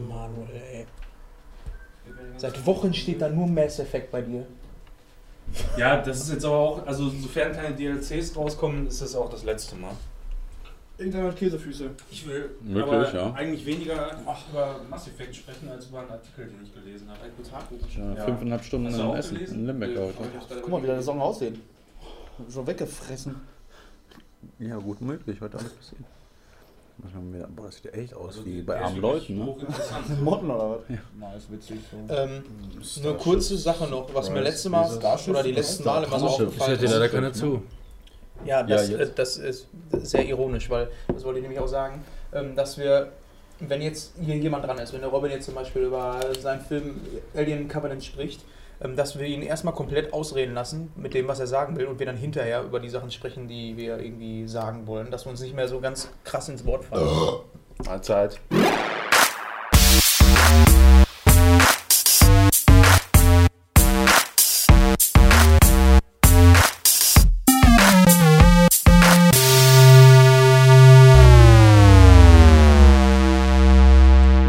Manuel, ey. Seit Wochen steht da nur Mass Effect bei dir. Ja, das ist jetzt aber auch, also sofern keine DLCs rauskommen, ist das auch das letzte Mal. Internet Käsefüße. Ich will Möglich, aber ja. eigentlich weniger über Mass Effect sprechen, als über einen Artikel, den ich gelesen habe. Ein Kotaku. Ja, fünfeinhalb Stunden auch Essen gelesen? in Limbeck heute. gerade Guck mal, wie deine. Song aussehen. Schon weggefressen. Ja, gut möglich, heute alles passiert. Wir? Boah, das sieht ja echt aus Also, wie bei ist armen Leuten, ne? Motten oder was? Ja. Nice, witzig. So. Ähm, eine kurze Sache noch, was mir letzte Mal Starship oder die letzten Male immer so Starship. Ich aufgefallen hätte ist. leider keiner zu. Ja, das, Ja, äh, das ist sehr ironisch, weil das wollte ich nämlich auch sagen, ähm, dass wir, wenn jetzt hier jemand dran ist, wenn der Robin jetzt zum Beispiel über seinen Film Alien Covenant spricht, dass wir ihn erstmal komplett ausreden lassen mit dem, was er sagen will und wir dann hinterher über die Sachen sprechen, die wir irgendwie sagen wollen, dass wir uns nicht mehr so ganz krass ins Wort fallen. Mahlzeit.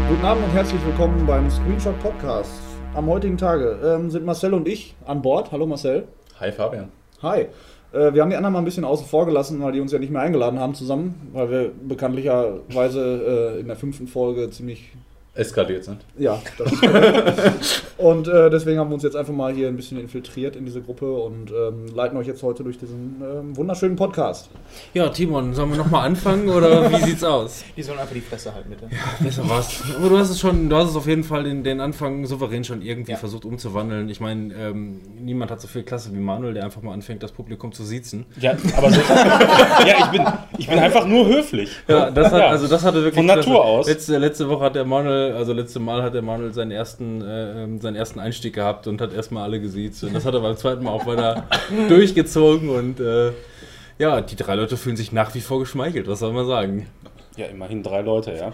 Guten Abend und herzlich willkommen beim Screenshot Podcast. Am heutigen Tage ähm, sind Marcel und ich an Bord. Hallo Marcel. Hi Fabian. Hi. Äh, wir haben die anderen mal ein bisschen außen vor gelassen, weil die uns ja nicht mehr eingeladen haben zusammen, weil wir bekanntlicherweise äh, in der fünften Folge ziemlich Eskaliert sind. Ja, das und äh, deswegen haben wir uns jetzt einfach mal hier ein bisschen infiltriert in diese Gruppe und ähm, leiten euch jetzt heute durch diesen ähm, wunderschönen Podcast. Ja, Timon, sollen wir nochmal anfangen oder wie sieht's aus? Die sollen einfach die Fresse halten, bitte. Besser was. Aber du hast es schon, du hast es auf jeden Fall den, den Anfang souverän schon irgendwie Ja. versucht umzuwandeln. Ich meine, ähm, niemand hat so viel Klasse wie Manuel, der einfach mal anfängt, das Publikum zu siezen. Ja, aber so, ja, ich bin, ich bin einfach nur höflich. Ja, das hat, Ja. also das hatte wirklich Von Natur Klasse. aus. Letzte, letzte Woche hat der Manuel, also letzte Mal hat der Manuel seinen ersten, äh, ähm, seinen ersten Einstieg gehabt und hat erstmal alle gesiezt. Und das hat er beim zweiten Mal auch weiter durchgezogen und äh, ja, die drei Leute fühlen sich nach wie vor geschmeichelt, was soll man sagen? Ja, immerhin drei Leute, ja.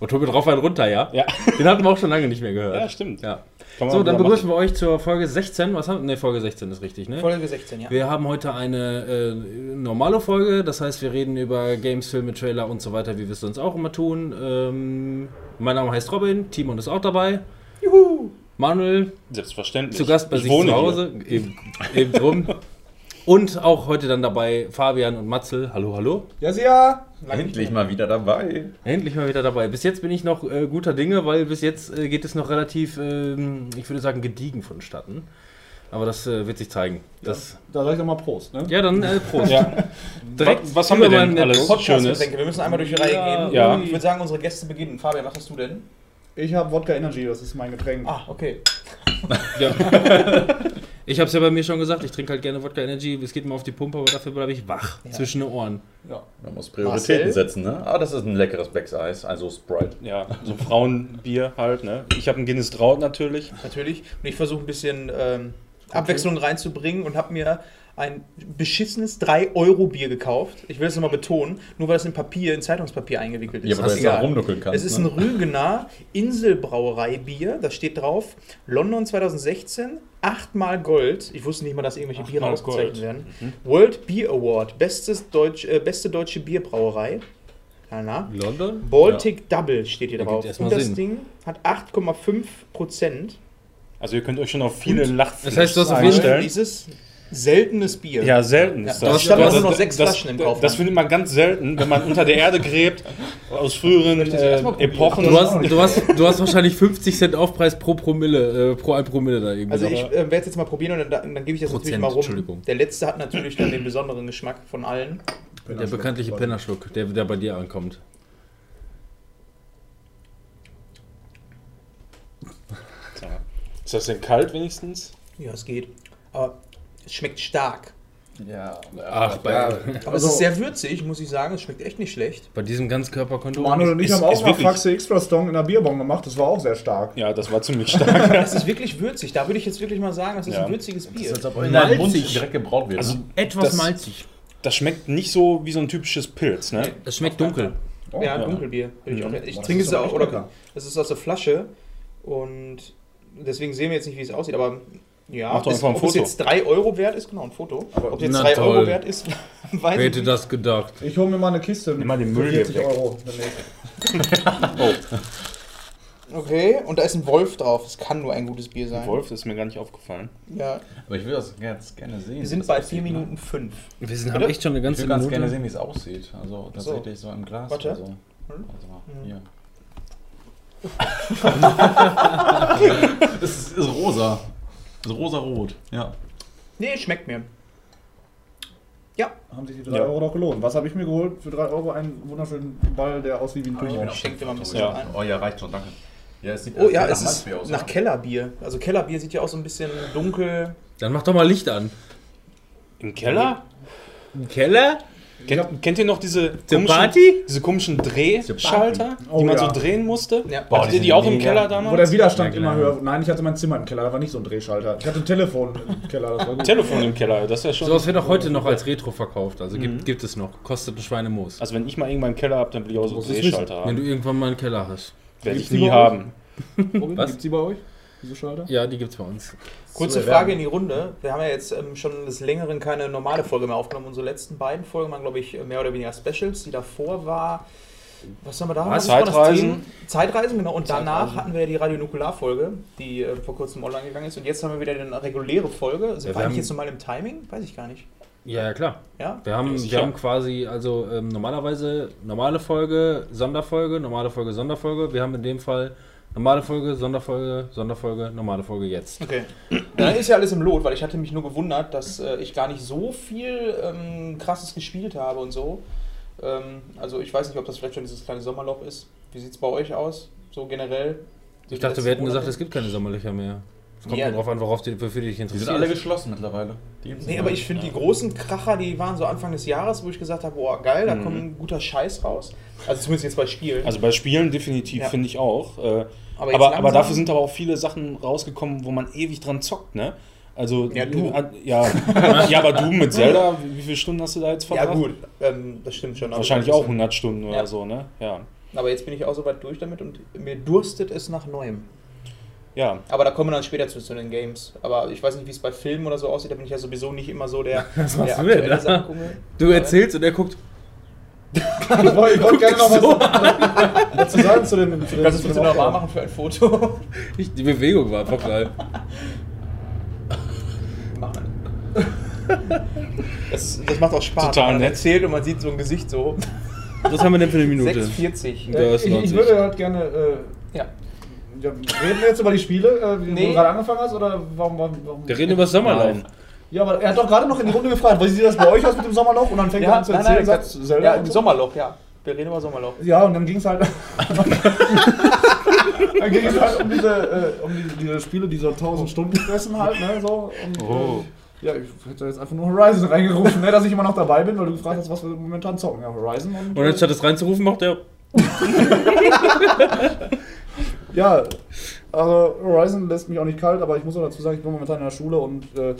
Und Tobi drauf einen runter, ja? Ja, Den hatten wir auch schon lange nicht mehr gehört. ja stimmt. Ja. So, dann begrüßen machen. wir euch zur Folge 16. Was haben Ne, Folge 16 ist richtig, ne? Folge 16, ja. Wir haben heute eine äh, normale Folge, das heißt, wir reden über Games, Filme, Trailer und so weiter, wie wir es sonst auch immer tun. Ähm, mein Name heißt Robin, Timon ist auch dabei. Juhu! Manuel Selbstverständlich. zu Gast bei ich sich wohne zu Hause, eben, eben drum. Und auch heute dann dabei Fabian und Matzel. Hallo, hallo. Ja, sie ja. Endlich mal wieder dabei. Endlich mal wieder dabei. Bis jetzt bin ich noch äh, guter Dinge, weil bis jetzt äh, geht es noch relativ, ähm, ich würde sagen, gediegen vonstatten. Aber das äh, wird sich zeigen. Das, Da sag ich doch mal Prost. Ne? ja. dann äh, Prost. Ja. Direkt was, was haben wir denn meinen alles Schönes? Podcast-Getränke. Wir müssen einmal durch die Reihe Ja, gehen. ja. Ich würde sagen, unsere Gäste beginnen. Fabian, was hast du denn? Ich habe Wodka Energy, das ist mein Getränk. Ah, okay. Ja. Ich habe es ja bei mir schon gesagt, ich trinke halt gerne Wodka Energy. Es geht mir auf die Pumpe, aber dafür bleibe ich wach Ja. zwischen den Ohren. Ja. Man muss Prioritäten Marcel? setzen, ne? Aber das ist ein leckeres Becks Eis, also Sprite. Ja, so Frauenbier halt, ne? Ich habe ein Guinness Draut natürlich. Natürlich. Und ich versuche ein bisschen ähm, Abwechslung reinzubringen und habe mir ein beschissenes 3-Euro-Bier gekauft. Ich will das nochmal betonen, nur weil es in Papier, in Zeitungspapier eingewickelt ist. Ja, aber auch egal. rumnuckeln kannst. Es ist ne? ein Rügener Inselbrauerei-Bier. Da steht drauf London 2016, achtmal Gold. Ich wusste nicht mal, dass irgendwelche Biere ausgezeichnet Gold. werden. World Beer Award, bestes Deutsch, äh, beste deutsche Bierbrauerei. Ja, na. London? Baltic Double steht hier Ergibt drauf. Und das Sinn. Ding hat 8,5 Prozent. Also ihr könnt euch schon auf viele Lachflaschen Das heißt, du hast auf jeden Fall-. Dieses seltenes Bier. Ja, selten Ja, da das. standen auch nur noch sechs Flaschen im Kaufland. Das findet man ganz selten, wenn man unter der Erde gräbt, aus früheren äh? Epochen. Du hast, du, hast, du hast wahrscheinlich 50 Cent Aufpreis pro Promille, äh, pro ein Promille da irgendwie. Also ich äh, werde es jetzt mal probieren und dann, dann gebe ich das natürlich Prozent, mal rum. Entschuldigung. Der letzte hat natürlich dann den besonderen Geschmack von allen. der bekanntliche Pennerschluck, der, der bei dir ankommt. Ist das denn kalt wenigstens? Ja, es geht. Aber es schmeckt stark. Ja. Ach, bei, Aber Also- es ist sehr würzig, muss ich sagen. Es schmeckt echt nicht schlecht. bei diesem Ganzkörperkondom. Manuel und ich Ist- haben auch ist mal Faxe Extra Strong in der Bierbong gemacht, das war auch sehr stark. Ja, das war ziemlich stark. Es ist wirklich würzig. Da würde ich jetzt wirklich mal sagen, das ist Ja. ein würziges Bier. Als ob in deinem Mund direkt gebraut wird. Also ne? Etwas Das- malzig. das schmeckt nicht so wie so ein typisches Pilz, ne? Es schmeckt dunkel. Oh, ja, ja. Dunkelbier. Ich auch, ich Das trinke ist es auch, oder? Das ist aus der Flasche und deswegen sehen wir jetzt nicht, wie es aussieht, aber ja, Mach doch ist, einfach ein ob es Foto. jetzt 3 Euro wert ist, genau, ein Foto. Aber ob es jetzt na 3 toll. Euro wert ist, Weiß Wer ich hätte nicht. das gedacht? Ich hole mir mal eine Kiste. Nimm mal den Müll hier 40 weg. Euro. Okay, und da ist ein Wolf drauf. Das kann nur ein gutes Bier sein. Wolf ist mir gar nicht aufgefallen. Ja, Aber ich will das ganz gerne sehen. wir wie sind das bei aussieht, 4 ne? Minuten 5. Wir sind, haben echt schon eine Ich ganze will ganz Minute. gerne sehen, wie es aussieht. Also tatsächlich so, im Glas Warte. oder so. Hm? Also Hm. hier. es ist, ist rosa. Es ist rosa-rot. Ja. Nee, schmeckt mir. Haben sich die 3 Ja. Euro doch gelohnt. Was habe ich mir geholt? Für 3 Euro einen wunderschönen Ball, der aussieht wie ein Oh, Pinguin. ich schenke dir mal ein bisschen Ja. ein. Oh ja, reicht schon, danke. Ja, es sieht Oh ja, nach es ist aus, nach oder? Kellerbier. Also Kellerbier sieht ja auch so ein bisschen dunkel. Dann mach doch mal Licht an. Im Keller? Im Keller? Kennt, kennt ihr noch diese komischen, Party? diese komischen Drehschalter, Oh die man ja. so drehen musste? Ja. Boah, die die, die sind auch im mega. Keller damals? Wo der Widerstand Ja, immer klar. höher. Nein, ich hatte mein Zimmer im Keller, da war nicht so ein Drehschalter. Ich hatte ein Telefon im Keller, das war gut. Telefon im Keller, das ist ja schon. Sowas wird auch heute noch als Retro verkauft. Also Mhm. gibt, gibt es noch. Kostet ein Schweinemoos. Also wenn ich mal irgendwann im Keller habe, dann will ich auch so es Drehschalter Wenn haben. du irgendwann mal einen Keller hast. Werde Gibt's ich die nie bei euch? haben. Robin, Was? Gibt's die bei euch? Diese Schalter? Ja, die gibt's bei uns. Kurze Frage in die Runde. Wir haben ja jetzt ähm, schon des Längeren keine normale Folge mehr aufgenommen. Unsere letzten beiden Folgen waren, glaube ich, mehr oder weniger Specials. Die davor war. Was haben wir da? Das Zeitreisen? Thema? Zeitreisen, genau. Und danach Zeitreisen. hatten wir ja die Radionukular-Folge, die äh, vor kurzem online gegangen ist. Und jetzt haben wir wieder eine reguläre Folge. Sind Ja, wir eigentlich jetzt nochmal im Timing? Weiß ich gar nicht. Ja, ja, klar. Ja? Wir haben, wir haben quasi, also ähm, normalerweise normale Folge, Sonderfolge, normale Folge, Sonderfolge. Wir haben in dem Fall normale Folge, Sonderfolge, Sonderfolge, normale Folge jetzt. Okay. Dann ist ja alles im Lot, weil ich hatte mich nur gewundert, dass äh, ich gar nicht so viel ähm, krasses gespielt habe und so. Ähm, also ich weiß nicht, ob das vielleicht schon dieses kleine Sommerloch ist. Wie sieht es bei euch aus? So generell? So Ich dachte, wir hätten Monate? gesagt, es gibt keine Sommerlöcher mehr. Kommt Ja. drauf an, worauf die, wofür dich Die interessierst. sind alle geschlossen mittlerweile. Die Nee, aber ich finde die großen Kracher, die waren so Anfang des Jahres, wo ich gesagt habe, boah, geil, da Mhm. kommt ein guter Scheiß raus. Also zumindest jetzt bei Spielen. Also bei Spielen definitiv, Ja. finde ich auch. Äh, aber, aber, aber, dafür sind aber auch viele Sachen rausgekommen, wo man ewig dran zockt, ne? Also, Ja, du. äh, ja, ja, aber du mit Zelda, wie, viele Stunden hast du da jetzt Ja verbracht? gut, ähm, das stimmt schon. Wahrscheinlich auch bisschen- 100 Stunden oder Ja. so, ne? Ja. Aber jetzt bin ich auch so weit durch damit und mir durstet es nach Neuem. Ja. Aber da kommen wir dann später zu, zu den Games. Aber ich weiß nicht, wie es bei Filmen oder so aussieht. Da bin ich ja sowieso nicht immer so der, Was der machst du denn da? Du erzählst und er guckt. Ich wollte ich wollte gerne noch was dazu sagen zu dem. Zu dem, Kannst du es bitte noch machen für ein Foto? Ich, die Bewegung war einfach geil. machen. Das, das macht auch Spaß. Total man nett. erzählt und man sieht so ein Gesicht so. Was haben wir denn für eine Minute? 6,40. Ja, Äh, ist ich, ich 90. würde halt gerne. Ja. reden wir jetzt über die Spiele, äh, wie Nee. du gerade angefangen hast? Oder warum. warum, warum Wir reden über das Sommerlauf. Nein. ja, aber er hat doch gerade noch in die Runde gefragt, wie sieht das bei euch aus mit dem Sommerloch? Und dann fängt er Ja, an zu nein, erzählen, nein, sagt ja, Zelda. so. Sommerloch, ja. Wir reden über Sommerloch. Ja, und dann ging es halt. dann ging es halt um diese, äh, um diese, diese Spiele, die so 1000 Stunden fressen halt, ne, so. Und, Oh. äh, ja, ich hätte jetzt einfach nur Horizon reingerufen, ne, dass ich immer noch dabei bin, weil du gefragt hast, was wir momentan zocken. Ja, Horizon und. Und anstatt es reinzurufen, macht er. Ja, also Horizon lässt mich auch nicht kalt, aber ich muss auch dazu sagen, ich bin momentan in der Schule und äh,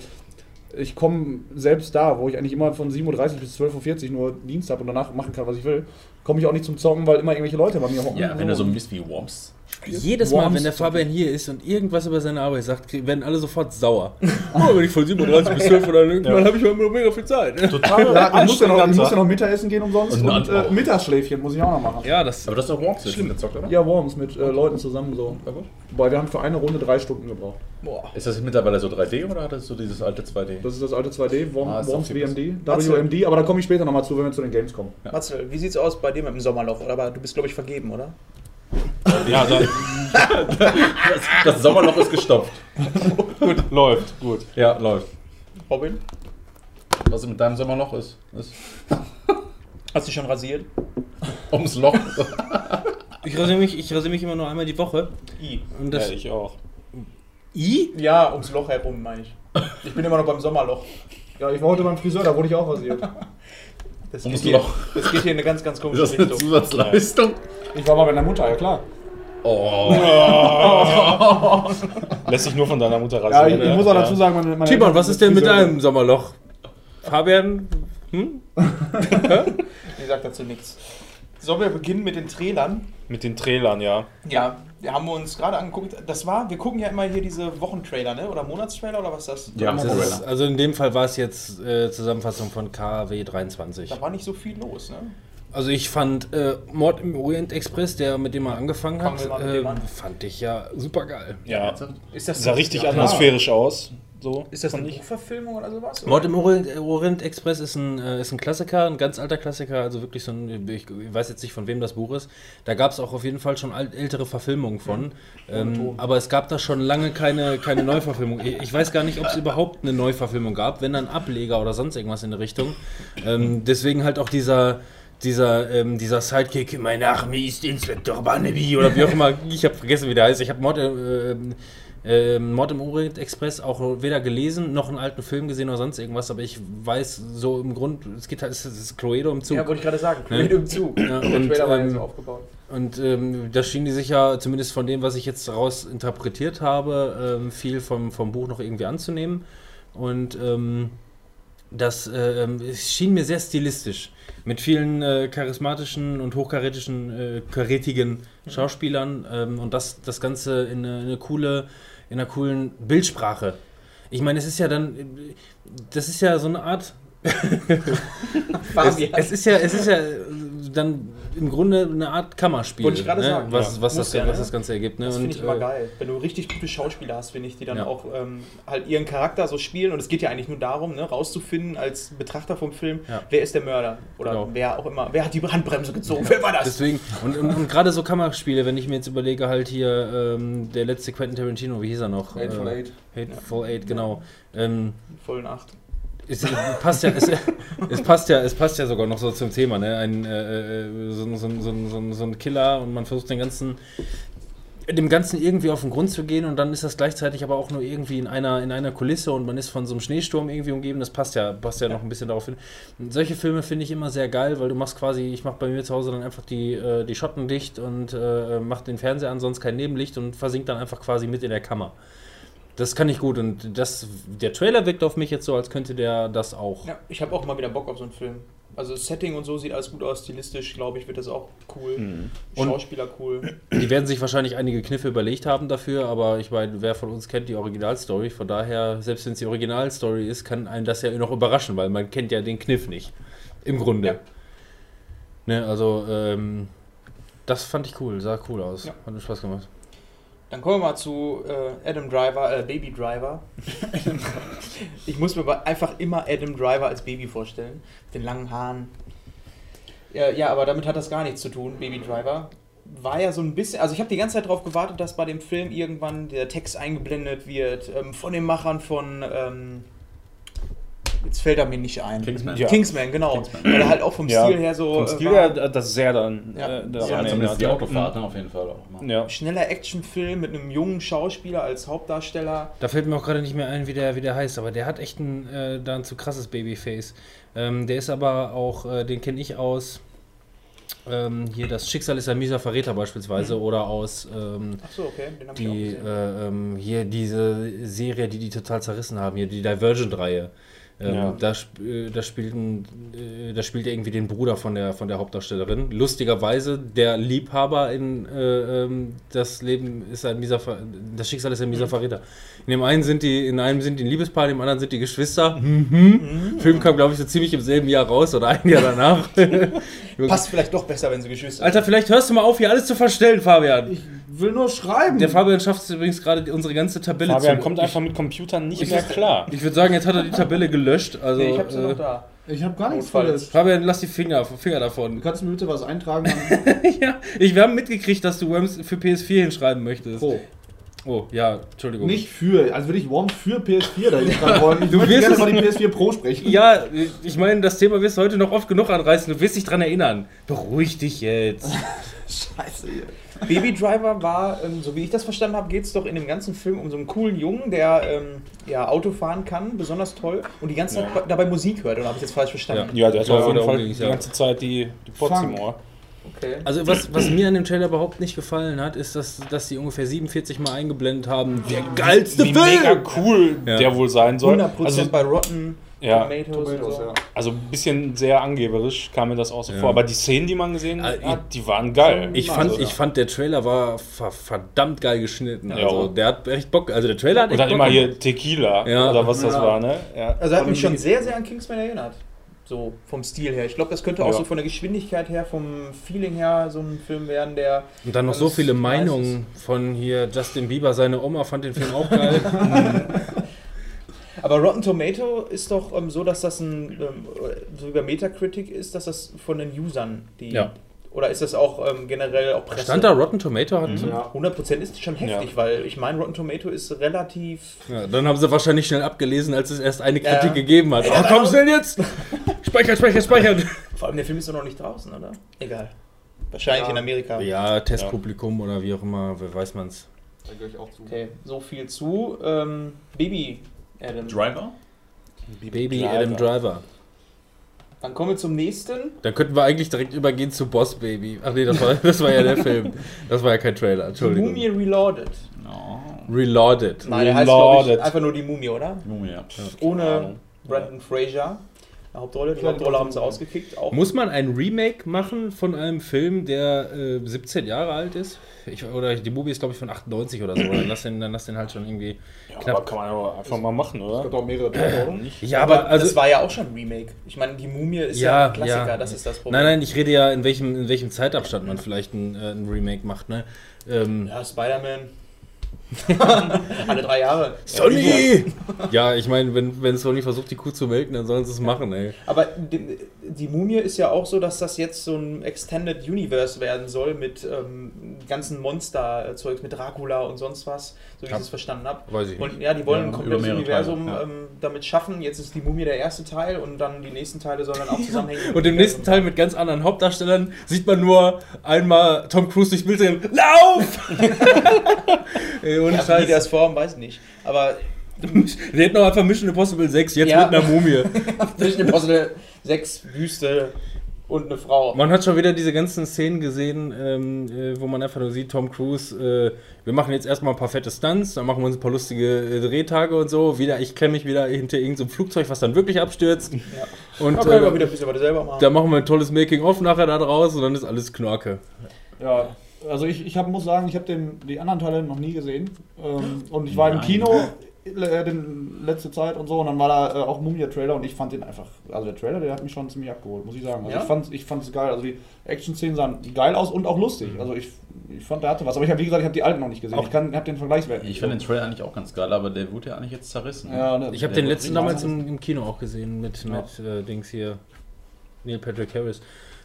ich komme selbst da, wo ich eigentlich immer von 7.30 Uhr bis 12.40 Uhr nur Dienst habe und danach machen kann, was ich will, komme ich auch nicht zum Zocken, weil immer irgendwelche Leute bei mir hocken. Ja, wenn du so ein Mist wie Worms. Jedes Mal, wenn der Fabian hier ist und irgendwas über seine Arbeit sagt, werden alle sofort sauer. oh, wenn ich von 37 bis 12 oder irgendwann habe ich mal mega viel Zeit. Total Ja, ich muss ja, noch, ich muss ja noch Mittagessen gehen umsonst Und und, äh. Mittagsschläfchen muss ich auch noch machen. Ja, das. Aber das ist doch Worms, jetzt gezockt, oder? Ja, Worms mit äh, Leuten zusammen so. Wobei wir haben für eine Runde drei Stunden gebraucht. Boah. Ist das mittlerweile so 3D oder hat das so dieses alte 2D? Das ist das alte 2D, Worm, Ah, Worms WMD. WMD, aber da komme ich später nochmal zu, wenn wir zu den Games kommen. Matzel, wie sieht's aus bei dir mit dem Sommerloch? Aber du bist, glaube ich, vergeben, oder? Ja, da, Das, das Sommerloch ist gestopft. gut, läuft, gut. Ja, läuft. Robin? Was mit deinem Sommerloch ist, ist Hast du dich schon rasiert? ums Loch. Ich rasiere mich, ich rasiere mich immer nur einmal die Woche. I. Und Ja, das. ich auch. I? Ja, ums Loch herum, meine ich. Ich bin immer noch beim Sommerloch. Ja, ich war heute beim Friseur, da wurde ich auch rasiert. Das geht, hier, Loch. das geht hier in eine ganz, ganz Ist komische das eine Richtung. Zusatzleistung? Ich war mal bei meiner Mutter, ja klar. Oh. Lässt sich nur von deiner Mutter Ja, rasieren. ich, ich muss auch dazu sagen, meine, meine Timon, was ist denn mit deinem Sommerloch? Fabian? Hm? Ich sag dazu nichts. Sollen wir beginnen mit den Trailern? Mit den Trailern, ja. Ja, wir haben uns gerade angeguckt. Das war, wir gucken ja immer hier diese Wochentrailer, ne? Oder Monatstrailer oder was ist das? Ja, Das ist, also in dem Fall war es jetzt äh, Zusammenfassung von KW 23. Da war nicht so viel los, ne? Also ich fand äh, Mord im Orient Express, der mit dem er angefangen Fangen hat, äh, fand ich ja super geil. Ja. Ist das Sah richtig ja, atmosphärisch aus. So. Ist das eine ich. Buchverfilmung oder sowas? Mord im Orient, Express ist ein, äh, ist ein Klassiker, ein ganz alter Klassiker, also wirklich so ein, ich weiß jetzt nicht von wem das Buch ist. Da gab es auch auf jeden Fall schon ältere Verfilmungen von. Ähm, aber es gab da schon lange keine, keine Neuverfilmung. Ich, ich weiß gar nicht, ob es überhaupt eine Neuverfilmung gab, wenn dann Ableger oder sonst irgendwas in der Richtung. Ähm, deswegen halt auch dieser. Dieser, ähm, dieser Sidekick, mein Name ist Inspektor Barnaby oder wie auch immer, ich habe vergessen, wie der heißt. Ich habe Mord, äh, äh, Mord im Orient Express auch weder gelesen noch einen alten Film gesehen oder sonst irgendwas, aber ich weiß so im Grund, es geht halt, es ist Cluedo im Zug. Ja, wollte ich gerade sagen. Ne? Mit im Zug. Ja, und, Trailer war ja ähm, so aufgebaut. Und ähm, da schien die sich ja, zumindest von dem, was ich jetzt daraus interpretiert habe, ähm, viel vom, vom Buch noch irgendwie anzunehmen. Und ähm, das äh, ähm, es schien mir sehr stilistisch. Mit vielen äh, charismatischen und hochkarätischen, äh, karätigen Schauspielern und das, das Ganze in eine, eine coole, in einer coolen Bildsprache. Ich meine, es ist ja dann, äh, das ist ja so eine Art es, es ist ja, es ist ja äh, dann im Grunde eine Art Kammerspiel, Wollte ich gerade ne? sagen, was, ja. was, das, ja, was ne? das Ganze ergibt. Ne? Das finde ich immer äh, geil. Wenn du richtig gute Schauspieler hast, finde ich, die dann Ja. auch ähm, halt ihren Charakter so spielen. Und es geht ja eigentlich nur darum, ne, rauszufinden als Betrachter vom Film, Ja. wer ist der Mörder. Oder Genau. wer auch immer. Wer hat die Handbremse gezogen? Wer war das? Deswegen, und, und, und gerade so Kammerspiele, wenn ich mir jetzt überlege, halt hier ähm, der letzte Quentin Tarantino, wie hieß er noch? Hateful äh, Eight. Hateful Eight, genau. Ähm, Voll Nacht. Es, passt ja, es, es, passt ja, es passt ja sogar noch so zum Thema, ne? Ein, äh, äh, so, so, so, so, ein Killer und man versucht den ganzen, dem Ganzen irgendwie auf den Grund zu gehen und dann ist das gleichzeitig aber auch nur irgendwie in einer, in einer Kulisse und man ist von so einem Schneesturm irgendwie umgeben. Das passt ja, passt ja, noch ein bisschen darauf hin. Solche Filme finde ich immer sehr geil, weil du machst quasi, ich mache bei mir zu Hause dann einfach die, äh, die Schotten dicht und äh, mach den Fernseher an, sonst kein Nebenlicht und versinkt dann einfach quasi mit in der Kammer. Das kann ich gut und das, der Trailer wirkt auf mich jetzt so, als könnte der das auch. Ja, ich habe auch mal wieder Bock auf so einen Film. Also Setting und so sieht alles gut aus, stilistisch, glaube ich, wird das auch cool. Mhm. Schauspieler cool. Die werden sich wahrscheinlich einige Kniffe überlegt haben dafür, aber ich meine, wer von uns kennt die Originalstory? Von daher, selbst wenn es die Originalstory ist, kann einen das ja noch überraschen, weil man kennt ja den Kniff nicht. Im Grunde. Ja. Ne, also, ähm, das fand ich cool, sah cool aus. Ja. Hat mir Spaß gemacht. Dann kommen wir mal zu äh, Adam Driver, äh, Baby Driver. ich muss mir aber einfach immer Adam Driver als Baby vorstellen. Mit den langen Haaren. Ja, ja, aber damit hat das gar nichts zu tun, Baby Driver. War ja so ein bisschen, also ich habe die ganze Zeit darauf gewartet, dass bei dem Film irgendwann der Text eingeblendet wird ähm, von den Machern von. Ähm, jetzt fällt er mir nicht ein. Kingsman. Ja. Kingsman, genau. Kingsman. Weil er halt auch vom Ja, Stil her so. Vom äh, Stil her, das sehr dann. Ja. Äh, Ja, zumindest die. Autofahrt, ne, auf jeden Fall auch. Ja. Schneller Actionfilm mit einem jungen Schauspieler als Hauptdarsteller. Da fällt mir auch gerade nicht mehr ein, wie der, wie der heißt, aber der hat echt ein, äh, da ein zu krasses Babyface. Ähm, der ist aber auch, äh, den kenne ich aus. Ähm, hier, das Schicksal ist ein mieser Verräter beispielsweise oder aus ähm, Achso, okay, den habe ich auch die äh, ähm, hier diese Serie, die die total zerrissen haben, hier die Divergent-Reihe. Ähm, Ja. da, sp äh, da, spielt ein, äh, da spielt er irgendwie den Bruder von der, von der Hauptdarstellerin. Lustigerweise, der Liebhaber in äh, ähm, das Leben ist ein mieser Ver das Schicksal ist ein mieser Verräter. In dem einen sind die, in einem sind die ein Liebespaar, in dem anderen sind die Geschwister. Mhm. Film kam, glaube ich, so ziemlich im selben Jahr raus oder ein Jahr danach. Passt vielleicht doch besser, wenn sie Geschwister Alter, vielleicht hörst du mal auf, hier alles zu verstellen, Fabian. Ich will nur schreiben. Der Fabian schafft es übrigens gerade, unsere ganze Tabelle Fabian zu. kommt einfach mit Computern nicht mehr klar. Ich würde sagen, jetzt hat er die Tabelle gelöscht. Also, Nee, ich hab's ja äh, noch da. Ich habe gar nichts verletzt. Fabian, lass die Finger, Finger davon. Kannst du mir bitte was eintragen? An ja, ich, wir haben mitgekriegt, dass du Worms für PS4 hinschreiben möchtest. Pro. Oh, ja, Entschuldigung. Nicht für, also würde ich Worms für PS4 dahin schreiben wollen. Ich Du würde wirst gerne mal die PS4 Pro sprechen. Ja, ich meine, das Thema wirst du heute noch oft genug anreißen. Du wirst dich dran erinnern. Beruhig dich jetzt. Scheiße hier. Baby Driver war, ähm, so wie ich das verstanden habe, geht es doch in dem ganzen Film um so einen coolen Jungen, der ähm, ja, Auto fahren kann, besonders toll, und die ganze Zeit Ja. dabei Musik hört, oder habe ich jetzt falsch verstanden? Ja, der hat Ja, auf jeden Fall die ja. ganze Zeit die, die im Ohr. Okay. Also, was, was mir an dem Trailer überhaupt nicht gefallen hat, ist, dass, dass die ungefähr 47 Mal eingeblendet haben. Der geilste Wie Film! mega cool Ja. der wohl sein soll. 100% Also, bei Rotten Ja, Tomatoes, und Tomatoes, so. ja. also ein bisschen sehr angeberisch kam mir das auch so Ja. vor. Aber die Szenen, die man gesehen Ah, hat, die waren geil. Ich Also, fand, ich fand, der Trailer war ver verdammt geil geschnitten. Ja. Also, der hat echt Bock. Also, der Trailer hat Und echt dann Bock immer hier Tequila Ja. oder was das Ja. war, ne? Ja. Also er hat mich schon sehr, sehr an Kingsman erinnert. So vom Stil her. Ich glaube, das könnte auch Ja. so von der Geschwindigkeit her, vom Feeling her so ein Film werden, der. Und dann noch so viele Meinungen von hier Justin Bieber. Seine Oma fand den Film auch geil. Aber Rotten Tomato ist doch ähm, so, dass das ein, ähm, so über Metacritic ist, dass das von den Usern die. Ja. Oder ist das auch ähm, generell auch Presse? Stand da Rotten Tomato hat. Mhm. Ja. 100% ist schon heftig, Ja. weil ich meine, Rotten Tomato ist relativ. Ja, dann haben sie wahrscheinlich schnell abgelesen, als es erst eine Ja. Kritik gegeben hat. Ey, Oh, da komm war- schnell jetzt! Speichern, speichern, speichern! Vor allem der Film ist doch noch nicht draußen, oder? Egal. Wahrscheinlich Ja. in Amerika. Ja, Testpublikum oder wie auch immer, wer weiß man's. Da gehöre ich auch zu. Okay, so viel zu. Ähm, Baby Adam. Driver? Baby Driver. Adam Driver. Dann kommen wir zum nächsten. Dann könnten wir eigentlich direkt übergehen zu Boss Baby. Ach nee, das war, das war ja der Film. Das war ja kein Trailer, Die Entschuldigung. Mumie Reloaded. No. Reloaded. Nein, der heißt, glaube ich, einfach nur die Mumie, oder? Mumie, ja. Ohne. Brandon Fraser. Die Hauptrolle, die Hauptrolle haben sie ausgekickt. Auch. Muss man ein Remake machen von einem Film, der äh, 17 Jahre alt ist? Ich, oder die Movie ist, glaube ich, von 98 oder so. Dann lass den, dann lass den halt schon irgendwie. Ja, Knapp. aber kann man aber einfach mal machen, Es oder? gibt auch mehrere Teile, oder? Ja, aber also. das war ja auch schon ein Remake. Ich meine, die Mumie ist ja, Ja, ein Klassiker, ja. das ist das Problem. Nein, nein, ich rede ja, in welchem, in welchem Zeitabstand man vielleicht ein, äh, ein Remake macht, ne? Ähm, Ja, Spider-Man. Alle drei Jahre. Sony! ja, ich meine, wenn, wenn Sony versucht, die Kuh zu melken, dann sollen sie es machen, ey. Aber die, die Mumie ist ja auch so, dass das jetzt so ein Extended Universe werden soll mit ähm, ganzen Monster-Zeugs, mit Dracula und sonst was, so wie ich es verstanden habe. Weiß ich nicht. Und ja, die wollen Ja, ein komplettes Universum Teile, ja. ähm, damit schaffen. Jetzt ist die Mumie der erste Teil und dann die nächsten Teile sollen dann auch zusammenhängen. Und im nächsten Teil mit ganz anderen Hauptdarstellern sieht man nur einmal Tom Cruise durchs Bild rennen. Lauf! Ey, ohne Ja, wie Scheiß. das Form, weiß ich nicht. Aber Wir hätten noch einfach Mission Impossible 6, jetzt Ja. mit einer Mumie. Mission Impossible 6 Wüste und eine Frau. Man hat schon wieder diese ganzen Szenen gesehen, ähm, äh, wo man einfach nur sieht, Tom Cruise, äh, wir machen jetzt erstmal ein paar fette Stunts, dann machen wir uns ein paar lustige äh, Drehtage und so. Wieder, ich klemme mich wieder hinter irgendeinem Flugzeug, was dann wirklich abstürzt. Und Da können wir äh, wieder ein bisschen was selber machen. da machen wir ein tolles Making-of nachher da draus und dann ist alles Knorke. Ja, also ich, ich hab, muss sagen, ich habe die anderen Teile noch nie gesehen. Ähm, und ich war im Nein. Kino äh, den, letzte Zeit und so und dann war da äh, auch Mumia-Trailer und ich fand den einfach, also der Trailer, der hat mich schon ziemlich abgeholt, muss ich sagen. Also Ja? ich fand ich fand's geil, also die Action-Szenen sahen geil aus und auch lustig. Also ich, ich fand, der hatte was. Aber ich habe, wie gesagt, ich habe die alten noch nicht gesehen. Auch- ich kann, hab den Vergleichswert. Ich finde den Trailer eigentlich auch ganz geil, aber der wurde ja eigentlich jetzt zerrissen. ja, ne, Ich habe den letzten damals im, im Kino auch gesehen mit, Ja. mit äh, Dings hier, Neil Patrick Harris.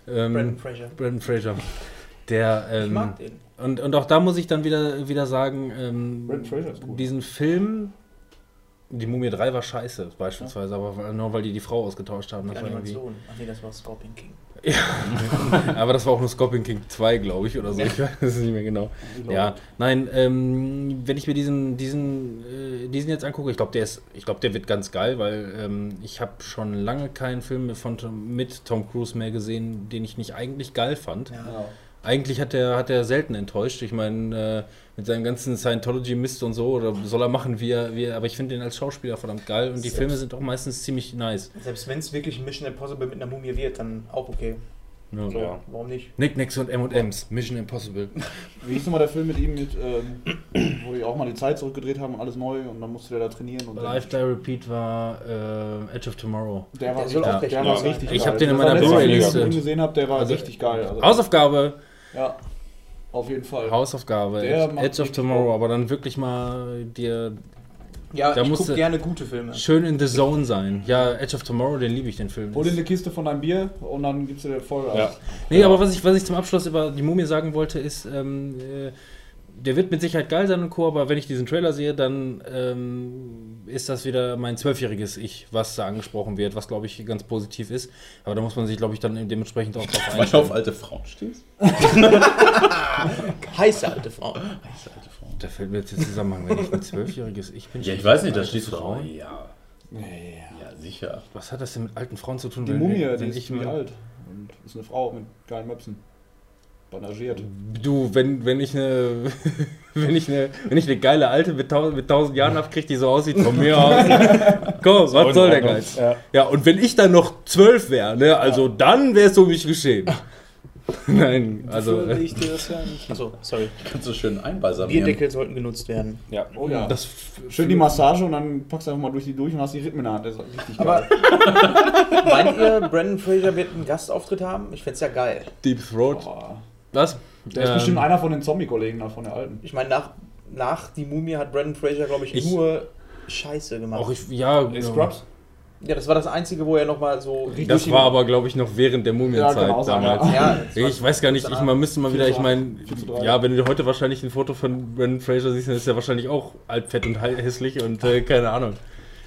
Ähm, Brandon Fraser. Brandon Fraser. Der, Ich ähm, mag den. und, und auch da muss ich dann wieder, wieder sagen, ähm, Brandon Fraser ist gut. diesen Film, die Mumie 3 war scheiße, beispielsweise, aber weil- nur weil die die Frau ausgetauscht haben. Die Das Animation. Ach nee, das war Scorpion King. aber das war auch nur Scorpion King 2, glaube ich, oder so. Ich weiß es nicht mehr genau. Ja, nein, ähm, wenn ich mir diesen, diesen, äh, diesen jetzt angucke, ich glaube, der ist, ich glaube, der wird ganz geil, weil ähm, ich habe schon lange keinen Film mit, von, Tom- mit Tom Cruise mehr gesehen, den ich nicht eigentlich geil fand. Ja. Ja. Eigentlich hat er hat er selten enttäuscht. Ich meine, äh, mit seinem ganzen Scientology-Mist und so, oder soll er machen, wie er, wie er aber ich finde den als Schauspieler verdammt geil und die Selbst- Filme sind auch meistens ziemlich nice. Selbst wenn es wirklich ein Mission Impossible mit einer Mumie wird, dann auch okay. Ja. So, Ja. Warum nicht? Nick Nix und M&M's, Mission Impossible. Wie hieß nochmal der Film mit ihm, mit, ähm, wo die auch mal die Zeit zurückgedreht haben und alles neu und dann musste der da trainieren. Und Live Die Repeat war äh, Edge of Tomorrow. der war Der soll richtig, auch recht der war richtig Ich geil. hab den in meiner Blu-ray-Liste. ich gesehen habe, der war Also, richtig geil. Also, Hausaufgabe, ja, auf jeden Fall. Hausaufgabe, Der Edge, Edge of Tomorrow, aber dann wirklich mal dir Ja, Da ich gucke gerne gute Filme. schön in the zone sein. Ja, Edge of Tomorrow, den liebe ich, den Film. Hol dir eine Kiste von deinem Bier und dann gibst du dir voll. Ja. Nee, aber was ich, was ich zum Abschluss über die Mumie sagen wollte, ist, ähm, äh, der wird mit Sicherheit geil sein und Co., aber wenn ich diesen Trailer sehe, dann ähm, ist das wieder mein zwölfjähriges Ich, was da angesprochen wird, was glaube ich ganz positiv ist. Aber da muss man sich, glaube ich, dann dementsprechend auch drauf Weil du auf einstellen. alte Frauen stehst? Heiße alte Frau. Weiße alte Frauen. Da fällt mir jetzt der Zusammenhang, wenn ich ein zwölfjähriges Ich bin. Ja, ich weiß nicht, da stehst du Frauen. drauf. Ja, ja, sicher. Was hat das denn mit alten Frauen zu tun? Die wenn- Mumie, wenn die ist ich alt. Und ist eine Frau mit geilen Möpsen. Bandagiert. Du, wenn, wenn ich eine. Wenn ich eine, wenn ich eine geile alte mit tausend, mit tausend Jahren habe, kriegt die so aussieht von mir aus. Komm, was soll der Geiz? Ja. Ja, und wenn ich dann noch zwölf wäre, ne, also dann wäre es um mich geschehen. Nein, also. Äh, ich dir das ja nicht. Achso, sorry. Kannst du schön einbalsamieren. Bierdeckel sollten genutzt werden. Ja. Oh ja. Das Schön die Massage und dann packst du einfach mal durch die durch und hast die Rippen in der Hand. Das ist richtig Aber geil. meint ihr, Brandon Fraser wird einen Gastauftritt haben? Ich find's ja geil. Deep Throat. Boah. Was? Der ist Ähm, bestimmt einer von den Zombie-Kollegen da von der alten. Ich meine, nach, nach Die Mumie hat Brandon Fraser, glaube ich, Ich- nur Scheiße gemacht. Auch ich, ja, Ey, ja. Scrubs? ja, das war das Einzige, wo er nochmal so... Richtig Das war aber, glaube ich, noch während der Mumienzeit Ja, sein, damals. Ja, Ich weiß gar nicht, ich, man müsste mal wieder, ich meine, 4 zu 3. ja, wenn du heute wahrscheinlich ein Foto von Brandon Fraser siehst, dann ist er wahrscheinlich auch altfett und hässlich und äh, keine Ahnung.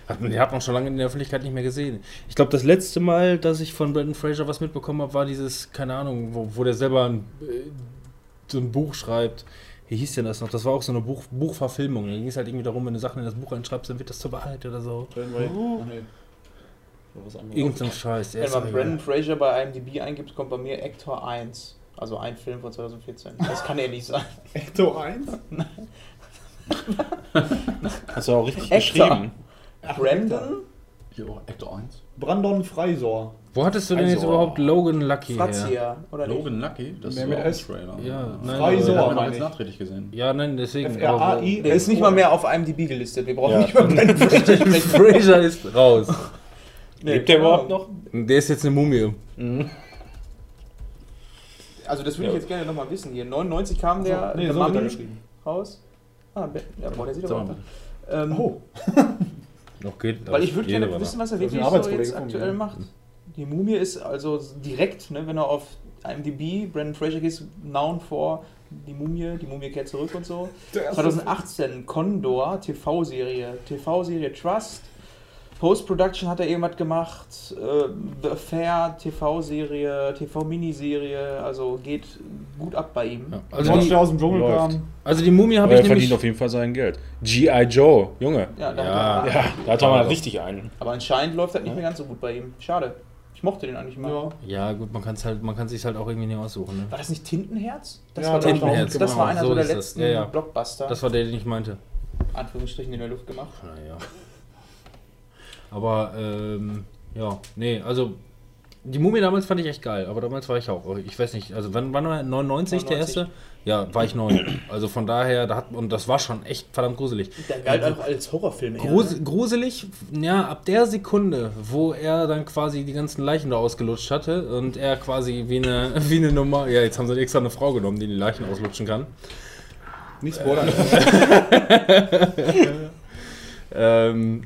Hat man, den hat man schon lange in der Öffentlichkeit nicht mehr gesehen. Ich glaube, das letzte Mal, dass ich von Brandon Fraser was mitbekommen habe, war dieses, keine Ahnung, wo, wo der selber ein, äh, so ein Buch schreibt. Wie hieß denn das noch? Das war auch so eine Buch, Buchverfilmung. Da ging es halt irgendwie darum, wenn du Sachen in das Buch reinschreibst, dann wird das zur Wahrheit oder so. Nee. Anderes. Irgend so ein Scheiß. Wenn man egal. Fraser bei IMDb eingibt, kommt bei mir Actor 1. Also ein Film von 2014. Das kann er nicht sein. Ecto 1? Hast du auch richtig Extra. geschrieben. Brandon Jo, Actor 1. Brandon Freisor. Wo hattest du denn jetzt überhaupt Logan Lucky her? Frazia, oder nicht? Logan Lucky, das Mehr ist mit auch ein S. Trailer. Ja, nein, Freisor. Den haben wir meine jetzt ich. nachträglich gesehen. Ja, nein, deswegen. F-R-A-I. Der ist nicht mal mehr auf IMDb gelistet. Wir brauchen Ja. nicht über Brandon Fraser aber sprechen. Fraser ist raus. Nee, Lebt der überhaupt noch? Der ist jetzt eine Mumie. Also das würde ich Ja. jetzt gerne nochmal wissen hier. 99 kam der, nee, der so wird er Mummy geschrieben. raus. Ah, ja, boah, der sieht Sag aber mal. Ähm, Oh, Noch geht. Weil ich würde gerne wissen, was er ist wirklich so jetzt aktuell macht. Die Mumie ist also direkt, ne, wenn er auf IMDb, Brandon Fraser gehst, known for die Mumie, die Mumie kehrt zurück und so. der erste 2018 Condor, TV-Serie, TV-Serie Trust. Post-Production hat er irgendwas gemacht, äh, The Affair, TV-Serie, TV-Miniserie, also geht gut ab bei ihm. Ja, Also Also, die, aus dem Dschungel kam. also die Mumie habe Aber ich er verdient nämlich. auf jeden Fall sein Geld. G.I. Joe, Junge. Ja, da Ja. Hat er, Ja, da hat er mal richtig einen. Aber anscheinend läuft das nicht mehr ganz so gut bei ihm. Schade. Ich mochte den eigentlich mal. Ja. Ja, gut, man kann es halt, man kann sich halt auch irgendwie nicht aussuchen. Ne? War das nicht Tintenherz? Das Ja, war, Tintenherz, das genau, war einer so der ist das. letzten Ja, ja. Blockbuster. Das war der, den ich meinte. Anführungsstrichen in der Luft gemacht. Naja. Aber, ähm, ja, nee, also. Die Mumie damals fand ich echt geil, aber damals war ich auch. Ich weiß nicht, also wann, wann war 99 der 99? erste? Ja, war ich neun. Also von daher, da hat, und das war schon echt verdammt gruselig. Der galt auch als Horrorfilm. eher, Grus ne? gruselig, ja, ab der Sekunde, wo er dann quasi die ganzen Leichen da ausgelutscht hatte und er quasi wie eine, wie eine Nummer, ja, jetzt haben sie extra eine Frau genommen, die die Leichen auslutschen kann. Nicht spoilern. Ähm,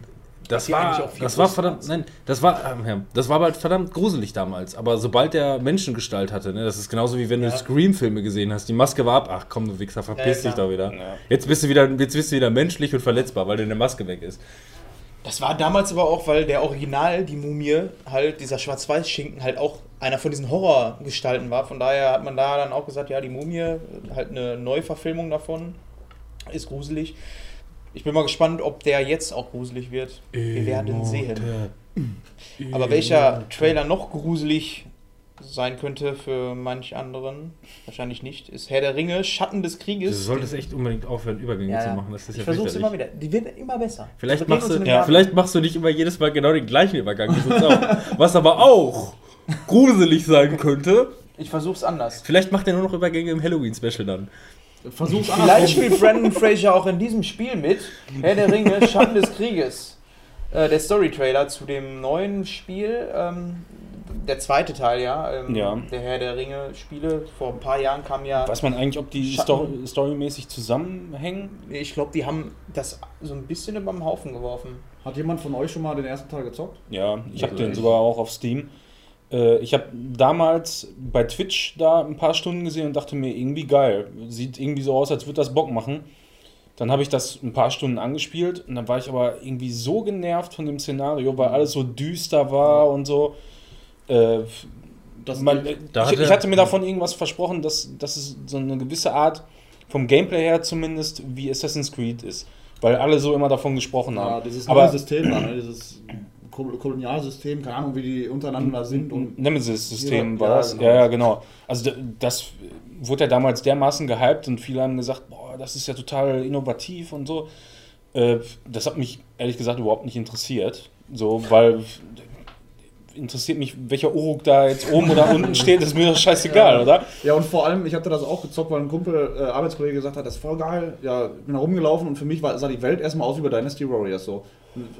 das war, auch viel das war verdammt, nein, das war, ähm, das war halt verdammt gruselig damals. Aber sobald der Menschengestalt hatte, ne, das ist genauso wie wenn Ja. du Scream-Filme gesehen hast, die Maske war ab, ach komm, du Wichser, verpiss Ja, dich doch wieder. Ja. Jetzt bist du wieder, jetzt bist du wieder menschlich und verletzbar, weil deine Maske weg ist. Das war damals aber auch, weil der Original, die Mumie, halt, dieser Schwarz-Weiß-Schinken, halt auch einer von diesen Horrorgestalten war. Von daher hat man da dann auch gesagt, ja, die Mumie, halt eine Neuverfilmung davon, ist gruselig. Ich bin mal gespannt, ob der jetzt auch gruselig wird. Wir werden sehen. Aber welcher Trailer noch gruselig sein könnte für manch anderen, wahrscheinlich nicht, ist Herr der Ringe, Schatten des Du Krieges. solltest echt unbedingt aufhören, Übergänge Ja, zu machen. Das ist ich ja versuche es immer wieder. Die wird immer besser. Vielleicht machst, du, ja, vielleicht machst du nicht immer jedes Mal genau den gleichen Übergang. Was aber auch gruselig sein könnte. Ich versuche es anders. Vielleicht macht er nur noch Übergänge im Halloween-Special dann. Versuch's Vielleicht andersrum. spielt Brandon Fraser auch in diesem Spiel mit. Herr der Ringe, Schatten des Krieges. Äh, der Story-Trailer zu dem neuen Spiel, ähm, der zweite Teil, ja, ähm, Ja. der Herr der Ringe-Spiele. Vor ein paar Jahren kam ja. Weiß man eigentlich, ob die Schatten- Story, storymäßig zusammenhängen? Ich glaube, die haben das so ein bisschen über den Haufen geworfen. Hat jemand von euch schon mal den ersten Teil gezockt? Ja, ich habe den sogar auch auf Steam. Äh, ich habe damals bei Twitch da ein paar Stunden gesehen und dachte mir, irgendwie geil. Sieht irgendwie so aus, als würde das Bock machen. Dann habe ich das ein paar Stunden angespielt und dann war ich aber irgendwie so genervt von dem Szenario, weil alles so düster war und so. Äh, Das man, Da ich, hatte- ich hatte mir davon irgendwas versprochen, dass, dass es so eine gewisse Art, vom Gameplay her zumindest, wie Assassin's Creed ist. Weil alle so immer davon gesprochen ja, haben. dieses Aber- neue System ne? dieses Kolonialsystem, keine Ahnung, wie die untereinander sind. Und Nemesis-System war ja, das. genau. Ja, ja, genau. Also das wurde ja damals dermaßen gehypt und viele haben gesagt, boah, das ist ja total innovativ und so. Äh, das hat mich ehrlich gesagt überhaupt nicht interessiert. So, weil interessiert mich, welcher Uruk da jetzt oben oder unten steht, ist mir doch scheißegal, oder? Ja, und vor allem, ich hatte das auch gezockt, weil ein Kumpel, äh, Arbeitskollege gesagt hat, das ist voll geil. Ja, bin da rumgelaufen und für mich war, sah die Welt erstmal aus wie bei Dynasty Warriors so.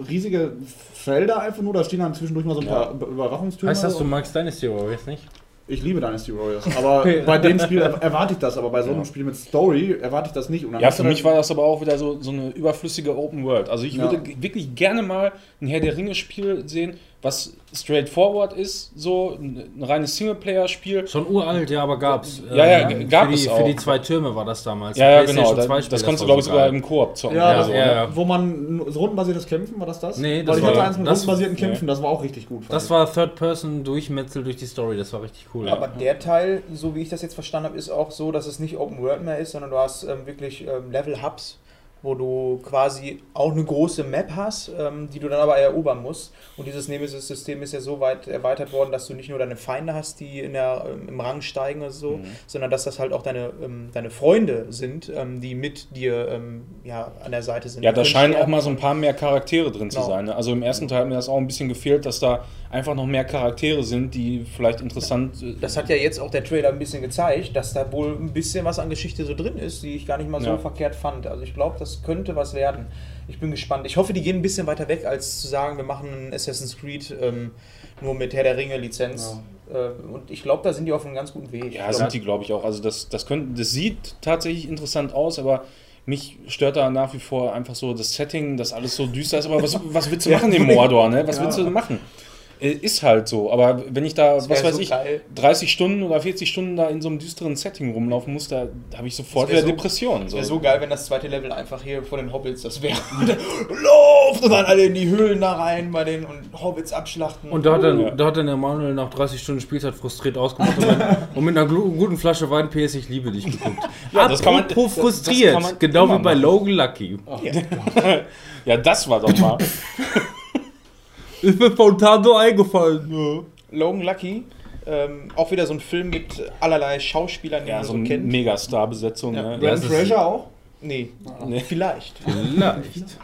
Riesige Felder einfach nur, da stehen dann zwischendurch mal so ein paar Über- Überwachungstürme. Heißt das, du magst Dynasty Warriors nicht? Ich liebe Dynasty Warriors, aber bei dem Spiel er erwarte ich das, aber bei so einem Spiel mit Story erwarte ich das nicht. Und dann Ja, für mich dann- war das aber auch wieder so, so eine überflüssige Open World. Also ich Ja. würde wirklich gerne mal ein Herr der Ringe-Spiel sehen, was straightforward ist, so ein, ein reines Singleplayer-Spiel. Schon uralt, ja, aber gab's. Ja, ja, Ähm, gab für es die, auch. Für die zwei Türme war das damals. Ja, ja, genau. Da, 2 Spiel, das konntest du, glaube ich, so sogar im Koop zocken. Ja, das, so, ja, ja. wo man so rundenbasiertes Kämpfen, war das das? Nee, das Weil ich war- hatte eins mit das- rundenbasierten nee. Kämpfen, das war auch richtig gut. Das ich. war Third-Person-Durchmetzel durch die Story, das war richtig cool. Aber der Teil, so wie ich das jetzt verstanden habe, ist auch so, dass es nicht Open World mehr ist, sondern du hast ähm, wirklich ähm, Level Hubs, wo du quasi auch eine große Map hast, ähm, die du dann aber erobern musst. Und dieses Nemesis-System ist ja so weit erweitert worden, dass du nicht nur deine Feinde hast, die in der, ähm, im Rang steigen oder so, sondern dass das halt auch deine, ähm, deine Freunde sind, ähm, die mit dir ähm, ja, an der Seite sind. Ja, da scheinen auch mal so ein paar mehr Charaktere drin zu Genau. sein. Ne? Also im ersten Teil hat mir das auch ein bisschen gefehlt, dass da einfach noch mehr Charaktere sind, die vielleicht interessant äh, Das hat ja jetzt auch der Trailer ein bisschen gezeigt, dass da wohl ein bisschen was an Geschichte so drin ist, die ich gar nicht mal so Ja. verkehrt fand. Also ich glaube, das könnte was werden. Ich bin gespannt. Ich hoffe, die gehen ein bisschen weiter weg, als zu sagen, wir machen ein Assassin's Creed ähm, nur mit Herr der Ringe Lizenz. Äh, und ich glaube, da sind die auf einem ganz guten Weg. Ja, ich sind die, glaube ich, auch. Also das, das, könnte, das sieht tatsächlich interessant aus, aber mich stört da nach wie vor einfach so das Setting, dass alles so düster ist. Aber was, was willst du machen im Mordor, ne? Was Ja. willst du machen? Äh, Ist halt so. Aber wenn ich da, was weiß so ich, geil. 30 Stunden oder 40 Stunden da in so einem düsteren Setting rumlaufen muss, da habe ich sofort wieder so- Depressionen. Es wäre so geil, wenn das zweite Level einfach hier vor den Hobbits das wäre. Lauft und dann alle in die Höhlen da rein bei den und Hobbits abschlachten. Und da hat, dann, Ja. da hat dann der Manuel nach 30 Stunden Spielzeit frustriert ausgemacht und, dann, und mit einer guten Flasche Wein PS Ich liebe dich geguckt. Ja, das kann man- Apropos das- das frustriert, kann man genau wie bei machen. Logan Lucky. Ja, das war doch mal. Ist mir spontan so eingefallen. Logan Lucky, ähm, auch wieder so ein Film mit allerlei Schauspielern, die ja, man so so eine kennt. Megastar-Besetzung. Ja. Ne? Ja, ist- Fraser auch? Nee, Nee. vielleicht. Vielleicht.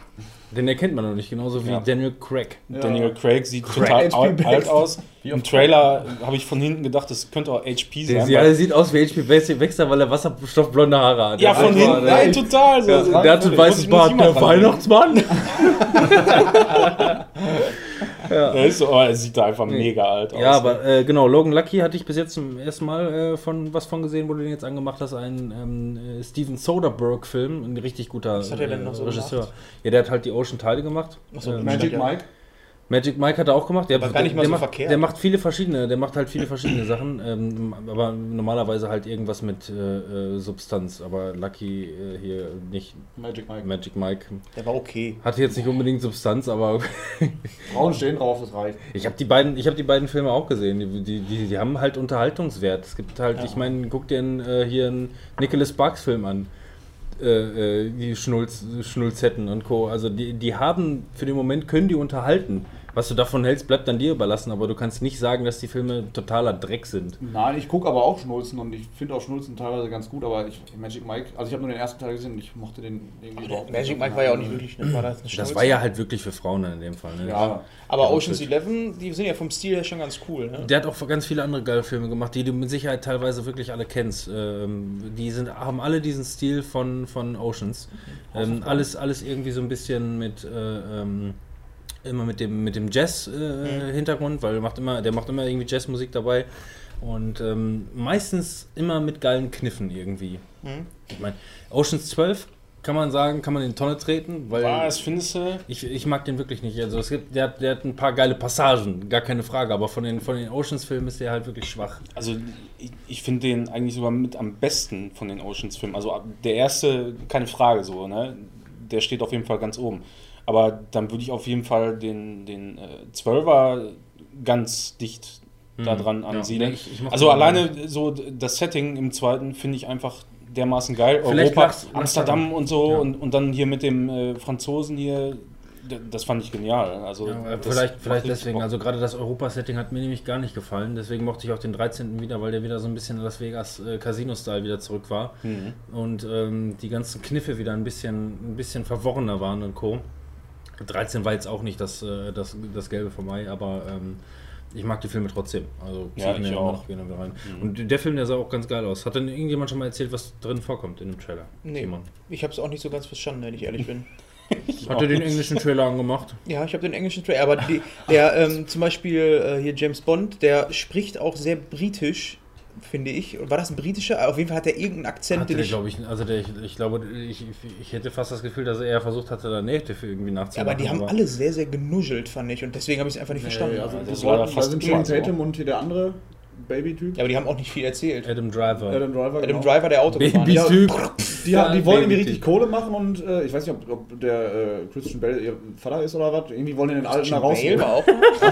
Den erkennt man noch nicht, genauso wie Ja. Daniel Craig. Daniel Craig sieht total HP alt, aus. Im Trailer habe ich von hinten gedacht, das könnte auch HP Der, sein. ja, weil- der sieht aus wie HP Wechsler, weil er wasserstoffblonde Haare hat. ja, Der von hinten, der- nein, total. So, Ja, der hat so ein weißes Bart, der dran Weihnachtsmann. Der ist so, oh, er sieht da einfach mega alt aus. Ja, aber äh, genau, Logan Lucky hatte ich bis jetzt zum ersten Mal äh, von was von gesehen, wo du den jetzt angemacht hast, ein ähm, äh, Steven Soderbergh-Film, ein richtig guter Was hat er denn noch so Regisseur. gemacht? Ja, der hat halt die Ocean-Teile gemacht. Achso, Ähm, Magic ja. Mike? Magic Mike hat er auch gemacht. Der, War gar nicht mal der so macht, verkehrt. Der macht viele verschiedene, der macht halt viele verschiedene Sachen, ähm, aber normalerweise halt irgendwas mit äh, äh, Substanz. Aber Lucky äh, hier nicht Magic Mike. Magic Mike. Der war okay. Hatte jetzt nicht unbedingt Substanz, aber Frauen stehen drauf, das reicht. Ich habe die beiden, ich habe die beiden Filme auch gesehen. Die, die, die, die haben halt Unterhaltungswert. Es gibt halt, ich meine, guck dir einen, äh, hier einen Nicholas Sparks Film an. Äh, äh, die Schnulz, Schnulzetten und Co. Also die, die haben für den Moment können die unterhalten. Was du davon hältst, bleibt dann dir überlassen, aber du kannst nicht sagen, dass die Filme totaler Dreck sind. Nein, ich gucke aber auch Schnulzen und ich finde auch Schnulzen teilweise ganz gut, aber ich, Magic Mike, also ich habe nur den ersten Teil gesehen und ich mochte den irgendwie überhaupt nicht. Magic Mike war ja auch nicht wirklich. Ne? War das, eine Das war ja halt wirklich für Frauen in dem Fall. Ne? Ja, Aber Ja, Ocean's. Eleven, die sind ja vom Stil her schon ganz cool. Ne? Der hat auch ganz viele andere geile Filme gemacht, die du mit Sicherheit teilweise wirklich alle kennst. Ähm, die sind, haben alle diesen Stil von, von Oceans. Ähm, alles, alles irgendwie so ein bisschen mit äh, ähm, immer mit dem mit dem Jazz-Hintergrund, weil der macht immer, der macht immer irgendwie Jazzmusik dabei. Und ähm, meistens immer mit geilen Kniffen irgendwie. Mhm. Ich meine, Oceans 12 kann man sagen, kann man in die Tonne treten, weil Was findest du? ich, ich mag den wirklich nicht. Also es gibt, der, hat- der hat ein paar geile Passagen, gar keine Frage, aber von den, von den Oceans-Filmen ist der halt wirklich schwach. Also ich, ich finde den eigentlich sogar mit am besten von den Oceans-Filmen. Also der erste, keine Frage so, ne? Der steht auf jeden Fall ganz oben. Aber dann würde ich auf jeden Fall den, den äh, 12er ganz dicht da dran Ja, ansiedeln. nee, ich- ich also alleine so d- das Setting im zweiten finde ich einfach dermaßen geil. Vielleicht Europa, lag's Amsterdam daran. und so Ja. und, und dann hier mit dem äh, Franzosen hier, das fand ich genial. Also Ja, vielleicht vielleicht deswegen. Bock. Also gerade das Europa-Setting hat mir nämlich gar nicht gefallen. Deswegen mochte ich auch den 13. wieder, weil der wieder so ein bisschen Las Vegas äh, Casino-Style wieder zurück war. Mhm. Und ähm, die ganzen Kniffe wieder ein bisschen, ein bisschen verworrener waren und Co. 13 war jetzt auch nicht das, äh, das, das Gelbe vom Ei, aber ähm, ich mag die Filme trotzdem. Also Ja, ich mir auch. noch gerne wieder rein. Mhm. Und der Film, der sah auch ganz geil aus. Hat denn irgendjemand schon mal erzählt, was drin vorkommt in dem Trailer? Nee. Simon. Ich habe es auch nicht so ganz verstanden, wenn ich ehrlich bin. Hat er den englischen Trailer angemacht? Ja, ich habe den englischen Trailer, aber die, der ähm, zum Beispiel äh, hier James Bond, der spricht auch sehr britisch, finde ich. War das ein britischer? Auf jeden Fall hat er irgendeinen Akzent, Hatte den ich. glaube ich, also der, ich, ich glaube, ich, ich hätte fast das Gefühl, dass er eher versucht hatte, da Native irgendwie Ja, nachzumachen. aber die haben alle sehr, sehr genuschelt, fand ich. Und deswegen habe ich es einfach nicht verstanden. Nee, also das das war war, fast sind Channing. Tatum und hier der andere Baby-Typ. Ja, aber die haben auch nicht viel erzählt. Adam Driver. Adam Driver. Adam genau. Driver, der Auto. Baby-Typ. Die, haben, die Ja, wollen irgendwie richtig Kohle machen und äh, ich weiß nicht, ob, ob der äh, Christian Bale ihr Vater ist oder was. Irgendwie wollen die den Alten da rausnehmen. War.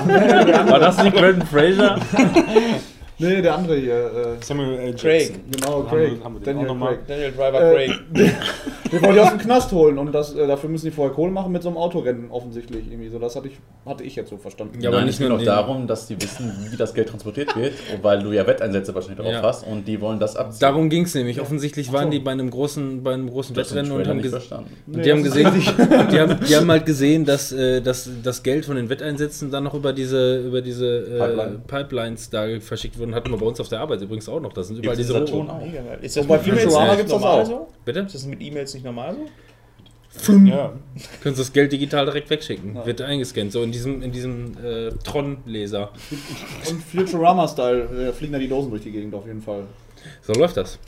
Nee, War das nicht Brandon Fraser? nee, der andere hier. Äh, Samuel L. Craig. Jackson. genau, Haben Craig. wir- haben wir Daniel? Craig. Daniel Driver Äh, Craig. Den wollen die aus dem Knast holen und das, äh, dafür müssen die vorher Kohle machen mit so einem Autorennen offensichtlich. Irgendwie so, das hatte ich, hatte ich jetzt so verstanden. Ja, aber Nein, nicht es nur den- darum, dass die wissen, wie das Geld transportiert wird, weil du ja Wetteinsätze wahrscheinlich drauf Ja. hast und die wollen das abziehen. Darum ging es nämlich. Offensichtlich waren so. die bei einem großen, bei einem großen das Wettrennen und haben, und Nee, die haben gesehen, die haben, die haben halt gesehen, dass, äh, dass das Geld von den Wetteinsätzen dann noch über diese, über diese äh, Pipeline. Pipelines da verschickt wurden. Hatten wir bei uns auf der Arbeit übrigens auch noch. Das sind überall Gibt's diese in Saturn Rohre. auch? Mega geil. Ist das Und bei mit E-Mails nicht gibt's das auch. Bitte? Ist das mit E-Mails nicht normal so? Ja. Können Sie das Geld digital direkt wegschicken. Ja. Wird eingescannt. So in diesem, in diesem äh, Tron-Laser. Und Futurama-Style äh, fliegen da die Dosen durch die Gegend auf jeden Fall. So läuft das.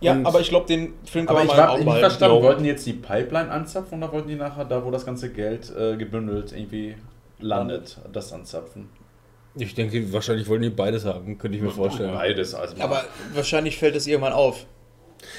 Ja, Und- aber ich glaube, den Film kann Aber man ich mal Auge nicht verstanden, wollten die jetzt die Pipeline anzapfen oder wollten die nachher da, wo das ganze Geld äh, gebündelt irgendwie landet, das anzapfen? Ich denke, wahrscheinlich wollen die beides haben, könnte ich mir vorstellen. Beides. Also Aber wahrscheinlich fällt es irgendwann auf.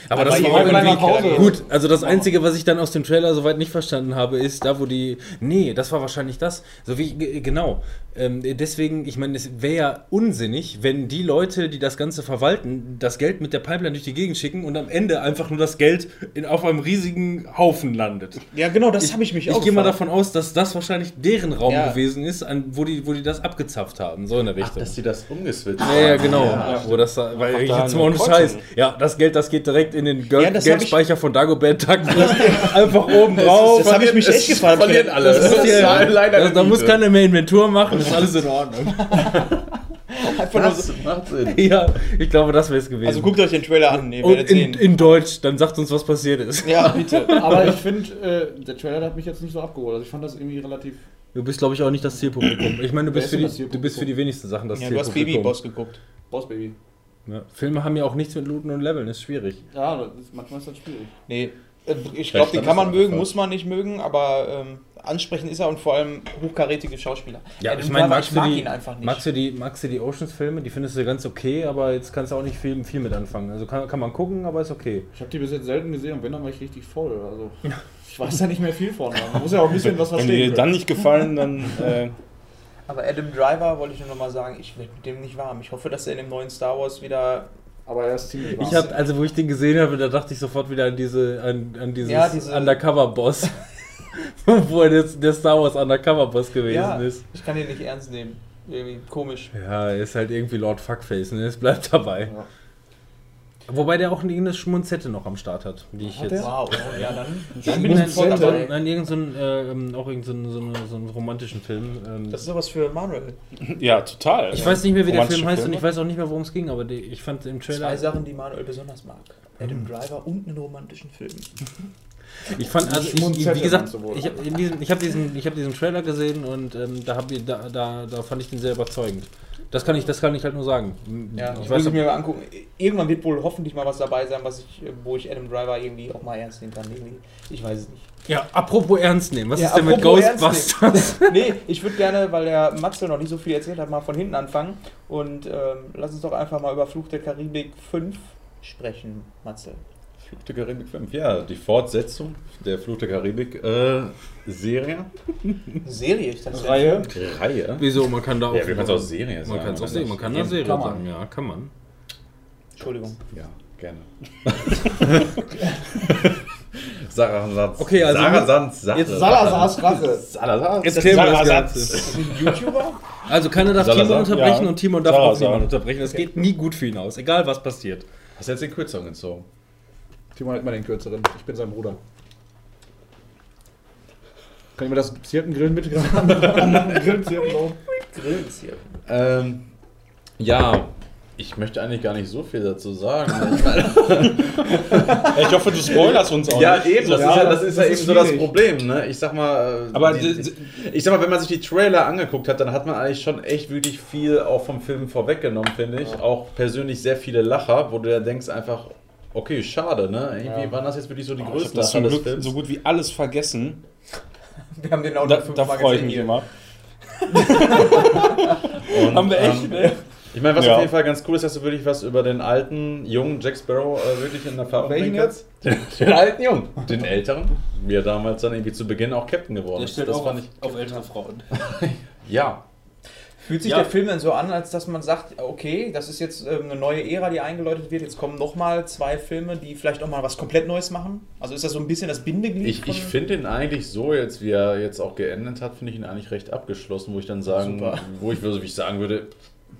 Aber Aber das war auch irgendwie gut. Also das Einzige, was ich dann aus dem Trailer soweit nicht verstanden habe, ist da, wo die. Nee, das war wahrscheinlich das. So wie genau. Ähm, deswegen, ich meine, es wäre ja unsinnig, wenn die Leute, die das Ganze verwalten, das Geld mit der Pipeline durch die Gegend schicken und am Ende einfach nur das Geld in, auf einem riesigen Haufen landet. Ja, genau, das habe ich mich auch Ich gehe mal davon aus, dass das wahrscheinlich deren Raum Ja. gewesen ist, an, wo, die, wo die das abgezapft haben. So in der Ach, Richtung. dass die das umgeswitcht Ja, ja, haben. genau. Ja. Wo das da, weil ich da jetzt mal ohne. Scheiß. Ja, das Geld, das geht direkt in den Geld Ja, das ich- Geldspeicher von Dagobert Tacken. Einfach oben drauf. das habe ich mich echt gefragt. Ich verlieren alle. Das ist ja, ja leider da, muss keiner mehr Inventur machen, ist alles in Ordnung. Einfach nur so, Das macht Sinn. ja, ich glaube, das wäre es gewesen. also guckt euch den Trailer an, ihr Und werdet in, sehen. in Deutsch, dann sagt uns, was passiert ist. ja, bitte. Aber ich finde, äh, der Trailer hat mich jetzt nicht so abgeholt. Also ich fand das irgendwie relativ. Du bist, glaube ich, auch nicht das Zielpublikum. Ich meine, du bist, ist für die, du Zielpublikum? bist für die wenigsten Sachen das Ja, du hast Zielpublikum. Baby Boss geguckt. Boss Baby. Ja. Filme haben ja auch nichts mit Looten und Leveln, ist schwierig. Ja, das ist, manchmal ist das schwierig. Nee, äh, ich glaube, den kann man mögen, muss man nicht mögen, aber ähm, ansprechend ist er und vor allem hochkarätige Schauspieler. Ja, Adam ich meine, magst, ich du mag die- ihn einfach nicht. magst du die, magst du die Oceans-Filme? Die findest du ganz okay, aber jetzt kannst du auch nicht viel, viel mit anfangen. Also kann, kann man gucken, aber ist okay. Ich habe die bis jetzt selten gesehen und wenn, dann war ich richtig voll. Also ich weiß da nicht mehr viel von. Man muss ja auch ein bisschen was Wenn verstehen. dir können. dann nicht gefallen, dann äh, aber Adam Driver wollte ich nur noch mal sagen, ich werde mit dem nicht warm. Ich hoffe, dass er in dem neuen Star Wars wieder. Aber er ist ziemlich Ich hab, also wo ich den gesehen habe, da dachte ich sofort wieder an diese, an, an dieses Ja, diese- Undercover-Boss. Wo er jetzt der Star Wars Undercover-Boss gewesen Ja, ist. ich kann den nicht ernst nehmen. Irgendwie komisch. Ja, er ist halt irgendwie Lord Fuckface, ne? Es bleibt dabei. Ja. Wobei der auch eine Schmunzette noch am Start hat, die ich Hat jetzt. der? Wow, oh, ja dann. Nein, bin ich voll nein, dabei. nein, irgend so ein, äh, ähm, auch irgendein so, ein- so, so einen romantischen Film. Ähm, Das ist sowas für Manuel. ja, total. ich weiß nicht mehr, wie der Film heißt und Filme. ich weiß auch nicht mehr, worum es ging, aber die, ich fand im Trailer. Zwei Sachen, die Manuel besonders mag. Adam Driver und einen romantischen Film. Ich fand, also ich, wie gesagt, ich habe diesen, ich hab diesen, ich hab diesen Trailer gesehen und ähm, da, hab ich, da, da, da fand ich den sehr überzeugend. Das kann ich, das kann ich halt nur sagen. Ja, ich ich weiß, will mir mal angucken. Irgendwann wird wohl hoffentlich mal was dabei sein, was ich, wo ich Adam Driver irgendwie auch mal ernst nehmen kann. Ich weiß es nicht. ja, apropos ernst nehmen, was Ja, ist denn mit Ghostbusters? nee, ich würde gerne, weil der Matze noch nicht so viel erzählt hat, mal von hinten anfangen. Und ähm, lass uns doch einfach mal über Fluch der Karibik 5 sprechen, Matze. Fluch der Karibik 5. Ja, die Fortsetzung der Fluch der Karibik äh, Serie. Serie, ich dachte, Reihe. Reihe. Wieso? Man kann da auch. Ja, wir können es auch Serie man sagen. kann es auch sehen, das man kann da. Serie Kann man. sagen, ja, kann man. Entschuldigung. Ja, gerne. Sarah Sands. Okay, also Sarah Sands Sache. jetzt Salazars Rache. Salazar. Jetzt klären wir das Sarah Ganze. Ist ein YouTuber? Also keiner darf Salazar? Timon unterbrechen Ja. und Timon darf Salazar. auch niemanden unterbrechen. Das geht nie gut für ihn aus, egal was passiert. Hast du jetzt den Kürzeren gezogen? Timon hat immer den kürzeren. Ich bin sein Bruder. Kann ich mir das an? Grillzirken so. Grillenzirpen. Ähm, ja, ich möchte eigentlich gar nicht so viel dazu sagen. Ich hoffe, du spoilerst uns auch ja, nicht. eben, das Ja, ist ja, das- das ist das ja ist eben so das schwierig. Problem. Ne? Ich sag mal, äh, Aber die, ich sag mal, wenn man sich die Trailer angeguckt hat, dann hat man eigentlich schon echt wirklich viel auch vom Film vorweggenommen, finde ich. Auch persönlich sehr viele Lacher, wo du ja denkst einfach, okay, schade, ne? Irgendwie Ja. waren das jetzt wirklich so die Oh, ich habe größten das zum Glück Films. so gut wie alles vergessen. Wir haben den auch Da, noch da fünfmal freue ich gesehen mich hier. immer. Und, Haben wir echt, ähm, ne? Ich meine, was Ja. auf jeden Fall ganz cool ist, dass du wirklich was über den alten, jungen Jack Sparrow äh, wirklich in Erfahrung Welchen bringen kannst. Den, den alten Jungen. Den älteren, wie er damals dann irgendwie zu Beginn auch Captain geworden Der ist. Das auch fand auf, ich. auf ältere Frauen. Ja. Fühlt sich Ja. der Film dann so an, als dass man sagt, okay, das ist jetzt ähm, eine neue Ära, die eingeläutet wird, jetzt kommen nochmal zwei Filme, die vielleicht auch mal was komplett Neues machen? Also ist das so ein bisschen das Bindeglied? Ich, ich finde ihn eigentlich so, jetzt wie er jetzt auch geendet hat, finde ich ihn eigentlich recht abgeschlossen, wo ich dann sagen, Super. wo ich, also wie ich sagen würde,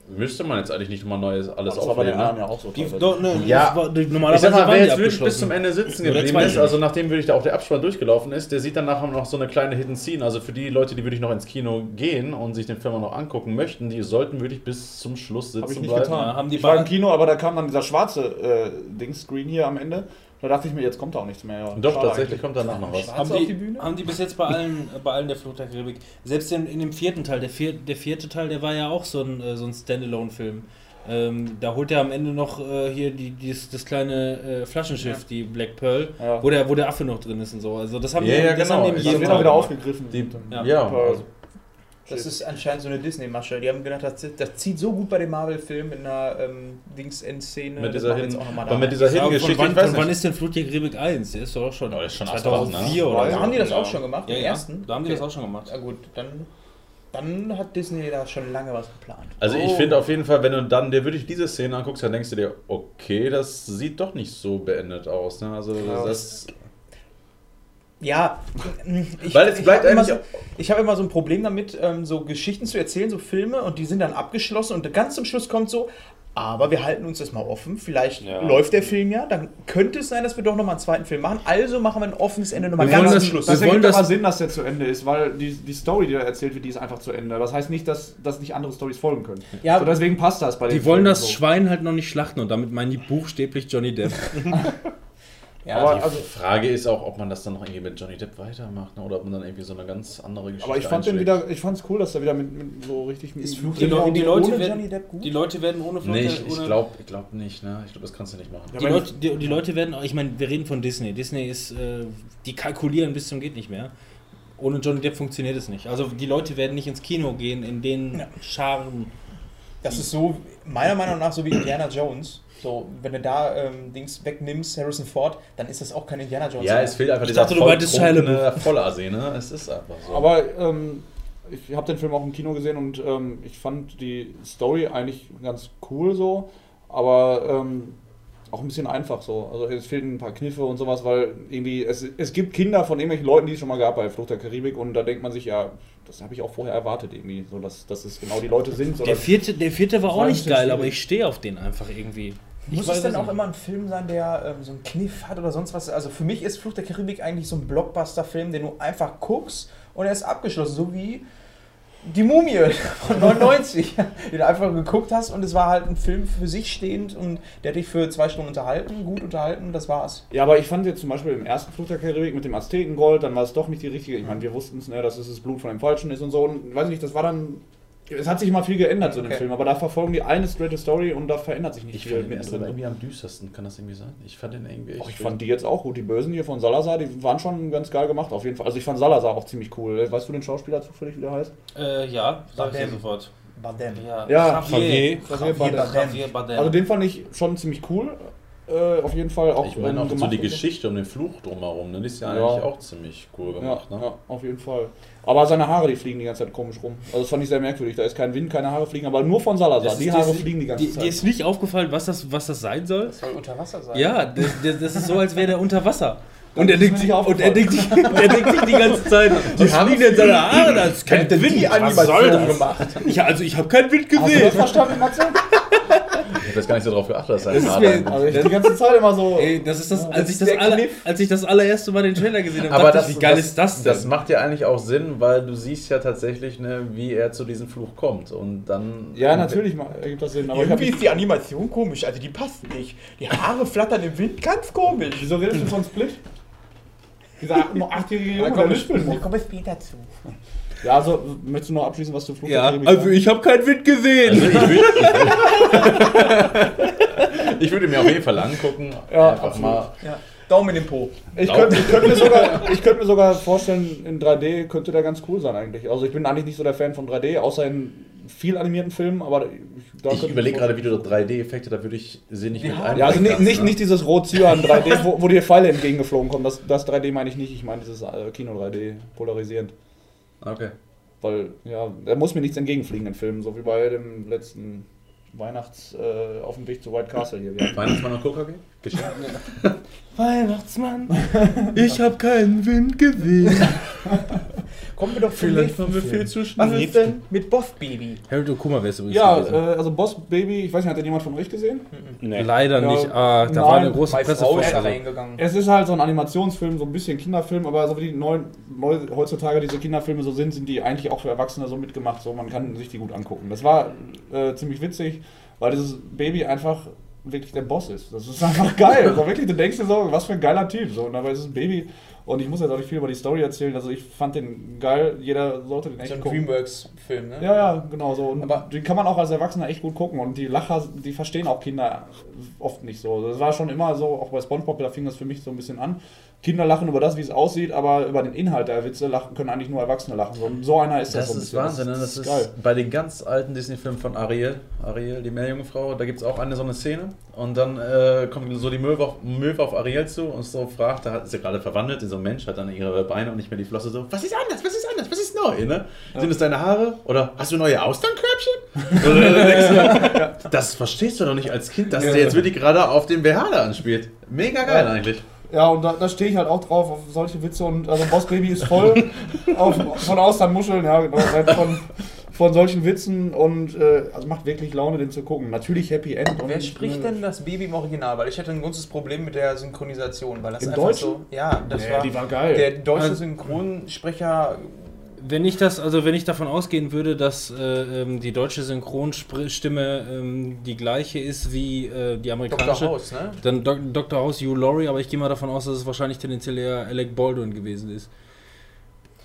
müsste man jetzt eigentlich nicht nochmal neues alles Das war bei den aufnehmen. anderen Ne? ja auch so. Die, doch, ne, Ja. war, die, Ich normalerweise sag mal, wer jetzt wirklich bis zum Ende sitzen geblieben ist, also nachdem wirklich da auch der Abspann durchgelaufen ist, der sieht dann nachher noch so eine kleine Hidden Scene. Also für die Leute, die wirklich noch ins Kino gehen und sich den Film noch angucken möchten, die sollten wirklich bis zum Schluss sitzen Hab ich nicht bleiben. getan. Haben die ich war im Kino, aber da kam dann dieser schwarze äh, Dings-Screen hier am Ende. Da dachte ich mir, jetzt kommt da auch nichts mehr. Ja, Doch, tatsächlich eigentlich. kommt danach noch was. Haben auf die, die Bühne? haben die bis jetzt bei allen, bei allen der Flucht der Karibik, selbst in, in dem vierten Teil, der, vier, der vierte Teil, der war ja auch so ein, äh, so ein Standalone-Film. Ähm, da holt er am Ende noch äh, hier die, dieses, das kleine äh, Flaschenschiff, die Black Pearl, Ja. wo, der, wo der Affe noch drin ist und so. Also das haben Ja, die, ja, das genau. haben die Teil auch wieder gemacht. aufgegriffen. Die, Ja. ja, also, Das ist anscheinend so eine Disney-Masche. Die haben gedacht, das, das zieht so gut bei den Marvel-Filmen in einer ähm, Dings-Endszene. mit dieser, Hin aber da. mit dieser Ja, von Hin-Geschichte, wann, ich weiß von wann ist denn Flut der Karibik 1? Der ist doch auch schon, der ist schon 2004 2004 oder oder so. da haben die das auch schon gemacht, Ja, den ja, ersten? da haben die Okay. das auch schon gemacht. Ja gut, dann, dann hat Disney da schon lange was geplant. Also ich Oh. finde auf jeden Fall, wenn du dann dir wirklich diese Szene anguckst, dann denkst du dir, okay, das sieht doch nicht so beendet aus. Ne? Also Ja. das, Ja, ich, Weil es ich bleibt habe immer, so, ich hab immer so ein Problem damit, ähm, so Geschichten zu erzählen, so Filme, und die sind dann abgeschlossen und ganz zum Schluss kommt so, aber wir halten uns das mal offen, vielleicht Ja. läuft der Film ja, dann könnte es sein, dass wir doch nochmal einen zweiten Film machen, also machen wir ein offenes Ende nochmal Wir ganz das- Schluss. Das Wir wollen ergibt aber das- Sinn, dass der zu Ende ist, weil die, die Story, die da erzählt wird, die ist einfach zu Ende. Das heißt nicht, dass, dass nicht andere Stories folgen können. Ja, so, deswegen passt das bei den Die wollen Filmen das so. Schwein halt noch nicht schlachten und damit meinen die buchstäblich Johnny Depp. ja, aber- die also- Frage ist auch, ob man das dann noch irgendwie mit Johnny Depp weitermacht ne? oder ob man dann irgendwie so eine ganz andere Geschichte Aber ich fand den einschlägt. wieder, ich fand's cool, dass er wieder mit, mit so richtig mit Ist Fluch Die, die, Leute ohne werden, Johnny Depp gut? die Leute werden ohne Flucht Nee, ich, ich glaube ich glaub nicht, ne? Ich glaube, das kannst du nicht machen. Ja, Die Leute, die, die Leute werden, ich meine, wir reden von Disney. Disney ist, äh, die kalkulieren bis zum geht nicht mehr. Ohne Johnny Depp funktioniert es nicht. Also die Leute werden nicht ins Kino gehen, in den Ja. Scharen. Das ist so, meiner Meinung nach, so wie Indiana Jones. So, wenn du da ähm, Dings wegnimmst, Harrison Ford, dann ist das auch kein Indiana Jones. Ja, mehr. es fehlt einfach Ich dieser dachte, du Shia volltrunkene Vollasi, ne? Es ist einfach so. Aber ähm, ich habe den Film auch im Kino gesehen und ähm, ich fand die Story eigentlich ganz cool so, aber ähm, auch ein bisschen einfach so. Also es fehlen ein paar Kniffe und sowas, weil irgendwie es, es gibt Kinder von irgendwelchen Leuten, die es schon mal gab bei Flucht der Karibik und da denkt man sich ja, das habe ich auch vorher erwartet irgendwie, so dass, dass es genau die Leute sind. So Der vierte, der vierte war auch nicht geil, aber ich stehe auf den einfach irgendwie. Ich Muss es denn auch nicht. immer ein Film sein, der ähm, so einen Kniff hat oder sonst was? Also für mich ist Fluch der Karibik eigentlich so ein Blockbuster-Film, den du einfach guckst und er ist abgeschlossen, so wie die Mumie von 99, den du einfach geguckt hast und es war halt ein Film für sich stehend und der hat dich für zwei Stunden unterhalten, gut unterhalten, das war's. Ja, aber ich fand jetzt zum Beispiel im ersten Fluch der Karibik mit dem Aztekengold, dann war es doch nicht die richtige. Ich meine, wir wussten es, ne, dass es das Blut von dem Falschen ist und so. Und weiß nicht, das war dann. Es hat sich mal viel geändert so in dem Okay. Film, aber da verfolgen die eine straighte Story und da verändert sich nicht ich viel fand den ersten mittendrin. irgendwie am düstersten, kann das irgendwie sein? Ich fand den irgendwie echt Auch ich fand die jetzt auch gut. Die Bösen hier von Salazar, die waren schon ganz geil gemacht, auf jeden Fall. Also ich fand Salazar auch ziemlich cool. Weißt du den Schauspieler zufällig, wie der heißt? Äh, ja, sag ich dir sofort. Bardem. Ja, Ja, Javier. Javier. Javier Bardem. Javier Bardem. Also den fand ich schon ziemlich cool. Äh, auf jeden Fall auch. Ich meine auch so die. Geschichte um den Fluch drumherum, ne? Die ist ja Ja. eigentlich auch ziemlich cool Ja, gemacht, ne? ja, auf jeden Fall. Aber seine Haare, die fliegen die ganze Zeit komisch rum. Also das fand ich sehr merkwürdig. Da ist kein Wind, keine Haare fliegen, aber nur von Salazar. Das Die ist- Haare das- fliegen die ganze Die, Zeit. dir ist nicht aufgefallen, was das, was das sein soll? Das soll unter Wasser sein. Ja, das, das das ist so, als wäre der unter Wasser. Und er denkt sich, und er denkt sich, er denkt sich die ganze Zeit, die haben ihn in seine Haare, das ist kein Wind. die Was soll das? gemacht? Ich, also ich habe keinen Wind Hast du das gesehen. verstanden, Matze? Ich habe jetzt gar nicht so drauf geachtet, dass er Das ist mir- Also ich die ganze Zeit immer so. Ey, das ist das, als das ich ist das, Kniff. als ich das allererste Mal den Trailer gesehen habe, Aber das, ich, wie geil das, ist das denn? Das macht ja eigentlich auch Sinn, weil du siehst ja tatsächlich, ne, wie er zu diesem Fluch kommt. Und dann. Ja, natürlich ergibt das Sinn. Aber ich hab, Irgendwie ist die Animation komisch, also die passt nicht. Die Haare flattern im Wind, ganz komisch. wieso redest du von Split? Dieser achtjährige Junge, Da der komme lispeln muss. komm ich später zu. Ja, also möchtest du noch abschließen, was du Fluch ja, also ich habe keinen Wind gesehen. Also ich würde ich würde mir auf jeden Fall angucken. Ja, einfach absolut. mal. Ja. Daumen in den Po. Ich könnte, ich, könnte mir sogar, ich könnte mir sogar vorstellen, in 3D könnte der ganz cool sein eigentlich. Also ich bin eigentlich nicht so der Fan von 3D, außer in viel animierten Filmen, aber ich, Ich überlege gerade, wie du 3D-Effekte, da würde ich sie nicht Die mit Haare. Ja, also nicht, einbringen nicht, nicht dieses Rot-Cyan 3D, wo, wo dir Pfeile entgegengeflogen kommen. Das, das 3D meine ich nicht. Ich meine dieses äh, Kino 3D, polarisierend. Okay. Weil, ja, da muss mir nichts entgegenfliegen in Filmen, so wie bei dem letzten Weihnachts äh, auf dem Weg zu White Castle hier. Weihnachtsmann und Coca-Cola? Geschenk? Weihnachtsmann, ich habe keinen Wind gesehen. Kommen wir doch zum Vielleicht waren wir viel zu Was schnell. ist denn mit Boss Baby? Harold Okuma wäre es übrigens ja, gewesen. äh, also Boss Baby, ich weiß nicht, hat den jemand von euch gesehen? Nee. Leider Ja, nicht. Ah, da nein, war eine große Pressevorstellung. reingegangen. Es ist halt so ein Animationsfilm, so ein bisschen Kinderfilm, aber so wie die neuen, neu, heutzutage diese Kinderfilme so sind, sind die eigentlich auch für Erwachsene so mitgemacht, so man kann sich die gut angucken. Das war äh, ziemlich witzig, weil dieses Baby einfach wirklich der Boss ist. Das ist einfach geil. Also wirklich, du denkst dir so, was für ein geiler Typ. So, und dabei ist es ein Baby. Und ich muss jetzt auch nicht viel über die Story erzählen. Also ich fand den geil. Jeder sollte den echt So ein gucken. Dreamworks-Film, ne? Ja, ja, genau so. Und Aber- den kann man auch als Erwachsener echt gut gucken. Und die Lacher, die verstehen auch Kinder oft nicht so. Das war schon immer so, auch bei Spongebob, da fing das für mich so ein bisschen an. Kinder lachen über das, wie es aussieht, aber über den Inhalt der Witze lachen, können eigentlich nur Erwachsene lachen. So, so einer ist das, Das so ein ist bisschen. Wahnsinn, ne? das ist geil. bei den ganz alten Disney-Filmen von Ariel, Ariel, die Meerjungfrau, da gibt es auch eine so eine Szene und dann äh, kommt so die Möwe auf, Möwe auf Ariel zu und so fragt, da hat sie gerade verwandelt in so einen Mensch, hat dann ihre Beine und nicht mehr die Flosse so, was ist anders, was ist anders, was ist neu, ne? Sind es deine Haare oder hast du neue Austernkörbchen? Das verstehst du doch nicht als Kind, dass der jetzt wirklich gerade auf den BH da anspielt. Mega geil Ja. eigentlich. Ja, und da, da stehe ich halt auch drauf, auf solche Witze. Und also Boss Baby ist voll auf, von Austernmuscheln, ja, genau, halt von, von solchen Witzen und äh, also macht wirklich Laune, den zu gucken. Natürlich Happy End. Und, Wer spricht äh, denn das Baby im Original? Weil ich hatte ein großes Problem mit der Synchronisation, weil das Im einfach Deutschen? so. Ja, das Nee, war, die war geil. Der deutsche Also- Synchronsprecher. Wenn ich das, also wenn ich davon ausgehen würde, dass äh, ähm, die deutsche Synchronstimme ähm, die gleiche ist wie äh, die Dr. amerikanische, House, ne? dann Dok Dr. House Hugh Laurie, aber ich gehe mal davon aus, dass es wahrscheinlich tendenziell eher Alec Baldwin gewesen ist.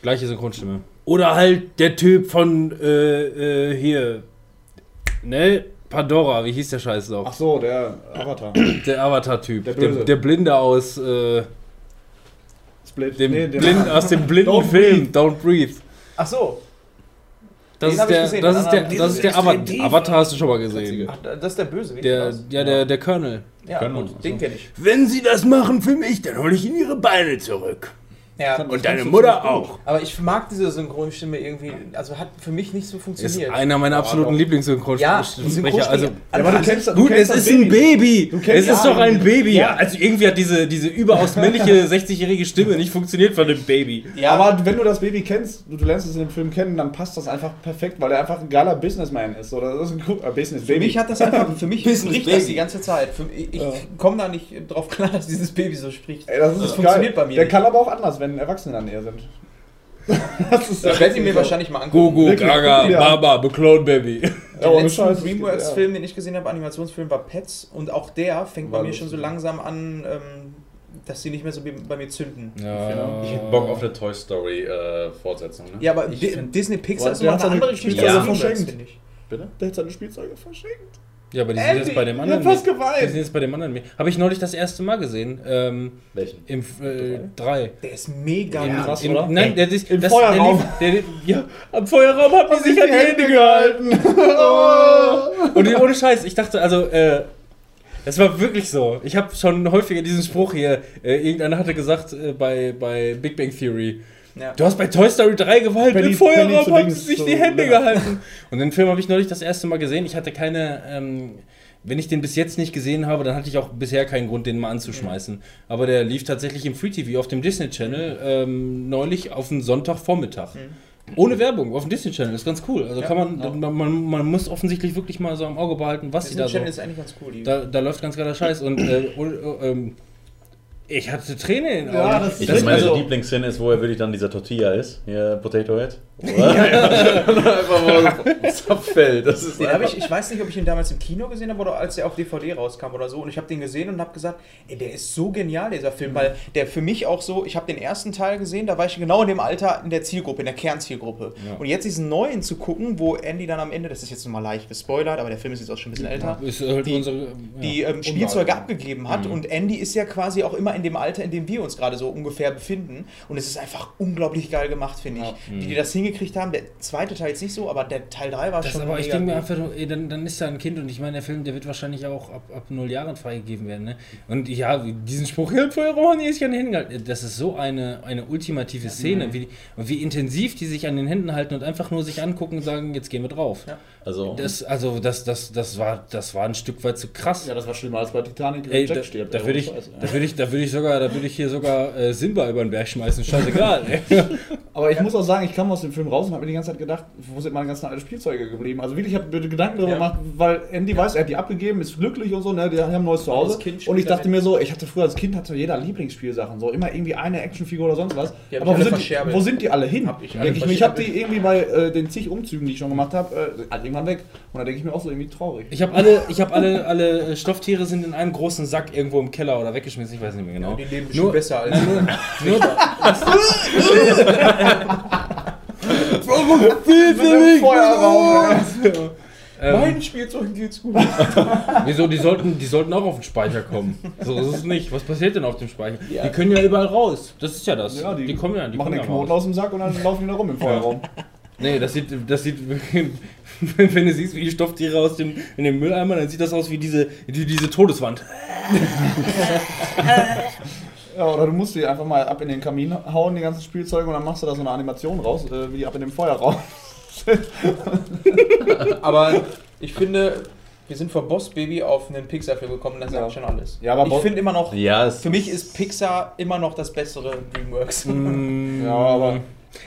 Gleiche Synchronstimme. Oder halt der Typ von äh, äh, hier, ne? Pandora, wie hieß der Scheiß noch? Ach so, der Avatar. Der Avatar-Typ. Der Der, der, Blinde aus, äh, Split. dem Nee, der- Blind, aus dem blinden Don't Film Don't Breathe. Ach so. Das ist der, gesehen, das ist der, das ist der Avatar. Avatar hast du schon mal gesehen. Ach, das ist der Böse, wie Der, ja, der, der Colonel. Ja, uns. den kenne ich. Wenn Sie das machen für mich, dann hole ich Ihnen Ihre Beine zurück. Ja, Und deine Mutter auch. aber ich mag diese Synchronstimme irgendwie, also hat für mich nicht so Ist funktioniert. einer meiner absoluten Ja, Lieblingssynchronsprecher. Also, Synchronsprecher. aber du kennst, du gut, kennst es das ist ein Baby. Du Es kennst- ist ja, doch ein Baby. ja. Also irgendwie hat diese, diese überaus männliche 60-jährige Stimme nicht funktioniert von dem Baby. ja, Aber wenn du das Baby kennst, du, du lernst es in dem Film kennen, dann passt das einfach perfekt, weil er einfach ein geiler Businessman ist. Oder das ist ein äh, Business für Baby. mich hat das einfach, für mich Business spricht Baby. das die ganze Zeit. Für, ich ich Ja. komme da nicht drauf klar, dass dieses Baby so spricht. Ey, das ist Das funktioniert bei mir Der nicht. kann aber auch anders, wenn Erwachsene der Nähe sind. das ist Das werde ich mir wahrscheinlich mal angucken. Gogo, Wirklich, Gaga. Baba, Beclone Baby. Ja, Der ohne letzte Dreamworks-Film, den ich gesehen habe, Animationsfilm, war Pets. Und auch der fängt War bei mir schon so langsam an, ähm, dass sie nicht mehr so bei mir zünden. Ja. Ich hätte Bock auf eine Toy Story äh, Fortsetzung. Ne? Ja, aber Disney Pixar ist noch hat eine seine andere Geschichte Dreamworks, verschenkt. finde ich. Bitte? Der hat seine Spielzeuge verschenkt. Ja, aber die sind jetzt bei dem anderen. fast geweint. Die sind jetzt bei dem anderen. Habe ich neulich das erste Mal gesehen. Ähm, Welchen? Im äh, 3. Der ist mega Ja, gut. krass, Im, oder? nein, der, ist- Im das, Feuerraum. Der, lief- der, ja, am Feuerraum haben die sich an die Hände gehalten. Und die- ohne Scheiß, ich dachte, also, äh, das war wirklich so. Ich habe schon häufiger diesen Spruch hier, äh, irgendeiner hatte gesagt äh, bei, bei Big Bang Theory, Ja. du hast bei Toy Story 3 geweint, Penny- im Feuerraum haben sie sich zu die Hände Lennart. gehalten. Und den Film habe ich neulich das erste Mal gesehen. Ich hatte keine, ähm, wenn ich den bis jetzt nicht gesehen habe, dann hatte ich auch bisher keinen Grund, den mal anzuschmeißen. Aber der lief tatsächlich im Free TV auf dem Disney Channel ähm, neulich auf einen Sonntagvormittag. Ohne Werbung, auf dem Disney Channel, ist ganz cool. Also Ja, kann man, man, man, man muss offensichtlich wirklich mal so am Auge behalten, was sie Disney da so. Channel ist eigentlich ganz cool. Die Da, da läuft ganz geiler Scheiß und äh, und, äh, ähm, ich hatte Tränen in den Augen. Ja, das- Ich Das das meine also- Lieblingsszene ist, wo er wirklich dann dieser Tortilla ist. Hier, Potato Head. Oder? einfach mal abfällt. Das ist Den ich, ich weiß nicht, ob ich ihn damals im Kino gesehen habe oder als der auf DVD rauskam oder so. Und ich habe den gesehen und habe gesagt, ey, der ist so genial, dieser Film, weil der für mich auch so, ich habe den ersten Teil gesehen, da war ich genau in dem Alter in der Zielgruppe, in der Kernzielgruppe. Ja. Und jetzt diesen neuen zu gucken, wo Andy dann am Ende, das ist jetzt nochmal leicht gespoilert, aber der Film ist jetzt auch schon ein bisschen älter, Ist halt Die- unsere, ja. die ähm, Spielzeuge abgegeben hat. Und Andy ist ja quasi auch immer in dem Alter, in dem wir uns gerade so ungefähr befinden. Und es ist einfach unglaublich geil gemacht, finde ich. Wie die das hingekriegt haben. Der zweite Teil jetzt nicht so, aber der Teil 3 war Das schon aber ich denke mir einfach, ey, dann, dann ist da ein Kind und ich meine, der Film, der wird wahrscheinlich auch ab, ab null Jahren freigegeben werden. Ne? Und ja, diesen Spruch, Hilfe, Ronny ist ja hingehalten. Das ist so eine, eine ultimative Szene, wie, und wie intensiv die sich an den Händen halten und einfach nur sich angucken und sagen, jetzt gehen wir drauf. Ja. Also, Das, also das, das, das, war, das war ein Stück weit zu krass. Ja, das war schlimmer als bei Titanic, Ey, da, stirbt. da würde ich, ohne Scheiß, ey. da würde ich, da würde ich sogar, da würde ich hier sogar äh, Simba über den Berg schmeißen. Scheißegal. Aber ich muss auch sagen, ich kam aus dem Film raus und habe mir die ganze Zeit gedacht, wo sind meine ganzen alten Spielzeuge geblieben? Also wirklich, ich habe mir Gedanken darüber Ja. gemacht, weil Andy weiß, er hat die abgegeben, ist glücklich und so, ne? Die haben ein neues Zuhause. Und ich dachte mir so, ich hatte früher als Kind hatte jeder Lieblingsspielsachen, so immer irgendwie eine Actionfigur oder sonst was. Ich Aber wo sind, die, wo sind die alle hin? Hab ich ich ich habe die irgendwie bei äh, den zig Umzügen, die ich schon gemacht habe, äh, irgendwann weg. Und da denke ich mir auch so irgendwie traurig. Ich habe alle, ich habe alle, alle Stofftiere sind in einem großen Sack irgendwo im Keller oder weggeschmissen. Ich weiß nicht mehr genau. Die leben bestimmt Nur- besser als Nur, ähm, Mein Spielzeug geht's gut. wieso? Die sollten, die sollten auch auf den Speicher kommen. So ist es nicht. Was passiert denn auf dem Speicher? Ja. Die können ja überall raus. Das ist ja das. Ja, die, kommen ja, die machen kommen den ja Knoten raus. aus dem Sack und dann laufen die da rum im Feuerraum. Nee, das sieht, das sieht, wenn, du siehst, wie die Stofftiere aus dem, in dem Mülleimer, dann sieht das aus wie diese, wie diese Todeswand. Ja, oder du musst die einfach mal ab in den Kamin hauen, die ganzen Spielzeuge, und dann machst du da so eine Animation raus, äh, wie die ab in dem Feuerraum. Aber ich finde, wir sind von Boss Baby auf einen Pixar-Film gekommen, das Ja. sagt schon alles. Ja, aber ich finde immer noch, ja, für mich ist Pixar immer noch das bessere Dreamworks. Ja, aber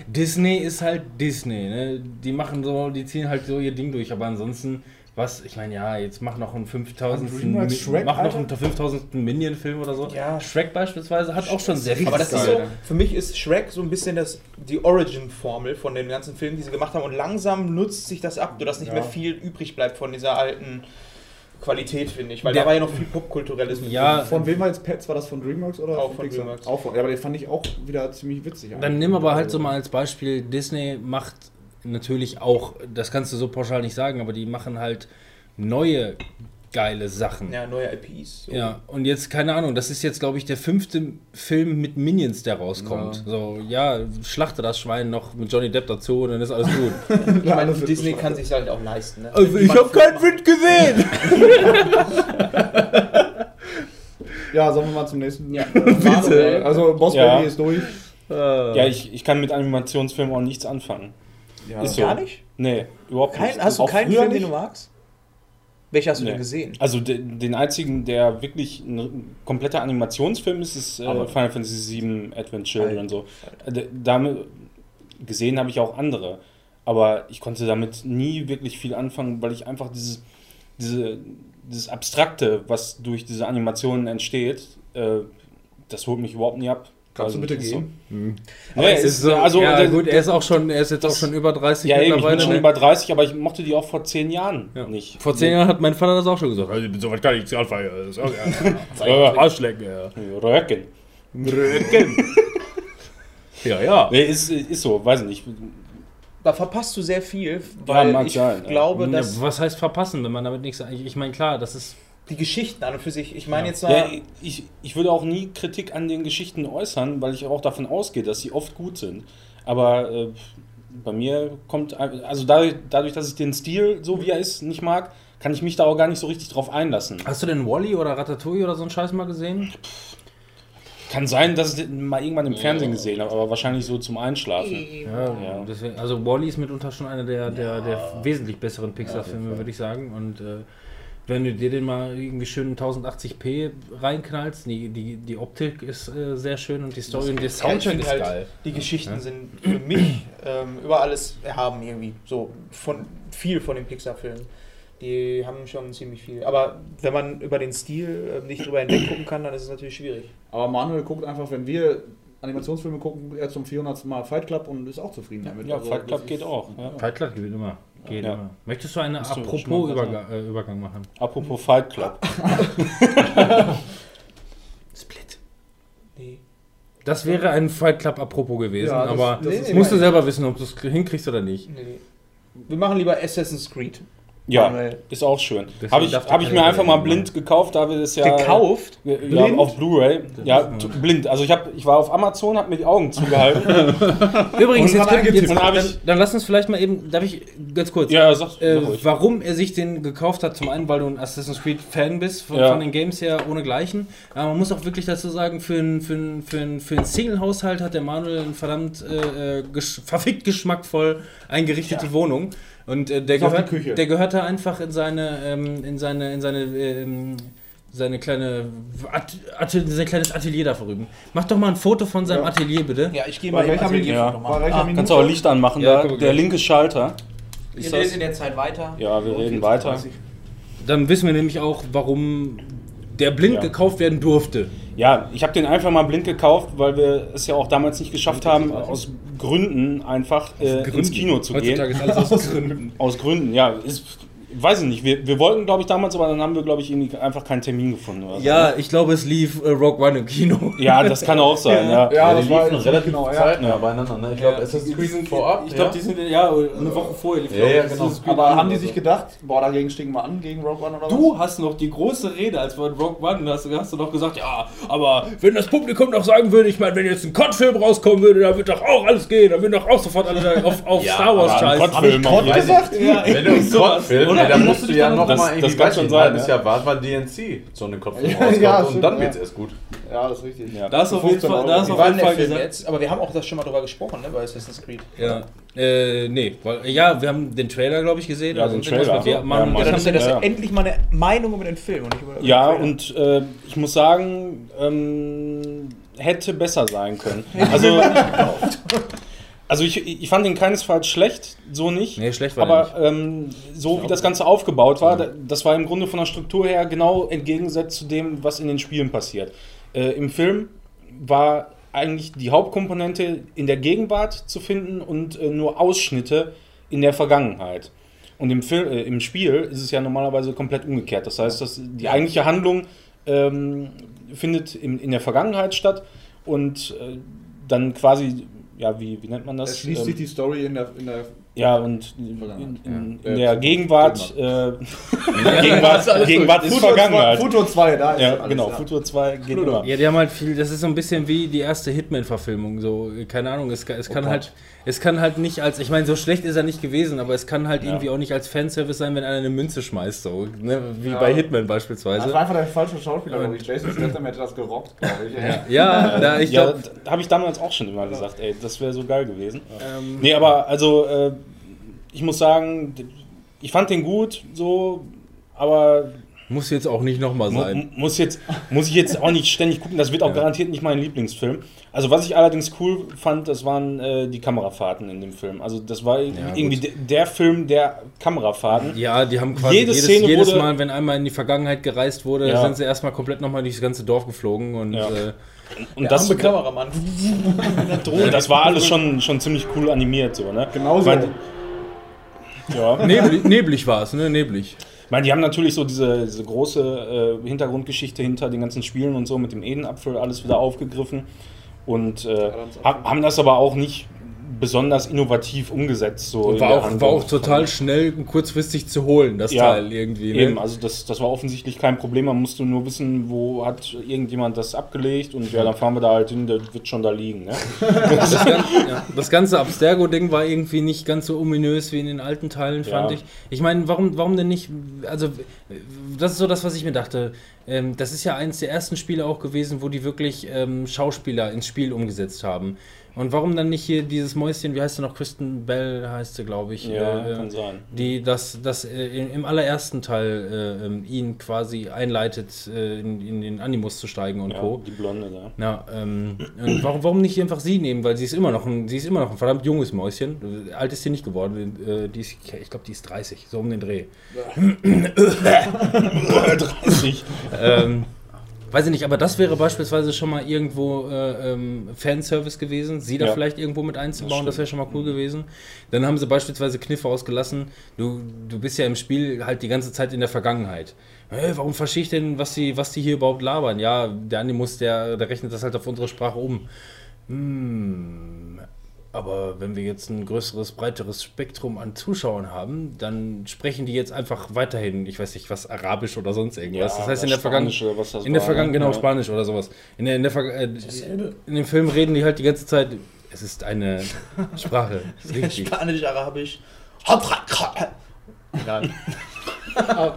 Disney ist halt Disney, ne? Die machen so, die ziehen halt so ihr Ding durch, aber ansonsten, was, ich meine, ja, jetzt mach noch einen 5000. Und DreamWorks Shrek, mach noch einen 5000. Minion-Film oder so. Ja. Shrek beispielsweise hat auch schon sehr viel Aber das ist so, für mich ist Shrek so ein bisschen das, die Origin-Formel von den ganzen Filmen, die sie gemacht haben. Und langsam nutzt sich das ab, sodass nicht Ja. mehr viel übrig bleibt von dieser alten Qualität, finde ich. Weil Der- da war ja noch viel Popkulturelles mit Ja, drin. von wem war jetzt Pets? War das von DreamWorks oder Auch von Pixar? DreamWorks. Auch von, ja, aber den fand ich auch wieder ziemlich witzig. Dann eigentlich. nimm aber halt so mal als Beispiel, Disney macht natürlich auch, das kannst du so pauschal nicht sagen, aber die machen halt neue geile Sachen. Ja, neue IPs. So. Ja, und jetzt, keine Ahnung, das ist jetzt, glaube ich, der fünfte Film mit Minions, der rauskommt. Ja. So, ja, schlachte das Schwein noch mit Johnny Depp dazu und dann ist alles gut. Ich meine, Disney kann sich halt auch leisten. Ne? also, ich habe keinen Film Wind gesehen! Ja, sollen wir mal zum nächsten. Ja, Bitte. Also Boss Ja. Baby ist durch. Ja, ich, ich kann mit Animationsfilmen auch nichts anfangen. Ja. Ist so. Gar nicht? Nee, überhaupt Kein, nicht. hast du Auch keinen Film, den du magst? Welchen hast du Nee. denn gesehen? Also de, den einzigen, der wirklich ein kompletter Animationsfilm ist, ist äh, Final Fantasy VII Advent Children. So. Äh, damit gesehen habe ich auch andere. Aber ich konnte damit nie wirklich viel anfangen, weil ich einfach dieses, diese, dieses Abstrakte, was durch diese Animationen entsteht, äh, das holt mich überhaupt nie ab. Kannst du Also, bitte gehen? Nee, es ist, also, ja, der- gut, er ist auch schon, er ist jetzt auch schon über 30 ja, eben, ich bin mittlerweile. schon ne? über 30, aber ich mochte die auch vor 10 Jahren Ja. nicht. Vor 10 Jahren hat mein Vater das auch schon gesagt. Also, so weit kann ich nicht anfangen. Das ist auch- ja. Ja, Arschlecken, ja. Röcken. Ja, ja. Nee, ist, ist so, weiß ich nicht. Da verpasst du sehr viel, weil mag ich sein, ja. glaube, Ja, dass was heißt verpassen, wenn man damit nichts. Ich, ich meine, klar, das ist. Die Geschichten an und für sich, ich meine Ja. jetzt mal, Ja, ich, ich würde auch nie Kritik an den Geschichten äußern, weil ich auch davon ausgehe, dass sie oft gut sind. Aber äh, bei mir kommt, also dadurch, dadurch, dass ich den Stil, so wie er ist, nicht mag, kann ich mich da auch gar nicht so richtig drauf einlassen. Hast du denn Wally oder Ratatouille oder so einen Scheiß mal gesehen? Kann sein, dass ich den mal irgendwann im Fernsehen gesehen habe, aber wahrscheinlich so zum Einschlafen. Ja, Ja. Deswegen, also Wally ist mitunter schon einer der, der, der wesentlich besseren Pixar-Filme, würde ich sagen. Und äh, wenn du dir den mal irgendwie schön in 1080p reinknallst, die, die, die Optik ist äh, sehr schön und die Story und der Ja, Soundtrack ist halt, geil. Die Geschichten sind für mich ähm, über alles erhaben irgendwie. So von viel von den Pixar-Filmen. Die haben schon ziemlich viel. Aber wenn man über den Stil ähm, nicht drüber hinweg gucken kann, dann ist es natürlich schwierig. Aber Manuel guckt einfach, wenn wir Animationsfilme gucken, er zum 400. Mal Fight Club und ist auch zufrieden damit. Ja, Also, Fight Club geht auch. Ja. Fight Club geht immer. Geht Ja. immer. Möchtest du einen Musst du schon mal apropos sagen. Übergang, äh, Übergang machen? Apropos Fight Club. Split. Nee. Das wäre ein Fight Club apropos gewesen, Ja, das- aber das Nee, ist nee, musst du selber wissen, ob du es hinkriegst oder nicht. Nee. Wir machen lieber Assassin's Creed. Ja, Manuel. ist auch schön. Habe ich, hab ich mir einfach mal blind gekauft, da wir das ja. Gekauft? Ja, Blind? auf Blu-ray. Ja, blind. Also ich, hab, ich war auf Amazon, habe mir die Augen zugehalten. Übrigens, Und jetzt, dann können- jetzt dann dann, ich- dann lass uns vielleicht mal eben, darf ich ganz kurz, ja, sag, äh, sag warum er sich den gekauft hat. Zum einen, weil du ein Assassin's Creed Fan bist, von, Ja. von den Games her ohnegleichen. Aber man muss auch wirklich dazu sagen, für einen für ein, für ein, für ein Single-Haushalt hat der Manuel eine verdammt äh, äh, gesch verfickt geschmackvoll eingerichtete Wohnung. Und äh, der, gehört, Küche. der gehört da einfach in seine, ähm, in seine, in seine, ähm, seine kleine, At At sein kleines Atelier da vorüben. Mach doch mal ein Foto von seinem Ja. Atelier, bitte. Ja, ich gehe mal in welcher Atelier machen. welcher Ah? Kannst du auch Licht anmachen, Ja, da, der linke Schalter. Wir Ist in der Zeit weiter. Ja, wir reden weiter. Dann wissen wir nämlich auch, warum der blind Ja. gekauft werden durfte. Ja, ich habe den einfach mal blind gekauft, weil wir es ja auch damals nicht geschafft haben, aus Gründen einfach äh, ins Kino zu gehen. Heutzutage ist alles aus Gründen. Aus Gründen, ja. Ist, weiß ich nicht. Wir, wir wollten, glaube ich, damals, aber dann haben wir, glaube ich, irgendwie einfach keinen Termin gefunden. Oder so. Ja, ich glaube, es lief äh, Rogue One im Kino. ja, das kann auch sein, ja. Ja, die das war liefen jetzt relativ genau, ja. zeitnah beieinander. Ne? Ich glaube, Assassin's Creed vorab. Ich glaube, ja. die sind ja eine Woche vorher. lief, Ja, glaub ich, ja, genau. Aber haben die sich gedacht, boah, dagegen stiegen wir an, gegen Rogue One oder Du hast noch die große Rede, als wir in Rogue One hast, hast du noch gesagt, ja, aber wenn das Publikum doch sagen würde, ich meine, wenn jetzt ein Cod-Film rauskommen würde, dann wird doch auch alles gehen, dann würden doch auch sofort alle auf, auf Ja, Star Wars scheißen. Cod-Film auch Weiß nicht. ich, wenn du einen Cod-Film, Oder? Ja, dann Musst du ja dann- noch das- mal das irgendwie kann schon sein, halbes ja. Jahr warten, weil DNC so einen Cod-Film Ja, rauskommt ja, und dann ja. wird's erst gut. Ja, das ist richtig. Ja. Da ist auf jeden 15 Fall, da ist auf jeden Fall gesagt. jetzt? Aber wir haben auch das schon mal drüber gesprochen, ne, bei Assassin's Creed. Ja. Äh, nee, weil, ja, wir haben den Trailer, glaube ich, gesehen. Ja, Also den Trailer. mit- Ja, Ja. Ja, dann ist ja das Ja. endlich mal eine Meinung über den Film und nicht über über Ja, den Trailer. und äh, ich muss sagen, ähm, hätte besser sein können. Also, also ich, ich fand den keinesfalls schlecht, so nicht. Nee, schlecht war Aber ähm, so wie das Ganze aufgebaut war, da- das war im Grunde von der Struktur her genau entgegengesetzt zu dem, was in den Spielen passiert. Äh, Im Film war eigentlich die Hauptkomponente in der Gegenwart zu finden und äh, nur Ausschnitte in der Vergangenheit. Und im, Film, äh, im Spiel ist es ja normalerweise komplett umgekehrt. Das heißt, dass die eigentliche Handlung ähm, findet in, in der Vergangenheit statt und äh, dann quasi, ja, wie, wie nennt man das? Es schließt Ähm, sich die Story in der, in der ja, und in, in, ja. in Äh, der Gegenwart, äh, Gegenwart, Gegenwart ist Futur Vergangenheit. 2, Futur 2, da ist Ja, alles, genau, ja. Futur 2 geht Flutter. immer. Ja, die haben halt viel, das ist so ein bisschen wie die erste Hitman-Verfilmung, so, keine Ahnung, es, kann- es kann Gott. halt, es kann halt nicht als, ich meine, so schlecht ist er nicht gewesen, aber es kann halt Ja. irgendwie auch nicht als Fanservice sein, wenn einer eine Münze schmeißt, so, ne, wie Ja. bei Hitman Das beispielsweise. war einfach der falsche Schauspieler, glaube ich. Jason Statham hätte das gerockt, glaube ich. Ja, da, ich ja, glaube, habe ich damals auch schon immer gesagt, ey, das wäre so geil gewesen. ähm, Nee, aber also, äh, ich muss sagen, ich fand den gut, so, aber muss jetzt auch nicht nochmal mu sein. muss, jetzt, muss ich jetzt auch nicht ständig gucken. Das wird auch Ja. garantiert nicht mein Lieblingsfilm. Also, was ich allerdings cool fand, das waren äh, die Kamerafahrten in dem Film. Also, das war irgendwie de der Film der Kamerafahrten. Ja, die haben quasi Jede jedes, Szene jedes wurde- Mal, wenn einmal in die Vergangenheit gereist wurde, Ja. sind sie erstmal komplett nochmal durchs ganze Dorf geflogen und Ja. äh, Und der das, arme Kameramann. und das war alles schon, schon ziemlich cool animiert, so, ne? Genauso. Weil- Ja. neblig, neblig war es, ne? Neblig. Ich meine, die haben natürlich so diese, diese große äh, Hintergrundgeschichte hinter den ganzen Spielen und so mit dem Edenapfel alles wieder aufgegriffen und äh, ha- haben das aber auch nicht besonders innovativ umgesetzt. So Und war auch, war auch total schnell und kurzfristig zu holen, das Ja, Teil irgendwie. Ne? Eben, also das, das war offensichtlich kein Problem. Man musste nur wissen, wo hat irgendjemand das abgelegt und ja, dann fahren wir da halt hin, der wird schon da liegen. Ne? Das, ganze, ja, das ganze Abstergo-Ding war irgendwie nicht ganz so ominös wie in den alten Teilen, fand Ja. ich. Ich meine, warum, warum denn nicht? Also, das ist so das, was ich mir dachte. Ähm, das ist ja eins der ersten Spiele auch gewesen, wo die wirklich ähm, Schauspieler ins Spiel umgesetzt haben. Und warum dann nicht hier dieses Mäuschen, wie heißt sie noch, Kristen Bell heißt sie, glaube ich. Ja, äh, kann sein. Die das, das äh, im allerersten Teil äh, ähm, ihn quasi einleitet, äh, in, in den Animus zu steigen und Ja, Co. die Blonde da. Ja, ähm, und warum, warum nicht einfach sie nehmen? Weil sie ist immer noch ein, sie ist immer noch ein verdammt junges Mäuschen. Alt ist sie nicht geworden. Äh, die ist, ich glaube, die ist 30, so um den Dreh. 30. ähm, weiß ich nicht, aber das wäre beispielsweise schon mal irgendwo äh, ähm, Fanservice gewesen, sie da Ja. vielleicht irgendwo mit einzubauen, Das das, wäre schon mal cool gewesen. Dann haben sie beispielsweise Kniffe ausgelassen, du, du bist ja im Spiel halt die ganze Zeit in der Vergangenheit. Hey, warum verstehe ich denn, was die, was die hier überhaupt labern? Ja, der Animus, der, der rechnet das halt auf unsere Sprache um. Hm, aber wenn wir jetzt ein größeres, breiteres Spektrum an Zuschauern haben, dann sprechen die jetzt einfach weiterhin, ich weiß nicht, was Arabisch oder sonst irgendwas. das heißt, in der Vergangenheit. Spanisch oder was das In der war, Vergangenheit, ne? genau, Ja. Spanisch oder sowas. In, der, in, der, äh, in dem Film reden die halt die ganze Zeit. Es ist eine Sprache. Das ist. Spanisch, Arabisch. Nein. Aber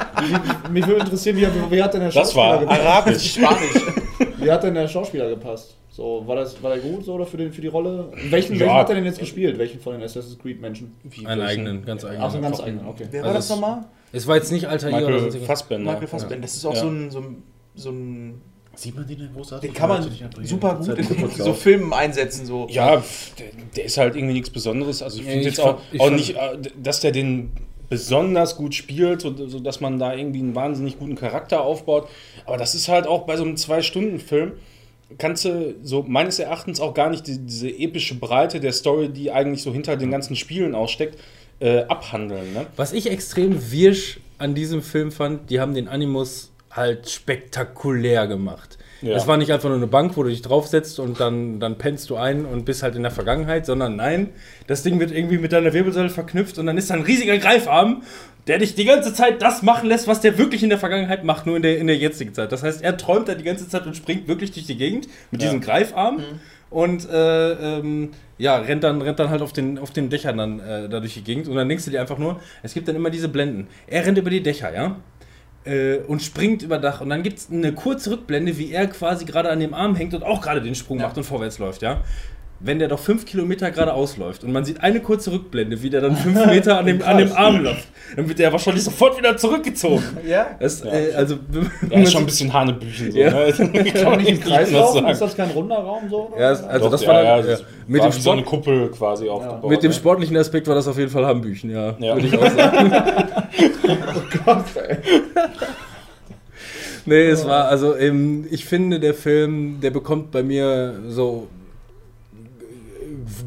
mich, würde interessieren, wie, wie hat denn der Das Schauspieler war gepasst? Arabisch, Spanisch. Wie hat denn der Schauspieler gepasst? So, war, das, war der gut so oder für, den, für die Rolle? Welchen, Ja. welchen hat er denn jetzt gespielt? Welchen von den Assassin's Creed Menschen? Wie Einen welchen? eigenen, ganz eigenen. Ach, so einen ganz eigenen, okay. Wer Also war das es- nochmal? Es war jetzt nicht Alter oder Michael sonst irgendwas. Fassbender. Michael Fassbender. Das ist auch Ja. so ein, so ein, so ein Sieht man den denn großartig? Den kann man super gut in so Filmen einsetzen. So. Ja, der, der ist halt irgendwie nichts Besonderes. Also ich finde ich jetzt auch, fand- auch nicht, äh, dass der den besonders gut spielt, so, so dass man da irgendwie einen wahnsinnig guten Charakter aufbaut. Aber das ist halt auch bei so einem Zwei-Stunden-Film, kannst du so meines Erachtens auch gar nicht die, diese epische Breite der Story, die eigentlich so hinter den ganzen Spielen aussteckt, äh, abhandeln. Ne? Was ich extrem wirsch an diesem Film fand, die haben den Animus halt spektakulär gemacht. Ja. Das war nicht einfach nur eine Bank, wo du dich draufsetzt und dann, dann pennst du ein und bist halt in der Vergangenheit, sondern nein, das Ding wird irgendwie mit deiner Wirbelsäule verknüpft und dann ist da ein riesiger Greifarm, der dich die ganze Zeit das machen lässt, was der wirklich in der Vergangenheit macht, nur in der, in der jetzigen Zeit. Das heißt, er träumt da die ganze Zeit und springt wirklich durch die Gegend mit Ja. diesem Greifarm und äh, ähm, ja, rennt dann, rennt dann halt auf den, auf den Dächern dann äh, da durch die Gegend und dann denkst du dir einfach nur, es gibt dann immer diese Blenden. Er rennt über die Dächer, ja? Äh, und springt über Dach und dann gibt es eine kurze Rückblende, wie er quasi gerade an dem Arm hängt und auch gerade den Sprung macht und vorwärts läuft, ja? Wenn der doch fünf Kilometer geradeaus läuft und man sieht eine kurze Rückblende, wie der dann fünf Meter an dem, an dem Arm läuft, dann wird der wahrscheinlich sofort wieder zurückgezogen. Ja? Das, äh, also, Ja, ist schon ein bisschen Hanebüchen so. Ja. Ne? Kann man nicht im Kreis laufen? Ist das kein runder Raum so? Ja, es- also Doch, das ja, war dann, ja, das mit war dem wie so eine Sport- Kuppel quasi aufgebaut. Mit dem ne? sportlichen Aspekt war das auf jeden Fall Hanebüchen, ja. Ja. Würde ich auch sagen. Gott, ey. Nee, es war, also ähm, ich finde, der Film, der bekommt bei mir so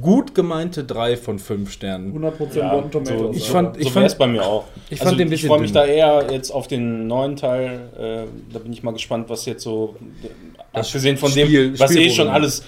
gut gemeinte drei von fünf Sternen. 100% Ja, Rotten Tomatoes. so, Ich fand- ich so fand- bei mir auch. ich also ich freue mich dünn. da eher jetzt auf den neuen Teil. Äh, da bin ich mal gespannt, was jetzt so, äh, abgesehen von Spiel- dem, was eh schon alles,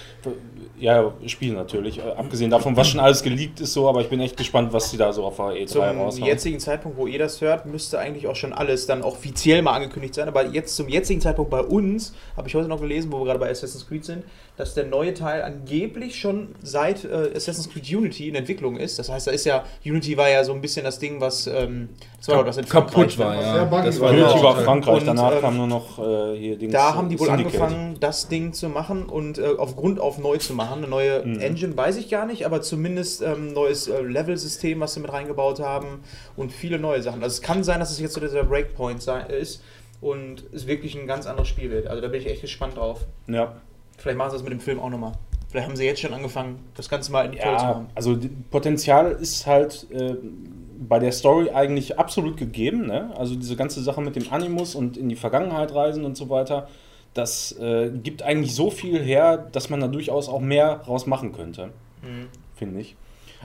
ja, Spiel natürlich, äh, abgesehen davon, was schon alles geleakt ist, so, aber ich bin echt gespannt, was die da so auf der E3 Zum raushauen. jetzigen Zeitpunkt, wo ihr das hört, müsste eigentlich auch schon alles dann offiziell mal angekündigt sein. Aber jetzt zum jetzigen Zeitpunkt bei uns, habe ich heute noch gelesen, wo wir gerade bei Assassin's Creed sind, dass der neue Teil angeblich schon seit äh, Assassin's Creed Unity in Entwicklung ist. Das heißt, da ist ja, Unity war ja so ein bisschen das Ding, was, ähm, das war doch das in kaputt war, ne? sehr ja. Das war. war. Unity war Und, Frankreich, danach ähm, kam nur noch äh, hier Dings. Da haben die wohl Syndicate. angefangen, das Ding zu machen und äh, auf Grund auf neu zu machen. Eine neue Mhm. Engine weiß ich gar nicht, aber zumindest ähm, neues äh, Level-System, was sie mit reingebaut haben und viele neue Sachen. Also es kann sein, dass es jetzt so dieser Breakpoint sei, ist und es wirklich ein ganz anderes Spiel wird. Also da bin ich echt gespannt drauf. Ja. Vielleicht machen sie das mit dem Film auch nochmal. Vielleicht haben sie jetzt schon angefangen, das Ganze mal in zu Ja, machen. also die- Potenzial ist halt äh, bei der Story eigentlich absolut gegeben. Ne? Also diese ganze Sache mit dem Animus und in die Vergangenheit reisen und so weiter, das äh, gibt eigentlich so viel her, dass man da durchaus auch mehr raus machen könnte, Mhm. finde ich.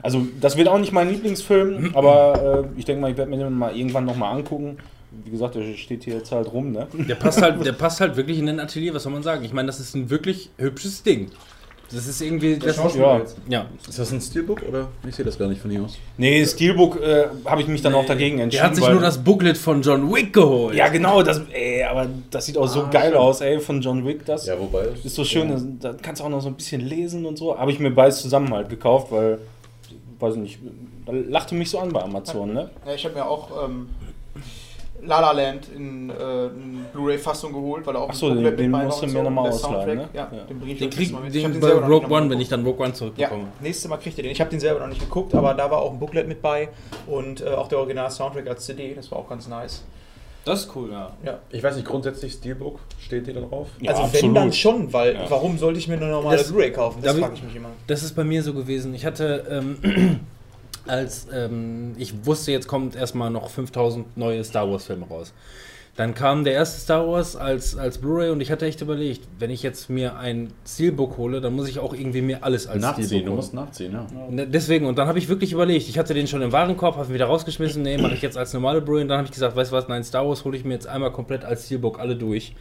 Also das wird auch nicht mein Lieblingsfilm, aber äh, ich denke mal, ich werde mir den mal irgendwann nochmal angucken. Wie gesagt, der steht hier jetzt halt rum, ne? Der passt halt, der passt halt wirklich in den Atelier, was soll man sagen? Ich meine, das ist ein wirklich hübsches Ding. Das ist irgendwie. Das Schauspieler ja. ja. Ist das ein Steelbook oder? Ich sehe das gar nicht von hier aus. Nee, Steelbook äh, habe ich mich dann auch dagegen entschieden. Der hat sich weil- nur das Booklet von John Wick geholt. Ja, genau, das, ey, aber das sieht auch so Ah, geil stimmt. aus, ey, von John Wick. Das Ja, wobei. ist so schön, da kannst du auch noch so ein bisschen lesen und so. Habe ich mir beides zusammen halt gekauft, weil, weiß ich nicht, da lachte mich so an bei Amazon, ne? Ja, ich habe mir auch ähm, La La Land in, äh, in Blu-ray-Fassung geholt, weil er auch Ach so, ein den- den mit bei musst du mir noch mal Der ausleihen, ne? Ja, Ja. den bringe ich Den krieg Mal mit. den Ich hab bei Rogue nochmal One, wenn ich dann Rogue One Ja, zurückbekomme. nächstes Mal kriegt ihr den. Ich habe den selber noch nicht geguckt, aber da war auch ein Booklet mit bei und äh, auch der Original-Soundtrack als CD, das war auch ganz nice. Das ist cool, ja. Ja. Ich weiß nicht, grundsätzlich Steelbook, steht die da drauf? Ja, also wenn absolut. dann schon, weil Ja. warum sollte ich mir eine normale Blu-ray kaufen? Das ich- frage ich mich immer. Das ist bei mir so gewesen. Ich hatte, ähm, als ähm, ich wusste, jetzt kommt erstmal noch 5000 neue Star Wars-Filme raus. Dann kam der erste Star Wars als, als Blu-ray und ich hatte echt überlegt, wenn ich jetzt mir ein Steelbook hole, dann muss ich auch irgendwie mir alles als Nachziehen, Steelbook du holen. musst nachziehen, ja. Ne, Deswegen, und dann habe ich wirklich überlegt, ich hatte den schon im Warenkorb, habe ihn wieder rausgeschmissen, nee, mache ich jetzt als normale Blu-ray und dann habe ich gesagt, weißt du was, nein, Star Wars hole ich mir jetzt einmal komplett als Steelbook alle durch.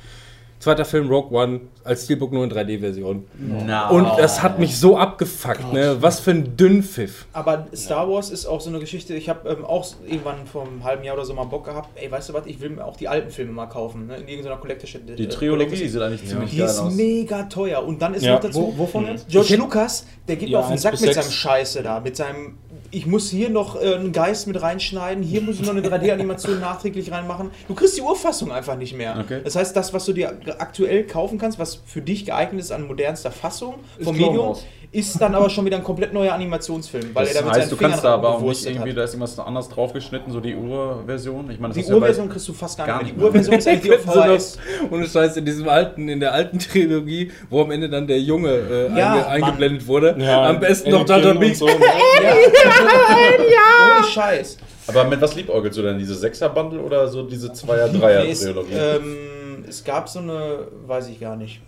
Zweiter Film, Rogue One, als Steelbook nur in 3D-Version. Na. Und das hat mich so abgefuckt, ne? Was für ein Dünnpfiff. Aber Star Wars ist auch so eine Geschichte, ich habe ähm, auch irgendwann vor einem halben Jahr oder so mal Bock gehabt, ey, weißt du was, ich will mir auch die alten Filme mal kaufen, ne? in irgendeiner Collector's Edition. Die Trilogie sieht eigentlich ziemlich Die geil ist aus. mega teuer. Und dann ist Ja. noch dazu, Wo, wovon jetzt? George Lucas, der geht Ja, mir auf den Sack mit seinem Scheiße da, mit seinem, ich muss hier noch äh, einen Geist mit reinschneiden, hier muss ich noch eine 3D-Animation nachträglich reinmachen. Du kriegst die Urfassung einfach nicht mehr. Okay. Das heißt, das, was du dir aktuell kaufen kannst, was für dich geeignet ist an modernster Fassung vom Medium, Wars. Ist dann aber schon wieder ein komplett neuer Animationsfilm, weil Das er da mit heißt, seinen du Fingern kannst da aber auch nicht irgendwie, hat. da ist irgendwas anders draufgeschnitten, so die Urversion. Ich meine, das Die ist ja Urversion kriegst du fast gar, gar nicht mehr. Die Urversion ist eigentlich auf VHS. Ohne Scheiß, in diesem alten, in der alten Trilogie, wo am Ende dann der Junge äh, Ja, einge, Mann. eingeblendet wurde. Ja, am besten noch und Binks. so, ne? Ohne Scheiß. Aber mit was liebäugelst du denn? Diese Sechser-Bundle oder so diese Nee, es, Zweier-Dreier-Trilogie? ähm, es gab so eine, weiß ich gar nicht,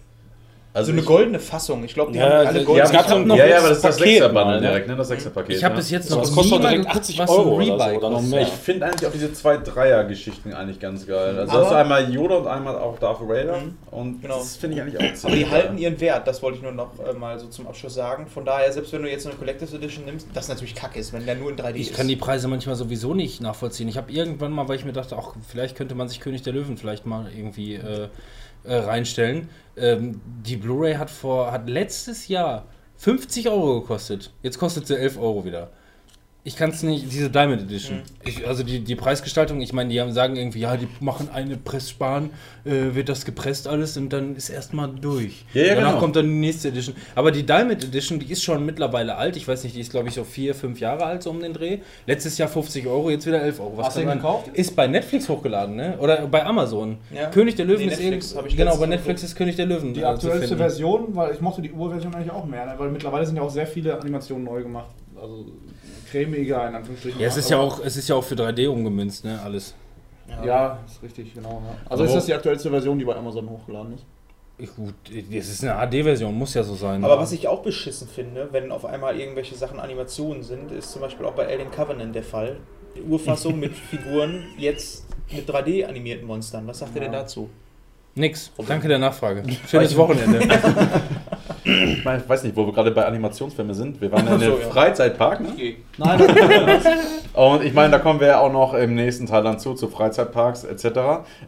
also so eine ich- goldene Fassung. Ich glaube, die Ja, haben alle das- goldene Ja, Es gab ich noch, ja, ja, aber das ist das ne? direkt, ne? Das Sechser-Paket. Ich habe ja. bis jetzt So, noch das kostet direkt geguckt, 80 was Euro ein oder so, oder noch mehr. Ich finde eigentlich auch diese zwei Dreier-Geschichten eigentlich ganz geil. Also Aber- hast du einmal Yoda und einmal auch Darth Vader. Mhm. Und Genau. das finde ich eigentlich auch ziemlich Aber die halten ihren Wert, das wollte ich nur noch äh, mal so zum Abschluss sagen. Von daher, selbst wenn du jetzt eine Collector's Edition nimmst, das natürlich kacke ist, wenn der nur in 3D Ich ist. kann die Preise manchmal sowieso nicht nachvollziehen. Ich habe irgendwann mal, weil ich mir dachte, auch vielleicht könnte man sich König der Löwen vielleicht mal irgendwie äh, äh, reinstellen. Ähm, die Blu-ray hat vor hat letztes Jahr 50 Euro gekostet. Jetzt kostet sie 11 Euro wieder. Ich kann es nicht, diese Diamond Edition. Ich, also die, die Preisgestaltung, ich meine, die haben, sagen irgendwie, ja, die machen eine Presssparen, äh, wird das gepresst alles und dann ist erstmal durch. Ja, ja, Danach genau. kommt dann die nächste Edition. Aber die Diamond Edition, die ist schon mittlerweile alt. Ich weiß nicht, die ist glaube ich so vier, fünf Jahre alt, so um den Dreh. Letztes Jahr 50 Euro, jetzt wieder 11 Euro. Was Hast du gekauft? Ist bei Netflix hochgeladen, ne? Oder bei Amazon. Ja. König der Löwen Nee, ist Netflix eben- Genau, bei Netflix ist König der Löwen. Die äh, aktuellste. Version, weil ich mochte die Urversion eigentlich auch mehr, ne? weil mittlerweile sind ja auch sehr viele Animationen neu gemacht. Also cremiger in Anführungsstrichen. Ja, es ist ja auch, es ist ja auch für 3D umgemünzt, ne? Alles. Ja, ist richtig, genau. Ja. Also Aber ist das die aktuellste Version, die bei Amazon hochgeladen ist? Ich, gut, es ist eine HD-Version, muss ja so sein. Aber was ich auch beschissen finde, wenn auf einmal irgendwelche Sachen Animationen sind, ist zum Beispiel auch bei Alien Covenant der Fall. Die Urfassung mit Figuren jetzt mit 3D animierten Monstern. Was sagt ihr denn dazu? Nix. Danke der Nachfrage. Schönes Wochenende. Ich meine, ich weiß nicht, wo wir gerade bei Animationsfilmen sind. Wir waren ja in Ach so, einem ja. Freizeitpark, ne? Nein, Und ich meine, da kommen wir ja auch noch im nächsten Teil dann zu, zu Freizeitparks etc.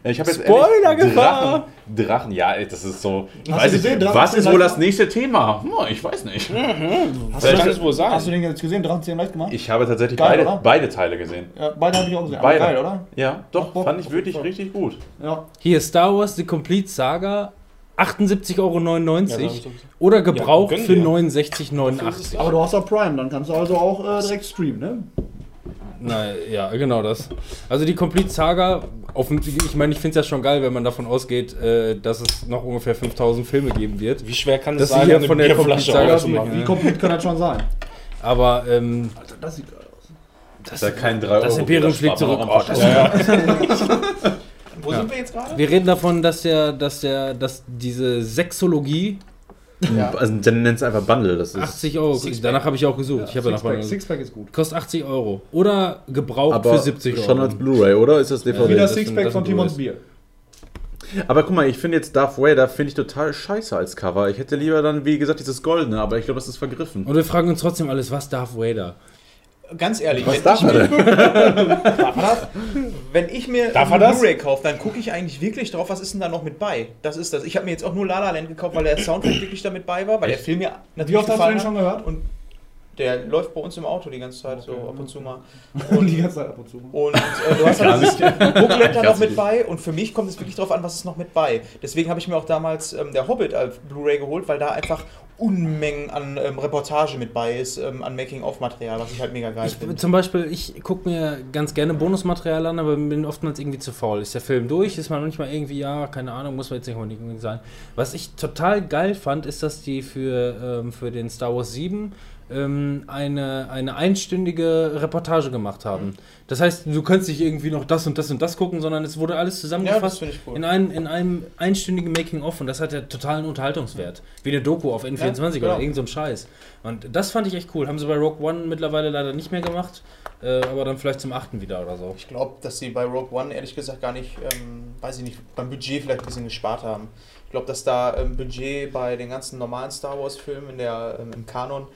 Ich habe jetzt Spoilergefahr! Drachen, Drachen, ja, das ist so. Ich Hast weiß gesehen, Drachen was ist wohl das nächste Thema? Hm, ich weiß nicht. hast, Das du, es wohl sein. hast du den jetzt gesehen? Drachen 10 leicht gemacht? Ich habe tatsächlich Geil, beide, oder? beide Teile gesehen. ja, beide habe ich auch gesehen. Aber Beide. geil, oder? Ja, doch, Bock. fand ich wirklich richtig gut. Ja. Hier Star Wars The Complete Saga 78,99 Euro Ja, oder Gebrauch gönn für dir. 69,89. Aber du hast auch Prime, dann kannst du also auch äh, direkt streamen, ne? Na ja, genau das. Also die Complete Saga, auf, ich meine, ich finde es ja schon geil, wenn man davon ausgeht, äh, dass es noch ungefähr 5000 Filme geben wird. Wie schwer kann Das es sein, eine von der Complete Saga aufzumachen? Wie komplett kann das schon sein? Aber ähm, Alter, das sieht geil aus. das, ist ja kein 3 das Euro, Imperium das fliegt spart zurück. Oh, das einfach Wo sind wir jetzt gerade? Wir reden davon, dass der, dass der, dass diese Sexologie Ja. Also, dann nennt es einfach Bundle. Das ist 80 Euro. Sixpack. Danach habe ich auch gesucht. ich habe ja nach Sixpack, Sixpack ist gut. Kostet 80 Euro. Oder Gebrauch aber für 70 Euro. schon als Blu-ray, oder? Ist das DVD? Wie das Sixpack das von Timons. Bier. Aber guck mal, ich finde jetzt Darth Vader finde ich total scheiße als Cover. Ich hätte lieber dann, wie gesagt, dieses Goldene, aber ich glaube, das ist vergriffen. Und wir fragen uns trotzdem alles, was Darth Vader? Ganz ehrlich, Was wenn, darf ich er mir, denn? wenn ich mir Darf eine das? Blu-ray kaufe, dann gucke ich eigentlich wirklich drauf, was ist denn da noch mit bei. Das ist das. Ich habe mir jetzt auch nur La La Land gekauft, weil der Soundtrack wirklich da mit bei war, weil der Film ja Wie natürlich oft hast du den schon gehört? Und Der läuft bei uns im Auto die ganze Zeit, so Okay. ab und zu mal. Und die ganze Zeit ab und zu. Und äh, du hast halt dieses Booklet da noch mit bei und für mich kommt es wirklich darauf an, was ist noch mit bei. Deswegen habe ich mir auch damals ähm, der Hobbit als Blu-ray geholt, weil da einfach Unmengen an ähm, Reportage mit bei ist, ähm, an Making-of-Material, was ich halt mega geil finde. zum Beispiel, ich gucke mir ganz gerne Bonusmaterial an, aber bin oftmals irgendwie zu faul. Ist der Film durch, ist man manchmal irgendwie, ja, keine Ahnung, muss man jetzt nicht unbedingt sein. Was ich total geil fand, ist, dass die für, ähm, für den Star Wars 7 ähm, eine, eine einstündige Reportage gemacht haben. Das heißt, du kannst nicht irgendwie noch das und das und das gucken, sondern es wurde alles Ja, das zusammengefasst finde ich cool. in, einem, in einem einstündigen Making-of und das hat ja totalen Unterhaltungswert. Wie eine Doku auf N24 Ja, oder genau. irgend so ein Scheiß. Und das fand ich echt cool. Haben sie bei Rogue One mittlerweile leider nicht mehr gemacht, äh, aber dann vielleicht zum achten wieder oder so. Ich glaube, dass sie bei Rogue One ehrlich gesagt gar nicht, ähm, weiß ich nicht, beim Budget vielleicht ein bisschen gespart haben. Ich glaube, dass da ähm, Budget bei den ganzen normalen Star Wars-Filmen in der, ähm, im Kanon,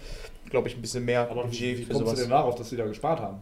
glaube ich, ein bisschen mehr Aber wie, Budget wie kommst du denn darauf, dass sie da gespart haben?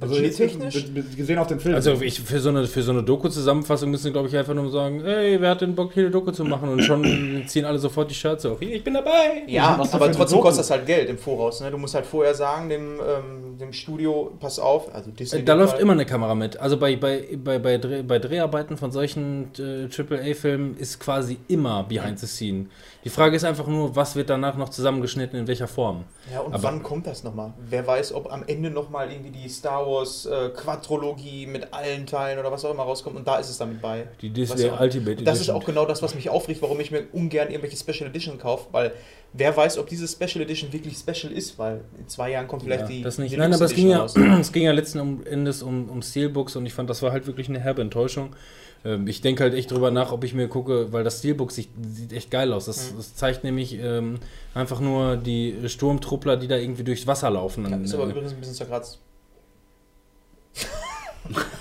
Also Budgettechnisch? mit- gesehen auf den Film. Also ich, für so eine, für so eine Doku-Zusammenfassung müssen glaube ich einfach nur sagen, hey, wer hat denn Bock hier eine Doku zu machen? Und schon ziehen alle sofort die Shirts. Hier, ich bin dabei! Ja, für aber trotzdem Doku? kostet das halt Geld im Voraus. Ne? Du musst halt vorher sagen dem, ähm, dem Studio, pass auf, also Disney. Äh, Da dem läuft Fall. immer eine Kamera mit. Also bei, bei, bei, bei, Dreh, bei Dreharbeiten von solchen äh, AAA-Filmen ist quasi immer Behind the Scene. Die Frage ist einfach nur, was wird danach noch zusammengeschnitten, in welcher Form? Ja, und Aber- wann kommt das nochmal? Wer weiß, ob am Ende nochmal irgendwie die Star Wars äh, Quadrologie mit allen Teilen oder was auch immer rauskommt und da ist es damit bei. Die Weißt Disney du, Ultimate Und das ist Edition. auch genau das, was mich aufregt, warum ich mir ungern irgendwelche Special Edition kaufe, weil wer weiß, ob diese Special Edition wirklich special ist, weil in zwei Jahren kommt vielleicht Ja, die. das nicht. die Nein, aber es ging, Edition ja, es ging ja letzten Endes um, um Steelbooks und ich fand, das war halt wirklich eine herbe Enttäuschung. Ähm, ich denke halt echt drüber nach, ob ich mir gucke, weil das Steelbook sieht, sieht echt geil aus. Das, Mhm. das zeigt nämlich ähm, einfach nur die Sturmtruppler, die da irgendwie durchs Wasser laufen. Ja, ist aber äh, übrigens ein bisschen zerkratzt.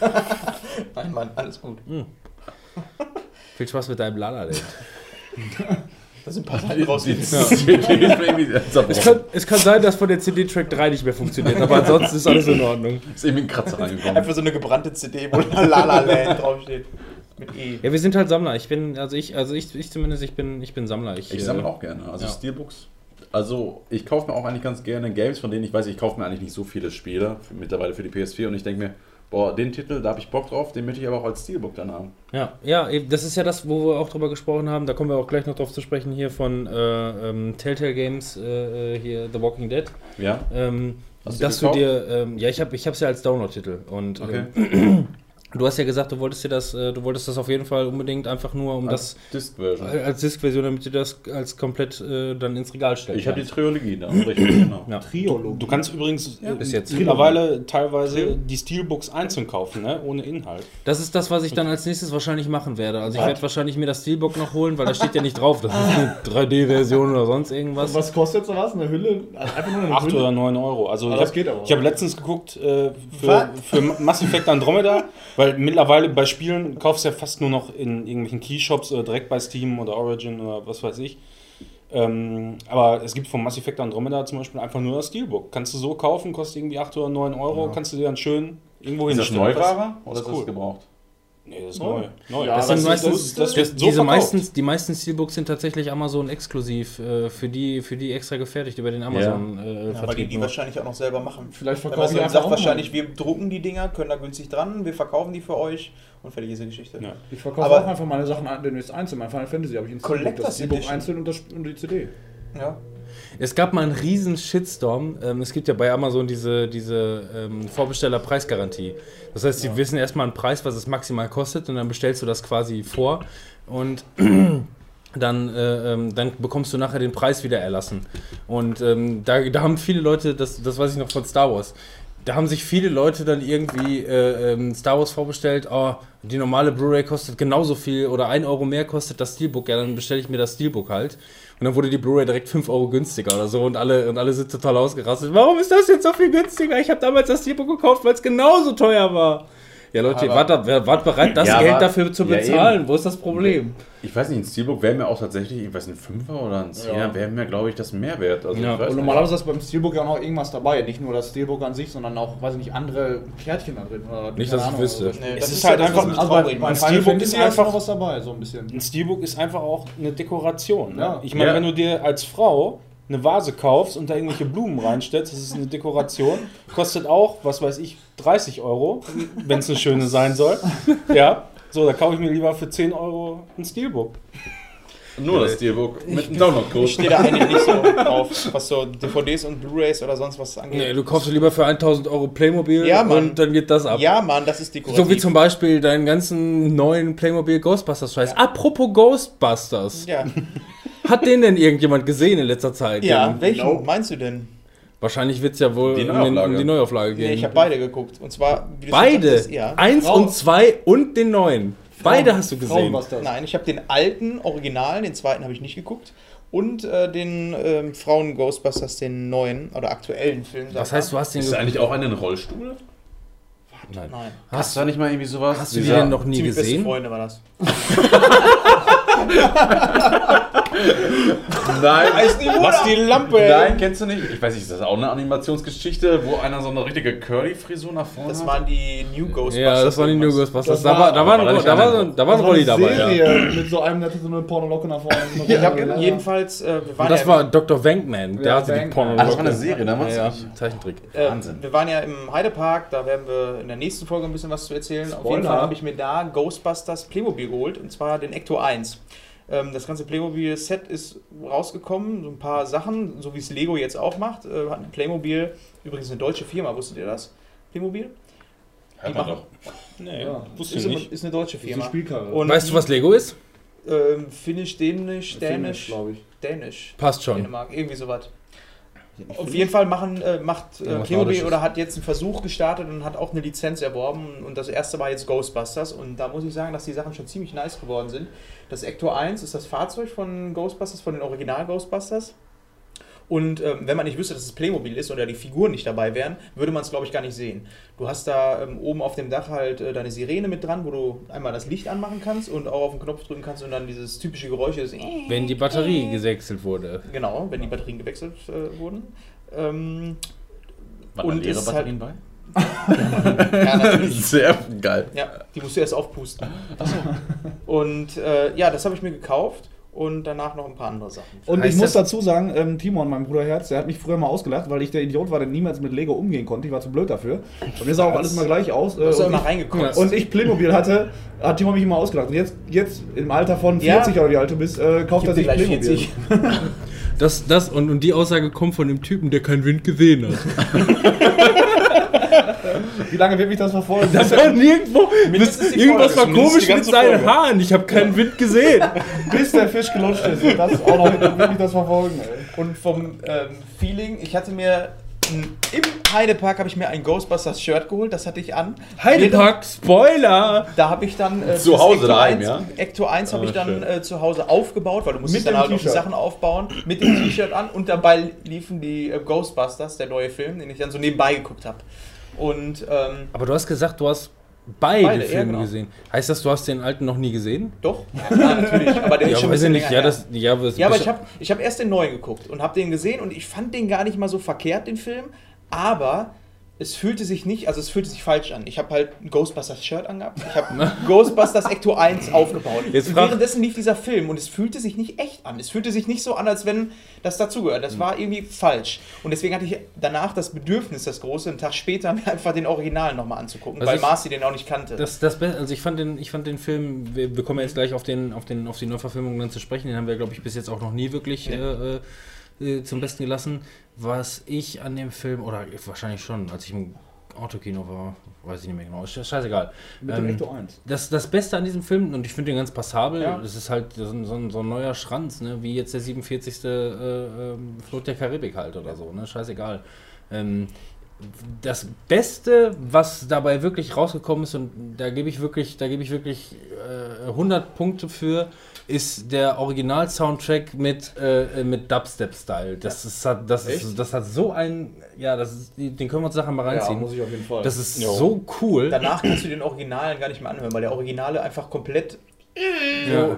Nein, Mann, alles gut. viel Spaß mit deinem Lala. Land. Da sind ein paar Sachen raus. Es kann, es kann sein, dass von der CD Track 3 nicht mehr funktioniert, aber ansonsten ist alles in Ordnung. Ist irgendwie ein Kratzer reingekommen. Einfach so eine gebrannte CD, wo La La Land draufsteht. Mit E. Ja, wir sind halt Sammler. Ich bin, also ich, also ich, ich zumindest, ich bin, ich bin Sammler. Ich, Ich äh, sammle auch gerne. Also ja. Steelbooks. Also ich kaufe mir auch eigentlich ganz gerne Games, von denen ich weiß, ich kaufe mir eigentlich nicht so viele Spiele mittlerweile für die PS4 und ich denke mir, boah, den Titel, da habe ich Bock drauf, den möchte ich aber auch als Steelbook dann haben. Ja, ja, das ist ja das, wo wir auch drüber gesprochen haben. Da kommen wir auch gleich noch drauf zu sprechen hier von äh, ähm, Telltale Games, äh, äh, hier The Walking Dead. Ja? Ähm, Hast du dass du dir, ähm, ja, ich habe ich hab's ja als Download-Titel und Okay. du hast ja gesagt, du wolltest dir das, äh, du wolltest das auf jeden Fall unbedingt einfach nur um als das als Disk-Version, damit du das als komplett äh, dann ins Regal stellst. Ich habe die Trilogie da, richtig, genau. ja. Triologie. Du kannst übrigens äh, bis jetzt. mittlerweile teilweise die Steelbooks einzeln kaufen, ne? ohne Inhalt. Das ist das, was ich dann als nächstes wahrscheinlich machen werde. Also ich werde wahrscheinlich mir das Steelbook noch holen, weil da steht ja nicht drauf, das ist eine 3D-Version oder sonst irgendwas. Was kostet sowas? Eine Hülle? Also Einfach nur eine 8 Hülle? oder 9 Euro. Also Aber ich das habe geht aber. hab letztens geguckt äh, für, für Mass Effect Andromeda, weil mittlerweile bei Spielen kaufst du ja fast nur noch in irgendwelchen Keyshops oder direkt bei Steam oder Origin oder was weiß ich. Ähm, aber es gibt vom Mass Effect Andromeda zum Beispiel einfach nur das Steelbook. Kannst du so kaufen, kostet irgendwie 8 oder 9 Euro, kannst du dir dann schön irgendwo Ist das hinstellen. Neuware oder ist ist das cool. gebraucht? Nee, das ist Neu. neu. Ja, Das aber sind das- meistens, das so diese verkauft. meisten, die meisten Steelbooks sind tatsächlich Amazon exklusiv, äh, für die, für die extra gefertigt über den Amazon äh, Ja, weil die die nur. wahrscheinlich auch noch selber machen. Vielleicht verkaufen die so einfach sagt wahrscheinlich, wir drucken die Dinger, können da günstig dran, wir verkaufen die für euch und fertig ist die Geschichte. Ja. Ich verkaufe Aber- auch einfach meine Sachen demnächst einzeln. Mein Final Fantasy habe ich in Collectors das Steelbook einzeln und, das, und die CD. Ja. Es gab mal einen riesen Shitstorm. Ähm, es gibt ja bei Amazon diese, diese ähm, Vorbesteller-Preisgarantie. Das heißt, sie wissen erstmal einen Preis, was es maximal kostet, und dann bestellst du das quasi vor und dann, äh, ähm, dann bekommst du nachher den Preis wieder erlassen. Und ähm, da, da haben viele Leute, das, das weiß ich noch von Star Wars, da haben sich viele Leute dann irgendwie äh, ähm, Star Wars vorbestellt, oh, die normale Blu-ray kostet genauso viel oder 1 Euro mehr kostet das Steelbook, ja, dann bestelle ich mir das Steelbook halt. Und dann wurde die Blu-ray direkt 5 Euro günstiger oder so und alle, und alle sind total ausgerastet. Warum ist das jetzt so viel günstiger? Ich habe damals das Steelbook gekauft, weil es genauso teuer war. Ja, Leute, wart, wart bereit, das Ja, Geld aber- dafür zu ja, bezahlen. Wo ist das Problem? Ich weiß nicht, ein Steelbook wäre mir auch tatsächlich, ich weiß nicht, ein Fünfer oder ein Zehner, Ja. wäre mir, glaube ich, das Mehrwert. Also, Ja. ich Und normalerweise ist beim Steelbook ja auch noch irgendwas dabei. Nicht nur das Steelbook an sich, sondern auch, weiß ich nicht, andere Kärtchen da drin. Oder Nicht, dass ich Ahnung, wüsste. oder so. Nee, Es das ist ja halt das, einfach- mich Also traurig bei. Ein Steelbook ist ist einfach einfach- was dabei, so ein bisschen. Ein Steelbook ist einfach auch eine Dekoration. Ne? Ja. Ich meine, Ja. wenn du dir als Frau eine Vase kaufst und da irgendwelche Blumen reinstellst, das ist eine Dekoration, kostet auch, was weiß ich, 30 Euro, wenn es eine schöne sein soll. Ja, so, da kaufe ich mir lieber für 10 Euro ein Steelbook. Nur das Steelbook mit einem Ich Download-Code. stehe da eigentlich nicht so drauf, was so DVDs und Blu-Rays oder sonst was angeht. Nee, du kaufst dir lieber für 1000 Euro Playmobil Ja, Mann. und dann geht das ab. Ja, Mann, das ist dekorativ. So wie zum Beispiel deinen ganzen neuen Playmobil Ghostbusters Scheiß. Apropos Ghostbusters. Ja, Hat den denn irgendjemand gesehen in letzter Zeit? ja Den- welchen Nope. meinst du denn? Wahrscheinlich wird es ja wohl Die um, den, um die Neuauflage gehen. Nee, ich habe beide geguckt. Und zwar, wie du schon Beide? sagtest, ja. Eins Frau- und zwei und den neuen. Beide hast du gesehen. Nein, ich habe den alten, originalen, den zweiten habe ich nicht geguckt. Und äh, den ähm, Frauen Ghostbusters, den neuen oder aktuellen Film. Was heißt, du hast den Ist ge- eigentlich auch einer ein Rollstuhl? Nein. Nein. Hast du da nicht mal irgendwie sowas? Hast du die denn noch nie Ziemlich beste gesehen? Freunde war das. Nein. Was die Lampe? Nein, kennst du nicht? Ich weiß nicht, ist das auch eine Animationsgeschichte, wo einer so eine richtige Curly-Frisur nach vorne Das hat? waren die New Ghostbusters. Ja, das waren die New. Ghostbusters. Das Da war- da war, war da war, da war ein Das Rolli eine dabei. Ja. Serie mit so einem, der hatte so eine Pornolocke nach vorne. Ich hab, Ja, ja. jedenfalls, äh, wir waren das ja war Dr. Wankman. Der Ja, hatte die Wankman. Porno. Ah, das war eine Serie damals? Ja, Zeichentrick. äh, Wahnsinn. wir waren ja im Heidepark, da werden wir in der nächsten Folge ein bisschen was zu erzählen. Auf jeden. Fall habe ich mir da Ghostbusters Playmobil geholt und zwar den Ecto 1. Ähm, das ganze Playmobil-Set ist rausgekommen, so ein paar Sachen, so wie es Lego jetzt auch macht. Äh, hat Playmobil, übrigens eine deutsche Firma, wusstet ihr das? Playmobil? Hört die man machen- doch. Nee, Ja. wusste Ist, nicht. ist eine deutsche Das ist eine Firma. Und Weißt du, was Lego ist? Ähm, Finnisch, Dänisch, Dänisch, glaube ich. Dänisch. Passt schon. Dänemark, irgendwie sowas. Auf jeden Fall machen, äh, macht äh, Playmobil oder hat jetzt einen Versuch gestartet und hat auch eine Lizenz erworben. Und das erste war jetzt Ghostbusters. Und da muss ich sagen, dass die Sachen schon ziemlich nice geworden sind. Das Ecto 1 ist das Fahrzeug von Ghostbusters, von den Original Ghostbusters. Und ähm, wenn man nicht wüsste, dass es Playmobil ist oder die Figuren nicht dabei wären, würde man es, glaube ich, gar nicht sehen. Du hast da ähm, oben auf dem Dach halt äh, deine Sirene mit dran, wo du einmal das Licht anmachen kannst und auch auf den Knopf drücken kannst und dann dieses typische Geräusch ist. Wenn die Batterie gesächselt wurde. Genau, wenn die Batterien gewechselt äh, wurden. Ähm, Waren da Und leere ist Batterien bei? Ja. Sehr geil. Ja, die musst du erst aufpusten. Und äh, ja, das habe ich mir gekauft und danach noch ein paar andere Sachen. Und Heißt ich muss dazu sagen, ähm, Timon, mein Bruder Herz, der hat mich früher mal ausgelacht, weil ich der Idiot war, der niemals mit Lego umgehen konnte. Ich war zu blöd dafür. Und mir sah auch alles mal gleich aus. Äh, Du hast ja und, immer ich, reingekommen. und ich Playmobil hatte, hat Timon mich immer ausgelacht. Und jetzt, jetzt im Alter von Ja. 40 oder wie alt du bist, äh, kauft er sich Playmobil. 40. Das, das und, und die Aussage kommt von dem Typen, der keinen Wind gesehen hat. Wie lange wird mich das verfolgen? Das war nirgendwo. Irgendwas Folge, war komisch mit seinen Folge. Haaren. Ich habe keinen Wind gesehen. bis der Fisch gelutscht ist. Und das auch noch wird mich das verfolgen. Ey. Und vom ähm, Feeling, ich hatte mir im Heidepark habe ich mir ein Ghostbusters Shirt geholt, das hatte ich an. Heidepark, Spoiler! Da habe ich dann äh, Zu Hause Ecto daheim, 1, ja? Ecto 1 habe Ah, ich dann äh, zu Hause aufgebaut, weil du musstest Mit dann halt auch die. Sachen aufbauen, mit dem T-Shirt an und dabei liefen die äh, Ghostbusters, der neue Film, den ich dann so nebenbei geguckt habe. Und ähm, Aber du hast gesagt, du hast beide, Beide, ja, Filme genau. gesehen. Heißt das, du hast den alten noch nie gesehen? doch, ja, klar, natürlich, aber der ist Ja, schon weiß nicht. länger Ja, ja, das Ja, aber ich habe ich hab erst den neuen geguckt und habe den gesehen und ich fand den gar nicht mal so verkehrt, den Film. Aber es fühlte sich nicht, also es fühlte sich falsch an. Ich habe halt ein Ghostbusters Shirt angehabt. Ich habe Ghostbusters Ecto 1 aufgebaut. Jetzt und währenddessen lief dieser Film und es fühlte sich nicht echt an. Es fühlte sich nicht so an, als wenn das dazugehört. Das war irgendwie falsch. Und deswegen hatte ich danach das Bedürfnis, das große, einen Tag später mir einfach den Original nochmal anzugucken, Also weil ich- Marcy den auch nicht kannte. Das, das also ich fand den, ich fand den Film, wir, wir kommen jetzt gleich auf den, auf den, auf die Neuverfilmung dann zu sprechen, den haben wir, glaube ich, bis jetzt auch noch nie wirklich äh, äh, äh, zum Besten gelassen. Was ich an dem Film, oder wahrscheinlich schon, als ich im Autokino war, weiß ich nicht mehr genau, ist scheißegal. Mit dem Ähm, Ecto 1. Das, das Beste an diesem Film, und ich finde den ganz passabel, Ja. das ist halt so ein, so so ein neuer Schranz, ne? wie jetzt der 47. Äh, ähm, Flot der Karibik halt oder so, ne? scheißegal. Ähm, das Beste, was dabei wirklich rausgekommen ist, und da gebe ich wirklich, da gebe ich wirklich äh, 100 Punkte für, ist der Original-Soundtrack mit, äh, mit Dubstep-Style. Das, ist, hat- das, ist, das hat so ein, ja, das ist, den können wir uns nachher mal Ja, reinziehen. muss ich auf jeden Fall. das ist Jo. so cool. Danach kannst du den Originalen gar nicht mehr anhören, weil der Originale einfach komplett Ja.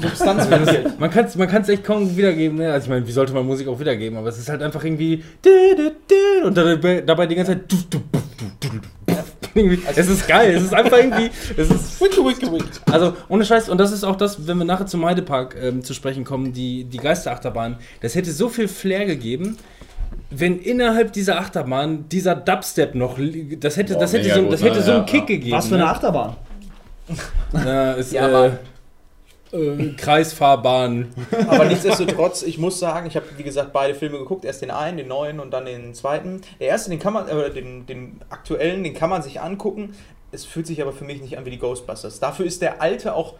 Substanz. Man kann es man kann's echt kaum wiedergeben. Ne? Also ich meine, wie sollte man Musik auch wiedergeben? Aber es ist halt einfach irgendwie... Und dabei die ganze Zeit... es ist geil, es ist einfach irgendwie, es ist also ohne Scheiß, und das ist auch das, wenn wir nachher zum Heidepark ähm, zu sprechen kommen, die, die Geisterachterbahn, das hätte so viel Flair gegeben, wenn innerhalb dieser Achterbahn dieser Dubstep noch, das hätte, Boah, das hätte, so, gut, das hätte ne? so einen Ja, Kick ja. gegeben. Was für eine ne? Achterbahn? Ja, ist, Ja, äh, äh, Kreisfahrbahn. Aber nichtsdestotrotz, ich muss sagen, ich habe wie gesagt beide Filme geguckt, erst den einen, den neuen und dann den zweiten. Der erste, den kann man, äh, den, den aktuellen, den kann man sich angucken. Es fühlt sich aber für mich nicht an wie die Ghostbusters. Dafür ist der alte auch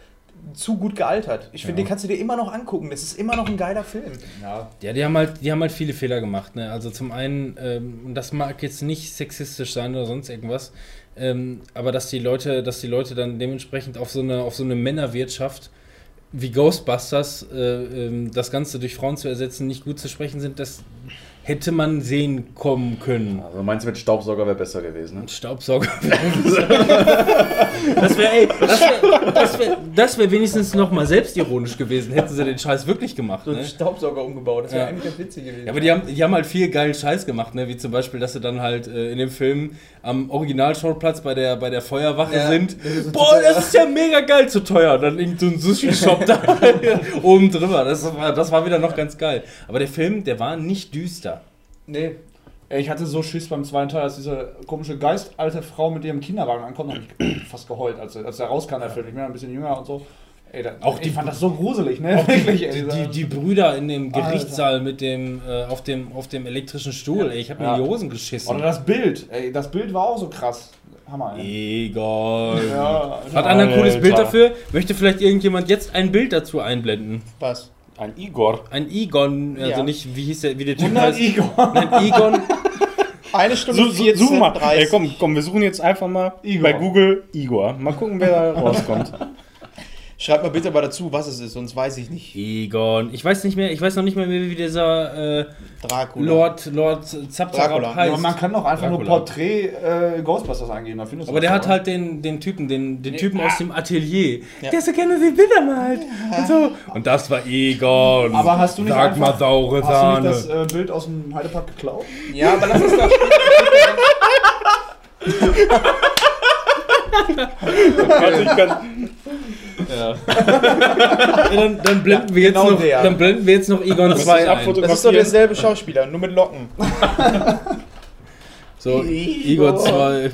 zu gut gealtert. Ich finde, den kannst du dir immer noch angucken. Das ist immer noch ein geiler Film. Ja. Ja, die haben halt, die haben halt viele Fehler gemacht. Ne? Also zum einen, ähm, und das mag jetzt nicht sexistisch sein oder sonst irgendwas, ähm, aber dass die Leute, dass die Leute dann dementsprechend auf so eine, auf so eine Männerwirtschaft wie Ghostbusters äh, ähm, das Ganze durch Frauen zu ersetzen, nicht gut zu sprechen sind, das hätte man sehen kommen können. Also meinst du mit Staubsauger wäre besser gewesen, ne? Staubsauger. das wäre, ey, das wäre das wär, das wär wenigstens nochmal selbstironisch gewesen, hätten sie den Scheiß wirklich gemacht. So einen Ne? Staubsauger umgebaut. Das wäre Ja. eigentlich ganz witzig gewesen. Ja, aber die haben, die haben halt viel geilen Scheiß gemacht, ne? wie zum Beispiel, dass sie dann halt äh, in dem Film am Originalschauplatz bei der, bei der Feuerwache Ja, sind. das Boah, das ist ja mega geil zu teuer. Und dann irgend so ein Sushi-Shop da oben drüber. Das war, das war wieder noch ganz geil. Aber der Film, der war nicht düster. Nee. Ich hatte so Schiss beim zweiten Teil, als diese komische geistalte Frau mit ihrem Kinderwagen ankommt, habe ich fast geheult, als, als der rauskam, der Film. Ich bin ja ein bisschen jünger und so. Ey, da, Auch auch die- ich fand das so gruselig, ne? Wirklich, Die, die, die Brüder in dem Alter. Gerichtssaal mit dem, äh, auf, dem, auf dem elektrischen Stuhl, ey, ich habe mir Ja. in die Hosen geschissen. Oder das Bild. Ey, das Bild war auch so krass. Hammer, ey. Egal. Ja, Hat einer ein cooles Bild dafür? Möchte vielleicht irgendjemand jetzt ein Bild dazu einblenden? Was? Ein Igor. Ein Igon, also Ja. nicht, wie hieß der, wie der Typ 100 heißt? Igor. Nein, Igon. Eine Stunde Such, such, 14, such mal. 30. Ey, komm, komm, wir suchen jetzt einfach mal Igor. bei Google Igor. Mal gucken, wer da rauskommt. Schreibt mal bitte mal dazu, was es ist, sonst weiß ich nicht. Egon. Ich weiß nicht mehr, ich weiß noch nicht mehr, wie dieser äh, Dracula. Lord, Lord Zapzarab Dracula. heißt. Ja, man kann doch einfach nur Dracula. Porträt äh, Ghostbusters eingeben, aber der hat doch, halt den, den Typen, den, den Typen aus dem Atelier, Ja. der so gerne die Bilder malt. Und, so. und das war Egon. Aber hast du nicht Sag mal einfach- saure Hast du nicht das äh, Bild aus dem Heidepark geklaut? Ja, aber lass uns da Warte, ich kann. Ja, dann, dann, blenden wir jetzt genau noch, der. dann blenden wir jetzt noch Egon Das 2 ist ein. abfotografiert. Das ist doch derselbe Schauspieler, nur mit Locken. So, Igor 2.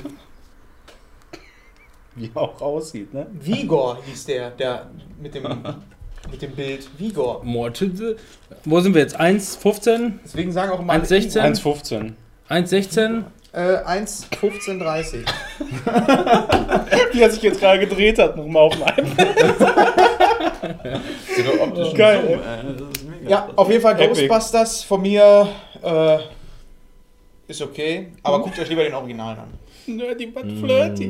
Wie er auch aussieht, ne? Vigor hieß der, der mit dem, mit dem Bild. Vigor. Mordete. Wo sind wir jetzt? 1,15? Deswegen sagen auch immer 1,16? 1,15. 1,16? Äh, 1,1530. Wie er sich jetzt gerade gedreht hat, nochmal auf dem iPad. Sogar optisch Geil, ist mega. Ja, auf jeden Fall Epic. Ghostbusters von mir äh, ist okay, aber guckt euch lieber den Original an. Nerdy but flirty.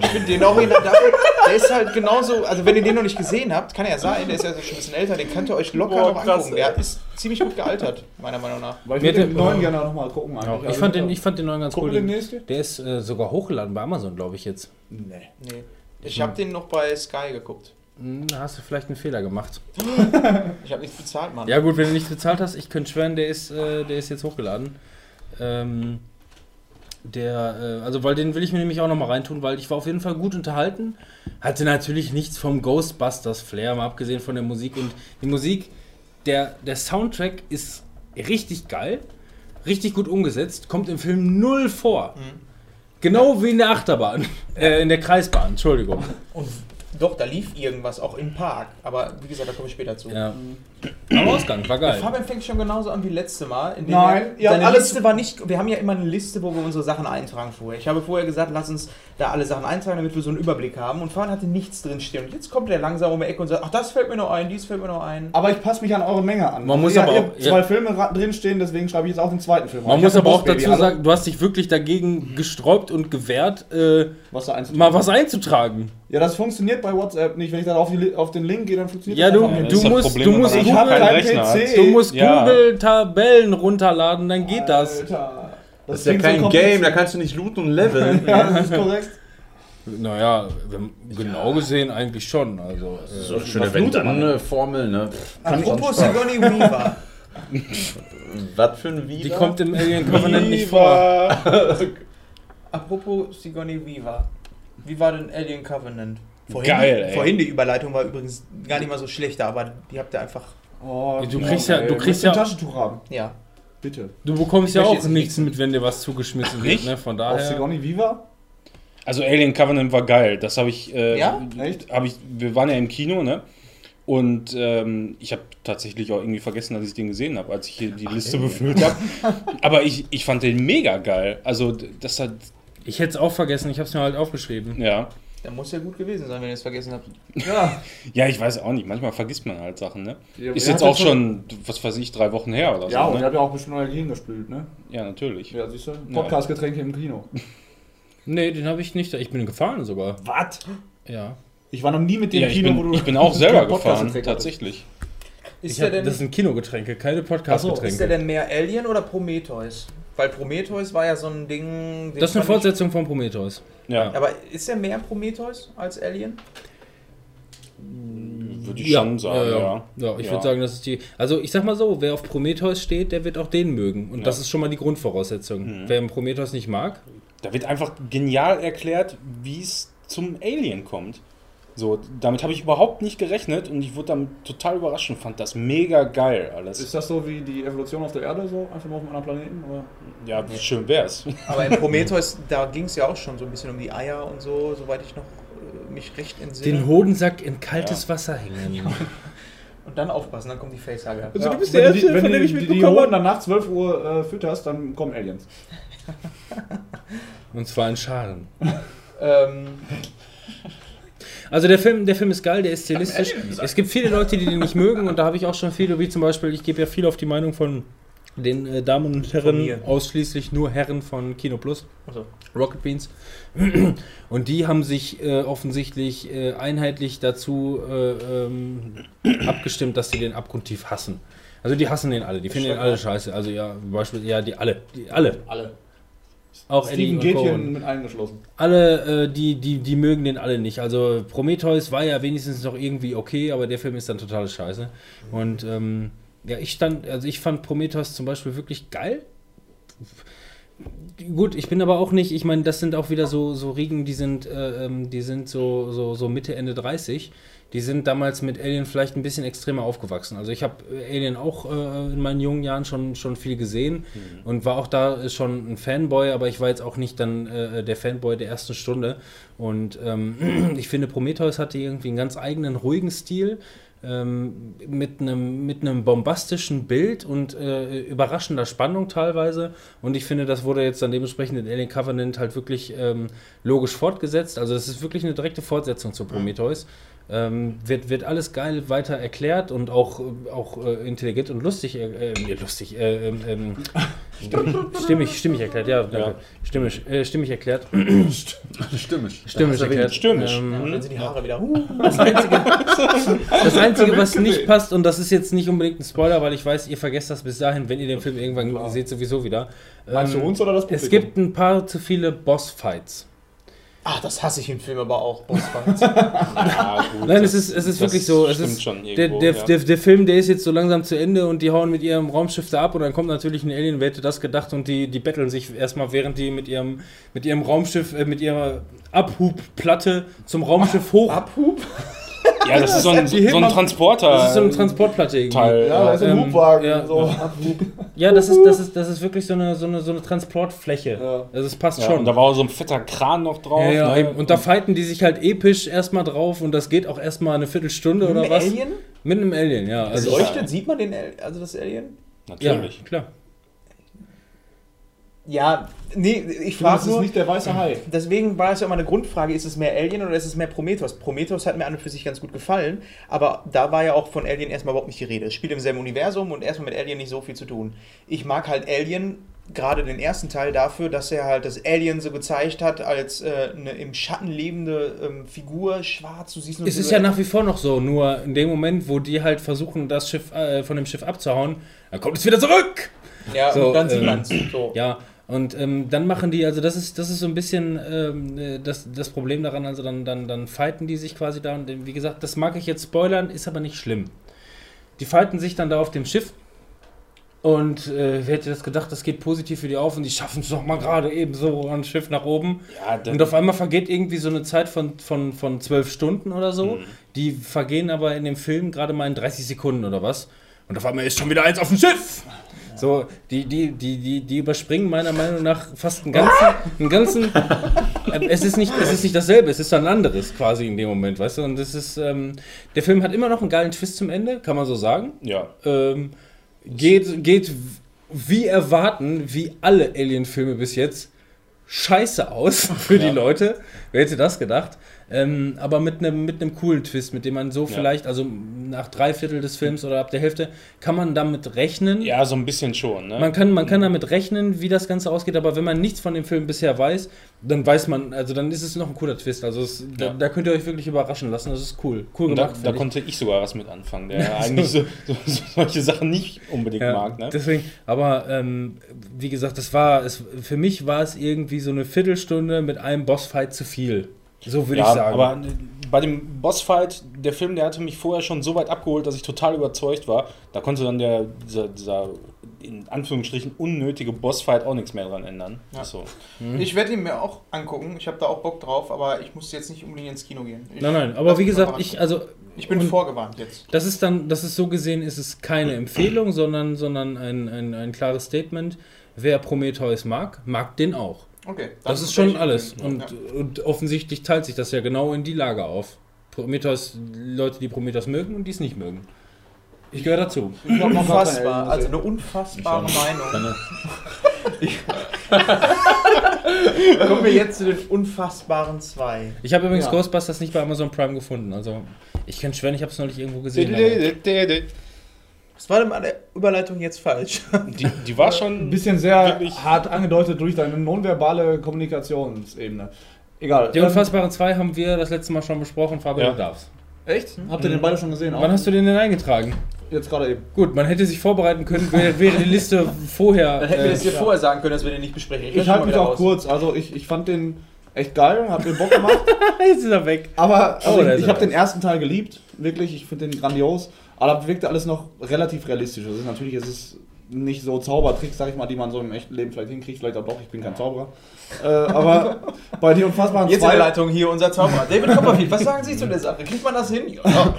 Ich finde den Original, dafür, der ist halt genauso, also wenn ihr den noch nicht gesehen habt, kann ja sein, der ist ja schon ein bisschen älter, den könnt ihr euch locker Boah, noch krass, angucken. Der ist ziemlich gut gealtert, meiner Meinung nach. Weil ich würde den der- neuen gerne nochmal gucken. eigentlich. Ich Also, fand, den, ich fand den neuen ganz Gucken cool. den nächsten? Der ist äh, sogar hochgeladen bei Amazon, glaube ich jetzt. Nee. Nee. Ich habe den noch bei Sky geguckt. Hm, Da hast du vielleicht einen Fehler gemacht. Ich habe nichts bezahlt, Mann. Ja gut, wenn du nichts bezahlt hast, ich könnte schwören, der ist, äh, der ist jetzt hochgeladen. Ähm, der, äh, also weil den will ich mir nämlich auch nochmal reintun, weil ich war auf jeden Fall gut unterhalten. Hatte natürlich nichts vom Ghostbusters Flair, mal abgesehen von der Musik. Und die Musik, der, der Soundtrack ist richtig geil, richtig gut umgesetzt, kommt im Film null vor. Genau wie in der Achterbahn, äh, in der Kreisbahn, Entschuldigung. Und doch, da lief irgendwas auch im Park. Aber wie gesagt, da komme ich später zu. Ja. Am Ausgang, war Der geil. Fabian fängt schon genauso an wie letzte Mal. Nein, seine alles- Liste war nicht. Wir haben ja immer eine Liste, wo wir unsere Sachen eintragen vorher. Ich habe vorher gesagt, lass uns da alle Sachen eintragen, damit wir so einen Überblick haben. Und Fabian hatte nichts drinstehen. Und jetzt kommt er langsam um die Ecke und sagt, ach, das fällt mir noch ein, dies fällt mir noch ein. Aber ich passe mich an eure Menge an. Man muss ihr, aber ihr auch- zwei ja. Filme drinstehen, deswegen schreibe ich jetzt auch den zweiten Film. Man Ich muss aber auch dazu hallo? sagen, du hast dich wirklich dagegen gesträubt und gewehrt, äh, was mal was einzutragen. Ja, das funktioniert bei WhatsApp nicht. Wenn ich dann auf, die, auf den Link gehe, dann funktioniert Ja, das du- einfach Ja, nicht. ist das musst- Problem, du musst-. PC. Du musst Ja. Google-Tabellen runterladen, dann geht. Alter, Das ist ja so kein kompliziert. Game, da kannst du nicht looten und leveln. Ja, das ist korrekt. Naja, genau gesehen eigentlich schon. Also, äh, So eine schöne Wenn-Dann-Formel, ne? Apropos Sigourney Weaver. Was für ein Video? die kommt im Alien Covenant nicht vor. Apropos Sigourney Weaver. Wie war denn Alien Covenant? Vorhin, Geil, ey. Vorhin die Überleitung war übrigens gar nicht mal so schlecht, aber die habt ihr einfach. Oh, Du kriegst ja- du kriegst ja- Taschentuch haben. Ja. Bitte. Du bekommst Ich ja auch nichts nicht- mit, wenn dir was zugeschmissen wird, nicht? ne? Von Auf daher. Sigourney Viva? Also Alien Covenant war geil. Das habe ich, äh, Ja? Echt? Hab ich. Wir waren ja im Kino, ne? Und ähm, ich habe tatsächlich auch irgendwie vergessen, dass ich den gesehen habe, als ich hier die Liste befüllt habe. Aber ich, ich fand den mega geil. Also das hat, Ich hätte es auch vergessen, ich habe es mir halt aufgeschrieben. ja. Der muss ja gut gewesen sein, wenn ihr es vergessen habt. Ja. Ja, ich weiß auch nicht. Manchmal vergisst man halt Sachen, ne? Ja, Ist jetzt auch schon, was weiß ich, drei Wochen her oder Ja, so. und er Ne? hat ja auch bestimmt euer Gehirn gespült, ne? Ja, natürlich. Ja, siehst du? Podcast-Getränke im Kino. Nee, den habe ich nicht. Ich bin gefahren sogar. Was? Ja. Ich war noch nie mit dem Ja, ich, Kino, bin, wo du. ich bin auch selber gefahren, tatsächlich. Ist hab, denn, das sind Kinogetränke, keine ist der Podcast-Getränke. denn mehr Alien oder Prometheus? Weil Prometheus war ja so ein Ding. Das ist eine Fortsetzung von Prometheus. Ja, Aber ist der mehr Prometheus als Alien? würde ich schon sagen, ja, ja. ja. ich Ja. würde sagen, das ist die. Also ich sag mal so, wer auf Prometheus steht, der wird auch den mögen. Und Ja. das ist schon mal die Grundvoraussetzung. Mhm. Wer Prometheus nicht mag, Da wird einfach genial erklärt, wie es zum Alien kommt. So, damit habe ich überhaupt nicht gerechnet und ich wurde dann total überrascht und fand das mega geil alles. Ist das so wie die Evolution auf der Erde, so einfach nur auf einem anderen Planeten? Oder? Ja, wie schön wär's. Aber in Prometheus, da ging es ja auch schon so ein bisschen um die Eier und so, soweit ich noch äh, mich recht entsinne. den Hodensack in kaltes Wasser hängen. und dann aufpassen, dann kommt die Facehugger. Also du bist wenn der du die, Erste, wenn von du dem ich die, die mitbekommen Hoden dann nach 12 Uhr äh, fütterst, dann kommen Aliens. Und zwar in Scharen. Ähm, Also der Film, der Film ist geil, der ist stilistisch. Es gibt viele Leute, die den nicht mögen und da habe ich auch schon viele, wie zum Beispiel, ich gebe ja viel auf die Meinung von den äh, Damen und Herren, ausschließlich nur Herren von Kino Plus, also, Rocket Beans. Und die haben sich äh, offensichtlich äh, einheitlich dazu äh, ähm, abgestimmt, dass sie den abgrundtief hassen. Also die hassen den alle, die finden den alle scheiße. Also ja, Beispiel, ja, die alle, die alle. alle. Auch Steven. Gätchen mit eingeschlossen. Alle, äh, die, die, die mögen den alle nicht. Also Prometheus war ja wenigstens noch irgendwie okay, aber der Film ist dann totale Scheiße. Und ähm, ja, ich stand, also ich fand Prometheus zum Beispiel wirklich geil. Gut, ich bin aber auch nicht, ich meine, das sind auch wieder so, so Riegen, die sind, äh, ähm, die sind so, so, so Mitte, Ende 30. Die sind damals mit Alien vielleicht ein bisschen extremer aufgewachsen. Also ich habe Alien auch äh, in meinen jungen Jahren schon, schon viel gesehen und war auch da schon ein Fanboy, aber ich war jetzt auch nicht dann äh, der Fanboy der ersten Stunde. Und ähm, ich finde, Prometheus hatte irgendwie einen ganz eigenen, ruhigen Stil. Ähm, mit einem mit einem bombastischen Bild und äh, überraschender Spannung teilweise. Und ich finde, das wurde jetzt dann dementsprechend in Alien Covenant halt wirklich ähm, logisch fortgesetzt. Also das ist wirklich eine direkte Fortsetzung zu Prometheus. Ähm, wird, wird alles geil weiter erklärt und auch, äh, auch äh, intelligent und lustig, äh, äh, lustig, äh, ähm, ähm, stimmig, stimmig erklärt, ja, danke. Stimmig, äh, stimmig erklärt. Stimmig. Stimmig erklärt. Stürmisch. Ähm, Ja, und dann sind die Haare wieder. Uh, das Einzige, das Einzige, was nicht passt, und das ist jetzt nicht unbedingt ein Spoiler, weil ich weiß, ihr vergesst das bis dahin, wenn ihr den Film irgendwann seht, sowieso wieder. Meinst du Ähm, uns oder das Es Publikum? gibt ein paar zu viele Bossfights. Ah, das hasse ich im Film aber auch. Bossfights. Ja, gut, Nein, es ist, es ist wirklich so. Es ist, schon der, irgendwo, der, ja. der, der Film, der ist jetzt so langsam zu Ende und die hauen mit ihrem Raumschiff da ab und dann kommt natürlich ein Alien, wer hätte das gedacht und die, die betteln sich erstmal, während die mit ihrem, mit ihrem Raumschiff, äh, mit ihrer Abhubplatte zum Raumschiff hoch. Abhub? Ja, das ist so ein, so ein Transporter. Das ist so eine Transportplatte irgendwie. Teil. Ja, da ist ein ähm, Hubwagen. ja. so. Ja, das ist, das ist, das ist wirklich so eine, so eine, so eine Transportfläche. Ja. Also es passt Ja, schon. und da war auch so ein fetter Kran noch drauf. ja, ja, ne? Und da fighten die sich halt episch erstmal drauf und das geht auch erstmal eine Viertelstunde oder Mit was. Alien? Mit einem Alien, ja. Es Also, leuchtet, sieht man den, Al- also das Alien? ja, Natürlich. klar. Ja, nee, ich Das frage ist nur, nicht der weiße Hai. deswegen war es ja immer eine Grundfrage, ist es mehr Alien oder ist es mehr Prometheus? Prometheus hat mir an und für sich ganz gut gefallen, aber da war ja auch von Alien erstmal überhaupt nicht die Rede. Es spielt im selben Universum und erstmal mit Alien nicht so viel zu tun. Ich mag halt Alien, gerade den ersten Teil dafür, dass er halt das Alien so gezeigt hat als äh, eine im Schatten lebende ähm, Figur, schwarz, du siehst nur Es ist ja nach wie vor noch so, nur in dem Moment, wo die halt versuchen, das Schiff äh, von dem Schiff abzuhauen, dann kommt es wieder zurück. Ja, so, und dann sieht ähm, man's. So. Ja, und ähm, dann machen die, also das ist, das ist so ein bisschen ähm, äh, das, das Problem daran, also dann, dann, dann fighten die sich quasi da und äh, wie gesagt, das mag ich jetzt spoilern, ist aber nicht schlimm. Die fighten sich dann da auf dem Schiff Und äh, wer hätte das gedacht, das geht positiv für die auf und die schaffen es doch mal gerade eben so ein Schiff nach oben. Ja, Und auf einmal vergeht irgendwie so eine Zeit von, von, von zwölf Stunden oder so. Mhm. Die vergehen aber in dem Film gerade mal in 30 Sekunden oder was. Und auf einmal ist schon wieder eins auf dem Schiff. So, die, die, die, die, die überspringen meiner Meinung nach fast einen ganzen. Einen ganzen äh, es, ist nicht, es ist nicht dasselbe, es ist ein anderes quasi in dem Moment, weißt du? Und das ist. Ähm, der Film hat immer noch einen geilen Twist zum Ende, kann man so sagen. ja. Ähm, geht, geht wie erwarten, wie alle Alien-Filme bis jetzt, scheiße aus für die Ja. Leute. Wer hätte das gedacht? Ähm, aber mit einem mit einem coolen Twist, mit dem man so Ja. vielleicht, also nach drei Viertel des Films oder ab der Hälfte, kann man damit rechnen. ja, so ein bisschen schon. Ne? Man kann, man kann damit rechnen, wie das Ganze ausgeht, aber wenn man nichts von dem Film bisher weiß, dann weiß man, also dann ist es noch ein cooler Twist. Also es, da, Ja. da könnt ihr euch wirklich überraschen lassen. Das ist cool. Cool Und da, gemacht. da ich. konnte ich sogar was mit anfangen, der eigentlich so, so, so solche Sachen nicht unbedingt Ja, mag. Ne? Deswegen, aber ähm, wie gesagt, das war, es, für mich war es irgendwie so eine Viertelstunde mit einem Bossfight zu viel. So würde ja, ich sagen. aber bei dem Bossfight, der Film, der hatte mich vorher schon so weit abgeholt, dass ich total überzeugt war. Da konnte dann der, dieser, dieser in Anführungsstrichen unnötige Bossfight auch nichts mehr dran ändern. Ja. So. Ich werde ihn mir auch angucken. Ich habe da auch Bock drauf, aber ich muss jetzt nicht unbedingt ins Kino gehen. Ich, nein, nein, aber wie gesagt, ich, also, ich bin vorgewarnt jetzt. das ist dann, das ist so gesehen, ist es keine Empfehlung, sondern, sondern ein, ein, ein klares Statement. Wer Prometheus mag, mag den auch. Okay. Das ist schon alles. Ja. Und, und offensichtlich teilt sich das ja genau in die Lage auf. Prometheus, Leute, die Prometheus mögen und die es nicht mögen. Ich gehöre dazu. Ich Unfassbar, also eine unfassbare Meinung. Kommen wir jetzt zu den unfassbaren zwei. Ich habe übrigens Ja. Ghostbusters nicht bei Amazon Prime gefunden. Also ich kann schwören, ich habe es neulich irgendwo gesehen. Die, Was war meine Überleitung jetzt falsch? die war schon Ein bisschen sehr hart angedeutet durch deine nonverbale Kommunikationsebene. Egal. Die ähm, Unfassbaren 2 haben wir das letzte Mal schon besprochen. Fabian, Ja. du darfst. Echt? Habt ihr den beide schon gesehen? Wann hast du den denn eingetragen? Jetzt gerade eben. Gut, man hätte sich vorbereiten können, wäre, die Liste vorher. Dann hätten wir äh, das dir vorher sagen können, dass wir den nicht besprechen. Ich lass halte mich auch raus. kurz. Also ich, ich fand den echt geil, hat mir Bock gemacht. Jetzt ist er weg. Aber also Oh, da ist ich, ich habe den ersten Teil geliebt, wirklich. Ich finde den grandios. Aber da wirkte alles noch relativ realistisch. Also natürlich ist es nicht so Zaubertricks, sag ich mal, die man so im echten Leben vielleicht hinkriegt. Vielleicht auch doch, ich bin kein Zauberer. Äh, aber bei die Unfassbaren Jetzt in der 2... Leitung hier unser Zauberer. David Copperfield, was sagen Sie zu der Sache? Kriegt man das hin? Ja,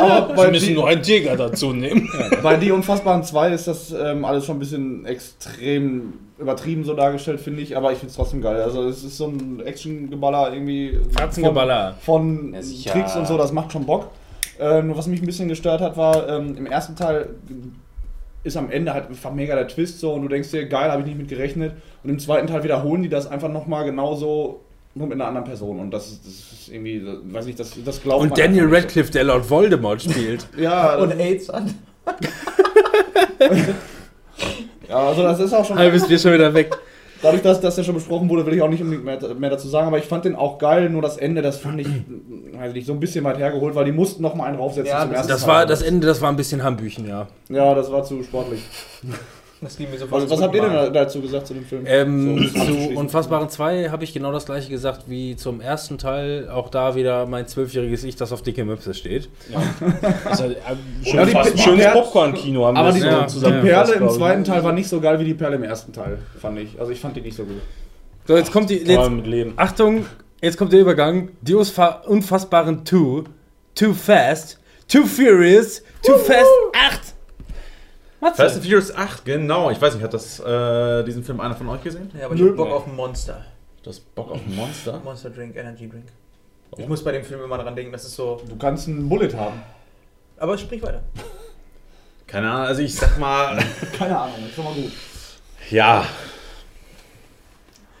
Aber Wir bei müssen die, nur einen Jäger dazu nehmen. bei die Unfassbaren 2 ist das ähm, alles schon ein bisschen extrem übertrieben so dargestellt, finde ich. Aber ich finde es trotzdem geil. Also es ist so ein Action-Geballer irgendwie... Fratzengeballer. von, von Ja. Tricks und so, das macht schon Bock. Äh, nur was mich ein bisschen gestört hat, war, ähm, im ersten Teil ist am Ende halt einfach mega der Twist so und du denkst dir, geil, habe ich nicht mit gerechnet. Und im zweiten Teil wiederholen die das einfach nochmal genauso, nur mit einer anderen Person. Und das, ist- das ist irgendwie, das- weiß ich, das, das glaubt Und man Daniel nicht Radcliffe, der Lord Voldemort spielt. So. Ja, und und, AIDS an. ja, also das ist auch schon. Halb ist wir schon wieder weg. Dadurch, dass das ja schon besprochen wurde, will ich auch nicht unbedingt mehr, mehr dazu sagen, aber ich fand den auch geil, nur das Ende, das fand ich, weiß nicht, so ein bisschen weit hergeholt, weil die mussten noch mal einen raufsetzen Ja, zum das- ersten Das Teil. war das Ende, das war ein bisschen Hambüchen, ja. Ja, das war zu sportlich. Das ging mir so Was, was habt ihr denn da- dazu gesagt zu dem Film? Ähm, So, zu. Unfassbaren 2 habe ich genau das gleiche gesagt wie zum ersten Teil. Auch da wieder mein zwölfjähriges Ich, das auf dicke Möpse steht. Also, äh, Ja, schön, die- schönes Popcorn-Kino haben Aber wir die, so ja, zusammen die Perle im zweiten Teil war nicht so geil wie die Perle im ersten Teil, fand ich. Also ich fand die nicht so gut. So, jetzt kommt die. Jetzt, mit Leben. Achtung, jetzt kommt der Übergang. Die Unfassbaren 2. Too Fast. Too Furious. Too Fast 8. Fast Matze. and Furious 8, genau. Ich weiß nicht, hat das äh, diesen Film einer von euch gesehen? Ja, aber ich Nö. hab Bock auf ein Monster. Du hast Bock auf ein Monster? Monster Drink, Energy Drink. Ich muss bei dem Film immer dran denken, das ist so. Du kannst einen Bullet haben. Aber sprich weiter. Keine Ahnung, also ich sag mal, Keine Ahnung, ist schon mal gut. ja.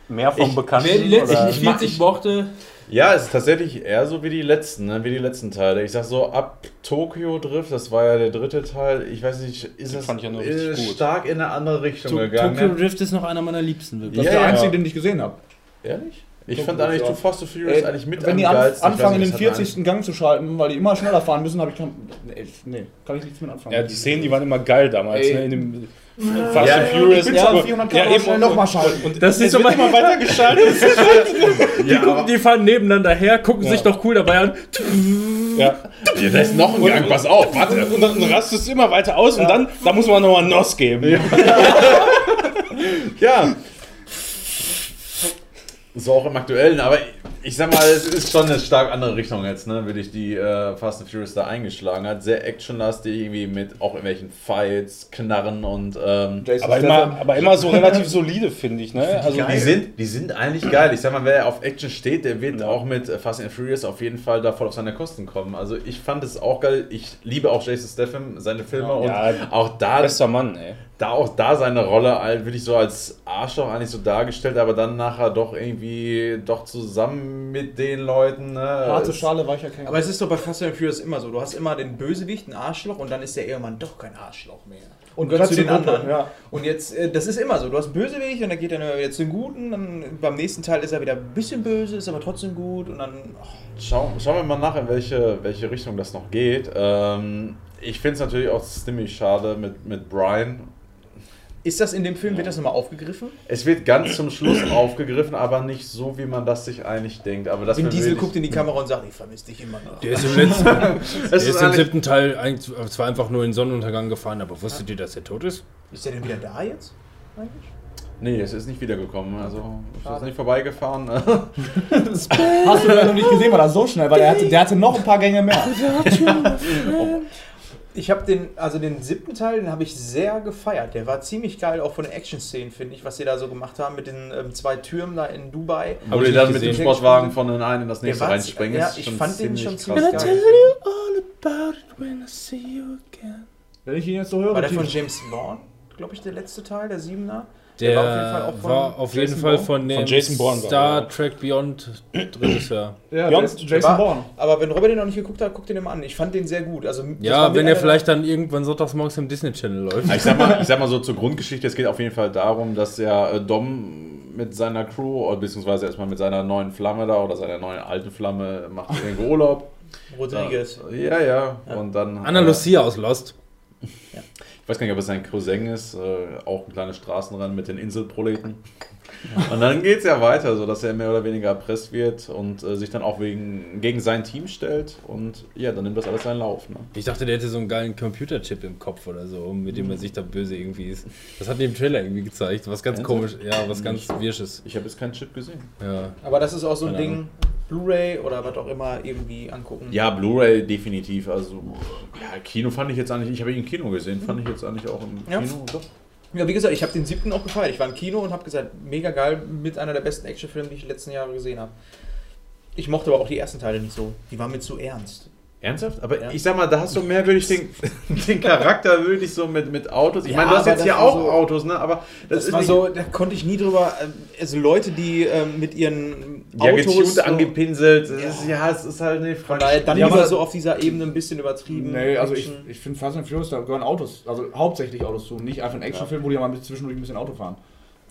Mehr vom Ich- Bekannten. Letzten oder- ich mag- 40 Worte. Ja, es ist tatsächlich eher so wie die letzten, ne? wie die letzten Teile. Ich sag so, ab Tokyo Drift, das war ja der dritte Teil, ich weiß nicht, ist es fand ich ja nur äh, richtig gut. stark in eine andere Richtung To gegangen. Tokyo ne? Drift ist noch einer meiner Liebsten. Wirklich. Das Ja, ist der ja. einzige, den ich gesehen habe. Ehrlich? Ich Tokyo fand eigentlich Too ja. Fast to Furious eigentlich mit Wenn die an, anfangen, in nicht, den das hat mir 40. Gang zu schalten, weil die immer schneller fahren müssen, habe ich kein. Nee, nee, kann ich nichts mit anfangen. Ja, die Szenen, die waren immer geil damals, Ey. ne? Fast Ja, and ja, Furious. ja, schon aber- 400 ja, Km eben, schnell nochmal schalten. Und Das ist es immer- immer weiter geschaltet. Die, gucken, die fahren nebeneinander her, gucken Ja. sich doch cool dabei an. Ja. Ja, da ist noch ein Gang, pass auf, warte. Und dann rastest du immer weiter aus und dann, da muss man nochmal einen NOS geben. Ja. So auch im aktuellen, aber ich sag mal, es ist schon eine stark andere Richtung jetzt, ne, würde ich die äh, Fast and Furious da eingeschlagen hat. Sehr actionlastig, irgendwie mit auch irgendwelchen Fights, Knarren und ähm, Aber immer, aber immer so relativ solide, finde ich. Ne? Also die sind, die sind eigentlich geil. Ich sag mal, wer auf Action steht, der wird auch mit Fast and Furious auf jeden Fall da voll auf seine Kosten kommen. Also ich fand es auch geil. Ich liebe auch Jason Statham, seine Filme und Ja, auch da bester Mann, ey. Da auch da seine Rolle halt wirklich so als Arschloch eigentlich so dargestellt, aber dann nachher doch irgendwie doch zusammen mit den Leuten. Ne? Harte Schale, weicher Känguru. Aber es ist doch bei Fast and Furious immer so. Du hast immer den Bösewicht, ein Arschloch und dann ist der Ehemann doch kein Arschloch mehr. Und gehört zu den Gruppe, anderen. ja. Und jetzt, äh, das ist immer so. Du hast einen Bösewicht und dann geht er wieder zu den Guten. Dann beim nächsten Teil ist er wieder ein bisschen böse, ist aber trotzdem gut. Und dann. Schau, schauen wir mal nach, in welche, welche Richtung das noch geht. Ähm, ich finde es natürlich auch ziemlich schade mit, mit Brian. Ist das in dem Film, wird das nochmal aufgegriffen? Es wird ganz zum Schluss aufgegriffen, aber nicht so, wie man das sich eigentlich denkt. Aber das Vin Diesel guckt in die Kamera und sagt, ich vermisse dich immer noch. Der ist im letzten, der Es ist ist im eigentlich- siebten Teil eigentlich zwar einfach nur in den Sonnenuntergang gefahren, aber wusstet ihr, dass er tot ist? Ist der denn wieder da jetzt? Eigentlich? Nee, es ist nicht wiedergekommen. Also, ich bin Schade. nicht vorbeigefahren. Hast du noch nicht gesehen, war das so schnell, weil der hatte, der hatte noch ein paar Gänge mehr. Ich habe den, also den siebten Teil, den habe ich sehr gefeiert. Der war ziemlich geil, auch von den Action-Szenen, finde ich, was sie da so gemacht haben mit den ähm, zwei Türmen da in Dubai. Wo die dann mit dem. Sportwagen von den einen in das nächste reinspringen. ja, ist ich schon fand den schon ziemlich geil. geil. all about it when I see you again. Wenn ich ihn jetzt so höre, War der von James Bond, glaube ich, der letzte Teil, der Siebener? Der, war auf jeden Fall auch von war auf jeden Jason Fall Bourne? von dem Von Jason Bourne Star Trek Beyond drittes Jahr. ja, Beyond- Jason, war, Bourne. Aber wenn Robert den noch nicht geguckt hat, guckt ihn ihm an. Ich fand den sehr gut. Also, Ja, wenn er vielleicht dann irgendwann sonntags morgens im Disney Channel läuft. Ich sag, mal, ich sag mal so zur Grundgeschichte, es geht auf jeden Fall darum, dass ja äh, Dom mit seiner Crew, oder beziehungsweise erstmal mit seiner neuen Flamme da oder seiner neuen alten Flamme macht irgendwo Urlaub. Rodriguez. Ja, ja. Und dann. Anna äh, Lucia aus Lost. Ich weiß gar nicht, ob es sein Cousin ist, äh, auch ein kleines Straßenrennen mit den Inselproleten. Und dann geht es ja weiter, so dass er mehr oder weniger erpresst wird und äh, sich dann auch wegen, gegen sein Team stellt. Und ja, dann nimmt das alles seinen Lauf. Ne? Ich dachte, der hätte so einen geilen Computerchip im Kopf oder so, mit dem er sich da böse irgendwie ist. Das hat die im Trailer irgendwie gezeigt, was ganz Ernsthaft? komisch, ja, was ganz Wirsches. Ich habe jetzt keinen Chip gesehen. Ja. Aber das ist auch so ein Ding, Blu-ray oder was auch immer, irgendwie angucken. Ja, Blu-ray definitiv. Also, ja, Kino fand ich jetzt eigentlich, ich habe ihn im Kino gesehen, fand ich jetzt eigentlich auch im Ja. Kino. Doch. Ja, wie gesagt, ich habe den siebten auch gefeiert. Ich war im Kino und habe gesagt, mega geil, mit einer der besten Actionfilme, die ich die letzten Jahre gesehen habe. Ich mochte aber auch die ersten Teile nicht so. Die waren mir zu ernst. Ernsthaft? Aber Ja. ich sag mal, da hast du mehr wirklich den, den Charakter wirklich so mit, mit Autos. Ich Ja, meine, du hast jetzt hier auch so- Autos, ne? Aber das, Das, ist war nicht- so, da konnte ich nie drüber, äh, also Leute, die ähm, mit ihren ja, Autos getuned, so, angepinselt. Das Ja. Ist, ja, es ist halt eine von daher dann lieber so auf dieser Ebene ein bisschen übertrieben. Nee, also ich, Action. ich finde Fast and Furious, da gehören Autos, also hauptsächlich Autos zu. Nicht einfach ein Actionfilm, wo die mal ein bisschen zwischendurch ein bisschen Auto fahren.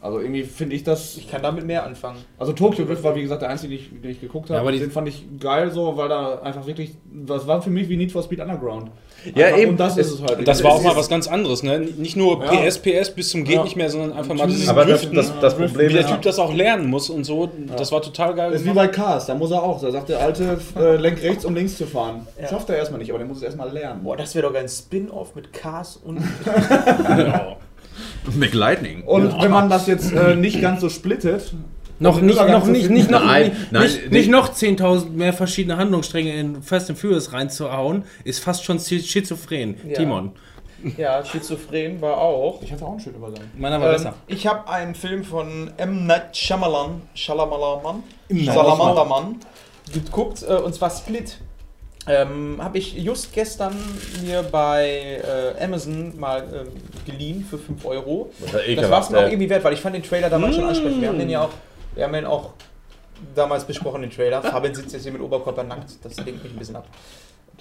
Also irgendwie finde ich das. ich kann damit mehr anfangen. Also Tokyo Drift war wie gesagt der einzige, den ich, den ich geguckt habe. Ja, aber die- den fand ich geil so, weil da einfach wirklich. Das war für mich wie Need for Speed Underground. Ja, Einfach- eben. Und das ist es halt. Das war auch mal was ganz anderes, ne? Nicht nur Ja. PS, PS bis zum geht Ja. nicht mehr, sondern einfach mal dieses Aber das, Driften. das, das Driften, Problem wie der Typ das auch lernen muss und so, das war total geil. Das ist wie bei Cars, da muss er auch. Da sagt der alte, äh, lenk rechts, um links zu fahren. Ja. Schafft er erstmal nicht, aber der muss es erstmal lernen. Boah, das wäre doch ein Spin-off mit Cars und. Genau. McLightning. Und wenn man das jetzt äh, nicht ganz so splittet, Noch nicht, noch nicht, nicht, noch, Nein, nicht, nein, nicht, nicht- noch 10.000 mehr verschiedene Handlungsstränge in Fast and Furious reinzuhauen, ist fast schon schi- schizophren. Ja. Timon. Ja, Schizophren war auch. ich hatte auch einen schönen Übergang. Meiner war Ähm, besser. ich habe einen Film von M. Night Shyamalan, Night Shyamalan geguckt, äh, und zwar Split. Ähm, habe ich just gestern mir bei äh, Amazon mal ähm, geliehen für 5 Euro. Das war es mir auch irgendwie wert, weil ich fand den Trailer damals schon ansprechend. Wir haben den ja auch, wir haben den auch damals besprochen, den Trailer. Fabian sitzt jetzt hier mit Oberkörper nackt, das lenkt mich ein bisschen ab.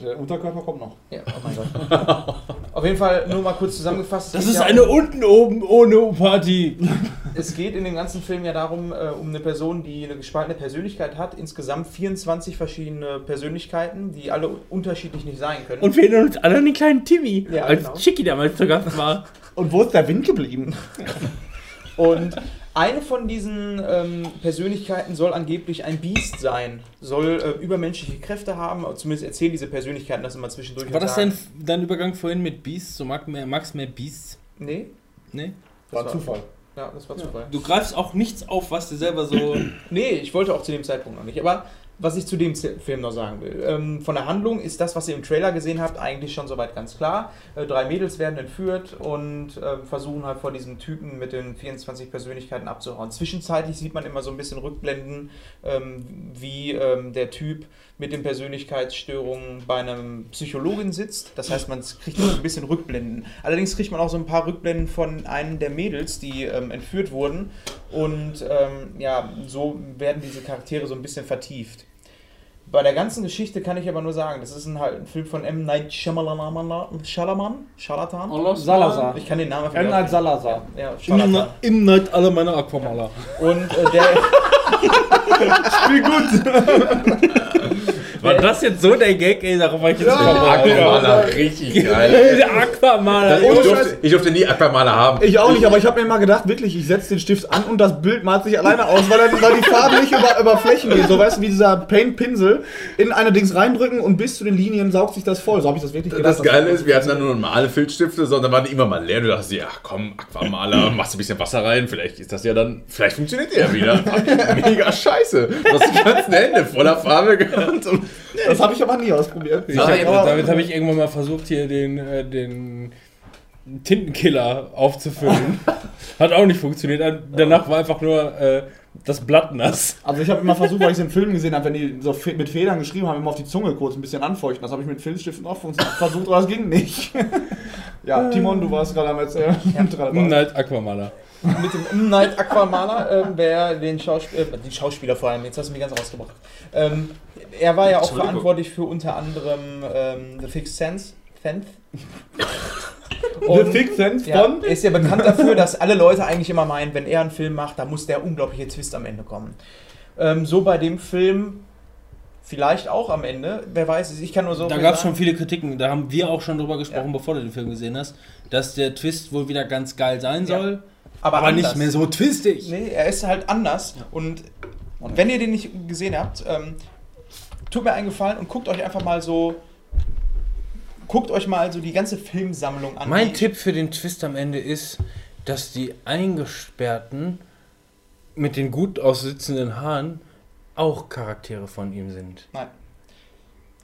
Der Unterkörper kommt noch. Ja, oh mein Gott. Auf jeden Fall nur mal kurz zusammengefasst. Das ist ja eine um- unten oben ohne Party. Es geht in dem ganzen Film ja darum, äh, um eine Person, die eine gespaltene Persönlichkeit hat. Insgesamt 24 verschiedene Persönlichkeiten, die alle unterschiedlich nicht sein können. Und wir erinnern uns alle an den kleinen Timmy, Ja, als genau. Chicky damals zu Gast war. Und wo ist der Wind geblieben? Und eine von diesen ähm, Persönlichkeiten soll angeblich ein Biest sein, soll äh, übermenschliche Kräfte haben, zumindest erzählen diese Persönlichkeiten das immer zwischendurch. War das dein, dein Übergang vorhin mit Beasts? So mag mehr, magst mehr Beasts? Nee, Nee? War Das Zufall. ja, das war Zufall. Du greifst auch nichts auf, was dir selber so. Nee, ich wollte auch zu dem Zeitpunkt noch nicht. Aber was ich zu dem Film noch sagen will. Ähm, von der Handlung ist das, was ihr im Trailer gesehen habt, eigentlich schon soweit ganz klar. Äh, drei Mädels werden entführt und ähm, versuchen halt vor diesem Typen mit den 24 Persönlichkeiten abzuhauen. Zwischenzeitlich sieht man immer so ein bisschen Rückblenden, ähm, wie ähm, der Typ mit den Persönlichkeitsstörungen bei einem Psychologen sitzt. Das heißt, man kriegt so ein bisschen Rückblenden. Allerdings kriegt man auch so ein paar Rückblenden von einem der Mädels, die ähm, entführt wurden. Und ähm, ja, so werden diese Charaktere so ein bisschen vertieft. Bei der ganzen Geschichte kann ich aber nur sagen, das ist ein, halt ein Film von M. Night Shyamalan, Shyamalan, Shalatan. Salazar. Ich kann den Namen M. Night Salazar. Ja, Im, Shalatan. Im Night alle meine Aquamaler. Und äh, der, War das jetzt so der Gag, ey? Darauf war ich jetzt Ja. Aquamaler, richtig geil. Der Aquamaler. Ich durfte, ich durfte nie Aquamaler haben. Ich auch nicht, aber ich habe mir mal gedacht, wirklich, ich setze den Stift an und das Bild malt sich alleine aus, weil, dann, weil die Farben nicht über, über Flächen gehen. So weißt du, wie dieser Paint-Pinsel in eine Dings reindrücken und bis zu den Linien saugt sich das voll. So habe ich das wirklich gedacht. Das Geile ist, wir hatten dann nur normale Filzstifte, sondern waren die immer mal leer. Du dachtest ach komm, Aquamaler, machst ein bisschen Wasser rein, vielleicht ist das ja dann, vielleicht funktioniert der ja wieder. Mega scheiße. Du hast die ganzen Hände voller Farbe gehabt. Und Das habe ich aber nie ausprobiert. Ich hab, Aber- damit habe ich irgendwann mal versucht, hier den, äh, den Tintenkiller aufzufüllen. Hat auch nicht funktioniert. Danach war einfach nur äh, das Blatt nass. Also ich habe immer versucht, weil ich es in Filmen gesehen habe, wenn die so fe- mit Federn geschrieben haben, immer auf die Zunge kurz ein bisschen anfeuchten. Das habe ich mit Filzstiften auch versucht, aber es ging nicht. ja, Timon, du warst gerade am Erzählen. Im Night Aquamaler. Mit dem M. Night Aquamaler, ähm, wer den Schauspieler, äh, die Schauspieler vor allem, jetzt hast du mich ganz rausgebracht. Ähm, er war ja auch verantwortlich für unter anderem ähm, The Fixed Sense. Sense. The Sixth Sense Ja, von... er ist ja bekannt dafür, dass alle Leute eigentlich immer meinen, wenn er einen Film macht, da muss der unglaubliche Twist am Ende kommen. Ähm, so bei dem Film vielleicht auch am Ende, wer weiß es, ich kann nur so Da gab es schon viele Kritiken. Da haben wir auch schon drüber gesprochen, Ja. bevor du den Film gesehen hast, dass der Twist wohl wieder ganz geil sein Ja. soll. Aber, Aber nicht mehr so twistig. Nee, er ist halt anders. Und wenn ihr den nicht gesehen habt, ähm, tut mir einen Gefallen und guckt euch einfach mal so. Guckt euch mal so die ganze Filmsammlung an. Mein Tipp für den Twist am Ende ist, dass die Eingesperrten mit den gut aussitzenden Haaren auch Charaktere von ihm sind. Nein.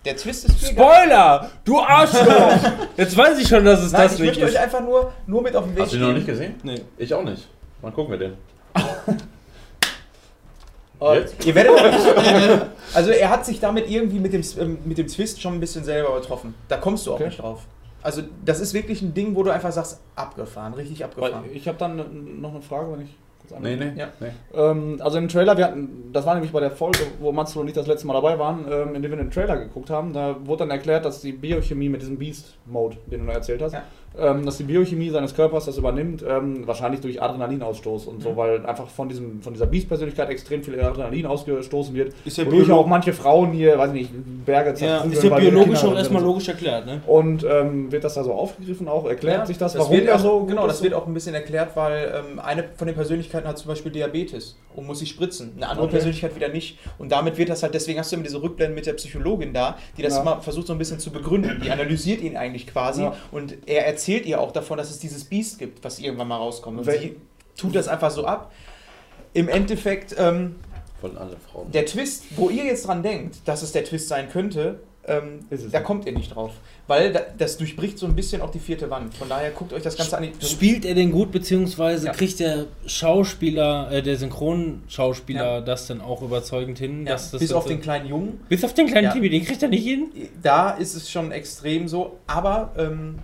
Der Twist ist viel Spoiler! Du Arschloch! Jetzt weiß ich schon, dass es Nein, das ich nicht möchte ist. euch einfach nur, nur mit auf den Weg Hast du ihn noch nicht gesehen? Nee. Ich auch nicht. Wann gucken wir den? Jetzt? Ihr werdet also er hat sich damit irgendwie mit dem, ähm, mit dem Twist schon ein bisschen selber übertroffen. Da kommst du auch Okay. nicht drauf. Also das ist wirklich ein Ding, wo du einfach sagst, abgefahren, richtig Weil abgefahren. ich habe dann noch eine Frage, wenn ich Nee, nee. Ja. nee. Ähm, also im Trailer, wir hatten, das war nämlich bei der Folge, wo Matzo und ich das letzte Mal dabei waren, ähm, in dem wir den Trailer geguckt haben, da wurde dann erklärt, dass die Biochemie mit diesem Beast-Mode, den du da erzählt hast, Ja. Ähm, dass die Biochemie seines Körpers das übernimmt, ähm, wahrscheinlich durch Adrenalinausstoß und Mhm. so, weil einfach von, diesem, von dieser Beast-Persönlichkeit extrem viel Adrenalin ausgestoßen wird. Ist ja, Wodurch auch manche Frauen hier, weiß nicht, Berge ja, zerprügeln, ist ja weil ihre biologisch auch erstmal logisch erklärt, ne? Und ähm, wird das da so aufgegriffen auch? Erklärt Ja, sich das, warum wird der auch, so Genau, ist? das wird auch ein bisschen erklärt, weil ähm, eine von den Persönlichkeiten hat zum Beispiel Diabetes und muss sich spritzen. Eine andere Okay. Persönlichkeit wieder nicht. Und damit wird das halt, deswegen hast du immer diese Rückblenden mit der Psychologin da, die das Ja. immer versucht so ein bisschen zu begründen. Die analysiert ihn eigentlich quasi Ja. und er erzählt ihr auch davon, dass es dieses Biest gibt, was irgendwann mal rauskommt. Und Wel- sie tut das einfach so ab. Im Endeffekt, ähm, Wollen alle Frauen. der Twist, wo ihr jetzt dran denkt, dass es der Twist sein könnte, ähm, Ist es da nicht. kommt ihr nicht drauf. Weil da, das durchbricht so ein bisschen auch die vierte Wand. Von daher guckt euch das Ganze an. Spielt er denn gut, beziehungsweise Ja. kriegt der Schauspieler, äh, der Synchronschauspieler das dann auch überzeugend hin? Ja, dass das bis auf den kleinen Jungen. bis auf den kleinen Ja. Tibi, den kriegt er nicht hin? Da ist es schon extrem so. Aber ähm,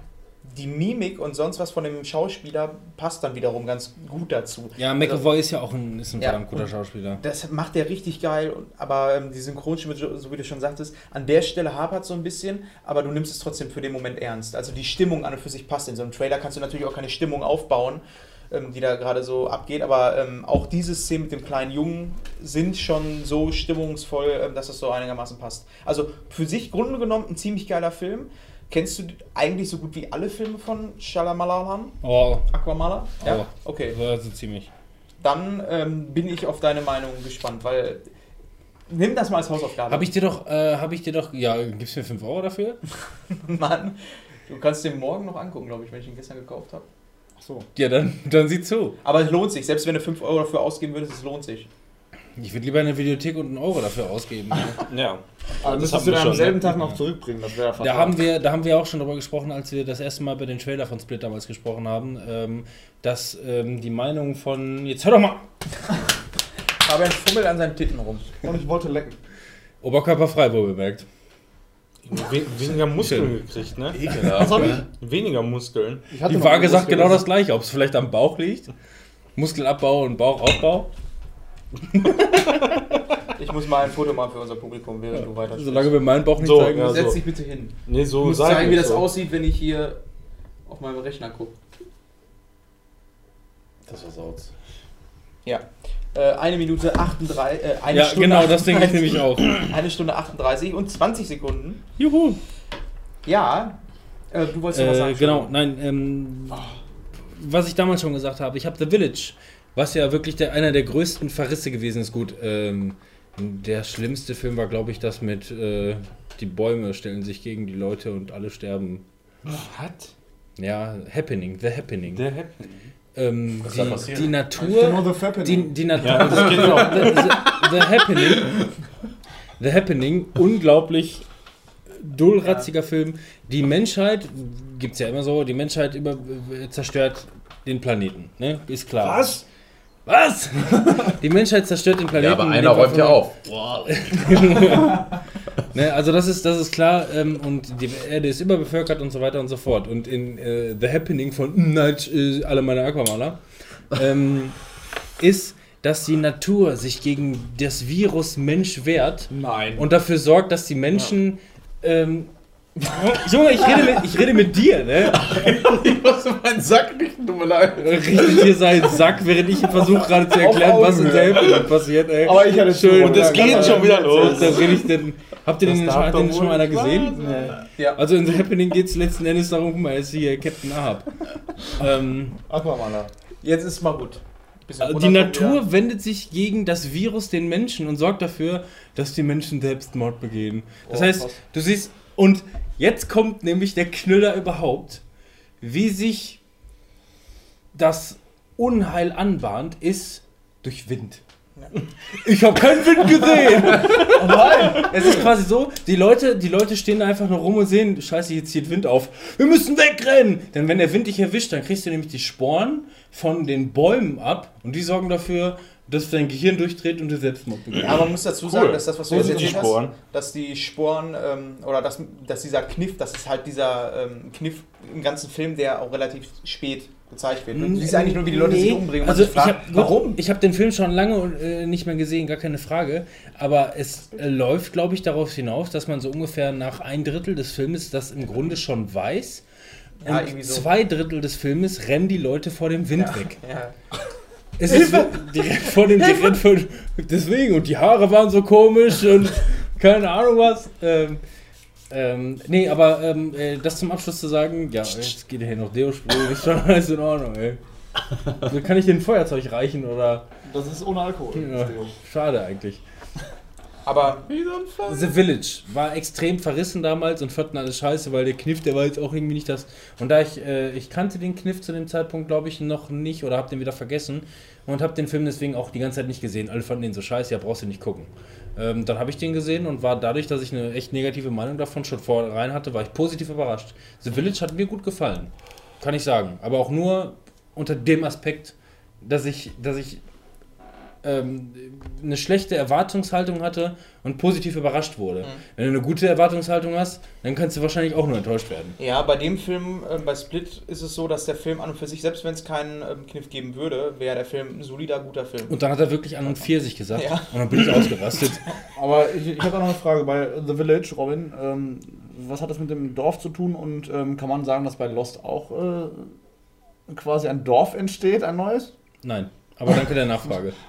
die Mimik und sonst was von dem Schauspieler passt dann wiederum ganz gut dazu. Ja, McAvoy ist ja auch ein, ist ein Ja, verdammt guter Schauspieler. Das macht der richtig geil, aber ähm, die Synchronstimme, so wie du schon sagtest, an der Stelle hapert so ein bisschen, aber du nimmst es trotzdem für den Moment ernst. Also die Stimmung an und für sich passt. In so einem Trailer kannst du natürlich auch keine Stimmung aufbauen, ähm, die da gerade so abgeht, aber ähm, auch diese Szenen mit dem kleinen Jungen sind schon so stimmungsvoll, ähm, dass es so einigermaßen passt. Also für sich Grunde genommen ein ziemlich geiler Film. Kennst du eigentlich so gut wie alle Filme von Shalamalan? Oh, Aquamala? Ja? Oh. Okay. also ziemlich. Dann ähm, bin ich auf deine Meinung gespannt, weil. Nimm das mal als Hausaufgabe. Habe ich dir doch, äh, habe ich dir doch, ja, gibst du mir 5 Euro dafür? Mann, du kannst den morgen noch angucken, glaube ich, wenn ich ihn gestern gekauft habe. Ach so. Ja, dann, dann sieh zu. Aber es lohnt sich, selbst wenn du 5 Euro dafür ausgeben würdest, es lohnt sich. Ich würde lieber in der Videothek und einen Euro dafür ausgeben. Ja. Aber Das müsstest du dann am selben ne? Tag noch zurückbringen, das wäre Da haben, wir, da haben wir auch schon drüber gesprochen, als wir das erste Mal über den Trailer von Split damals gesprochen haben, ähm, dass ähm, die Meinung von. Jetzt hör doch mal! Fabian fummelt an seinen Titten rum. Und ich wollte lecken. Oberkörperfrei wohl bemerkt. We weniger Muskeln gekriegt, ne? Was hab ich? Weniger Muskeln. ich hatte Die Waage eine sagt genau das gleiche, ob es vielleicht am Bauch liegt. Muskelabbau und Bauchaufbau. Ich muss mal ein Foto machen für unser Publikum, während du weiter Solange wir meinen Bauch nicht So, zeigen. ja, Setz so. dich bitte hin. Nee, so musst sag zeigen, ich wie das so. aussieht, wenn ich hier auf meinem Rechner gucke. Das versaut's. Ja. Äh, eine Minute 38, äh, eine Ja, Stunde genau, das denke ich 38, nämlich auch. Eine Stunde 38 und 20 Sekunden. Juhu! Ja. Äh, du wolltest noch was Äh, sagen. genau, nein, ähm, was ich damals schon gesagt habe, ich habe The Village, was ja wirklich der, einer der größten Verrisse gewesen ist. Gut, ähm, der schlimmste Film war, glaube ich, das mit äh, die Bäume stellen sich gegen die Leute und alle sterben. Hat? Ja, Happening, The Happening. Der Happening. Ähm, Was da die, passiert? die Natur, The die, die Natur, Ja, the, the, the Happening, The Happening, unglaublich dullratziger Film. Die Menschheit, gibt es ja immer so, die Menschheit über, äh, zerstört den Planeten, ne? Ist klar. Was? Was? Die Menschheit zerstört den Planeten. Ja, aber in einer räumt ja auf. Ne, also das ist, das ist klar ähm, und die Erde ist überbevölkert und so weiter und so fort. Und in äh, The Happening von Night, äh, alle meine Aquamaler ähm, ist, dass die Natur sich gegen das Virus Mensch wehrt Nein. und dafür sorgt, dass die Menschen... Ähm, Junge, ich rede, mit, ich rede mit dir, ne? Ich muss meinen Sack richten, tut mir leid. Richtet hier seinen Sack, während ich versuche gerade zu erklären, was in der Happening passiert, ey. Aber ich hatte Schön. Und es Ja, geht schon wieder los. Da rede ich denn, habt ihr Das den, hat den schon mal einer gesehen? wahr Ja. Also in The Happening geht es letzten Endes darum, guck mal, er ist hier Captain Ahab. ähm, Aquamaler. Jetzt ist mal gut. Bisschen die Natur wendet sich gegen das Virus den Menschen und sorgt dafür, dass die Menschen Selbstmord begehen. Das Oh, heißt, krass. du siehst, und jetzt kommt nämlich der Knüller überhaupt, wie sich das Unheil anbahnt, ist durch Wind. Ich habe keinen Wind gesehen. Es ist quasi so, die Leute, die Leute stehen da einfach nur rum und sehen, scheiße, jetzt zieht Wind auf. Wir müssen wegrennen. Denn wenn der Wind dich erwischt, dann kriegst du nämlich die Sporen von den Bäumen ab und die sorgen dafür, dass dein Gehirn durchdreht und du Selbstmord begehst. Ja, aber man muss dazu sagen, dass das, was du jetzt erzählt Sporen. hast, dass die Sporen ähm, oder dass, dass dieser Kniff, das ist halt dieser ähm, Kniff im ganzen Film, der auch relativ spät gezeigt wird. Du siehst eigentlich nur, wie die Leute sich umbringen. Also ich fragt, hab, warum? Ich habe den Film schon lange äh, nicht mehr gesehen, gar keine Frage. Aber es äh, läuft, glaube ich, darauf hinaus, dass man so ungefähr nach ein Drittel des Filmes das im Grunde schon weiß. Ja, Und so. zwei Drittel des Filmes rennen die Leute vor dem Wind weg. Ja. Es ist direkt vor dem direkt vor, deswegen und die Haare waren so komisch und keine Ahnung was. Ähm, ähm, nee, aber ähm, äh, das zum Abschluss zu sagen, ja, jetzt geht hier noch Deo sprühen, ist schon alles in Ordnung, ey. Also kann ich dir ein Feuerzeug reichen oder? Das ist ohne Alkohol. Ja, schade eigentlich. Aber The Village war extrem verrissen damals und fanden alles scheiße, weil der Kniff, der war jetzt auch irgendwie nicht das. Und da ich, äh, ich kannte den Kniff zu dem Zeitpunkt, glaube ich, noch nicht oder habe den wieder vergessen und habe den Film deswegen auch die ganze Zeit nicht gesehen. Alle fanden den so scheiße, ja, brauchst du nicht gucken. Ähm, dann habe ich den gesehen und war dadurch, dass ich eine echt negative Meinung davon schon vorrein hatte, war ich positiv überrascht. The Village hat mir gut gefallen, kann ich sagen. Aber auch nur unter dem Aspekt, dass ich, dass ich ähm, eine schlechte Erwartungshaltung hatte und positiv überrascht wurde. Wenn du eine gute Erwartungshaltung hast, dann kannst du wahrscheinlich auch nur enttäuscht werden. ja, bei dem Film, äh, bei Split, ist es so, dass der Film an und für sich, selbst wenn es keinen ähm, Kniff geben würde, wäre der Film ein solider, guter Film. Und dann hat er wirklich an und Pfirsich gesagt. Ja. Und dann bin ich ausgerastet. Aber ich, ich habe auch noch eine Frage bei The Village, Robin. Ähm, was hat das mit dem Dorf zu tun und ähm, kann man sagen, dass bei Lost auch äh, quasi ein Dorf entsteht, ein neues? Nein. Aber danke der Nachfrage.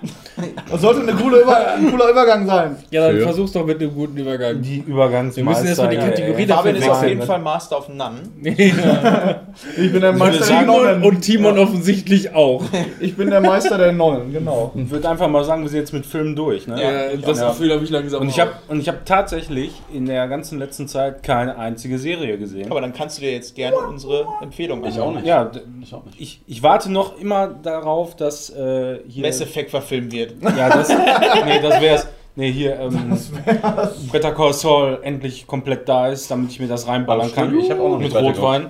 Das sollte eine coole Über ein cooler Übergang sein. Ja, dann Für? versuch's doch mit einem guten Übergang. Die Übergangsmeister. Wir müssen erstmal die ja, Kategorie ey. dafür Fabian ist auf jeden Fall Master of None. Ich bin der Meister der Nollen. und Timon offensichtlich auch. Ich bin der Meister der Nollen, genau. Ich würde einfach mal sagen, wir sind jetzt mit Filmen durch. Ne? Ja, das Ja. Gefühl habe ich langsam. Und ich habe und ich habe tatsächlich in der ganzen letzten Zeit keine einzige Serie gesehen. Aber dann kannst du dir jetzt gerne unsere Empfehlung Ich auch nicht. ja, Ich auch nicht. ich, ich warte noch immer darauf, dass äh, hier Mass Effect verfilmt wird. Ja, das nee, das wär's. Nee, hier ähm, Better Call Saul endlich komplett da ist, damit ich mir das reinballern kann. ich hab auch noch mit. Rotwein.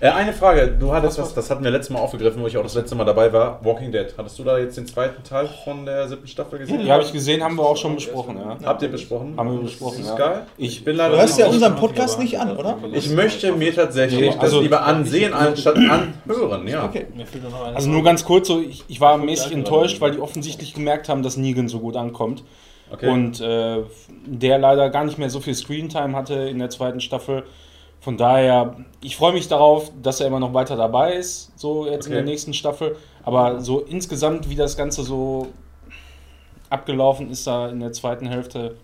Äh, eine Frage, du hattest was, das hatten wir letztes Mal aufgegriffen, wo ich auch das letzte Mal dabei war. Walking Dead. Hattest du da jetzt den zweiten Teil von der siebten Staffel gesehen? Ja, habe ich gesehen, haben wir auch schon besprochen, ja. Habt ihr besprochen? Haben wir besprochen, Ist ja. geil? Ich- bin Du leider hörst ja unseren Podcast nicht an, oder? Ich möchte mir tatsächlich Nee, das also- lieber ansehen, anstatt anhören, ja. Okay. Also nur ganz kurz so, ich, ich war mäßig enttäuscht, weil die offensichtlich gemerkt haben, dass Negan so gut ankommt. Okay. Und äh, der leider gar nicht mehr so viel Screentime hatte in der zweiten Staffel. Von daher, ich freue mich darauf, dass er immer noch weiter dabei ist, so jetzt in Okay. der nächsten Staffel. Aber so insgesamt, wie das Ganze so abgelaufen ist da in der zweiten Hälfte,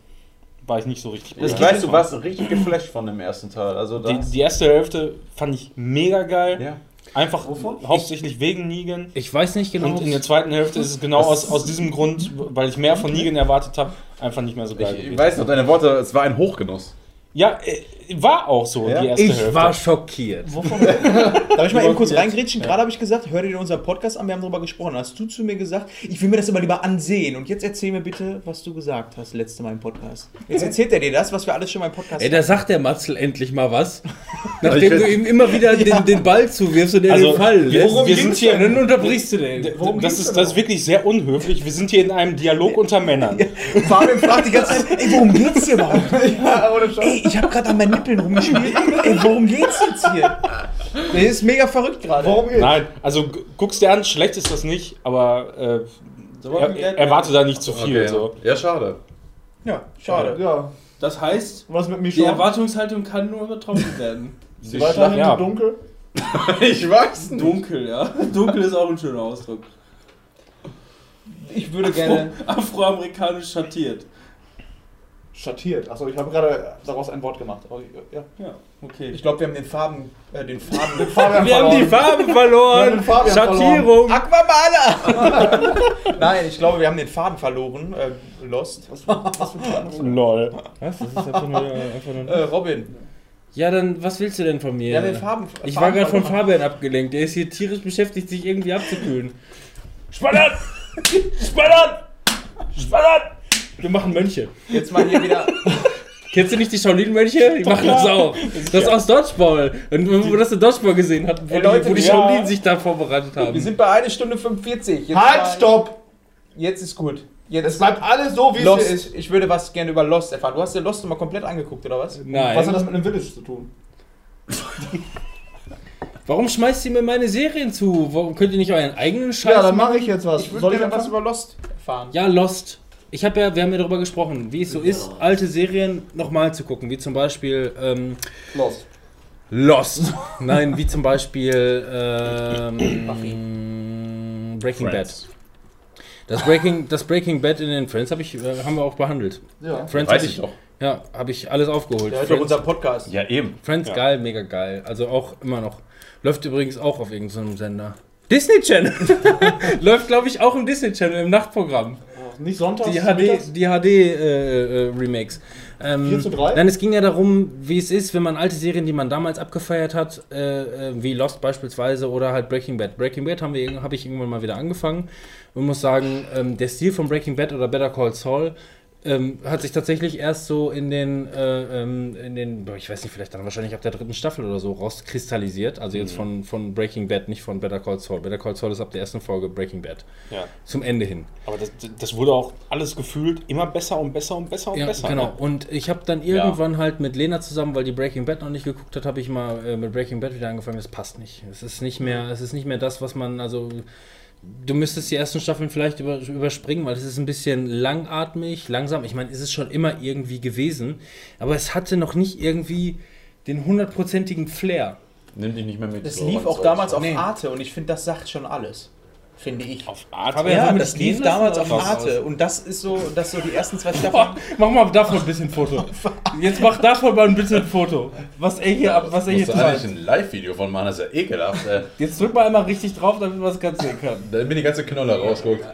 war ich nicht so richtig ich weiß, du warst richtig geflasht von dem ersten Teil. Also Die, die erste Hälfte fand ich mega geil. ja. Einfach hauptsächlich wegen Negan. Ich weiß nicht genau. Und in der zweiten Hälfte ist es genau aus, aus diesem Grund, weil ich mehr von Negan erwartet habe, einfach nicht mehr so geil. Ich gewesen. weiß noch deine Worte, es war ein Hochgenuss. Ja, äh, war auch so, Ja? die erste ich Hälfte. war schockiert. Darf ich mal eben kurz reingrätschen? Gerade habe ich gesagt, hör dir unseren Podcast an, wir haben darüber gesprochen. Hast du zu mir gesagt, ich will mir das immer lieber ansehen. Und jetzt erzähl mir bitte, was du gesagt hast, letzte Mal im Podcast. Jetzt erzählt er dir das, was wir alles schon mal im Podcast Ey, da sagt der Matzel endlich mal was. Nachdem du ihm immer wieder den, den Ball zuwirfst und er Also, den Fall wir- lässt. wir sind hier- dann unterbrichst du den. D- Das ist, das ist wirklich sehr unhöflich. Wir sind hier in einem Dialog unter Männern. Fabian fragt die ganze Zeit, ey, worum geht's hier überhaupt? Ja, ohne Scheiß. Ey, ich habe gerade an meinen Nippeln rumgespielt. Ey, worum geht's jetzt hier? Der ist mega verrückt gerade. Warum geht's? Nein, also gu- guck's dir an, schlecht ist das nicht, aber äh, er, erwarte da nicht zu viel. Okay, So. ja. schade. Ja, schade. Ja, Das heißt, was mit die? Erwartungshaltung kann nur übertroffen werden. Sie Weiterhin Ja. dunkel? Ich weiß nicht. Dunkel, ja. Dunkel ist auch ein schöner Ausdruck. Ich würde gerne. Afroamerikanisch schattiert. Schattiert. Achso, ich habe gerade daraus ein Wort gemacht. Ja. Ja, okay. Ich glaube, wir haben den Farben. Äh, den Farben. Fabian Wir haben die verloren. Farben Wir verloren. haben den Fabian Schattierung. Aquamaler! Nein, ich glaube, wir haben den Faden verloren. Äh, Lost. Was was für? Lol. Was? Das ist einfach nur, einfach nur Äh, Robin. Ja, dann, was willst du denn von mir? Wir haben den Farben. ich Farben war gerade von verloren. Fabian abgelenkt. Der ist hier tierisch beschäftigt, sich irgendwie abzukühlen. Spannend! Spannend! Spannend! Wir machen Mönche. Jetzt mal hier wieder. Kennst du nicht die Shaolin-Mönche? Die machen das auch. Das ist aus Dodgeball. Und wo wir das in Dodgeball gesehen hatten, wo, Ey, Leute, die, wo die ja. Shaolin sich da vorbereitet haben. Wir sind bei 1 Stunde 45. Jetzt Halt, stopp! Jetzt ist gut. Es Jetzt bleibt alles so, wie es Lost. ist. Ich würde was gerne über Lost erfahren. Du hast dir Lost mal komplett angeguckt, oder was? Nein. Was hat das mit einem Village zu tun? Warum schmeißt ihr mir meine Serien zu? Warum könnt ihr nicht euren eigenen Scheiß Ja, dann mache ich jetzt was. Ich würde Soll ich gerne was über Lost erfahren. Ja, Lost. Ich habe ja, wir haben ja darüber gesprochen, wie es so ist, alte Serien nochmal zu gucken, wie zum Beispiel ähm, Lost. Lost. Nein, wie zum Beispiel ähm, Breaking Friends. Bad. Das Breaking, das Breaking Bad in den Friends habe ich, äh, haben wir auch behandelt. Ja. Friends Weiß hab ich doch. Ja, habe ich alles aufgeholt. Friends, unser Podcast. Ja, eben. Friends Ja. geil, mega geil. Also auch immer noch. Läuft übrigens auch auf irgendeinem Sender. Disney Channel. Läuft, glaube ich, auch im Disney Channel im Nachtprogramm. Nicht sonntags, Die HD, die HD äh, äh, Remakes. Ähm, 4 zu 3? Nein, es ging ja darum, wie es ist, wenn man alte Serien, die man damals abgefeiert hat, äh, äh, wie Lost beispielsweise oder halt Breaking Bad. Breaking Bad haben wir habe ich irgendwann mal wieder angefangen und muss sagen, ähm, der Stil von Breaking Bad oder Better Call Saul ähm, hat sich tatsächlich erst so in den, äh, ähm, in den, ich weiß nicht, vielleicht dann wahrscheinlich ab der dritten Staffel oder so rauskristallisiert. Also jetzt von, von Breaking Bad, nicht von Better Call Saul. Better Call Saul ist ab der ersten Folge Breaking Bad. Ja. Zum Ende hin. Aber das, das wurde auch alles gefühlt immer besser und besser und besser und Ja, besser. genau. ne? Und ich habe dann irgendwann halt mit Lena zusammen, weil die Breaking Bad noch nicht geguckt hat, habe ich mal äh, mit Breaking Bad wieder angefangen. Das passt nicht. Es ist nicht mehr, es ist nicht mehr das, was man also. Du müsstest die ersten Staffeln vielleicht über, überspringen, weil es ist ein bisschen langatmig, langsam. Ich meine, es ist schon immer irgendwie gewesen, aber es hatte noch nicht irgendwie den hundertprozentigen Flair. Nimm dich nicht mehr mit. Das so lief auch damals auf Nee. Arte und ich finde, das sagt schon alles. Finde ich. Auf Arte. Fabian, ja, das lief damals auf? Arte und das ist so, das so die ersten zwei Boah, Staffeln. mach mal davon ein bisschen Foto. Jetzt mach davon mal ein bisschen Foto. Was er hier, ab- was er hier Musst du eigentlich ein Live-Video von machen, das ist ja ekelhaft. Jetzt drück mal einmal richtig drauf, damit man es ganz sehen kann. Damit die ganze Knolle rausguckt.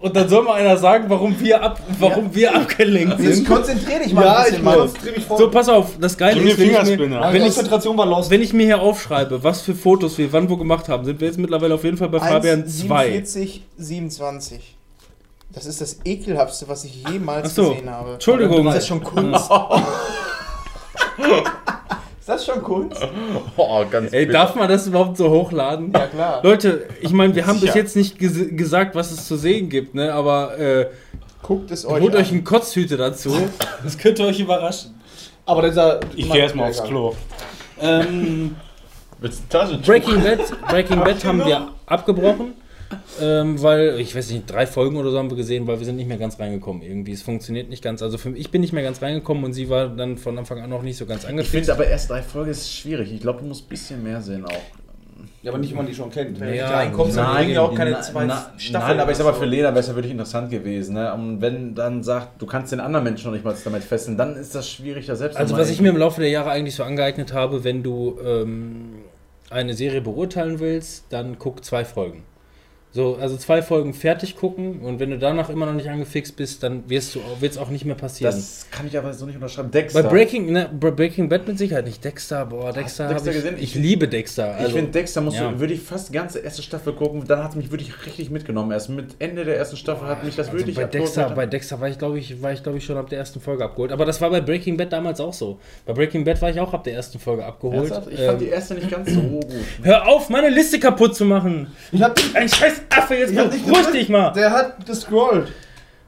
Und dann soll mal einer sagen, warum wir, ab, warum wir abgelenkt Jetzt sind. konzentrier dich mal Ja, ein ich bisschen, Mann. konzentriere mich voll. So, pass auf, das Geile ist, wenn ich, mir, wenn, ich, Konzentration war lost. wenn ich mir hier aufschreibe, was für Fotos wir wann wo gemacht haben, sind wir jetzt mittlerweile auf jeden Fall bei Fabian 2. 47, 27. Das ist das ekelhaftste, was ich jemals Ach so. gesehen habe. Entschuldigung. Ist das schon Kunst? ist das schon Kunst? Oh, ganz Ey, bitter. darf man das überhaupt so hochladen? Ja, klar. Leute, ich meine, wir haben bis Sicher. jetzt nicht ges gesagt, was es zu sehen gibt, ne? aber äh, Guckt es euch holt an. euch einen Kotzhüte dazu. Das könnte euch überraschen. Aber dieser. Ich gehe erstmal aufs Klo. Ähm, Willst du Taschentuch? Breaking Bad, Breaking Bad haben wir abgebrochen, ähm, weil, ich weiß nicht, drei Folgen oder so haben wir gesehen, weil wir sind nicht mehr ganz reingekommen irgendwie. Es funktioniert nicht ganz. Also für mich, ich bin nicht mehr ganz reingekommen und sie war dann von Anfang an noch nicht so ganz Ich angefixt. finde aber erst drei Folgen ist schwierig. Ich glaube, du musst ein bisschen mehr sehen auch. Ja, aber nicht, wenn man die schon kennt. Wenn Ja, reinkommst, dann bringen ja auch keine na- zwei na- Staffeln. Nein, aber ich sag mal, für. Lena wäre es ja wirklich interessant gewesen. Ne? Und wenn dann sagt, du kannst den anderen Menschen noch nicht mal damit fesseln, dann ist das schwierig, da selbst Also was ich mir im Laufe der Jahre eigentlich so angeeignet habe, wenn du ähm, eine Serie beurteilen willst, dann guck zwei Folgen. So, also zwei Folgen fertig gucken und wenn du danach immer noch nicht angefixt bist, dann wirst du wird es auch nicht mehr passieren. Das kann ich aber so nicht unterschreiben. Bei Dexter. Breaking, ne, bei Breaking Bad mit Sicherheit nicht. Dexter, boah, Dexter, Dexter hab ich, gesehen? ich liebe Dexter. ich Also, finde, Dexter musst ja. du, würde ich fast die ganze erste Staffel gucken. Dann hat es mich wirklich richtig mitgenommen. Erst mit Ende der ersten Staffel hat mich das also wirklich bei. Dexter, bei Dexter war ich glaube ich, war ich glaube ich schon ab der ersten Folge abgeholt. Aber das war bei Breaking Bad damals auch so. Bei Breaking Bad war ich auch ab der ersten Folge abgeholt. Ernsthaft? Ich Ähm, fand die erste nicht ganz so gut. hör auf, meine Liste kaputt zu machen. Ich hab, Ein scheiß Affe, jetzt beruhig dich mal. der hat gescrollt.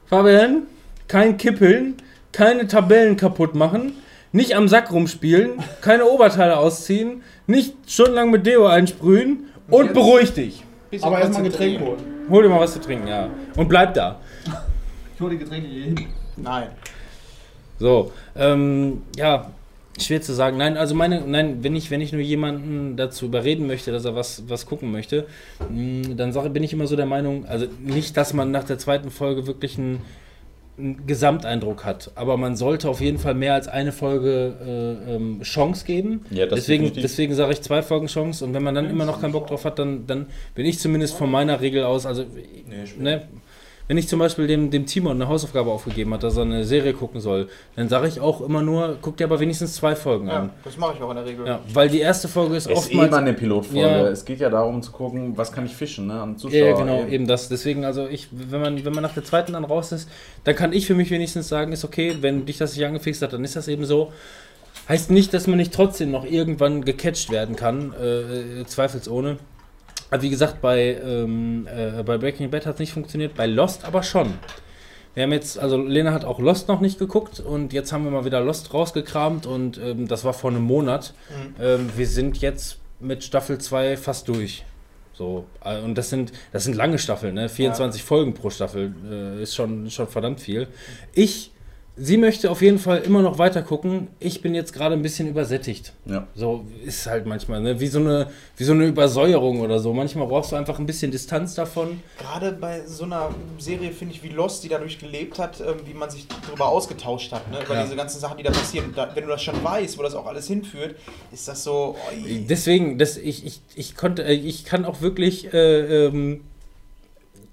Fabian, kein Kippeln, keine Tabellen kaputt machen, nicht am Sack rumspielen, keine Oberteile ausziehen, nicht stundenlang mit Deo einsprühen und jetzt? beruhig dich. Aber erstmal ein Getränk holen. Hol dir mal was zu trinken, ja. Und bleib da. Ich hole die Getränke hier hin. Nein. So, ähm, ja, schwer zu sagen. Nein, also meine, nein, wenn ich, wenn ich nur jemanden dazu überreden möchte, dass er was, was gucken möchte, mh, dann sage, bin ich immer so der Meinung, also nicht, dass man nach der zweiten Folge wirklich einen, einen Gesamteindruck hat, aber man sollte auf jeden Fall mehr als eine Folge äh, ähm, Chance geben. Ja, das deswegen definitiv. deswegen sage ich zwei Folgen Chance und wenn man dann immer noch keinen Bock drauf hat, dann, dann bin ich zumindest von meiner Regel aus, also ne, wenn ich zum Beispiel dem, dem Timon eine Hausaufgabe aufgegeben hat, dass er eine Serie gucken soll, dann sage ich auch immer nur, guck dir aber wenigstens zwei Folgen Ja, an. das mache ich auch in der Regel. Ja, weil die erste Folge ist Es ist eh oftmals. mal eine Pilotfolge. Ja. Es geht ja darum zu gucken, was kann ich fischen, ne? Am Zuschauer. ja, genau, eben das. Deswegen, also ich, wenn man, wenn man nach der zweiten dann raus ist, dann kann ich für mich wenigstens sagen, ist okay, wenn dich das nicht angefixt hat, dann ist das eben so. Heißt nicht, dass man nicht trotzdem noch irgendwann gecatcht werden kann, äh, zweifelsohne. Aber wie gesagt, bei, ähm, äh, bei Breaking Bad hat es nicht funktioniert, bei Lost aber schon. Wir haben jetzt, also Lena hat auch Lost noch nicht geguckt und jetzt haben wir mal wieder Lost rausgekramt und ähm, das war vor einem Monat. Mhm. Ähm, wir sind jetzt mit Staffel 2 fast durch. So, äh, und das sind, das sind lange Staffeln, ne? 24 Folgen pro Staffel äh, ist schon, schon verdammt viel. Ich, sie möchte auf jeden Fall immer noch weiter gucken. Ich bin jetzt gerade ein bisschen übersättigt. Ja. So ist halt manchmal, ne? Wie so eine, wie so eine Übersäuerung oder so. Manchmal brauchst du einfach ein bisschen Distanz davon. Gerade bei so einer Serie, finde ich, wie Lost, die dadurch gelebt hat, ähm, wie man sich darüber ausgetauscht hat, ne? über Ja. diese ganzen Sachen, die da passieren. Da, wenn du das schon weißt, wo das auch alles hinführt, ist das so. oi. Deswegen, das, ich, ich, ich konnte, äh, ich kann auch wirklich, äh, ähm,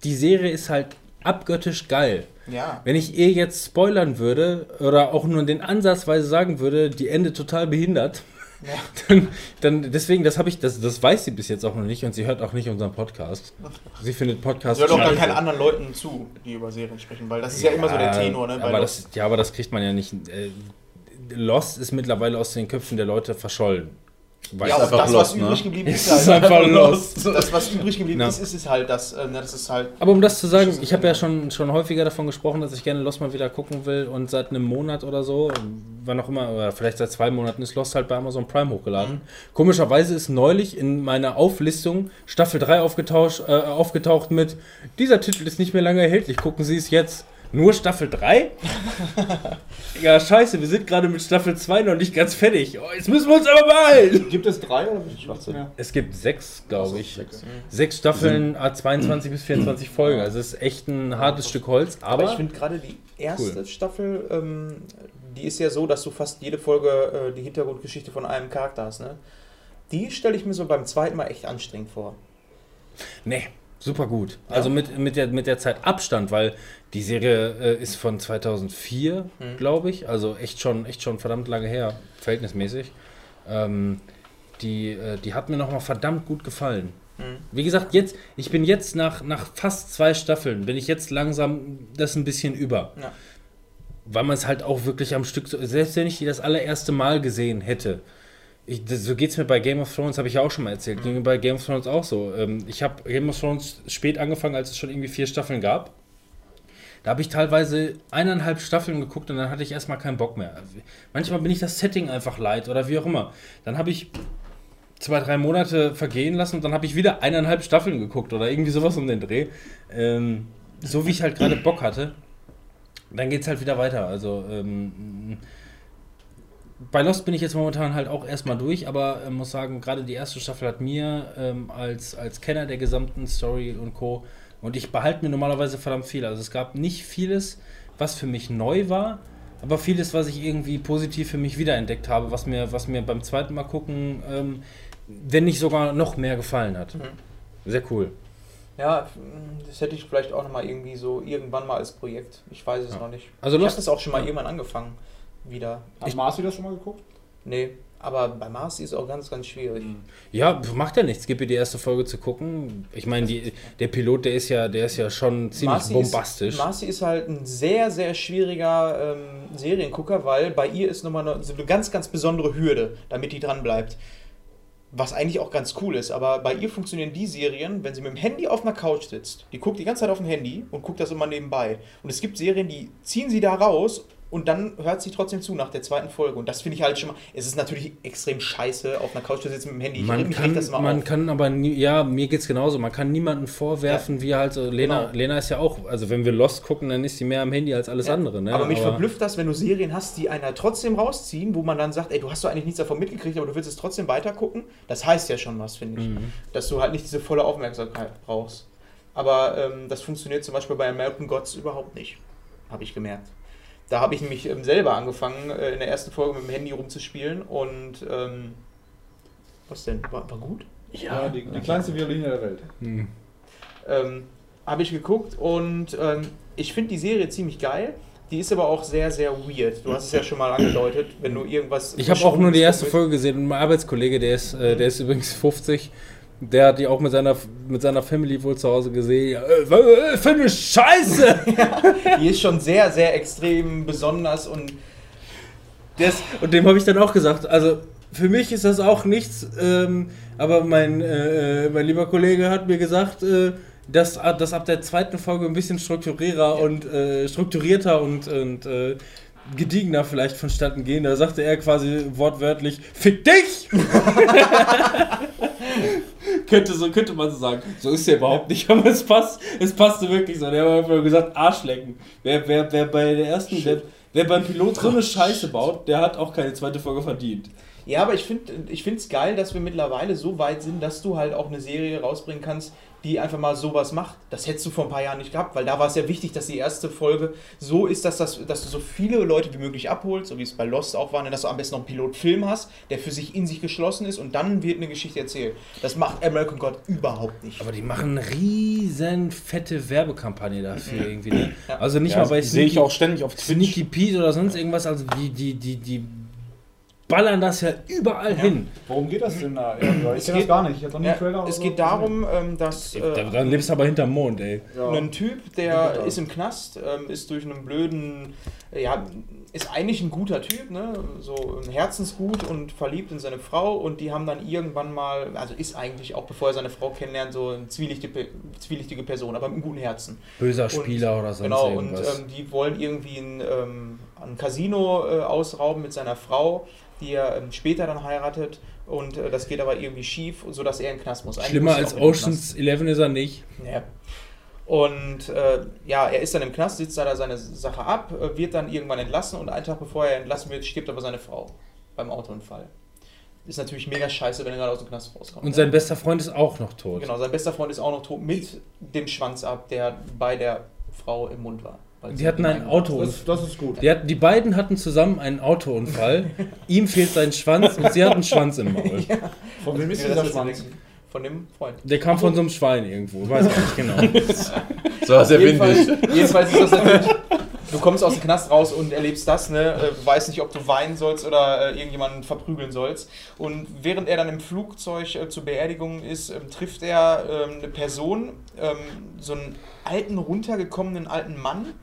die Serie ist halt abgöttisch geil. Ja. Wenn ich ihr jetzt spoilern würde oder auch nur den Ansatzweise sagen würde, die Ende total behindert, Ja. dann, dann deswegen, das habe ich, das, das weiß sie bis jetzt auch noch nicht und sie hört auch nicht unseren Podcast. Sie findet Podcasts. Sie hört auch gar keinen anderen Leuten zu, die über Serien sprechen, weil das ist ja, immer so der Tenor, ne? Aber das, ja, aber das kriegt man ja nicht. Äh, Lost ist mittlerweile aus den Köpfen der Leute verschollen. Weiß ja, auch einfach das, was Lost, ne? übrig geblieben ist, ist halt. einfach Lost. Das, was übrig geblieben Ja. ist, ist es halt das. Äh, ne, das ist halt. Aber um das zu sagen, ich habe ja schon, schon häufiger davon gesprochen, dass ich gerne Lost mal wieder gucken will und seit einem Monat oder so, wann auch immer, oder vielleicht seit zwei Monaten ist Lost halt bei Amazon Prime hochgeladen. Komischerweise ist neulich in meiner Auflistung Staffel 3 aufgetaucht, äh, aufgetaucht mit dieser Titel ist nicht mehr lange erhältlich, gucken Sie es jetzt. Nur Staffel 3? ja, scheiße, wir sind gerade mit Staffel 2 noch nicht ganz fertig. Oh, jetzt müssen wir uns aber beeilen. Gibt es drei oder wie Schwachsinn. Ja. Es gibt sechs, glaube ich. Sechs. Sechs Staffeln, a 22 bis 24 Folgen. Also es ist echt ein hartes Stück Holz, Aber, aber ich finde gerade die erste Cool. Staffel, ähm, die ist ja so, dass du fast jede Folge äh, die Hintergrundgeschichte von einem Charakter hast. Ne? Die stelle ich mir so beim zweiten Mal echt anstrengend vor. nee, super gut. Also mit, mit, der, mit der Zeit Abstand, weil die Serie äh, ist von 2004, Mhm. glaube ich. Also echt schon, echt schon verdammt lange her, verhältnismäßig. Ähm, die, äh, die hat mir nochmal verdammt gut gefallen. Mhm. Wie gesagt, jetzt, ich bin jetzt nach, nach fast zwei Staffeln, bin ich jetzt langsam das ein bisschen über. Ja. Weil man es halt auch wirklich am Stück, so- selbst wenn ich die das allererste Mal gesehen hätte, ich, das, so geht es mir bei Game of Thrones, habe ich ja auch schon mal erzählt. Ging mir bei Game of Thrones auch so. Ähm, ich habe Game of Thrones spät angefangen, als es schon irgendwie vier Staffeln gab. Da habe ich teilweise eineinhalb Staffeln geguckt und dann hatte ich erstmal keinen Bock mehr. Manchmal bin ich das Setting einfach leid oder wie auch immer. Dann habe ich zwei, drei Monate vergehen lassen und dann habe ich wieder eineinhalb Staffeln geguckt oder irgendwie sowas um den Dreh. Ähm, so wie ich halt gerade Bock hatte. Dann geht es halt wieder weiter. Also ähm, bei Lost bin ich jetzt momentan halt auch erstmal durch, aber äh, muss sagen, gerade die erste Staffel hat mir ähm, als, als Kenner der gesamten Story und Co. und ich behalte mir normalerweise verdammt viel. Also es gab nicht vieles, was für mich neu war, aber vieles, was ich irgendwie positiv für mich wiederentdeckt habe, was mir, was mir beim zweiten Mal gucken, ähm, wenn nicht sogar noch mehr gefallen hat. Mhm. Sehr cool. Ja, das hätte ich vielleicht auch nochmal irgendwie so irgendwann mal als Projekt. Ich weiß es Ja. noch nicht. Also ich habe das auch schon mal irgendwann angefangen. Wieder. Hat Marci das schon mal geguckt? Nee, aber bei Marcy ist auch ganz, ganz schwierig. Ja, macht ja nichts. Gib mir die erste Folge zu gucken. Ich meine, die, der Pilot, der ist ja, der ist ja schon ziemlich Marcy bombastisch. Ist, Marcy ist halt ein sehr, sehr schwieriger ähm, Seriengucker, weil bei ihr ist nochmal eine, so eine ganz, ganz besondere Hürde, damit die dran bleibt. Was eigentlich auch ganz cool ist, aber bei ihr funktionieren die Serien, wenn sie mit dem Handy auf einer Couch sitzt. Die guckt die ganze Zeit auf dem Handy und guckt das immer nebenbei. Und es gibt Serien, die ziehen sie da raus und dann hört sie trotzdem zu nach der zweiten Folge. Und das finde ich halt schon mal. Es ist natürlich extrem scheiße, auf einer Couch zu sitzen mit dem Handy. Ich- Man kann, das immer man auf. kann aber, nie, ja, mir geht's genauso. Man kann niemanden vorwerfen, wie halt so. Lena, Genau. Lena ist ja auch, also wenn wir Lost gucken, dann ist sie mehr am Handy als alles Ja, andere. Ne? Aber mich verblüfft das, wenn du Serien hast, die einer trotzdem rausziehen, wo man dann sagt, ey, du hast doch eigentlich nichts davon mitgekriegt, aber du willst es trotzdem weiter gucken. Das heißt ja schon was, finde ich. Mhm. Dass du halt nicht diese volle Aufmerksamkeit brauchst. Aber ähm, das funktioniert zum Beispiel bei American Gods überhaupt nicht. Habe ich gemerkt. Da habe ich nämlich ähm, selber angefangen, äh, in der ersten Folge mit dem Handy rumzuspielen und ähm, was denn? War, war gut? Ja, die, die kleinste Violine der Welt. Hm. ähm, habe ich geguckt und ähm, ich finde die Serie ziemlich geil. Die ist aber auch sehr, sehr weird. Du hast es ja schon mal angedeutet, wenn du irgendwas. Ich habe auch nur die erste. Folge gesehen und mein Arbeitskollege, der ist, äh, der ist übrigens 50. Der hat die auch mit seiner, mit seiner Family wohl zu Hause gesehen. Ja, äh, äh, für eine Scheiße! Die ist schon sehr, sehr extrem besonders und Das, und dem habe ich dann auch gesagt, also für mich ist das auch nichts, ähm, aber mein, äh, mein lieber Kollege hat mir gesagt, äh, dass, dass ab der zweiten Folge ein bisschen strukturierter und äh, strukturierter und, und äh, gediegener vielleicht vonstatten gehen. Da sagte er quasi wortwörtlich, fick dich! könnte, so, könnte man so sagen. So ist er überhaupt nicht, aber es passt, es passte wirklich so. Der hat einfach nur gesagt, Arschlecken. Wer, wer, wer bei der ersten, wer, wer beim Pilot so eine Scheiße baut, der hat auch keine zweite Folge verdient. Ja, aber ich finde es geil, dass wir mittlerweile so weit sind, dass du halt auch eine Serie rausbringen kannst, die einfach mal sowas macht. Das hättest du vor ein paar Jahren nicht gehabt, weil da war es ja wichtig, dass die erste Folge so ist, dass, das, dass du so viele Leute wie möglich abholst, so wie es bei Lost auch war, ne, dass du am besten noch einen Pilotfilm hast, der für sich in sich geschlossen ist und dann wird eine Geschichte erzählt. Das macht American God überhaupt nicht. Aber die machen eine riesen fette Werbekampagne dafür irgendwie. Ne? Also nicht Ja, mal bei sehe ich Sneaky, auch ständig auf Twitch. Sneaky Pete oder sonst irgendwas. Also die, die, die, die ballern das ja überall hin. Worum geht das denn da? Ja, ich Es kenne das geht- gar nicht. Ich habe noch nie Ja, Trailer es geht so darum, ähm, dass Da, äh, dann lebst du aber hinterm Mond, ey. Ja. ein Typ, der Ja. ist im Knast, ähm, ist durch einen blöden, ja, ist eigentlich ein guter Typ, ne? so ein Herzensgut und verliebt in seine Frau und die haben dann irgendwann mal, also ist eigentlich auch bevor er seine Frau kennenlernt, so eine zwielichtige, zwielichtige Person, aber mit einem guten Herzen. Böser Und- Spieler oder sonst Genau, und irgendwas. ähm, die wollen irgendwie ein, ähm, ein Casino äh, ausrauben mit seiner Frau, die er ähm, später dann heiratet. Und äh, das geht aber irgendwie schief, sodass er in den Knast muss. Eigentlich Schlimmer muss als. Oceans 11 ist er nicht. Ja. Und äh, ja, er ist dann im Knast, sitzt da seine Sache ab, äh, wird dann irgendwann entlassen und einen Tag bevor er entlassen wird, stirbt aber seine Frau beim Autounfall. Ist natürlich mega scheiße, wenn er gerade aus dem Knast rauskommt. Und sein bester Freund ist auch noch tot. Genau, sein bester Freund ist auch noch tot mit dem Schwanz ab, der bei der Frau im Mund war. Weil Die sie hatten einen eingebracht Auto. Das, das ist gut. Die, hatten, die beiden hatten zusammen einen Autounfall. Ihm fehlt sein Schwanz und sie hat einen Schwanz im Maul. Von wem ist Ja, dieser Schwanz? Von dem Freund. Der kam von so einem Schwein irgendwo. Weiß ich nicht genau. So war sehr Jedenfalls, windig. jedenfalls ist das natürlich. Du kommst aus dem Knast raus und erlebst das, ne? Äh, Weißt nicht, ob du weinen sollst oder äh, irgendjemanden verprügeln sollst. Und während er dann im Flugzeug äh, zur Beerdigung ist, ähm, trifft er ähm, eine Person, ähm, so einen alten, runtergekommenen alten Mann,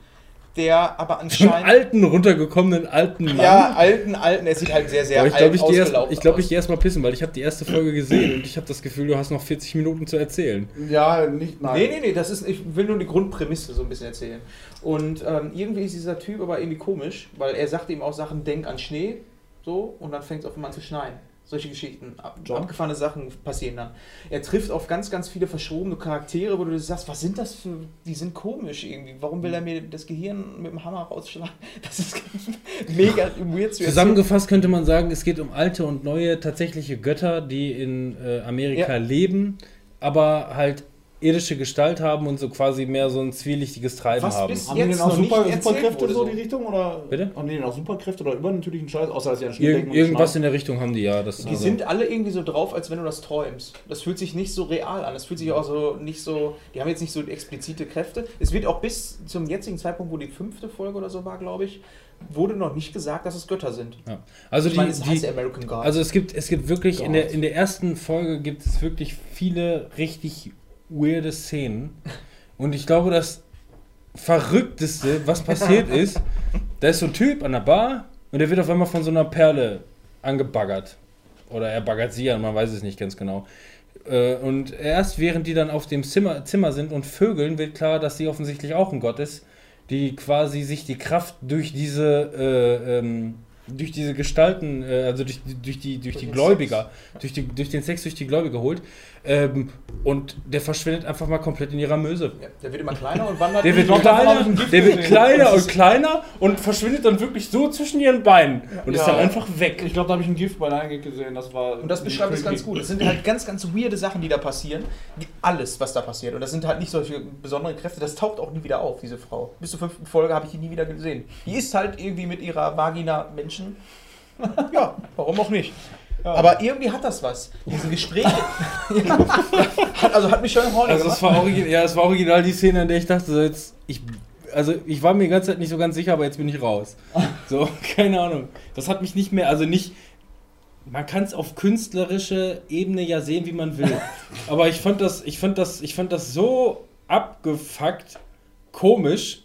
der aber Einen anscheinend. alten, runtergekommenen alten Mann. ja, alten, alten, er sieht halt sehr, sehr Aber ich alt glaube, ich gehe erst, ich, glaub, aus. ich geh erst mal pissen, weil ich habe die erste Folge gesehen und ich habe das Gefühl, du hast noch 40 Minuten zu erzählen. Ja, nicht, nein. Nee, nee, nee, das ist, ich will nur die Grundprämisse so ein bisschen erzählen. Und ähm, irgendwie ist dieser Typ aber irgendwie komisch, weil er sagt ihm auch Sachen, denk an Schnee, so, und dann fängt es auf einmal an zu schneien. Solche Geschichten, ab, abgefahrene Sachen passieren dann. Er trifft auf ganz, ganz viele verschrobene Charaktere, wo du sagst, was sind das für, die sind komisch irgendwie. Warum will er mir das Gehirn mit dem Hammer rausschlagen? Das ist mega weird zu erzählen. Zusammengefasst könnte man sagen, es geht um alte und neue tatsächliche Götter, die in äh, Amerika Ja. leben, aber halt irdische Gestalt haben und so quasi mehr so ein zwielichtiges Treiben Was haben. bis- Haben die jetzt denn auch Super, Superkräfte so so. die Richtung? Oder Bitte? Haben die denn auch Superkräfte oder übernatürlichen Scheiß, außer dass sie an Ir denken und irgendwas in der Richtung haben die, ja. Das, Die also- sind alle irgendwie so drauf, als wenn du das träumst. Das fühlt sich nicht so real an. Das fühlt sich auch so nicht so. Die haben jetzt nicht so explizite Kräfte. Es wird auch bis zum jetzigen Zeitpunkt, wo die fünfte Folge oder so war, glaube ich, wurde noch nicht gesagt, dass es Götter sind. ja. Also ich die, meine, es heißt die, American God. Also es gibt, es gibt wirklich, in der, in der ersten Folge gibt es wirklich viele richtig weirde Szenen. Und ich glaube, das Verrückteste, was passiert ist, da ist so ein Typ an der Bar und der wird auf einmal von so einer Perle angebaggert. Oder er baggert sie an, man weiß es nicht ganz genau. Äh, Und erst während die dann auf dem Zimmer, Zimmer sind und vögeln, wird klar, dass sie offensichtlich auch ein Gott ist, die quasi sich die Kraft durch diese, äh, ähm, durch diese Gestalten, äh, also durch, die- durch die, durch die den Gläubiger, durch, die, durch den Sex durch die Gläubiger holt. Ähm, und der verschwindet einfach mal komplett in ihrer Möse. ja, der wird immer kleiner und wandert. Der wird kleiner, der wird kleiner und kleiner und verschwindet dann wirklich so zwischen ihren Beinen und ist Ja. dann einfach weg. Ich glaube, da habe ich ein Gift bei Nine gesehen. Das war. Und das beschreibt es ganz gut. Es sind halt ganz, ganz weirde Sachen, die da passieren. Die, alles, was da passiert. Und das sind halt nicht solche besonderen Kräfte. Das taucht auch nie wieder auf, diese Frau. Bis zur fünften Folge habe ich die nie wieder gesehen. Die ist halt irgendwie mit ihrer Vagina Menschen. ja, warum auch nicht. Aber irgendwie hat das was. Diese Gespräche. ja, hat, also hat mich schon horny Also es gemacht. war, ja, es war original die Szene, in der ich dachte, so jetzt, ich, also ich war mir die ganze Zeit nicht so ganz sicher, aber jetzt bin ich raus. So, keine Ahnung. Das hat mich nicht mehr, also nicht, man kann es auf künstlerische Ebene ja sehen, wie man will. Aber ich fand das, ich fand das, ich fand das so abgefuckt, komisch,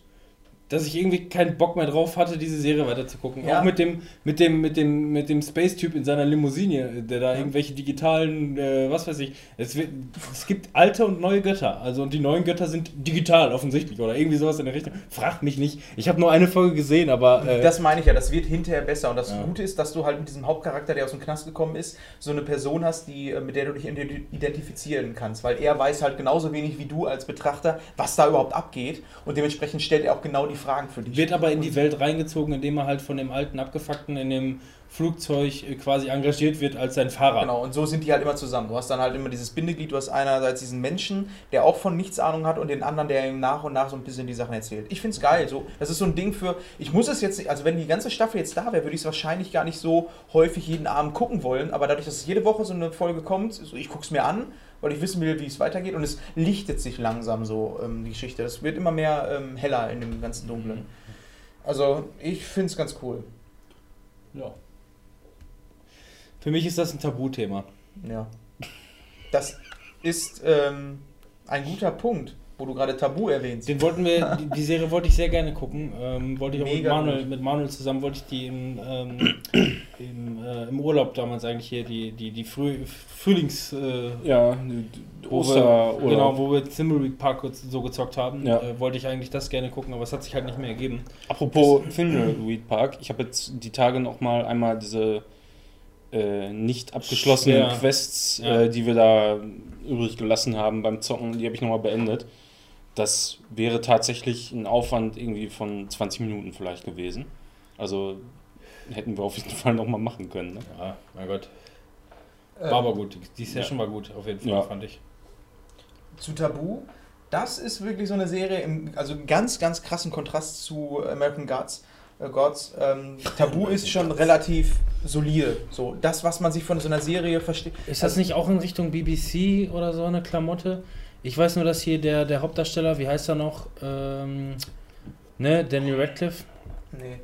dass ich irgendwie keinen Bock mehr drauf hatte, diese Serie weiterzugucken. Ja. Auch mit dem, mit dem, mit dem, mit dem Space-Typ in seiner Limousine, der da irgendwelche digitalen, äh, was weiß ich. Es, wird, es gibt alte und neue Götter. Also und die neuen Götter sind digital offensichtlich oder irgendwie sowas in der Richtung. Fragt mich nicht. Ich habe nur eine Folge gesehen, aber äh, Das meine ich ja, das wird hinterher besser. Und das Ja. Gute ist, dass du halt mit diesem Hauptcharakter, der aus dem Knast gekommen ist, so eine Person hast, die, äh, mit der du dich ident- identifizieren kannst. Weil er weiß halt genauso wenig wie du als Betrachter, was da überhaupt abgeht. Und dementsprechend stellt er auch genau die Fragen für dich. wird aber in die Welt reingezogen, indem er halt von dem alten Abgefuckten in dem Flugzeug äh, quasi engagiert wird als sein Fahrer. Genau, und so sind die halt immer zusammen. Du hast dann halt immer dieses Bindeglied, du hast einerseits diesen Menschen, der auch von nichts Ahnung hat und den anderen, der ihm nach und nach so ein bisschen die Sachen erzählt. Ich finde es geil. So, das ist so ein Ding für, ich muss es jetzt, nicht- also wenn die ganze Staffel jetzt da wäre, würde ich es wahrscheinlich gar nicht so häufig jeden Abend gucken wollen, aber dadurch, dass jede Woche so eine Folge kommt, so, ich gucke es mir an, weil ich wissen will, wie es weitergeht und es lichtet sich langsam so, ähm, die Geschichte. Das wird immer mehr ähm, heller in dem ganzen Dunklen. Also, ich finde es ganz cool. Ja. Für mich ist das ein Tabuthema. Ja. Das ist ähm, ein guter Punkt, wo du gerade Tabu erwähnst. Den wollten wir, die, die Serie wollte ich sehr gerne gucken. Ähm, wollte ich auch mit Manuel, gut. mit Manuel zusammen, wollte ich die im, ähm, im, äh, im Urlaub damals eigentlich hier, die, die, die Früh, Frühlings... Äh, Ja, wo wir, Osterurlaub. genau, wo wir Thimbleweed Park so gezockt haben, Ja. äh, wollte ich eigentlich das gerne gucken, aber es hat sich halt nicht mehr ergeben. Apropos Thimbleweed Park, ich habe jetzt die Tage noch mal einmal diese äh, nicht abgeschlossenen Ja. Quests, Ja. äh, die wir da übrig gelassen haben beim Zocken, die habe ich noch mal beendet. Das wäre tatsächlich ein Aufwand irgendwie von 20 Minuten vielleicht gewesen. Also hätten wir auf jeden Fall nochmal machen können. Ne? Ja, mein Gott. Ähm, War aber gut. Die Session Ja. war gut, auf jeden Fall, Ja. fand ich. zu Tabu. Das ist wirklich so eine Serie, im, also ganz, ganz krassen Kontrast zu American Gods. Äh, Gods. Ähm, Tabu ist schon relativ solide. So, das, was man sich von so einer Serie versteht. Ist das nicht auch in Richtung BBC oder so eine Klamotte? Ich weiß nur, dass hier der, der Hauptdarsteller, wie heißt er noch? Ähm, ne, Daniel Radcliffe. Nee.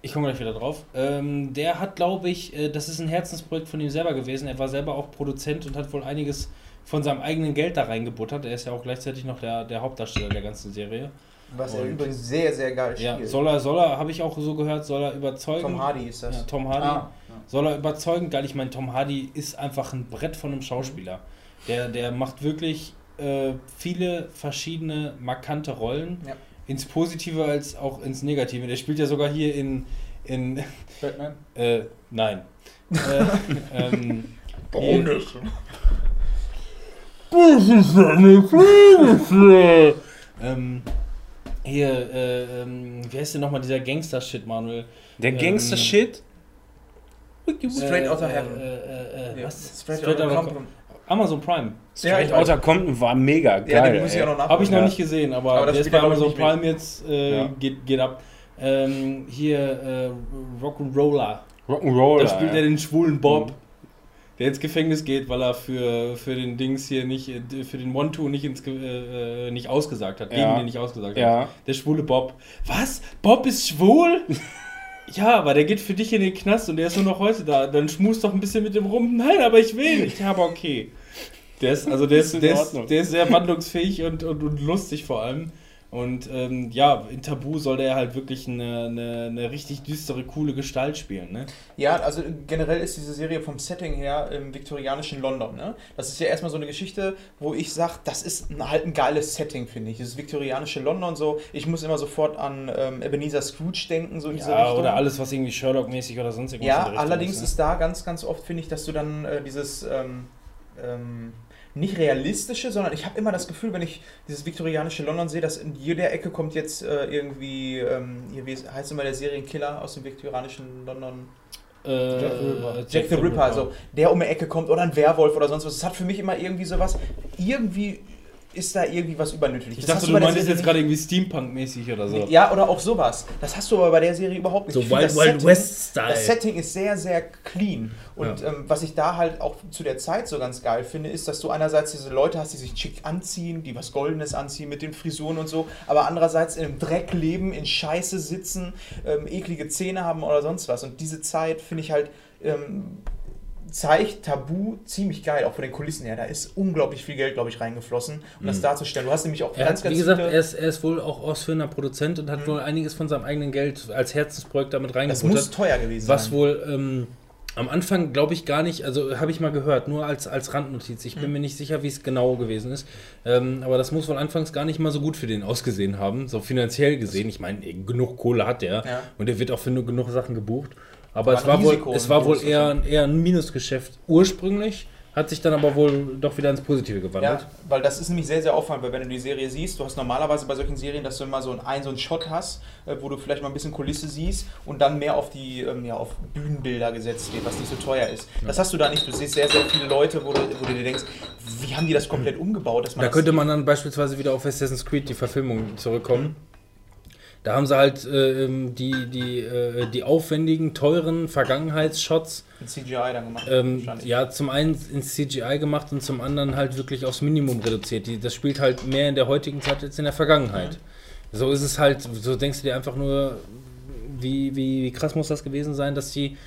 Ich komme gleich wieder drauf. Ähm, der hat, glaube ich, äh, das ist ein Herzensprojekt von ihm selber gewesen. Er war selber auch Produzent und hat wohl einiges von seinem eigenen Geld da reingebuttert. Er ist ja auch gleichzeitig noch der, der Hauptdarsteller der ganzen Serie. Was er Und- übrigens sehr, sehr geil Ja, spielt. soll er, soll er, habe ich auch so gehört, soll er überzeugen. Tom Hardy ist das. Ja, Tom Hardy. Ah, Soll er überzeugen? Geil, ich meine, Tom Hardy ist einfach ein Brett von einem Schauspieler. Der, der macht wirklich äh, viele verschiedene markante Rollen. Ja. Ins Positive als auch ins Negative. Der spielt ja sogar hier in. in Batman. äh, nein. äh, ähm, Warum hier- nicht? ähm, hier, äh, ähm, wie heißt denn nochmal dieser Gangster-Shit, Manuel? Der Ähm, Gangster-Shit? Straight Äh, Outta äh, Heaven. Äh, äh, äh, Ja, was? Straight Straight Outta Outta Compton. Amazon Prime. Straight Ja, ich Outta Compton war mega geil. Ja, den muss ich auch noch nachholen. Habe ich noch Ja. nicht gesehen, aber, Aber das der ist bei Amazon nicht mit. Prime jetzt, äh, Ja. geht, geht ab. Ähm, hier äh, Rock'n'Roller. Rock'n'Roll. Da spielt er den schwulen Bob, Mhm. der ins Gefängnis geht, weil er für, für den Dings hier nicht, äh, für den One-Two nicht, ins äh, äh, nicht ausgesagt hat, gegen Ja. den nicht ausgesagt hat. Ja. Der schwule Bob. Was? Bob ist schwul? ja, aber der geht für dich in den Knast und der ist nur noch heute da. Dann schmust doch ein bisschen mit dem rum. Nein, aber ich will nicht. Ja, aber okay. Der ist, also der ist, der ist, der ist sehr wandlungsfähig und, und, und lustig vor allem. Und ähm, ja, in Tabu soll der halt wirklich eine, eine, eine richtig düstere, coole Gestalt spielen. Ne? Ja, also generell ist diese Serie vom Setting her im viktorianischen London. Ne? Das ist ja erstmal so eine Geschichte, wo ich sage, das ist ein, halt ein geiles Setting, finde ich. Dieses viktorianische London so. Ich muss immer sofort an ähm, Ebenezer Scrooge denken, so in diese Ja, Richtung. oder alles, was irgendwie Sherlock-mäßig oder sonst irgendwas Ja, allerdings ist, ne? ist da ganz, ganz oft, finde ich, dass du dann äh, dieses ähm, ähm, nicht realistische, sondern ich habe immer das Gefühl, wenn ich dieses viktorianische London sehe, dass in jeder Ecke kommt jetzt äh, irgendwie, ähm, hier, wie heißt immer der Serienkiller aus dem viktorianischen London? Äh, Jack the Ripper. Jack, the Ripper, also der um die Ecke kommt oder ein Werwolf oder sonst was. Das hat für mich immer irgendwie sowas, irgendwie ist da irgendwie was übernatürlich. Ich Das dachte, du meintest Serie jetzt gerade irgendwie Steampunk-mäßig oder so. Ja, oder auch sowas. Das hast du aber bei der Serie überhaupt nicht. So Wild das Wild Setting- West-Style. Das Setting ist sehr, sehr clean. Und Ja. ähm, was ich da halt auch zu der Zeit so ganz geil finde, ist, dass du einerseits diese Leute hast, die sich schick anziehen, die was Goldenes anziehen mit den Frisuren und so, aber andererseits in einem Dreck leben, in Scheiße sitzen, ähm, eklige Zähne haben oder sonst was. Und diese Zeit finde ich halt. Ähm, zeigt Tabu ziemlich geil, auch von den Kulissen her. Da ist unglaublich viel Geld, glaube ich, reingeflossen, um das darzustellen. Du hast nämlich auch Er ganz, hat, ganz wie gesagt, er ist, er ist wohl auch ausführender Produzent und hat wohl einiges von seinem eigenen Geld als Herzensprojekt damit das reingebuttert. muss teuer gewesen Was sein. wohl ähm, am Anfang, glaube ich, gar nicht, also habe ich mal gehört, nur als, als Randnotiz. Ich bin mir nicht sicher, wie es genau gewesen ist. Ähm, aber das muss wohl anfangs gar nicht mal so gut für den ausgesehen haben, so finanziell gesehen. Ich meine, genug Kohle hat er Ja. und er wird auch für nur genug Sachen gebucht. Aber War es ein war wohl, es ein war wohl eher, eher ein Minusgeschäft ursprünglich, hat sich dann aber wohl doch wieder ins Positive gewandelt. Ja, weil das ist nämlich sehr, sehr auffallend, weil wenn du die Serie siehst, du hast normalerweise bei solchen Serien, dass du immer so einen, so einen Shot hast, äh, wo du vielleicht mal ein bisschen Kulisse siehst und dann mehr auf die ähm, ja, auf Bühnenbilder gesetzt wird, was nicht so teuer ist. Das hast du da nicht. Du siehst sehr, sehr viele Leute, wo du, wo du dir denkst, wie haben die das komplett umgebaut? Dass man Da das könnte man dann beispielsweise wieder auf Assassin's Creed, die Verfilmung, zurückkommen. Da haben sie halt äh, ähm, die, die, äh, die aufwendigen, teuren Vergangenheitsshots in CGI dann gemacht. ähm, ja, zum einen ins CGI gemacht und zum anderen halt wirklich aufs Minimum reduziert. Die, das spielt halt mehr in der heutigen Zeit als in der Vergangenheit. So ist es halt, so denkst du dir einfach nur, wie, wie, wie krass muss das gewesen sein, dass die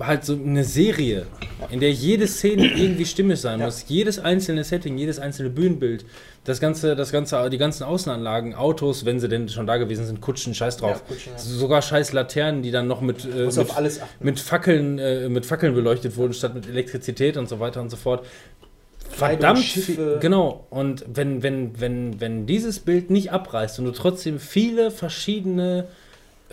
halt so eine Serie, in der jede Szene irgendwie stimmig sein Ja. muss, jedes einzelne Setting, jedes einzelne Bühnenbild, das ganze, das ganze, die ganzen Außenanlagen, Autos, wenn sie denn schon da gewesen sind, Kutschen, Scheiß drauf, Ja, Kutschen, ja. sogar Scheiß Laternen, die dann noch mit, äh, mit, mit Fackeln, äh, mit Fackeln beleuchtet wurden statt mit Elektrizität und so weiter und so fort. Verdammt viel, genau. Und wenn, wenn, wenn, wenn dieses Bild nicht abreißt und du trotzdem viele verschiedene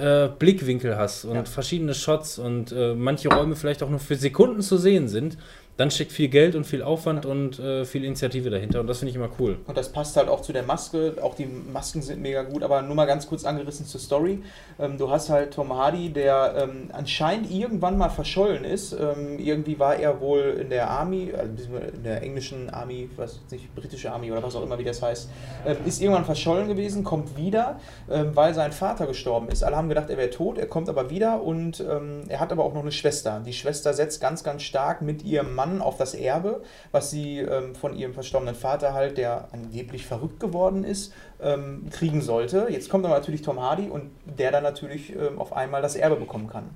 äh, Blickwinkel hast und Ja. verschiedene Shots und äh, manche Räume vielleicht auch nur für Sekunden zu sehen sind, dann steckt viel Geld und viel Aufwand und äh, viel Initiative dahinter und das finde ich immer cool. Und das passt halt auch zu der Maske. Auch die Masken sind mega gut, aber nur mal ganz kurz angerissen zur Story. Ähm, du hast halt Tom Hardy, der ähm, anscheinend irgendwann mal verschollen ist. Ähm, irgendwie war er wohl in der Army, also in der englischen Army, was nicht, britische Army oder was auch immer, wie das heißt, ähm, ist irgendwann verschollen gewesen, kommt wieder, ähm, weil sein Vater gestorben ist. Alle haben gedacht, er wäre tot, er kommt aber wieder und ähm, er hat aber auch noch eine Schwester. Die Schwester setzt ganz, ganz stark mit ihrem Mann auf das Erbe, was sie ähm, von ihrem verstorbenen Vater halt, der angeblich verrückt geworden ist, ähm, kriegen sollte. Jetzt kommt aber natürlich Tom Hardy und der dann natürlich ähm, auf einmal das Erbe bekommen kann.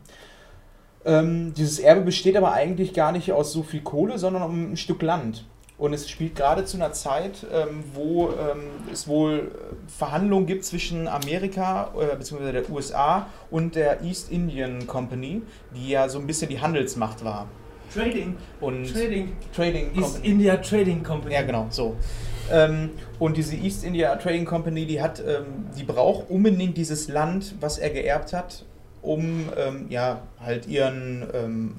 Ähm, dieses Erbe besteht aber eigentlich gar nicht aus so viel Kohle, sondern um ein Stück Land. Und es spielt gerade zu einer Zeit, ähm, wo ähm, es wohl äh, Verhandlungen gibt zwischen Amerika äh, bzw. der USA und der East Indian Company, die ja so ein bisschen die Handelsmacht war. Trading. Und Trading. Trading East Company. India Trading Company. Ja, genau, so. Ähm, und diese East India Trading Company, die hat, ähm, die braucht unbedingt dieses Land, was er geerbt hat, um ähm, ja halt ihren, ähm,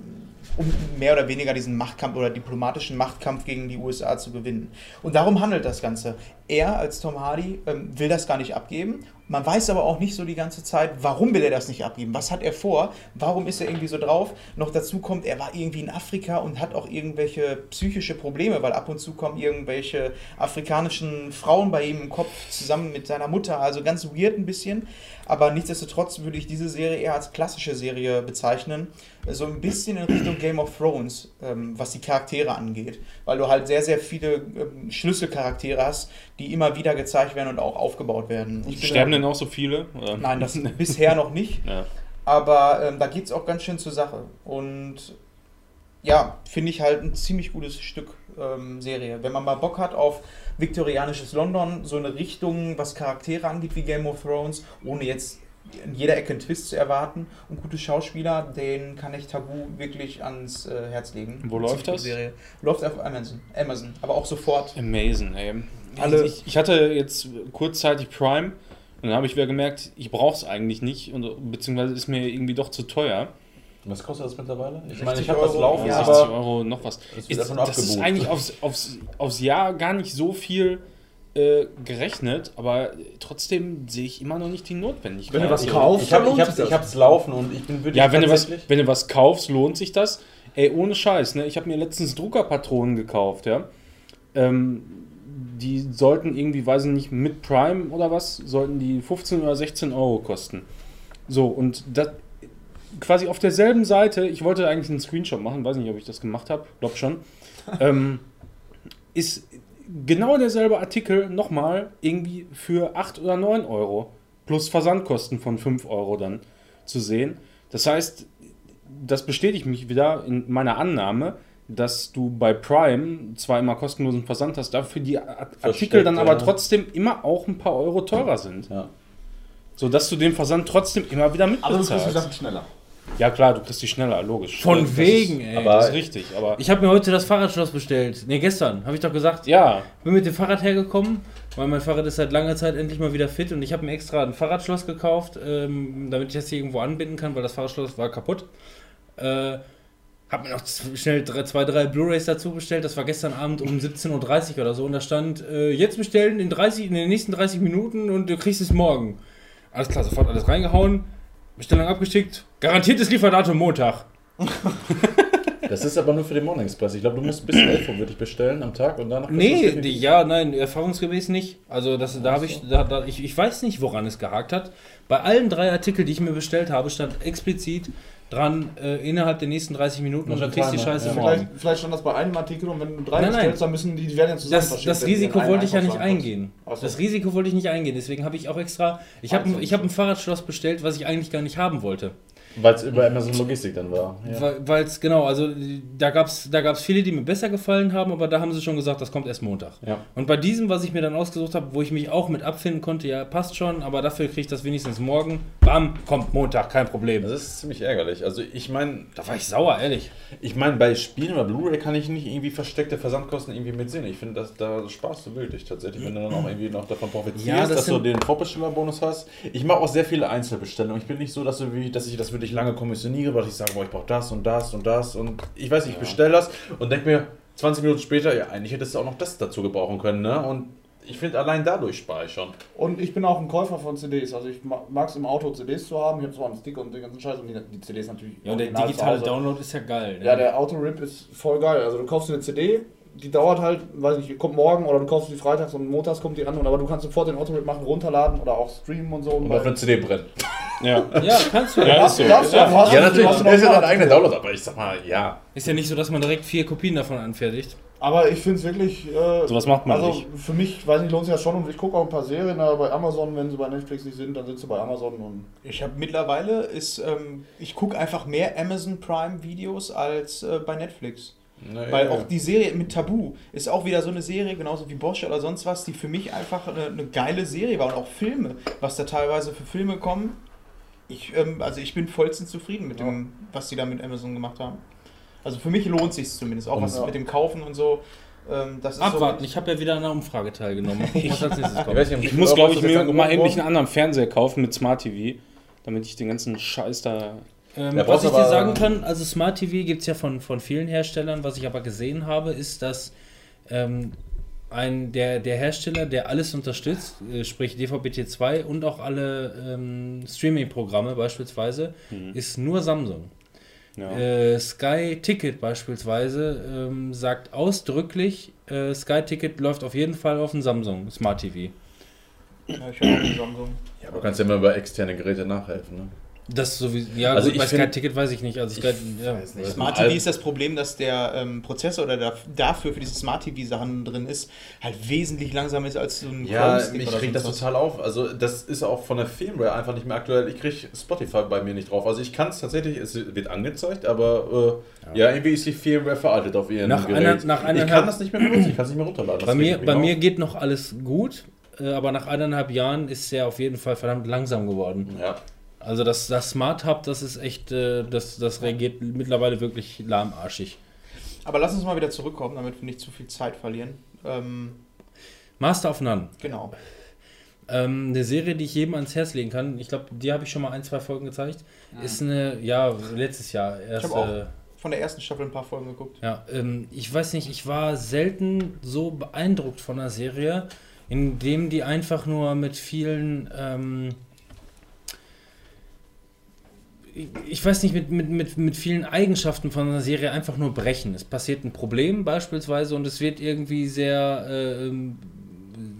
um mehr oder weniger diesen Machtkampf oder diplomatischen Machtkampf gegen die USA zu gewinnen. Und darum handelt das Ganze. Er als Tom Hardy ähm, will das gar nicht abgeben. Man weiß aber auch nicht so die ganze Zeit, warum will er das nicht abgeben? Was hat er vor? Warum ist er irgendwie so drauf? Noch dazu kommt, er war irgendwie in Afrika und hat auch irgendwelche psychische Probleme, weil ab und zu kommen irgendwelche afrikanischen Frauen bei ihm im Kopf zusammen mit seiner Mutter. Also ganz weird ein bisschen. Aber nichtsdestotrotz würde ich diese Serie eher als klassische Serie bezeichnen. So ein bisschen in Richtung Game of Thrones, ähm, was die Charaktere angeht. Weil du halt sehr, sehr viele ähm, Schlüsselcharaktere hast, die immer wieder gezeigt werden und auch aufgebaut werden. Ich Sterben denn auch so viele? Oder? Nein, das bisher noch nicht. Ja. Aber ähm, da geht es auch ganz schön zur Sache. Und ja, finde ich halt ein ziemlich gutes Stück ähm, Serie. Wenn man mal Bock hat auf viktorianisches London, so eine Richtung, was Charaktere angeht wie Game of Thrones, ohne jetzt in jeder Ecke einen Twist zu erwarten und gute Schauspieler, den kann ich Tabu wirklich ans äh, Herz legen. Wo läuft das? Serie. Läuft auf Amazon, Amazon, aber auch sofort. Amazing, ey. Alle- ich, ich hatte jetzt kurzzeitig Prime und dann habe ich wieder gemerkt, ich brauche es eigentlich nicht und beziehungsweise ist mir irgendwie doch zu teuer. Was kostet das mittlerweile? Ich 60 meine, ich habe das laufen, ja. 60 aber Euro noch was. Ist, das ist eigentlich aufs, aufs, aufs Jahr gar nicht so viel äh, gerechnet, aber trotzdem sehe ich immer noch nicht die Notwendigkeit. Wenn du was Also, kaufst, Ich habe dann ich sich ich hab's laufen und ich bin wirklich Ja, wenn du, was, wenn du was kaufst, lohnt sich das. Ey, ohne Scheiß, ne? Ich habe mir letztens Druckerpatronen gekauft, ja. Ähm, die sollten irgendwie, weiß ich nicht, mit Prime oder was, sollten die 15 oder 16 Euro kosten. So, und das quasi auf derselben Seite, ich wollte eigentlich einen Screenshot machen, weiß nicht, ob ich das gemacht habe, glaub schon, ähm, ist genau derselbe Artikel nochmal irgendwie für 8 oder 9 Euro plus Versandkosten von 5 Euro dann zu sehen. Das heißt, das bestätigt mich wieder in meiner Annahme, dass du bei Prime zwar immer kostenlosen Versand hast, dafür die Ar- Artikel dann aber ja. trotzdem immer auch ein paar Euro teurer sind. Ja. So dass du den Versand trotzdem immer wieder Aber du kriegst die mitbezahlst. Sachen schneller. Ja klar, du kriegst die schneller, logisch. Von Das wegen, ist, ey. aber- Das ist richtig, aber Ich habe mir heute das Fahrradschloss bestellt. Ne, gestern, habe ich doch gesagt. ja, Bin mit dem Fahrrad hergekommen, weil mein Fahrrad ist seit langer Zeit endlich mal wieder fit und ich habe mir extra ein Fahrradschloss gekauft, ähm, damit ich das hier irgendwo anbinden kann, weil das Fahrradschloss war kaputt. Äh, hab mir noch schnell drei, zwei, drei Blu-Rays dazu bestellt. Das war gestern Abend um 17.30 Uhr oder so. Und da stand, äh, jetzt bestellen in, 30, in den nächsten 30 Minuten und du kriegst es morgen. Alles klar, sofort alles reingehauen. Bestellung abgeschickt. Garantiertes Lieferdatum Montag. Das ist aber nur für den Morning Express. Ich glaube, du musst bis 11 Uhr würde ich bestellen am Tag und danach Nee, die, ja, nein, erfahrungsgemäß nicht. Also das, da habe ich, da, da, ich, ich weiß nicht, woran es gehakt hat. Bei allen drei Artikeln, die ich mir bestellt habe, stand explizit dran, äh, innerhalb der nächsten 30 Minuten und du kriegst die Timer, Scheiße ja. morgen. Vielleicht, vielleicht stand das bei einem Artikel und wenn du drei Nein, nein. bestellst, dann müssen die, die werden ja zusammen Das, das Risiko wollte ich ja nicht eingehen. So. Das Risiko wollte ich nicht eingehen, deswegen habe ich auch extra. Ich habe Also, ich hab ein Fahrradschloss bestellt, was ich eigentlich gar nicht haben wollte. Weil es über Amazon Logistik dann war. Ja. Weil es, genau, also da gab es da gab's viele, die mir besser gefallen haben, aber da haben sie schon gesagt, das kommt erst Montag. Ja. Und bei diesem, was ich mir dann ausgesucht habe, wo ich mich auch mit abfinden konnte, ja, passt schon, aber dafür kriege ich das wenigstens morgen. Bam, kommt Montag, kein Problem. Das ist ziemlich ärgerlich. Also ich meine, Da war ich sauer, ehrlich. ich meine, bei Spielen oder Blu-ray kann ich nicht irgendwie versteckte Versandkosten irgendwie mitsehen. Ich finde, da sparst du wirklich tatsächlich, wenn du dann auch irgendwie noch davon profitierst, Ja, das dass du den Vorbestellerbonus hast. Ich mache auch sehr viele Einzelbestellungen. Ich bin nicht so, dass, du, wie- dass ich das wirklich lange kommissioniere, weil ich sage, boah, ich brauche das und das und das und ich weiß nicht, ich bestelle das und denke mir 20 Minuten später, ja, eigentlich hättest du auch noch das dazu gebrauchen können, ne? Und ich finde, allein dadurch spare ich schon. Und ich bin auch ein Käufer von CDs. Also ich mag es im Auto CDs zu haben. Ich habe zwar einen Stick und den ganzen Scheiß und die, die CDs natürlich. Ja, und der digitale. Download ist ja geil. Ne? Ja, der Auto-Rip ist voll geil. Also du kaufst eine CD, die dauert halt, weiß nicht, kommt morgen oder du kaufst die freitags und montags kommt die an, und aber du kannst sofort den Auto-Rip machen, runterladen oder auch streamen und so. Und auf eine CD brennen. Ja. ja, kannst du. Ja, Ja. ist so. Darfst du ja, hast Ja, du- natürlich, du das ist ja dein eigener Download, aber ich sag mal, ja. Ist ja nicht so, dass man direkt vier Kopien davon anfertigt. Aber ich finde es wirklich. Äh, Sowas macht man also nicht. für mich, weiß nicht, lohnt sich ja schon und ich gucke auch ein paar Serien aber bei Amazon, wenn sie bei Netflix nicht sind, dann sind sie bei Amazon und. Ich habe mittlerweile ist, ähm, ich gucke einfach mehr Amazon Prime Videos als äh, bei Netflix. Weil auch die Serie mit Tabu ist auch wieder so eine Serie, genauso wie Bosch oder sonst was, die für mich einfach eine, eine geile Serie war. Und auch Filme, was da teilweise für Filme kommen. Ich, ähm, also ich bin vollstens zufrieden mit dem, was die da mit Amazon gemacht haben. Also für mich lohnt sich zumindest, auch was Ja. mit dem Kaufen und so. Ähm, das ist Abwarten, so, ich habe ja wieder an einer Umfrage teilgenommen. Was Ich weiß nicht, Ich muss, glaube ich, mir mal endlich einen anderen Fernseher kaufen mit Smart TV, damit ich den ganzen Scheiß da. Ähm, was ich dir sagen kann, also Smart TV gibt es ja von, von vielen Herstellern. Was ich aber gesehen habe, ist, dass ähm, ein, der, der Hersteller, der alles unterstützt, äh, sprich DVB-T2 und auch alle ähm, Streaming-Programme beispielsweise, ist nur Samsung. Ja. Äh, Sky Ticket beispielsweise ähm, sagt ausdrücklich, äh, Sky Ticket läuft auf jeden Fall auf dem Samsung Smart TV. ja, ich habe Samsung. Ja, aber du kannst ja immer über externe Geräte nachhelfen, ne? Das sowieso, ja, Also gut, ich bei Sky find- Ticket weiß ich nicht. Also Sky, ja. weiß nicht. Smart TV ist das Problem, dass der ähm, Prozessor oder der, dafür für diese Smart TV Sachen drin ist, halt wesentlich langsamer ist als so ein Ja, oder regt das total auf. Also das ist auch von der Firmware einfach nicht mehr aktuell. Ich kriege Spotify bei mir nicht drauf. Also ich kann es tatsächlich, es wird angezeigt, aber äh, ja. irgendwie ist die Firmware veraltet auf ihren Nach Gerät. einer- nach ich eineinhalb- kann das nicht mehr benutzen, ich kann es nicht mehr runterladen. Bei mir, bei mir geht noch alles gut, äh, aber nach eineinhalb Jahren ist er auf jeden Fall verdammt langsam geworden. Ja. Also das, das Smart Hub, das ist echt, äh, das, das reagiert mittlerweile wirklich lahmarschig. Aber lass uns mal wieder zurückkommen, damit wir nicht zu viel Zeit verlieren. Ähm, Master of None. genau. Ähm, eine Serie, die ich jedem ans Herz legen kann. Ich glaube, die habe ich schon mal ein, zwei Folgen gezeigt. Ist eine, ja, letztes Jahr erst. Ich habe auch äh, von der ersten Staffel ein paar Folgen geguckt. Ja, ähm, ich weiß nicht, ich war selten so beeindruckt von einer Serie, in dem die einfach nur mit vielen, ähm, ich- weiß nicht, mit, mit, mit, mit vielen Eigenschaften von einer Serie einfach nur brechen. Es passiert ein Problem beispielsweise und es wird irgendwie sehr, äh, ähm,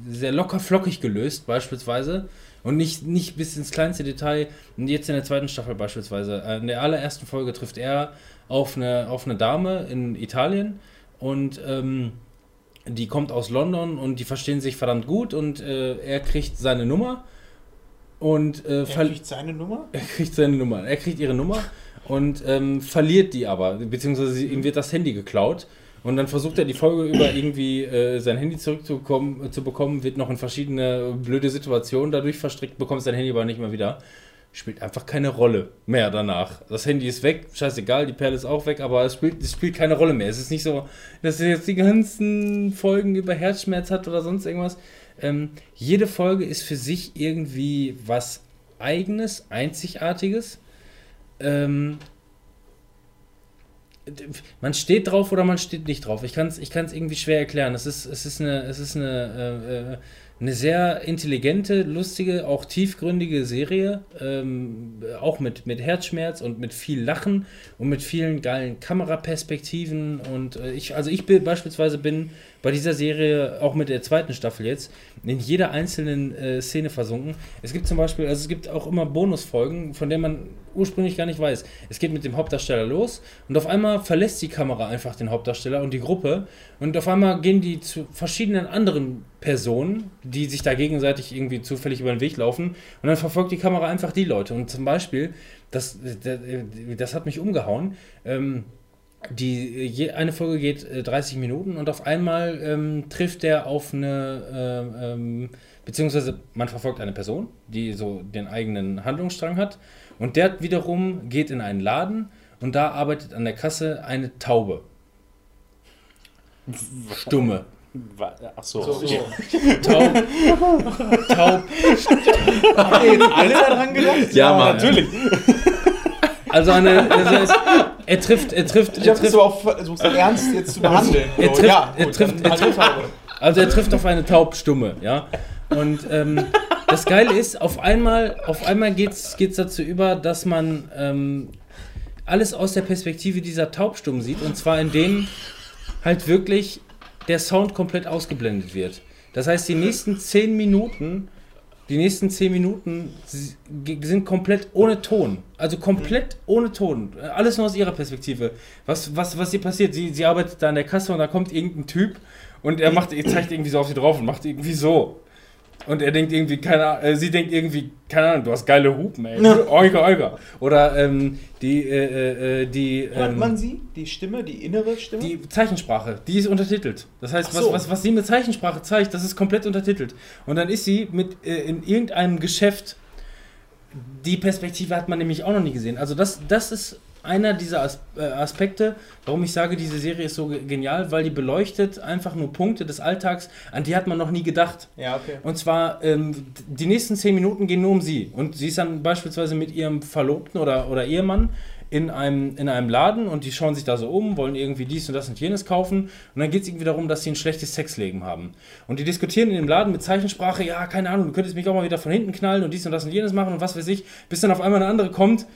sehr locker flockig gelöst beispielsweise. Und nicht, nicht bis ins kleinste Detail. Und jetzt in der zweiten Staffel beispielsweise. äh, In der allerersten Folge trifft er auf eine, auf eine Dame in Italien und ähm, die kommt aus London und die verstehen sich verdammt gut und äh, er kriegt seine Nummer und äh, Er kriegt seine Nummer? er kriegt seine Nummer. Er kriegt ihre Nummer und ähm, verliert die aber, beziehungsweise ihm wird das Handy geklaut. Und dann versucht er die Folge über irgendwie äh, sein Handy zurückzubekommen, äh, zu bekommen, wird noch in verschiedene blöde Situationen dadurch verstrickt, bekommt sein Handy aber nicht mehr wieder. Spielt einfach keine Rolle mehr danach. Das Handy ist weg, scheißegal, die Perle ist auch weg, aber es spielt, es spielt keine Rolle mehr. Es ist nicht so, dass er jetzt die ganzen Folgen über Herzschmerz hat oder sonst irgendwas. Ähm, jede Folge ist für sich irgendwie was Eigenes, Einzigartiges. Ähm, man steht drauf oder man steht nicht drauf. Ich kann es ich kann's irgendwie schwer erklären. Es ist, es ist, eine, es ist eine, äh, äh, eine sehr intelligente, lustige, auch tiefgründige Serie. Ähm, auch mit, mit Herzschmerz und mit viel Lachen und mit vielen geilen Kameraperspektiven. Und äh, ich, also ich bin, beispielsweise bin bei dieser Serie, auch mit der zweiten Staffel jetzt, in jeder einzelnen äh, Szene versunken. Es gibt zum Beispiel, also es gibt auch immer Bonusfolgen, von denen man ursprünglich gar nicht weiß. Es geht mit dem Hauptdarsteller los und auf einmal verlässt die Kamera einfach den Hauptdarsteller und die Gruppe und auf einmal gehen die zu verschiedenen anderen Personen, die sich da gegenseitig irgendwie zufällig über den Weg laufen und dann verfolgt die Kamera einfach die Leute. Und zum Beispiel, das, das, das hat mich umgehauen, ähm, die, je, eine Folge geht äh, 30 Minuten und auf einmal ähm, trifft er auf eine, äh, ähm, beziehungsweise man verfolgt eine Person, die so den eigenen Handlungsstrang hat und der wiederum geht in einen Laden und da arbeitet an der Kasse eine Taube. Stumme. Ach so. So, so. Taub. Taub. Jetzt alle daran gedacht? Ja, Mann. Natürlich. Also eine, also er trifft, er trifft, Ich er trifft, auch ernst jetzt zu behandeln. Er trifft- ja, er trifft- er halt Farbe. also er trifft auf eine Taubstumme, ja. Und ähm, das Geile ist, auf einmal, auf einmal geht's, geht's dazu über, dass man ähm, alles aus der Perspektive dieser Taubstummen sieht. Und zwar indem halt wirklich der Sound komplett ausgeblendet wird. Das heißt, die nächsten zehn Minuten, die nächsten zehn Minuten sind komplett ohne Ton. Also komplett ohne Ton. Alles nur aus ihrer Perspektive. Was, was, was hier passiert? Sie, sie arbeitet da an der Kasse und da kommt irgendein Typ und er macht, er zeigt irgendwie so auf sie drauf und macht irgendwie so. Und er denkt irgendwie, keine Ahnung, äh, sie denkt irgendwie, keine Ahnung, du hast geile Hupen, ey. Oiga, oiga. Oder ähm, die, äh, äh, die, Hört ähm, man sie? Die Stimme, die innere Stimme? die Zeichensprache, die ist untertitelt. Das heißt, so. was, was, was sie mit Zeichensprache zeigt, das ist komplett untertitelt. Und dann ist sie mit äh, in irgendeinem Geschäft. Die Perspektive hat man nämlich auch noch nie gesehen. Also das, das ist einer dieser As äh, Aspekte, warum ich sage, diese Serie ist so ge- genial, weil die beleuchtet einfach nur Punkte des Alltags, an die hat man noch nie gedacht. ja, okay. Und zwar, ähm, die nächsten zehn Minuten gehen nur um sie. Und sie ist dann beispielsweise mit ihrem Verlobten oder, oder Ehemann in einem, in einem Laden und die schauen sich da so um, wollen irgendwie dies und das und jenes kaufen. Und dann geht es irgendwie darum, dass sie ein schlechtes Sexleben haben. Und die diskutieren in dem Laden mit Zeichensprache, ja, keine Ahnung, du könntest mich auch mal wieder von hinten knallen und dies und das und jenes machen und was weiß ich, bis dann auf einmal eine andere kommt,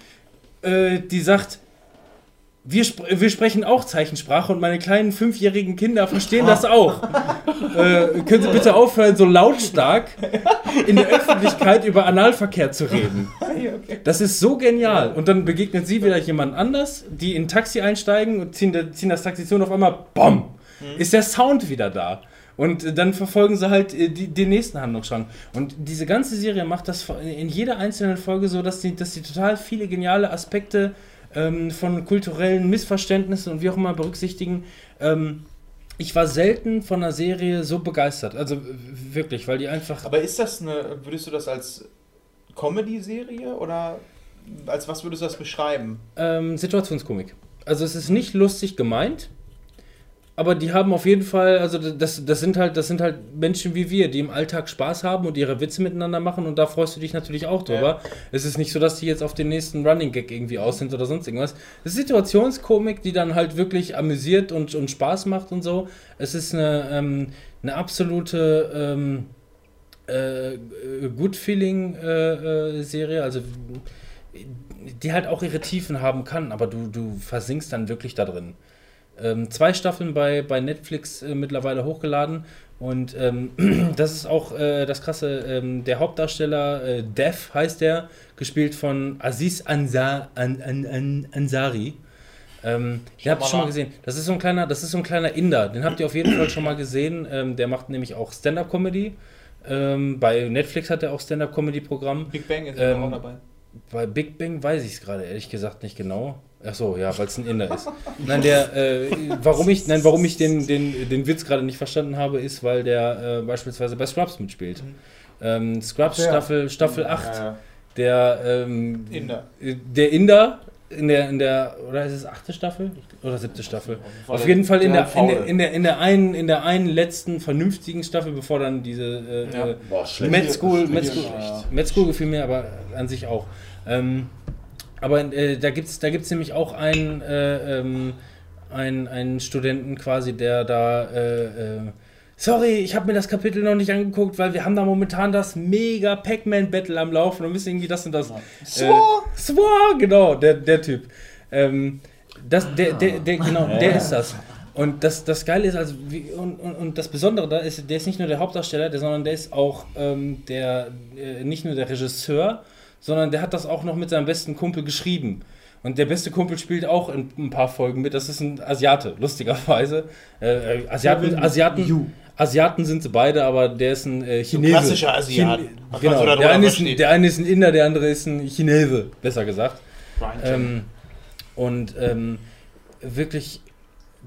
äh, die sagt, wir, sp wir sprechen auch Zeichensprache und meine kleinen fünfjährigen Kinder verstehen das auch. äh, können Sie bitte aufhören, so lautstark in der Öffentlichkeit über Analverkehr zu reden? Das ist so genial. Und dann begegnet sie wieder jemand anders, die in ein Taxi einsteigen und ziehen, ziehen das Taxi zu und auf einmal, BOM! Ist der Sound wieder da. Und äh, dann verfolgen sie halt äh, die, den nächsten Handlungsstrang. Und diese ganze Serie macht das in jeder einzelnen Folge so, dass sie, dass sie total viele geniale Aspekte ähm, von kulturellen Missverständnissen und wie auch immer berücksichtigen. Ähm, ich war selten von einer Serie so begeistert. Also äh, wirklich, weil die einfach. Aber ist das eine, würdest du das als Comedy-Serie oder als was würdest du das beschreiben? Ähm, Situationskomik. Also es ist nicht lustig gemeint, aber die haben auf jeden Fall, also das, das sind halt, das sind halt Menschen wie wir, die im Alltag Spaß haben und ihre Witze miteinander machen und da freust du dich natürlich auch drüber. Es ist nicht so, dass die jetzt auf den nächsten Running Gag irgendwie aus sind oder sonst irgendwas. Es ist Situationskomik, die dann halt wirklich amüsiert und, und Spaß macht und so. Es ist eine, ähm, eine absolute ähm, äh, Good Feeling äh, äh, Serie, also die halt auch ihre Tiefen haben kann, aber du, du versinkst dann wirklich da drin. Ähm, zwei Staffeln bei, bei Netflix äh, mittlerweile hochgeladen und ähm, das ist auch äh, das Krasse. Ähm, der Hauptdarsteller, äh, Dev heißt der, gespielt von Aziz Ansar, An, An, An, Ansari. Ähm, den habt ihr mal schon mal gesehen. Das ist so ein kleiner, das ist so ein kleiner Inder. Den habt ihr auf jeden Fall schon mal gesehen. Ähm, der macht nämlich auch Stand-up-Comedy. Ähm, bei Netflix hat er auch Stand-up-Comedy-Programm. Big Bang ist Ähm, auch dabei. Bei Big Bang weiß ich es gerade ehrlich gesagt nicht genau. Ach so, ja, weil es ein Inder ist. Nein, der, äh, warum ich, nein, warum ich den, den, den Witz gerade nicht verstanden habe, ist, weil der äh, beispielsweise bei Scrubs mitspielt. Ähm, Scrubs Ach ja. Staffel, Staffel 8, der, ähm, Inder. der Inder in der, in der, oder ist es achte Staffel? Oder siebte Staffel? Auf jeden Fall in der, in der, in der, in der einen, in der einen letzten vernünftigen Staffel, bevor dann diese äh, Ja. äh. Med School. Med School, Ja. Med School gefiel mir aber an sich auch. Ähm, aber äh, da gibt es da gibt's nämlich auch einen, äh, ähm, einen, einen Studenten quasi, der da. Äh, äh, Sorry, ich habe mir das Kapitel noch nicht angeguckt, weil wir haben da momentan das mega Pac-Man-Battle am Laufen und müssen irgendwie das und das. Swar! Äh, Swar, genau, der, der Typ. Ähm, das, der, der, der, genau, der ist das. Und das, das Geile ist, also, wie, und, und, und das Besondere da ist, der ist nicht nur der Hauptdarsteller, der, sondern der ist auch ähm, der, äh, nicht nur der Regisseur, sondern der hat das auch noch mit seinem besten Kumpel geschrieben. Und der beste Kumpel spielt auch in ein paar Folgen mit. Das ist ein Asiate, lustigerweise. Äh, äh, Asiaten, Asiaten, Asiaten sind sie beide, aber der ist ein äh, Chinese. klassischer Asiate, Chine- Genau, so der, eine ist ein, der eine ist ein Inder, der andere ist ein Chinese, besser gesagt. Ähm, und ähm, wirklich,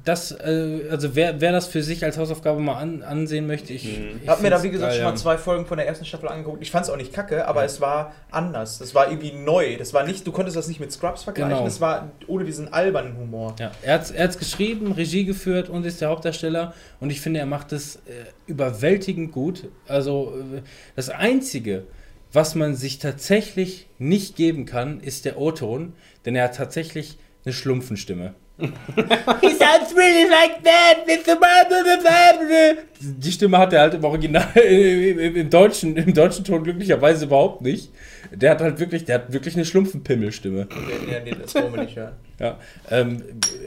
das, äh, also wer, wer das für sich als Hausaufgabe mal an, ansehen möchte, ich. ich Hab mir da, wie gesagt, geil, schon ja. mal zwei Folgen von der ersten Staffel angeguckt. Ich fand es auch nicht kacke, aber es war anders. Das war irgendwie neu. Das war nicht, du konntest das nicht mit Scrubs vergleichen. Genau. Es war ohne diesen albernen Humor. Ja, er hat es geschrieben, Regie geführt und ist der Hauptdarsteller. Und ich finde, er macht es äh, überwältigend gut. Also, äh, das Einzige, Was man sich tatsächlich nicht geben kann, ist der O-Ton, denn er hat tatsächlich eine Schlumpfenstimme. He sounds really like that. blah. Die Stimme hat er halt im Original, im, deutschen, im deutschen Ton glücklicherweise überhaupt nicht. Der hat halt wirklich, der hat wirklich eine Schlumpfenpimmelstimme. Nee, nee, das wollen wir nicht hören. Ja, ähm,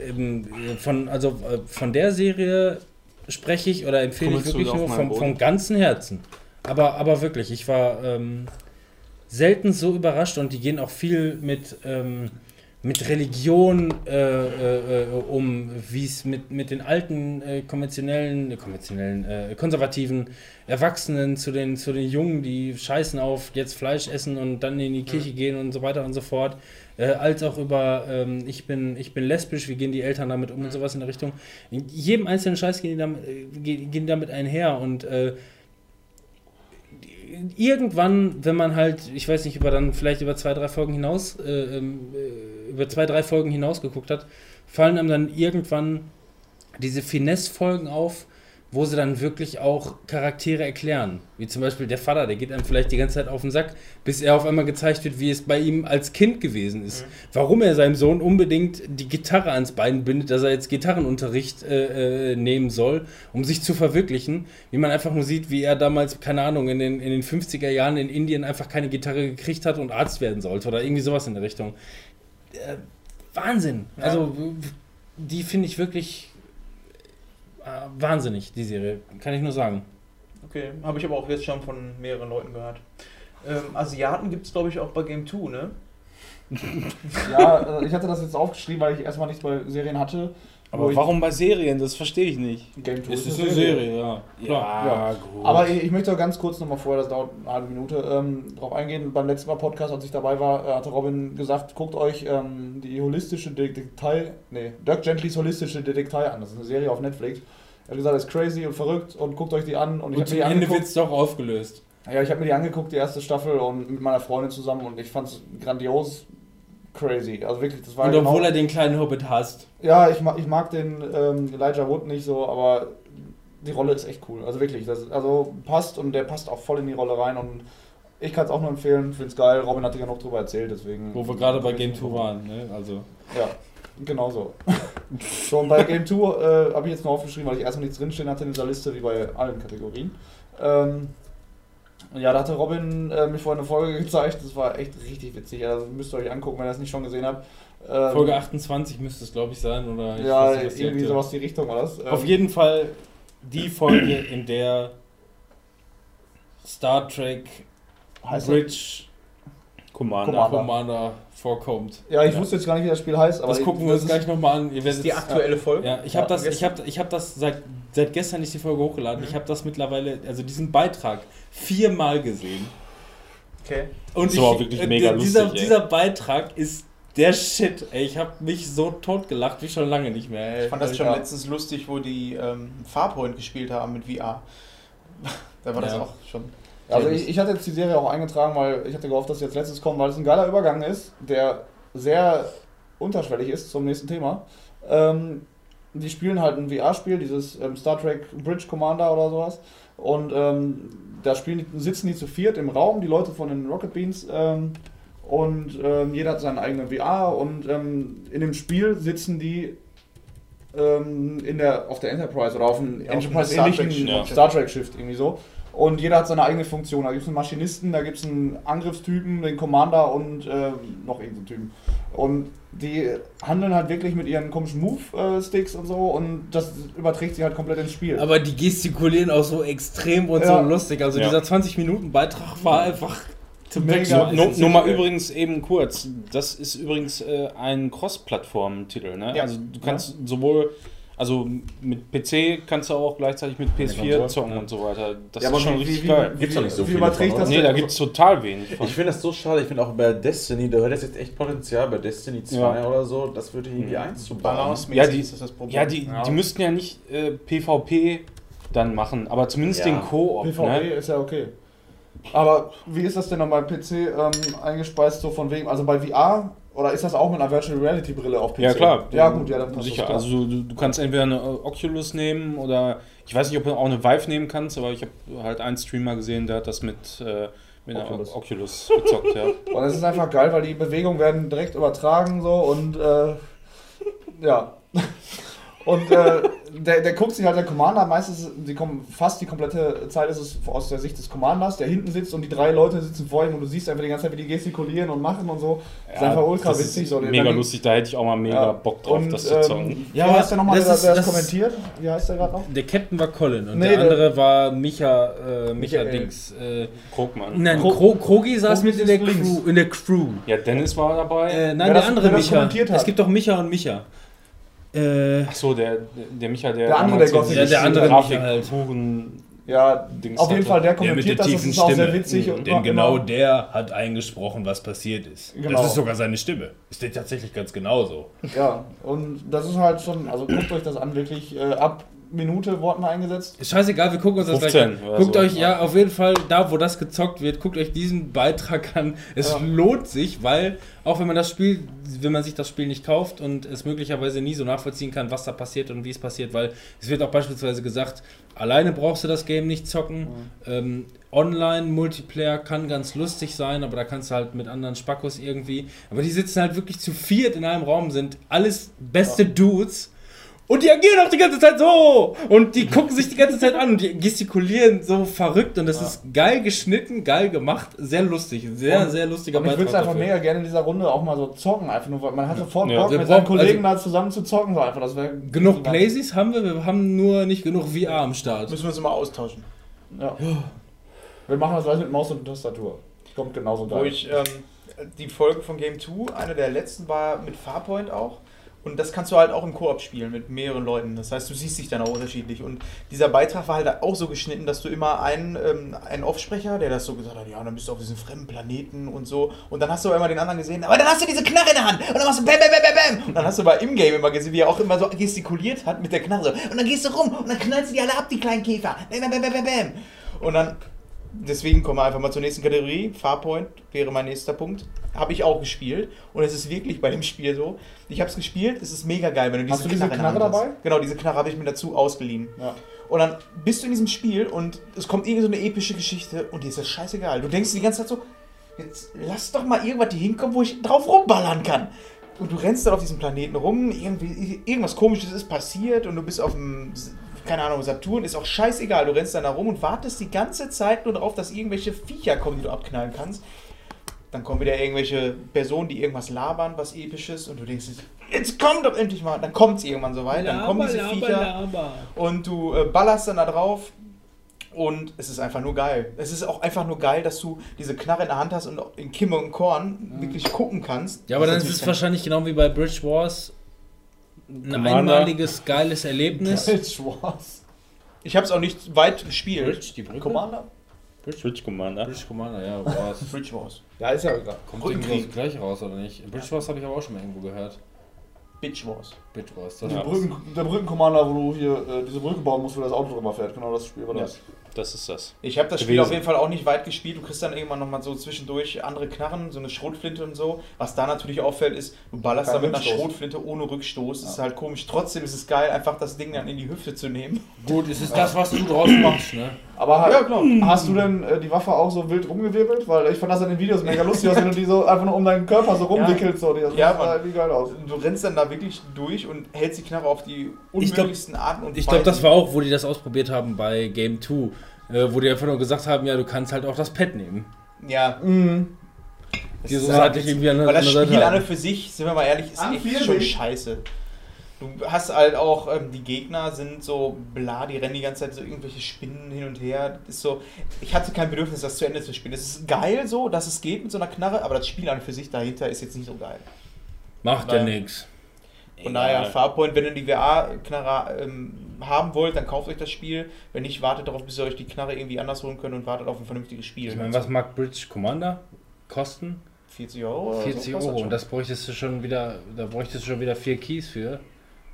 ähm, von, also äh, von der Serie spreche ich oder empfehle ich Kommst du wirklich nur vom, vom ganzen Herzen. Aber, aber wirklich, ich war ähm, selten so überrascht und die gehen auch viel mit, ähm, mit Religion äh, äh, äh, um, wie es mit, mit den alten äh, konventionellen, äh, konventionellen, äh, konservativen Erwachsenen zu den, zu den Jungen, die scheißen auf jetzt Fleisch essen und dann in die Kirche gehen und so weiter und so fort. Als auch über ähm, ich, bin, ich bin lesbisch, wie gehen die Eltern damit um und sowas in der Richtung. In jedem einzelnen Scheiß gehen die damit, gehen, gehen die damit einher und äh, irgendwann, wenn man halt, ich weiß nicht, über dann vielleicht über zwei, drei Folgen hinaus, äh, ähm, äh, über zwei, drei Folgen hinaus geguckt hat, fallen einem dann irgendwann diese Finesse-Folgen auf, wo sie dann wirklich auch Charaktere erklären. Wie zum Beispiel der Vater, der geht einem vielleicht die ganze Zeit auf den Sack, bis er auf einmal gezeigt wird, wie es bei ihm als Kind gewesen ist. Warum er seinem Sohn unbedingt die Gitarre ans Bein bindet, dass er jetzt Gitarrenunterricht äh, äh, nehmen soll, um sich zu verwirklichen. Wie man einfach nur sieht, wie er damals, keine Ahnung, in den, in den 50er Jahren in Indien einfach keine Gitarre gekriegt hat und Arzt werden sollte oder irgendwie sowas in der Richtung. Äh, Wahnsinn. Ja. Also, die finde ich wirklich äh, wahnsinnig, die Serie. Kann ich nur sagen. Okay, habe ich aber auch jetzt schon von mehreren Leuten gehört. Ähm, Asiaten gibt es, glaube ich, auch bei Game 2, ne? Ja, äh, ich hatte das jetzt aufgeschrieben, weil ich erstmal nichts bei Serien hatte. Aber ich- warum bei Serien? Das verstehe ich nicht. Game 2 Es ist eine Serie, ja. Klar, ja. gut. Aber ich, ich möchte auch ganz kurz nochmal vorher, das dauert eine halbe Minute, ähm, drauf eingehen. Beim letzten Mal Podcast, als ich dabei war, äh, hatte Robin gesagt, guckt euch ähm, die holistische Detektei, nee, Dirk Gentlys holistische Detektei an. Das ist eine Serie auf Netflix. Er hat gesagt, das ist crazy und verrückt und guckt euch die an. Und ich Und zum mir die Ende wird es doch aufgelöst. Ja, ich habe mir die angeguckt, die erste Staffel und mit meiner Freundin zusammen und ich fand es grandios crazy. Also wirklich, das war Und genau- obwohl er den kleinen Hobbit hasst. Ja, ich mag, ich mag den ähm, Elijah Wood nicht so, aber die Rolle ist echt cool. Also wirklich, das also passt und der passt auch voll in die Rolle rein und ich kann es auch nur empfehlen, finde es geil. Robin hat ja noch drüber erzählt, deswegen. Wo wir gerade bei Game 2 waren. Ne? Also. Ja, genau so. so, und bei Game 2 äh, habe ich jetzt nur aufgeschrieben, weil ich erstmal nichts drinstehen hatte in dieser Liste, wie bei allen Kategorien. Ähm, ja, da hatte Robin äh, mir vorhin eine Folge gezeigt, das war echt richtig witzig. Also müsst ihr euch angucken, wenn ihr das nicht schon gesehen habt. Ähm, Folge 28 müsste es, glaube ich, sein. Oder ich Ja, nicht, irgendwie aktuelle- sowas die Richtung war das. Auf Ähm, jeden Fall die Folge, in der Star Trek heißt Bridge Commander. Commander. Commander vorkommt. Ja, ich wusste jetzt gar nicht, wie das Spiel heißt, aber das gucken wir uns gleich nochmal an. Ihr Das werdet ist die aktuelle Folge. Ja, ich Ja, habe das, ich hab, ich hab das seit, seit gestern ist die Folge hochgeladen. Ich habe das mittlerweile, also diesen Beitrag viermal gesehen. Okay. Und Das ich, war auch wirklich äh, mega dieser, lustig, ey. dieser Beitrag ist der Shit. Ey, ich habe mich so tot gelacht wie schon lange nicht mehr. Ey. Ich fand das schon Ja. letztens lustig, wo die ähm, Farpoint gespielt haben mit VR. da war das Ja. auch schon. Also ich, ich hatte jetzt die Serie auch eingetragen, weil ich hatte gehofft, dass jetzt letztes kommt, weil es ein geiler Übergang ist, der sehr unterschwellig ist zum nächsten Thema. Ähm, die spielen halt ein VR-Spiel, dieses ähm, Star Trek Bridge Commander oder sowas. Und ähm, da spielen die, sitzen die zu viert im Raum, die Leute von den Rocket Beans. Ähm, und ähm, jeder hat seine eigene VR und ähm, in dem Spiel sitzen die in der, auf der Enterprise oder auf einem Enterprise-ähnlichen Star Trek- ja. Star Trek-Shift irgendwie so. Und jeder hat seine eigene Funktion. Da gibt es einen Maschinisten, da gibt es einen Angriffstypen, den Commander und äh, noch irgendeinen Typen. Und die handeln halt wirklich mit ihren komischen Move-Sticks und so und das überträgt sich halt komplett ins Spiel. Aber die gestikulieren auch so extrem und Ja. so lustig. Also Ja. dieser 20-Minuten-Beitrag war einfach zum Mega Wegschmeißen. Nur, mal übrigens eben kurz, das ist übrigens äh, ein Cross-Plattform-Titel. Ne? Ja. Also du kannst sowohl, also mit PC kannst du auch gleichzeitig mit PS4 Konsole, zocken ja. und so weiter. Das Ja, ist schon wie- richtig wie- geil. wie- Gibt's doch nicht so wie überträgt das Nee, da gibt es total wenig von. Ich finde das so schade. Ich finde auch bei Destiny, da hört das jetzt echt Potenzial, bei Destiny 2 Ja. oder so, das würde ich irgendwie einzubauen. Balance-mäßig Ja, die- ist das das Problem. Ja, die, Ja. die müssten ja nicht äh, PvP dann machen, aber zumindest Ja. den Koop. PvE Ne? ist ja okay. Aber wie ist das denn dann bei PC ähm, eingespeist, so von wegen, also bei VR? Oder ist das auch mit einer Virtual Reality Brille auf PC? Ja, klar. Ja, gut, ja, dann passt Sicher. das. Also du, du kannst entweder eine Oculus nehmen oder ich weiß nicht, ob du auch eine Vive nehmen kannst, aber ich habe halt einen Streamer gesehen, der hat das mit, äh, Mit Oculus. Oculus, gezockt, ja. Und es ist einfach geil, weil die Bewegungen werden direkt übertragen so und äh, ja. Und äh, der, der guckt sich halt der Commander, meistens, die kommen fast die komplette Zeit ist es aus der Sicht des Commanders, der hinten sitzt und die drei Leute sitzen vor ihm und du siehst einfach die ganze Zeit, wie die gestikulieren und machen und so. Das ist einfach ultra das witzig. Ist mega Dann- lustig, da hätte ich auch mal mega Ja. Bock drauf, Und, das zu zocken. ähm, Ja, wie heißt der nochmal, der, der das kommentiert? Wie heißt der gerade noch? Der Captain war Colin und Nee, der der- andere war Micha, äh, Micha Michael. Dings. Äh, Krogmann. nein, Kro- Kro Krogi saß Krogi mit in der. Crew, in der Crew. Ja, Dennis war dabei. Äh, nein, Wer der das- andere wer das Micha. kommentiert hat. Es gibt doch Micha und Micha. Äh, Ach so, der, der Micha, der. Der andere, der Gothic Ja, der andere Grafik- halt. Huren- Ja, Dings auf jeden hatte. Fall, der Der mit kommentiert der das, das tiefen ist auch sehr Stimme. witzig. Mhm. und Denn genau immer- der hat eingesprochen, was passiert ist. Genau. Das ist sogar seine Stimme. Ist der tatsächlich ganz genauso. Ja, und das ist halt schon, also guckt euch das an, wirklich äh, ab Minute wurden eingesetzt. Ist scheißegal, wir gucken uns das 15 gleich an. Guckt so. euch, ja, auf jeden Fall, da wo das gezockt wird, guckt euch diesen Beitrag an. Es Ja. lohnt sich, weil auch wenn man das Spiel, wenn man sich das Spiel nicht kauft und es möglicherweise nie so nachvollziehen kann, was da passiert und wie es passiert, weil es wird auch beispielsweise gesagt, alleine brauchst du das Game nicht zocken. Ähm, Online-Multiplayer kann ganz lustig sein, aber da kannst du halt mit anderen Spackos irgendwie. Aber die sitzen halt wirklich zu viert in einem Raum, sind alles beste Dudes. Und die agieren auch die ganze Zeit so. Und die gucken sich die ganze Zeit an und die gestikulieren so verrückt. Und das ist geil geschnitten, geil gemacht, sehr lustig. Sehr, Und- sehr lustiger Und ich würde es einfach dafür. mega gerne in dieser Runde auch mal so zocken, einfach nur, weil man hat sofort Ja, Bock, mit seinen Kollegen also- da zusammen zu zocken, so einfach. Das wäre Genug Playsys haben wir, wir haben nur nicht genug VR am Start. Müssen wir uns immer austauschen. Ja. Wir machen das gleich mit Maus und Tastatur. Kommt genauso Wo geil. ich ähm, die Folge von Game 2, eine der letzten war mit Farpoint auch. Und das kannst du halt auch im Koop spielen mit mehreren Leuten. Das heißt, du siehst dich dann auch unterschiedlich. Und dieser Beitrag war halt auch so geschnitten, dass du immer einen, ähm, einen Offsprecher, der das so gesagt hat, ja, dann bist du auf diesem fremden Planeten und so. Und dann hast du aber immer den anderen gesehen, aber dann hast du diese Knarre in der Hand. Und dann machst du bam, bam, bam, bam, bam. Und dann hast du aber im Game immer gesehen, wie er auch immer so gestikuliert hat mit der Knarre. Und dann gehst du rum und dann knallst du die alle ab, die kleinen Käfer. Bam, bam, bam, bam, bam. Und dann deswegen kommen wir einfach mal zur nächsten Kategorie. Farpoint wäre mein nächster Punkt. Habe ich auch gespielt. Und es ist wirklich bei dem Spiel so. Ich habe es gespielt, es ist mega geil, wenn du diese Hast du diese Knarre Hand hast. dabei? Genau, diese Knarre habe ich mir dazu ausgeliehen. Ja. Und dann bist du in diesem Spiel und es kommt irgend so eine epische Geschichte und dir ist das scheißegal. Du denkst die ganze Zeit so, jetzt lass doch mal irgendwas hier hinkommen, wo ich drauf rumballern kann. Und du rennst dann auf diesem Planeten rum, irgendwie, irgendwas komisches ist passiert und du bist auf dem, keine Ahnung, Saturn, ist auch scheißegal. Du rennst dann da rum und wartest die ganze Zeit nur darauf, dass irgendwelche Viecher kommen, die du abknallen kannst. Dann kommen wieder irgendwelche Personen, die irgendwas labern, was episches und du denkst, jetzt komm doch endlich mal. Dann kommt es irgendwann soweit, dann kommen diese Viecher und du äh, ballerst dann da drauf und es ist einfach nur geil. Es ist auch einfach nur geil, dass du diese Knarre in der Hand hast und in Kimme und Korn wirklich gucken kannst. Ja, aber dann ist es wahrscheinlich genau wie bei Bridge Wars ein Commander. einmaliges, geiles Erlebnis. Schwarz. Ich habe es auch nicht weit gespielt. die Brücke? Commander? Switch Commander. Bridge Commander, ja, Wars. Bridge Wars. Ja, ist ja egal. Kommt irgendwie das gleiche raus, oder nicht? Bridge Wars habe ich aber auch schon mal irgendwo gehört. Bitch Wars. Bridge Wars, das. Brücken, der Brückenkommander, wo du hier äh, diese Brücke bauen musst, wo das Auto drüber fährt. Genau das Spiel war das. Das ist das. Ich habe das Spiel Gewesen. auf jeden Fall auch nicht weit gespielt. Du kriegst dann irgendwann nochmal so zwischendurch andere Knarren, so eine Schrotflinte und so. Was da natürlich auffällt, ist, du ballerst Kein da mit einer. Schrotflinte ohne Rückstoß. Das ist halt komisch. Trotzdem ist es geil, einfach das Ding dann in die Hüfte zu nehmen. Gut, es ist das, was du draus machst, ne? Aber Ja, klar. hast du denn äh, die Waffe auch so wild rumgewirbelt? Weil ich fand das in den Videos mega lustig, aus, wenn du die so einfach nur um deinen Körper so rumwickelst. So. Die, das Ja, sah irgendwie geil aus. Du rennst dann da wirklich durch und hältst die Knarre auf die unmöglichsten Arten und Ich glaube, das war auch, wo die das ausprobiert haben bei Game 2. Äh, wo die einfach nur gesagt haben, ja, du kannst halt auch das Pad nehmen. Ja, Mhm. das Die so halt hatte ich irgendwie an der Weil das Spiel an für sich, sind wir mal ehrlich, ist An echt schon nicht. scheiße. Du hast halt auch, ähm, die Gegner sind so bla, die rennen die ganze Zeit so irgendwelche Spinnen hin und her. Das ist so, ich hatte kein Bedürfnis, das zu Ende zu spielen. Es ist geil so, dass es geht mit so einer Knarre, aber das Spiel an und für sich dahinter ist jetzt nicht so geil. Macht ja Naja. Von daher, Farpoint, wenn ihr die VR-Knarre ähm, haben wollt, dann kauft euch das Spiel. Wenn nicht, wartet darauf, bis ihr euch die Knarre irgendwie anders holen könnt und wartet auf ein vernünftiges Spiel. Ich meine, was mag Bridge Commander kosten? 40 Euro? oder 40 so Euro. Und das bräuchtest du schon wieder, da bräuchtest du schon wieder vier Keys für.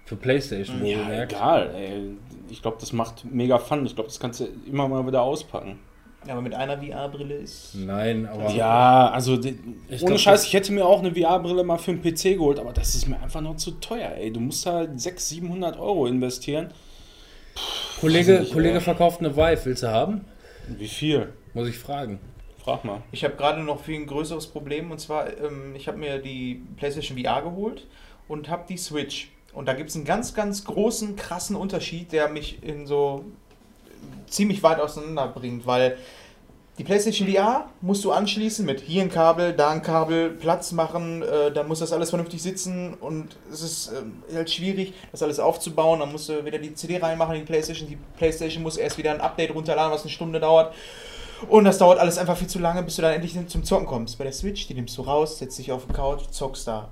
Für Playstation, Mhm. Ja, wohlgemerkt. egal, ey. Ich glaube, das macht mega Fun. Ich glaube, das kannst du immer mal wieder auspacken. Ja, aber mit einer VR-Brille ist. Nein, aber. Ja, also die, Ich ohne glaub, Scheiß, ich hätte mir auch eine VR-Brille mal für einen PC geholt, aber das ist mir einfach noch zu teuer, ey. Du musst halt 600, 700 Euro investieren. weiß Kollege, nicht, Kollege verkauft eine Vive, willst du haben? Wie viel? Muss ich fragen. Frag mal. Ich habe gerade noch viel ein größeres Problem und zwar, ähm, ich habe mir die PlayStation VR geholt und habe die Switch. Und da gibt es einen ganz, ganz großen, krassen Unterschied, der mich in so ziemlich weit auseinander bringt, weil die PlayStation VR musst du anschließen mit hier ein Kabel, da ein Kabel, Platz machen, äh, dann muss das alles vernünftig sitzen und es ist ähm, halt schwierig, das alles aufzubauen. Dann musst du wieder die CD reinmachen in die PlayStation. Die PlayStation muss erst wieder ein Update runterladen, was eine Stunde dauert. Und das dauert alles einfach viel zu lange, bis du dann endlich zum Zocken kommst. Bei der Switch, die nimmst du raus, setzt dich auf die Couch, zockst da.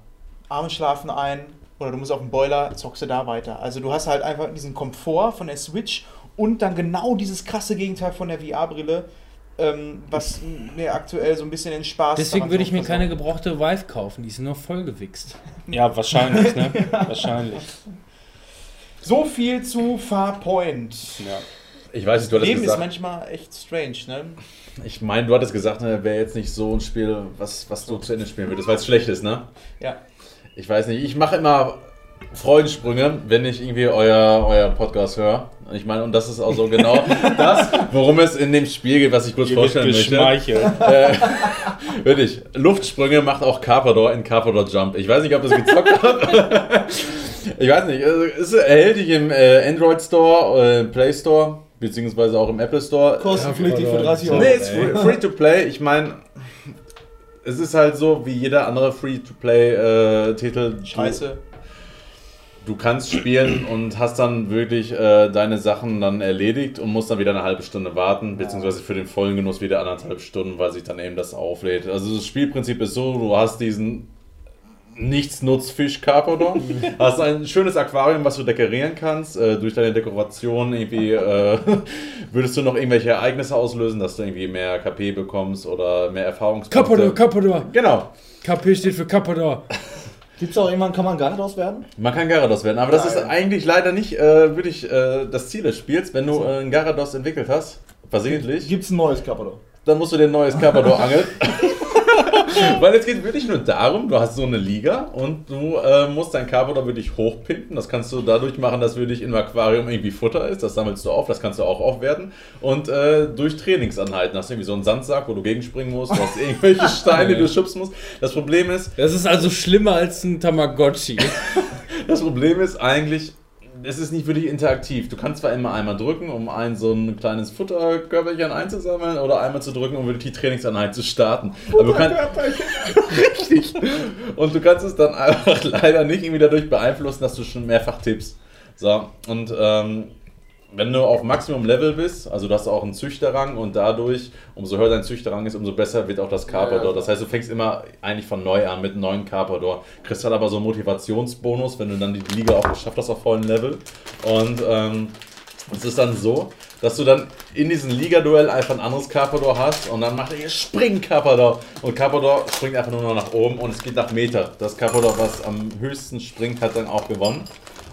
Arme schlafen ein oder du musst auf den Boiler, zockst du da weiter. Also du hast halt einfach diesen Komfort von der Switch und dann genau dieses krasse Gegenteil von der VR-Brille, ähm, was mir aktuell so ein bisschen den Spaß Deswegen würde ich mir keine gebrauchte Vive kaufen, die ist nur vollgewichst. Ja, wahrscheinlich, ne? wahrscheinlich. So viel zu Farpoint. Ja. Ich weiß nicht, du hattest Leben ist gesagt. manchmal echt strange, ne? Ich meine, du hattest gesagt, ne, wäre jetzt nicht so ein Spiel, was, was du zu Ende spielen würdest, weil es schlecht ist, ne? Ja. Ich weiß nicht, ich mache immer Freudensprünge, wenn ich irgendwie euer, euer Podcast höre. Ich meine, und das ist auch so genau das, worum es in dem Spiel geht, was ich kurz wird vorstellen möchte. Äh, wirklich, Luftsprünge macht auch Carpador in Carpador Jump. Ich weiß nicht, ob ihr es gezockt habt. ich weiß nicht, also, es ist erhältlich im äh, Android Store, äh, Play Store, beziehungsweise auch im Apple Store. Kostenpflichtig für 30 Euro. Nee, es ist free, free to play. Ich meine, es ist halt so wie jeder andere Free-to-Play-Titel. Scheiße. Du kannst spielen und hast dann wirklich äh, deine Sachen dann erledigt und musst dann wieder eine halbe Stunde warten, beziehungsweise für den vollen Genuss wieder anderthalb Stunden, weil sich dann eben das auflädt. Also das Spielprinzip ist so, du hast diesen Nichtsnutzfisch Carpador, hast ein schönes Aquarium, was du dekorieren kannst. Äh, durch deine Dekoration irgendwie äh, würdest du noch irgendwelche Ereignisse auslösen, dass du irgendwie mehr KP bekommst oder mehr Erfahrungspunkte. Kappador, Kappador. Genau. KP steht für Kappador. Gibt's auch irgendwann, kann man Gyarados werden? Man kann Gyarados werden, aber das ist eigentlich leider nicht äh, wirklich äh, das Ziel des Spiels. Wenn du äh, einen Gyarados entwickelt hast, versehentlich, Gibt's ein neues Carpador? dann musst du dir ein neues Carpador angeln. Weil es geht wirklich nur darum, du hast so eine Liga und du äh, musst dein Carpador wirklich hochpimpen. Das kannst du dadurch machen, dass wirklich im Aquarium irgendwie Futter ist. Das sammelst du auf, das kannst du auch aufwerten. Und äh, durch Trainingsanheiten hast du irgendwie so einen Sandsack, wo du gegenspringen musst, du hast irgendwelche Steine, die du schubsen musst. Das Problem ist, Das ist also schlimmer als ein Tamagotchi. Das Problem ist eigentlich, es ist nicht wirklich interaktiv. Du kannst zwar immer einmal drücken, um ein so ein kleines Futterkörperchen einzusammeln, oder einmal zu drücken, um wirklich die Trainingseinheit zu starten. Aber du kannst, richtig. Und du kannst es dann einfach leider nicht irgendwie dadurch beeinflussen, dass du schon mehrfach tippst. So, und ähm, wenn du auf Maximum Level bist, also du hast auch einen Züchterrang und dadurch, umso höher dein Züchterrang ist, umso besser wird auch das Carpador. Das heißt, du fängst immer eigentlich von neu an mit einem neuen Carpador. Kriegst halt aber so einen Motivationsbonus, wenn du dann die Liga auch geschafft hast auf vollen Level. Und ähm, es ist dann so, dass du dann in diesem Liga-Duell einfach ein anderes Carpador hast und dann macht er hier Spring Carpador. Und Carpador springt einfach nur noch nach oben und es geht nach Meter. Das Carpador, was am höchsten springt, hat dann auch gewonnen.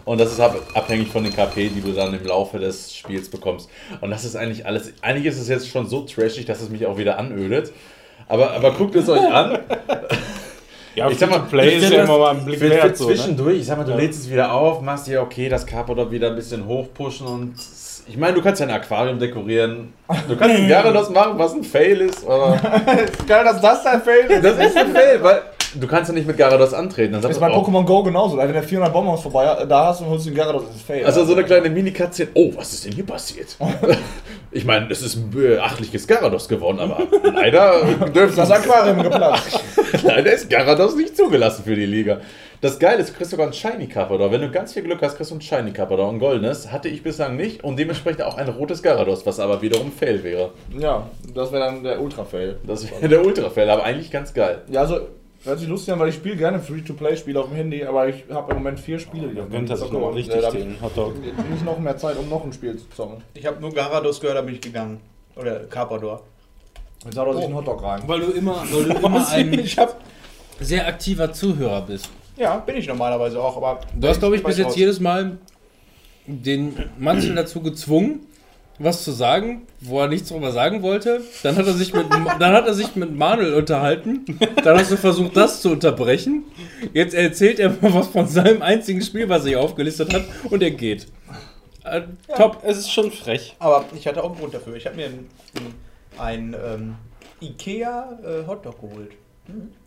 Und das ist ab- abhängig von den KP, die du dann im Laufe des Spiels bekommst. Und das ist eigentlich alles. Eigentlich ist es jetzt schon so trashig, dass es mich auch wieder anödet. Aber, aber guckt es euch an. Ja, Ich sag mal, Play ist ja immer mal ein Blick Für, wert. So, ne? zwischendurch, ich sag mal, du lädst es wieder auf, machst dir okay, das Carpador wieder ein bisschen hochpushen und ich meine, du kannst ja ein Aquarium dekorieren. Du kannst ein Gyarados machen, was ein Fail ist, aber Geil, dass das dein Fail ist. das ist ein Fail, weil du kannst ja nicht mit Gyarados antreten. Dann Das ist du, bei Pokémon Go genauso. Wenn der 400 Bonbons vorbei da hast und holst den Gyarados, das ist Fail. also so eine kleine Mini-Katze, oh, was ist denn hier passiert? ich meine, es ist ein beachtliches Gyarados geworden, aber leider dürfen das Aquarium geplatzt. Leider ist Gyarados nicht zugelassen für die Liga. Das Geile ist, du kriegst sogar einen Shiny Carpador. Wenn du ganz viel Glück hast, kriegst du einen Shiny Carpador. Ein goldenes hatte ich bislang nicht und dementsprechend auch ein rotes Gyarados, was aber wiederum Fail wäre. Ja, das wäre dann der Ultra-Fail. Das wäre der Ultra-Fail, aber eigentlich ganz geil. Ja, also, hört sich lustig an, weil ich spiele gerne Free-to-Play-Spiele auf dem Handy, aber ich habe im Moment vier Spiele, die er sich zocke noch richtig äh, den Hotdog. nicht noch mehr Zeit, um noch ein Spiel zu zocken. Ich habe nur Garados gehört, da bin ich gegangen. Oder Carpador. Jetzt haut er sich einen Hotdog rein. Weil du immer, weil du immer ein Ich hab, sehr aktiver Zuhörer bist. ja, bin ich normalerweise auch, aber. Du hast, glaube ich, bis jetzt raus. jedes Mal den Manzel dazu gezwungen, was zu sagen, wo er nichts drüber sagen wollte. Dann hat er sich mit, dann hat er sich mit Manuel unterhalten. Dann hast du versucht, das zu unterbrechen. Jetzt erzählt er mal was von seinem einzigen Spiel, was er hier aufgelistet hat, und er geht. Äh, top. Es ist schon frech. Aber ich hatte auch einen Grund dafür. Ich habe mir ein, ein ähm, Ikea äh, Hotdog geholt.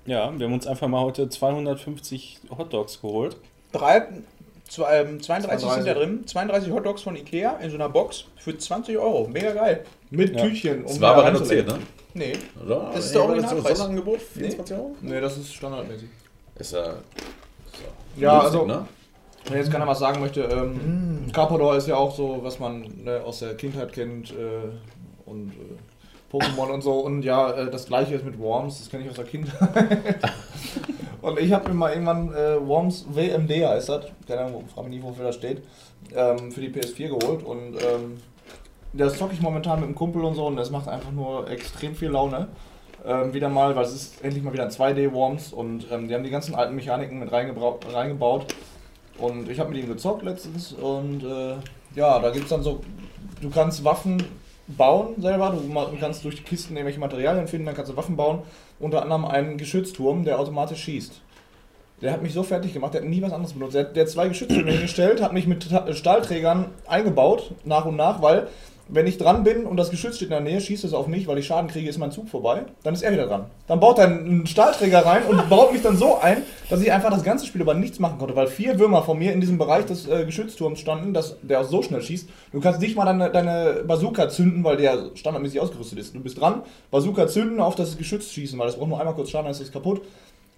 Ja, wir haben uns einfach mal heute 250 Hotdogs geholt. Drei, zwei, ähm, 32 sind da 32. drin. 32 Hotdogs von Ikea in so einer Box für 20 Euro. Mega geil. Mit Ja. Tütchen. Das um war da aber reduziert, ne? Nee. Oder? Das ist der Originalpreis. So ein Angebot? 24 Euro? Nee, das ist standardmäßig. Ist ja. Ja, günstig, also, Ne? wenn jetzt keiner was sagen möchte, ähm, Carpador ist ja auch so, was man ne, aus der Kindheit kennt äh, und äh, Pokémon und so. Und ja, äh, das gleiche ist mit Worms, das kenne ich aus der Kindheit. und ich habe mir mal irgendwann äh, Worms WMD heißt das, keine Ahnung, frage mich nicht, wofür das steht, ähm, für die PS4 geholt. Und ähm, das zocke ich momentan mit einem Kumpel und so und das macht einfach nur extrem viel Laune. Ähm, wieder mal, weil es ist endlich mal wieder ein 2D-Worms und ähm, die haben die ganzen alten Mechaniken mit reingebaut. Und ich habe mit ihm gezockt letztens und äh, ja, da gibt es dann so, du kannst Waffen bauen selber, du kannst durch die Kisten irgendwelche Materialien finden, dann kannst du Waffen bauen, unter anderem einen Geschützturm, der automatisch schießt. Der hat mich so fertig gemacht, der hat nie was anderes benutzt. Der, hat- der hat zwei Geschütztürme hingestellt, hat mich mit Ta- Stahlträgern eingebaut, nach und nach, weil wenn ich dran bin und das Geschütz steht in der Nähe, schießt es auf mich, weil ich Schaden kriege, ist mein Zug vorbei. Dann ist er wieder dran. Dann baut er einen Stahlträger rein und baut mich dann so ein, dass ich einfach das ganze Spiel über nichts machen konnte, weil vier Würmer von mir in diesem Bereich des äh, Geschützturms standen, dass der auch so schnell schießt. Du kannst nicht mal deine, deine Bazooka zünden, weil der standardmäßig ausgerüstet ist. Du bist dran, Bazooka zünden, auf das Geschütz schießen, weil das braucht nur einmal kurz Schaden, dann ist es kaputt.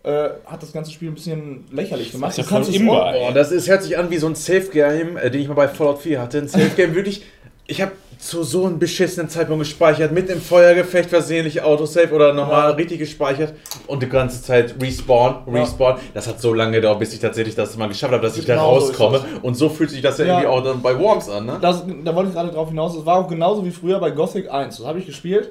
Äh, hat das ganze Spiel ein bisschen lächerlich gemacht. ist ja es imbar, auch- ey. Oh, das ist, hört sich an wie so ein Safe-Game, äh, den ich mal bei Fallout 4 hatte. Ein Safe-Game wirklich. Ich habe zu so einem beschissenen Zeitpunkt gespeichert, mit dem Feuergefecht versehentlich Autosave oder normal Ja. richtig gespeichert und die ganze Zeit Respawn, Respawn. Das hat so lange gedauert, bis ich tatsächlich das mal geschafft habe, dass ich da Genau so ist rauskomme. das. und so fühlt sich das ja, Ja. irgendwie auch dann bei Worms an, ne? Das, da wollte ich gerade drauf hinaus. Es war auch genauso wie früher bei Gothic 1. Das habe ich gespielt.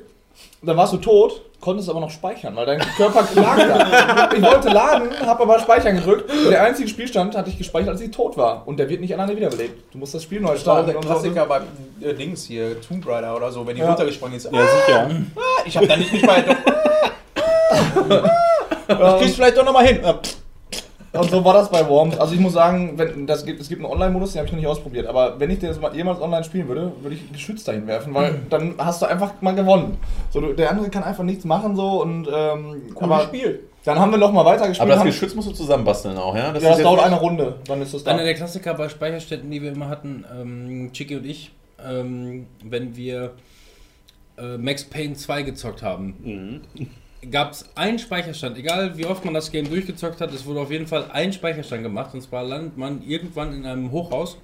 Dann warst du tot, konntest aber noch speichern, weil dein Körper lag da. Ich wollte laden, habe aber Speichern gedrückt. Der einzige Spielstand hatte ich gespeichert, als ich tot war. Und der wird nicht alleine wiederbelebt. Du musst das Spiel neu Das war starten. der und so. Klassiker bei äh, Dings hier, Tomb Raider oder so, wenn die Ja. runtergesprungen ist. Ja, sicher. Ah, ich hab da nicht gespeichert. Ich krieg's vielleicht doch nochmal hin. Und so war das bei Worms. Also ich muss sagen, wenn, das gibt, es gibt einen Online-Modus, den habe ich noch nicht ausprobiert. Aber wenn ich den jetzt mal jemals online spielen würde, würde ich ein Geschütz dahin werfen, weil dann hast du einfach mal gewonnen. So, du, der andere kann einfach nichts machen so und ähm, aber Spiel. dann haben wir noch mal weitergespielt. Aber das haben- Geschütz musst du zusammenbasteln auch, ja? ja, das ist jetzt dauert eine Runde, dann ist das da. Einer der Klassiker bei Speicherstätten, die wir immer hatten, ähm, Chicky und ich, ähm, wenn wir äh, Max Payne 2 gezockt haben, gab es einen Speicherstand, egal wie oft man das Game durchgezockt hat, es wurde auf jeden Fall ein Speicherstand gemacht. Und zwar landet man irgendwann in einem Hochhaus,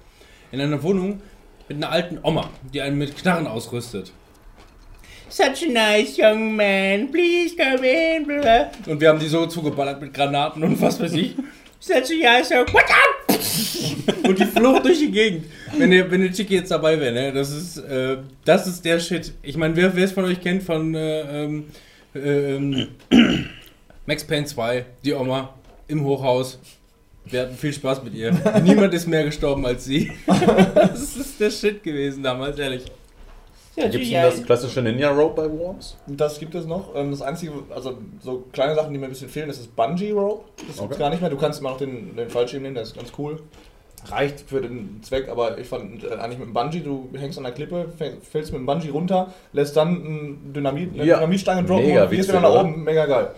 in einer Wohnung mit einer alten Oma, die einen mit Knarren ausrüstet. Such a nice young man, please come in. Blah. Und wir haben die so zugeballert mit Granaten und was weiß ich. Such a nice young up? Und die Flucht durch die Gegend. Wenn der, wenn der Chicky jetzt dabei wäre, ne? Das ist, äh, das ist der Shit. Ich meine, wer es von euch kennt von äh, ähm, äh, ähm, Max Payne 2, die Oma im Hochhaus. Wir hatten viel Spaß mit ihr. Niemand ist mehr gestorben als sie. Das ist der Shit gewesen damals, ehrlich. Gibt es denn das klassische Ninja Rope bei Worms? Das gibt es noch. Ähm, Das einzige, also so kleine Sachen, die mir ein bisschen fehlen, ist das Bungee Rope. Das gibt's Okay. gar nicht mehr. Du kannst immer noch den, den Fallschirm nehmen, der ist ganz cool. Reicht für den Zweck, aber ich fand äh, eigentlich mit dem Bungee, du hängst an der Klippe, fäll- fällst mit dem Bungee runter, lässt dann ein Dynamit, eine Ja. Dynamitstange droppen Mega und gehst wieder nach oben. Mega geil.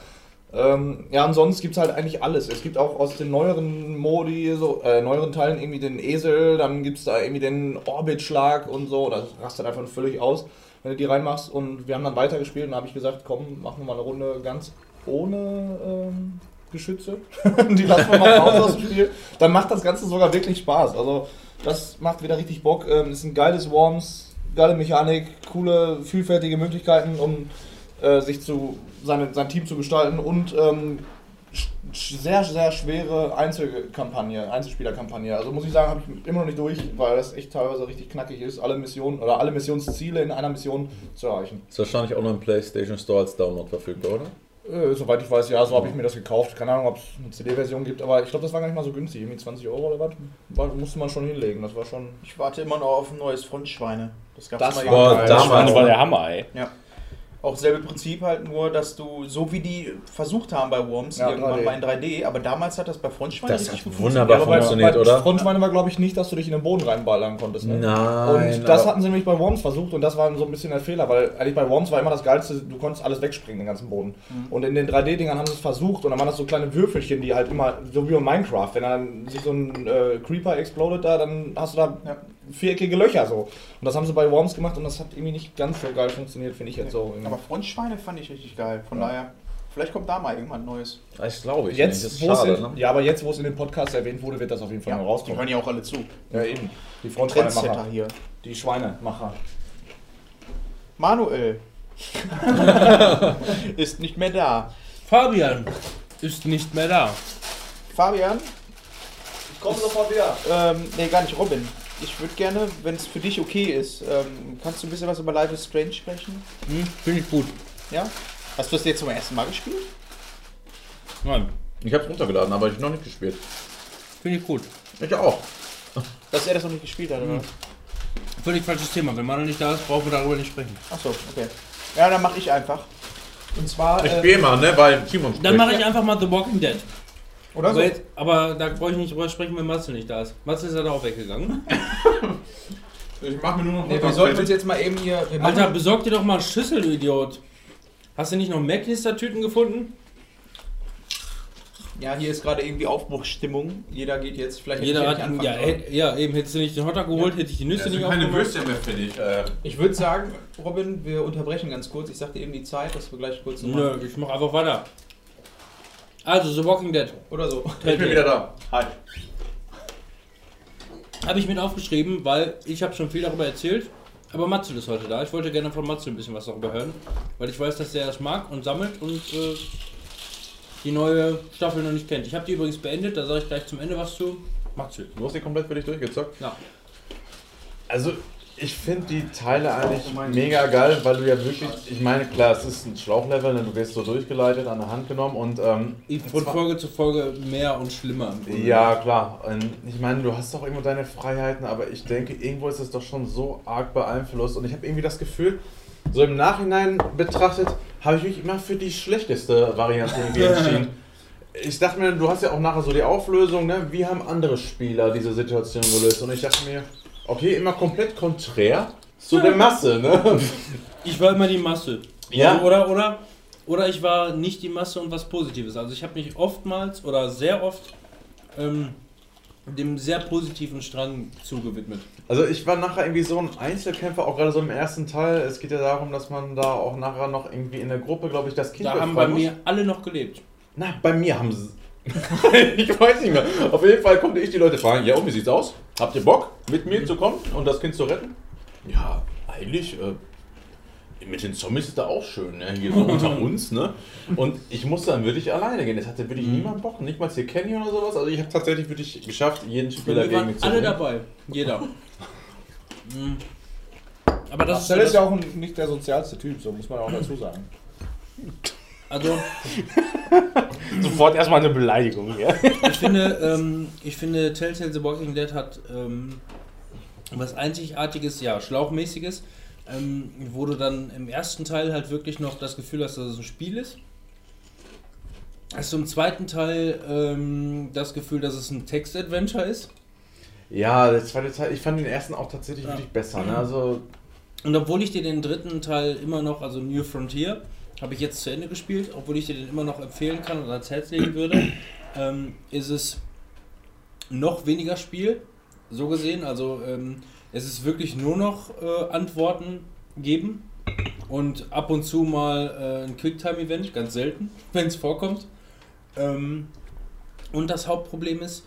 Ähm, ja, ansonsten gibt es halt eigentlich alles. Es gibt auch aus den neueren Modi, so, äh, neueren Teilen irgendwie den Esel, dann gibt es da irgendwie den Orbitschlag und so. Das rastet einfach völlig aus, wenn du die reinmachst. Und wir haben dann weitergespielt und da habe ich gesagt, komm, machen wir mal eine Runde ganz ohne ähm, Geschütze. die lassen wir mal raus aus dem Spiel. Dann macht das Ganze sogar wirklich Spaß. Also, das macht wieder richtig Bock. Ähm, ist ein geiles Worms, geile Mechanik, coole, vielfältige Möglichkeiten, um äh, sich zu seine, sein Team zu gestalten und ähm, sehr, sehr schwere Einzelkampagne, Einzelspielerkampagne. Also muss ich sagen, habe ich immer noch nicht durch, weil das echt teilweise richtig knackig ist, alle Missionen oder alle Missionsziele in einer Mission zu erreichen. Ist wahrscheinlich auch noch im PlayStation Store als Download verfügbar, oder? Äh, soweit ich weiß, ja, so habe ich mir das gekauft. Keine Ahnung, ob es eine CD-Version gibt, aber ich glaube, das war gar nicht mal so günstig. Irgendwie 20 Euro oder was? War, musste man schon hinlegen. Das war schon. Ich warte immer noch auf ein neues Frontschweine. Das gab's Das mal war damals- Das war der Hammer, ey. Auch selbe Prinzip halt nur, dass du, so wie die versucht haben bei Worms, Ja, irgendwann 3D. mal in 3D, aber damals hat das bei Frontschweine Das richtig hat gut wunderbar aber bei, funktioniert, bei oder? Frontschweine war, glaube ich, nicht, dass du dich in den Boden reinballern konntest. Ne? Nein. Und das hatten sie nämlich bei Worms versucht und das war so ein bisschen der Fehler, weil eigentlich bei Worms war immer das Geilste, du konntest alles wegspringen, den ganzen Boden. Und in den 3D-Dingern haben sie es versucht und dann waren das so kleine Würfelchen, die halt immer, so wie bei Minecraft, wenn dann sich so ein äh, Creeper explodet da, dann hast du da Ja. Viereckige Löcher so. Und das haben sie bei Worms gemacht und das hat irgendwie nicht ganz so geil funktioniert, finde ich jetzt so. Aber Frontschweine fand ich richtig geil. Von daher, vielleicht kommt da mal irgendwann Neues. Das glaube ich nicht. Das jetzt, ist wo es schade, in, ne? ja, aber jetzt, wo es in den Podcast erwähnt wurde, wird das auf jeden Fall noch die rauskommen. hören ja auch alle zu. Ja, eben. Die Frontschweinemacher. hier. Die Schweinemacher. Manuel ist nicht mehr da. Fabian ist nicht mehr da. Fabian, Ich komme sofort wieder. ähm, nee, gar nicht Robin. Ich würde gerne, wenn es für dich okay ist, ähm, kannst du ein bisschen was über Life is Strange sprechen? Hm, Finde ich gut. Ja? Hast du das jetzt zum ersten Mal gespielt? Nein, Ich habe es runtergeladen, aber ich noch nicht gespielt. finde ich gut. Ich auch. Dass er das noch nicht gespielt hat, oder? Völlig falsches Thema. Wenn Manuel nicht da ist, brauchen wir darüber nicht sprechen. Achso, okay. Ja, dann mache ich einfach. Und zwar. Ich äh, spiele mal, ne, weil Timon Dann mache ich einfach mal The Walking Dead. Oder so. Aber, jetzt, aber da brauche ich nicht drüber sprechen, wenn Matze nicht da ist. Matze ist ja da auch weggegangen. Ich mache mir nur noch Nee, wir sollten uns jetzt mal eben hier. Alter, besorg dir doch mal einen Schüssel, du Idiot. Hast du nicht noch Macknister-Tüten gefunden? ja, hier ist gerade irgendwie Aufbruchsstimmung. Jeder geht jetzt. Vielleicht Jeder hat, ja, hätt- ja, eben hättest du nicht den Hotdog geholt, hätte ich die Nüsse nicht aufgemacht. mehr für dich. Äh, Ich würde sagen, Robin, wir unterbrechen ganz kurz. Ich sagte eben die Zeit, dass wir gleich kurz Nö, ich mach einfach weiter. Also, The Walking Dead. Oder so. ich bin wieder da. Hi. Habe ich mit aufgeschrieben, weil ich habe schon viel darüber erzählt. Aber Matze ist heute da. Ich wollte gerne von Matze ein bisschen was darüber hören. Weil ich weiß, dass der das mag und sammelt und äh, die neue Staffel noch nicht kennt. Ich habe die übrigens beendet, da sage ich gleich zum Ende was zu. Matze. Du hast die komplett für dich durchgezockt? Ja. Also, ich finde die Teile eigentlich mega geil, weil du ja wirklich, ich meine, klar, es ist ein Schlauchlevel, ne, du wirst so durchgeleitet, an der Hand genommen und ähm, Von Folge zu Folge mehr und schlimmer. Ja, klar. Und ich meine, du hast doch irgendwo deine Freiheiten, aber ich denke, irgendwo ist es doch schon so arg beeinflusst. Und ich habe irgendwie das Gefühl, so im Nachhinein betrachtet, habe ich mich immer für die schlechteste Variante irgendwie entschieden. Ich dachte mir, du hast ja auch nachher so die Auflösung, ne? wie haben andere Spieler diese Situation gelöst? Und ich dachte mir, okay, immer komplett konträr zu der Masse. Ne? Ich war immer die Masse. Ja. Oder, oder, oder ich war nicht die Masse und was Positives. Also ich habe mich oftmals oder sehr oft ähm, dem sehr positiven Strang zugewidmet. Also ich war nachher irgendwie so ein Einzelkämpfer, auch gerade so im ersten Teil. Es geht ja darum, dass man da auch nachher noch irgendwie in der Gruppe, glaube ich, das Kind Da haben bei muss. mir alle noch gelebt. Na, bei mir haben sie. ich weiß nicht mehr. Auf jeden Fall konnte ich die Leute fragen: Ja, und wie sieht's aus? Habt ihr Bock, mit mir zu kommen und das Kind zu retten? Ja, eigentlich. Äh, mit den Zombies ist da auch schön, ne? hier so unter uns. ne? Und ich musste dann wirklich alleine gehen. Es hatte wirklich niemand Bock, nicht mal hier Kenny oder sowas. Also, ich habe tatsächlich wirklich geschafft, jeden Spieler gegen waren mich zu alle bringen. dabei. Jeder. Mhm. Aber das Marcel ist ist ja ja auch ein, nicht der sozialste Typ, so muss man auch dazu sagen. Also Sofort erstmal eine Beleidigung. Ja? ich finde, ähm, ich finde Telltale The Walking Dead hat ähm, was einzigartiges, ja, schlauchmäßiges, ähm, wo du dann im ersten Teil halt wirklich noch das Gefühl hast, dass es ein Spiel ist. Hast du im zweiten Teil ähm, das Gefühl, dass es ein Text-Adventure ist. Ja, der zweite Teil, ich fand den ersten auch tatsächlich Ja. wirklich besser. Ne? Also, Und obwohl ich dir den dritten Teil immer noch, also New Frontier, habe ich jetzt zu Ende gespielt, obwohl ich dir den immer noch empfehlen kann und ans Herz legen würde, ähm, ist es noch weniger Spiel, so gesehen. Also ähm, es ist wirklich nur noch äh, Antworten geben und ab und zu mal äh, ein Quicktime-Event, ganz selten, wenn es vorkommt. Ähm, und das Hauptproblem ist,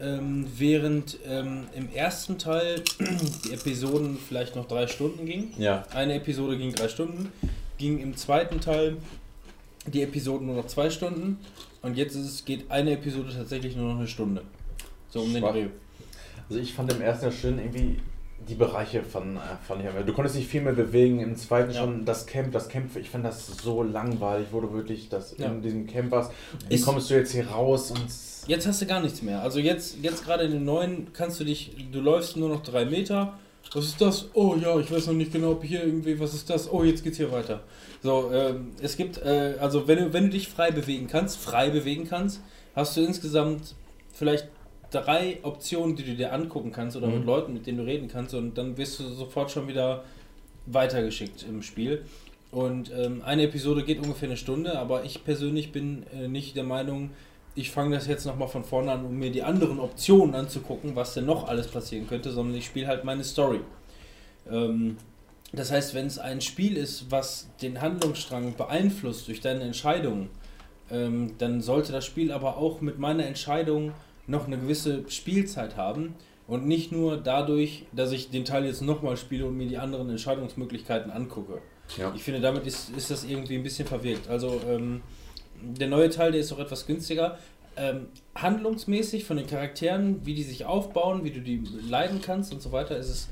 ähm, während ähm, im ersten Teil die Episoden vielleicht noch drei Stunden gingen, ja. eine Episode ging drei Stunden, ging im zweiten Teil die Episoden nur noch zwei Stunden und jetzt es, geht eine Episode tatsächlich nur noch eine Stunde. So um den. Dreh. Also ich fand im ersten ja schön irgendwie die Bereiche von, ich aber- Du konntest dich viel mehr bewegen, im zweiten Ja. schon das Camp, das Camp, ich fand das so langweilig, wo du wirklich das Ja. in diesem Camp warst. Wie Ist- kommst du jetzt hier raus und Jetzt hast du gar nichts mehr. Also jetzt, jetzt gerade in den neuen kannst du dich, du läufst nur noch drei Meter was ist das? Oh ja, ich weiß noch nicht genau, ob hier irgendwie, was ist das? Oh, jetzt geht's hier weiter. So, ähm, es gibt, äh, also wenn du, wenn du dich frei bewegen kannst, frei bewegen kannst, hast du insgesamt vielleicht drei Optionen, die du dir angucken kannst oder Mhm. mit Leuten, mit denen du reden kannst und dann wirst du sofort schon wieder weitergeschickt im Spiel. Und ähm, eine Episode geht ungefähr eine Stunde, aber ich persönlich bin äh, nicht der Meinung, ich fange das jetzt nochmal von vorne an, um mir die anderen Optionen anzugucken, was denn noch alles passieren könnte, sondern ich spiele halt meine Story. Ähm, das heißt, wenn es ein Spiel ist, was den Handlungsstrang beeinflusst durch deine Entscheidungen, ähm, dann sollte das Spiel aber auch mit meiner Entscheidung noch eine gewisse Spielzeit haben und nicht nur dadurch, dass ich den Teil jetzt nochmal spiele und mir die anderen Entscheidungsmöglichkeiten angucke. Ja. Ich finde, damit ist, ist das irgendwie ein bisschen verwirkt. Also ähm, der neue Teil, der ist auch etwas günstiger. Ähm, handlungsmäßig von den Charakteren, wie die sich aufbauen, wie du die leiden kannst und so weiter, ist es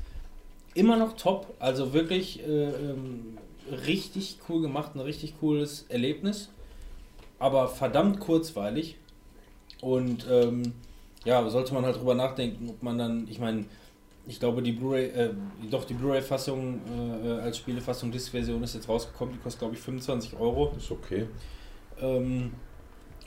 immer noch top. Also wirklich äh, ähm, richtig cool gemacht, ein richtig cooles Erlebnis. Aber verdammt kurzweilig. Und ähm, ja, sollte man halt drüber nachdenken, ob man dann, ich meine, ich glaube, die Blu-ray, äh, doch die Blu-ray-Fassung äh, als Spielefassung, Disc-Version ist jetzt rausgekommen, die kostet glaube ich 25 Euro. Ist okay. Ähm,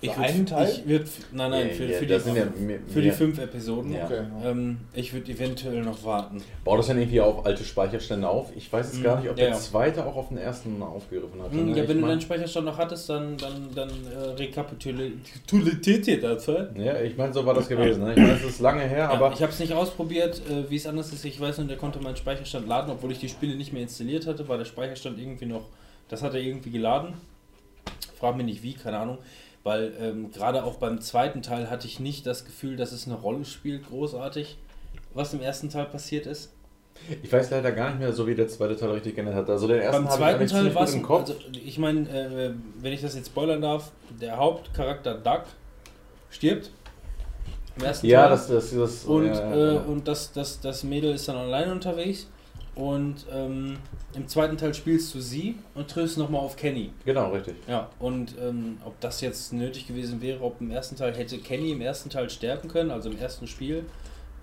ich Für würd- einen Teil? Ich würd, nein, nein, für, Ja, für, die, sind ja mehr- für die fünf Episoden. Ja. Okay. Ähm, ich würde eventuell noch warten. Baut das dann irgendwie auf alte Speicherstände auf? Ich weiß jetzt Mhm. gar nicht, ob Ja, der ja. zweite auch auf den ersten aufgegriffen hat. Hm, ne? ja, Ich wenn du mein- deinen Speicherstand noch hattest, dann, dann, dann äh, rekapituliert ihr das. Ja, ich meine, so war das gewesen. Ne? Ich meine, es ist lange her, Ja, aber ich habe es nicht ausprobiert, äh, wie es anders ist. Ich weiß nur, der konnte meinen Speicherstand laden, obwohl ich die Spiele nicht mehr installiert hatte, war der Speicherstand irgendwie noch, das hat er irgendwie geladen. Frag mich nicht wie, keine Ahnung. Weil ähm, gerade auch beim zweiten Teil hatte ich nicht das Gefühl, dass es eine Rolle spielt, großartig, was im ersten Teil passiert ist. ich weiß leider gar nicht mehr, so wie der zweite Teil richtig geändert hat. Also den ersten Beim zweiten Teil war es, im Kopf. also ich meine, äh, wenn ich das jetzt spoilern darf, der Hauptcharakter Duck stirbt. Im ersten ja, Teil. das, das, das Und, ja, äh, ja. und das, das, das Mädel ist dann alleine unterwegs. Und ähm, im zweiten Teil spielst du sie und triffst nochmal auf Kenny. genau, richtig. Ja, und ähm, ob das jetzt nötig gewesen wäre, ob im ersten Teil hätte Kenny im ersten Teil sterben können, also im ersten Spiel,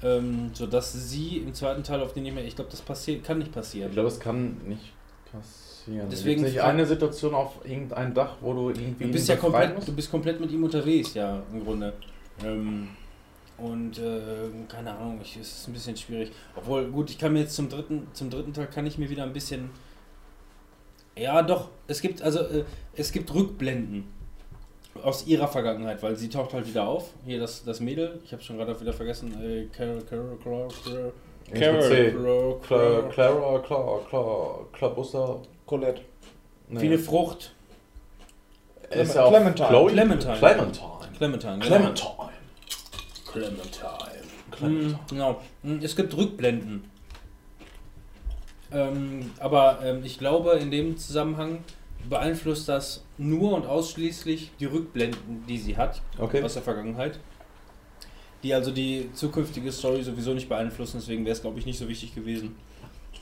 ähm, sodass sie im zweiten Teil auf den nicht mehr. Ich glaube, das passiert, kann nicht Ich passieren. glaube, es kann nicht passieren. Deswegen nicht eine Situation auf irgendein Dach, wo du irgendwie Du bist ja komplett, du bist komplett mit ihm unterwegs, ja, im Grunde. Ähm, und äh, keine Ahnung, ich, es ist ein bisschen schwierig. Obwohl, gut, ich kann mir jetzt zum dritten, zum dritten Teil kann ich mir wieder ein bisschen. Ja, doch, es gibt, also, äh, es gibt Rückblenden aus ihrer Vergangenheit, weil sie taucht halt wieder auf. Hier das, das Mädel, ich habe schon gerade wieder vergessen, äh, Carol, Carol, Carol, Carol. Carol, Cla- Carol, Clara, Clara, Clara, Clabussa. Colette. Nee. eine Frucht. Clementine. Chloe? Clementine. Clementine. Clementine. Clementine. Clementine. Mhm, genau. Mhm, Es gibt Rückblenden. Ähm, aber ähm, ich glaube, in dem Zusammenhang beeinflusst das nur und ausschließlich die Rückblenden, die sie hat Okay. aus der Vergangenheit. Die also die zukünftige Story sowieso nicht beeinflussen, deswegen wäre es, glaube ich, nicht so wichtig gewesen.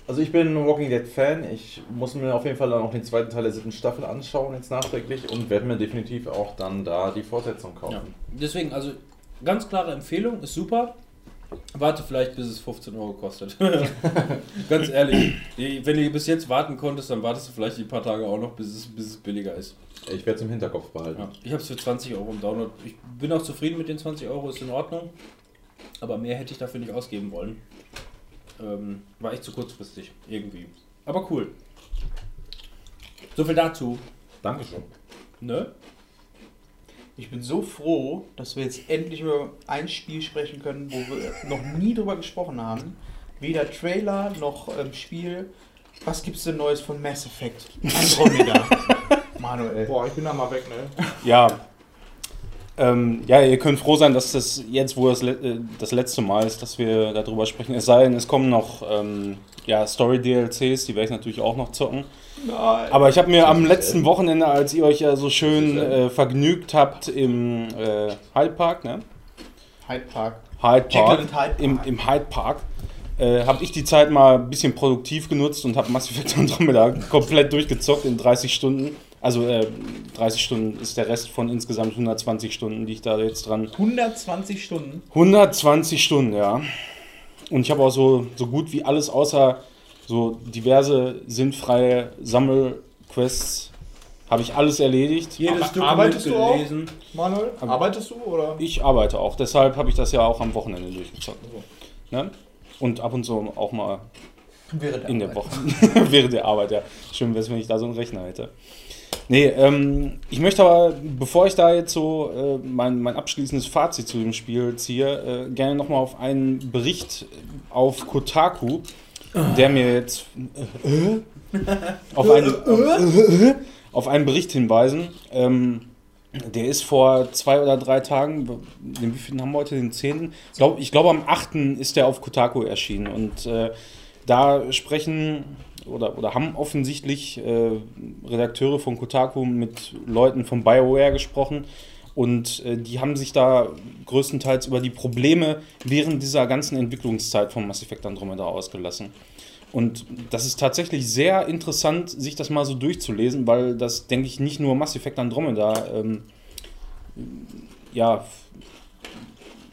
Also ich bin ein Walking Dead Fan. Ich muss mir auf jeden Fall dann auch den zweiten Teil der siebten Staffel anschauen, jetzt nachträglich, und werde mir definitiv auch dann da die Fortsetzung kaufen. Ja. Deswegen, also ganz klare Empfehlung, ist super. Warte vielleicht, bis es 15 Euro kostet. Ganz ehrlich, wenn du bis jetzt warten konntest, dann wartest du vielleicht die paar Tage auch noch, bis es, bis es billiger ist. Ich werde es im Hinterkopf behalten. Ja. Ich habe es für 20 Euro im Download. Ich bin auch zufrieden mit den 20 Euro, ist in Ordnung. Aber mehr hätte ich dafür nicht ausgeben wollen. Ähm, war echt zu kurzfristig, irgendwie. Aber cool. So viel dazu. Dankeschön. Ne? Ich bin so froh, dass wir jetzt endlich über ein Spiel sprechen können, wo wir noch nie drüber gesprochen haben. Weder Trailer noch ähm, Spiel. Was gibt's denn Neues von Mass Effect? Andromeda. Manuel. Boah, ich bin da mal weg, ne? Ja. Ähm, ja, ihr könnt froh sein, dass das jetzt, wo das, le äh, das letzte Mal ist, dass wir darüber sprechen. Es sei denn, es kommen noch ähm, ja, Story-DLCs, die werde ich natürlich auch noch zocken. Nein. Aber ich habe mir am letzten Wochenende, als ihr euch ja so schön äh, vergnügt habt im äh, Hyde Park, ne? Hyde Park. Hyde Park, Hyde im, Park. im Hyde Park, äh, habe ich die Zeit mal ein bisschen produktiv genutzt und habe Mass Effect Andromeda komplett durchgezockt in 30 Stunden. Also äh, 30 Stunden ist der Rest von insgesamt 120 Stunden, die ich da jetzt dran 120 Stunden. 120 Stunden, ja. und ich habe auch so, so gut wie alles außer so diverse sinnfreie Sammelquests habe ich alles erledigt. Jedes Stück arbeitest du auch, Manuel? Arbeitest du oder? Ich arbeite auch, deshalb habe ich das ja auch am Wochenende durchgezockt. Ne? Und ab und zu auch mal Während der in der Arbeit. Woche. Während der Arbeit, ja. Schön wäre es, wenn ich da so einen Rechner hätte. Nee, ähm, ich möchte aber, bevor ich da jetzt so äh, mein, mein abschließendes Fazit zu dem Spiel ziehe, äh, gerne nochmal auf einen Bericht auf Kotaku, der mir jetzt äh, auf, einen, auf, einen Bericht hinweisen. Ähm, der ist vor zwei oder drei Tagen, den wievielten haben wir heute, den 10. Ich glaube, ich glaube am 8. ist der auf Kotaku erschienen und äh, da sprechen oder, oder haben offensichtlich äh, Redakteure von Kotaku mit Leuten von BioWare gesprochen und äh, die haben sich da größtenteils über die Probleme während dieser ganzen Entwicklungszeit von Mass Effect Andromeda ausgelassen. Und das ist tatsächlich sehr interessant, sich das mal so durchzulesen, weil das, denke ich, nicht nur Mass Effect Andromeda ähm, ja,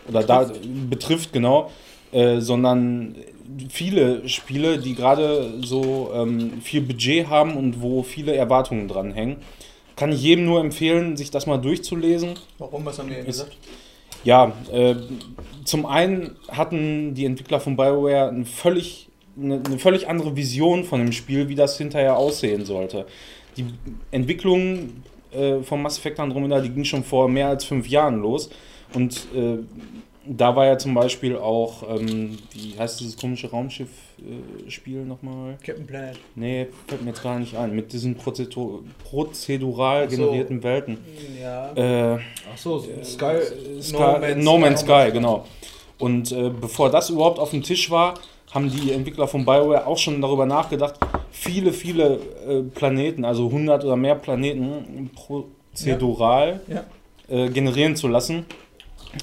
oder da betrifft, genau, äh, sondern viele Spiele, die gerade so ähm, viel Budget haben und wo viele Erwartungen dran hängen. Kann ich jedem nur empfehlen, sich das mal durchzulesen. Warum? Was haben die denn gesagt? Ja, äh, zum einen hatten die Entwickler von BioWare ein völlig, eine, eine völlig andere Vision von dem Spiel, wie das hinterher aussehen sollte. Die Entwicklung äh, von Mass Effect Andromeda, die ging schon vor mehr als fünf Jahren los. Und äh, da war ja zum Beispiel auch, ähm, wie heißt dieses komische Raumschiff-Spiel nochmal? Captain Planet. Nee, fällt mir jetzt gar nicht ein. Mit diesen Prozedur prozedural Ach so. generierten Welten. Ja. Äh, Achso, Sky. Sky, no, Man's, Sky, genau. Und äh, bevor das überhaupt auf dem Tisch war, haben die Entwickler von BioWare auch schon darüber nachgedacht, viele, viele äh, Planeten, also 100 oder mehr Planeten prozedural Ja. Äh, generieren zu lassen.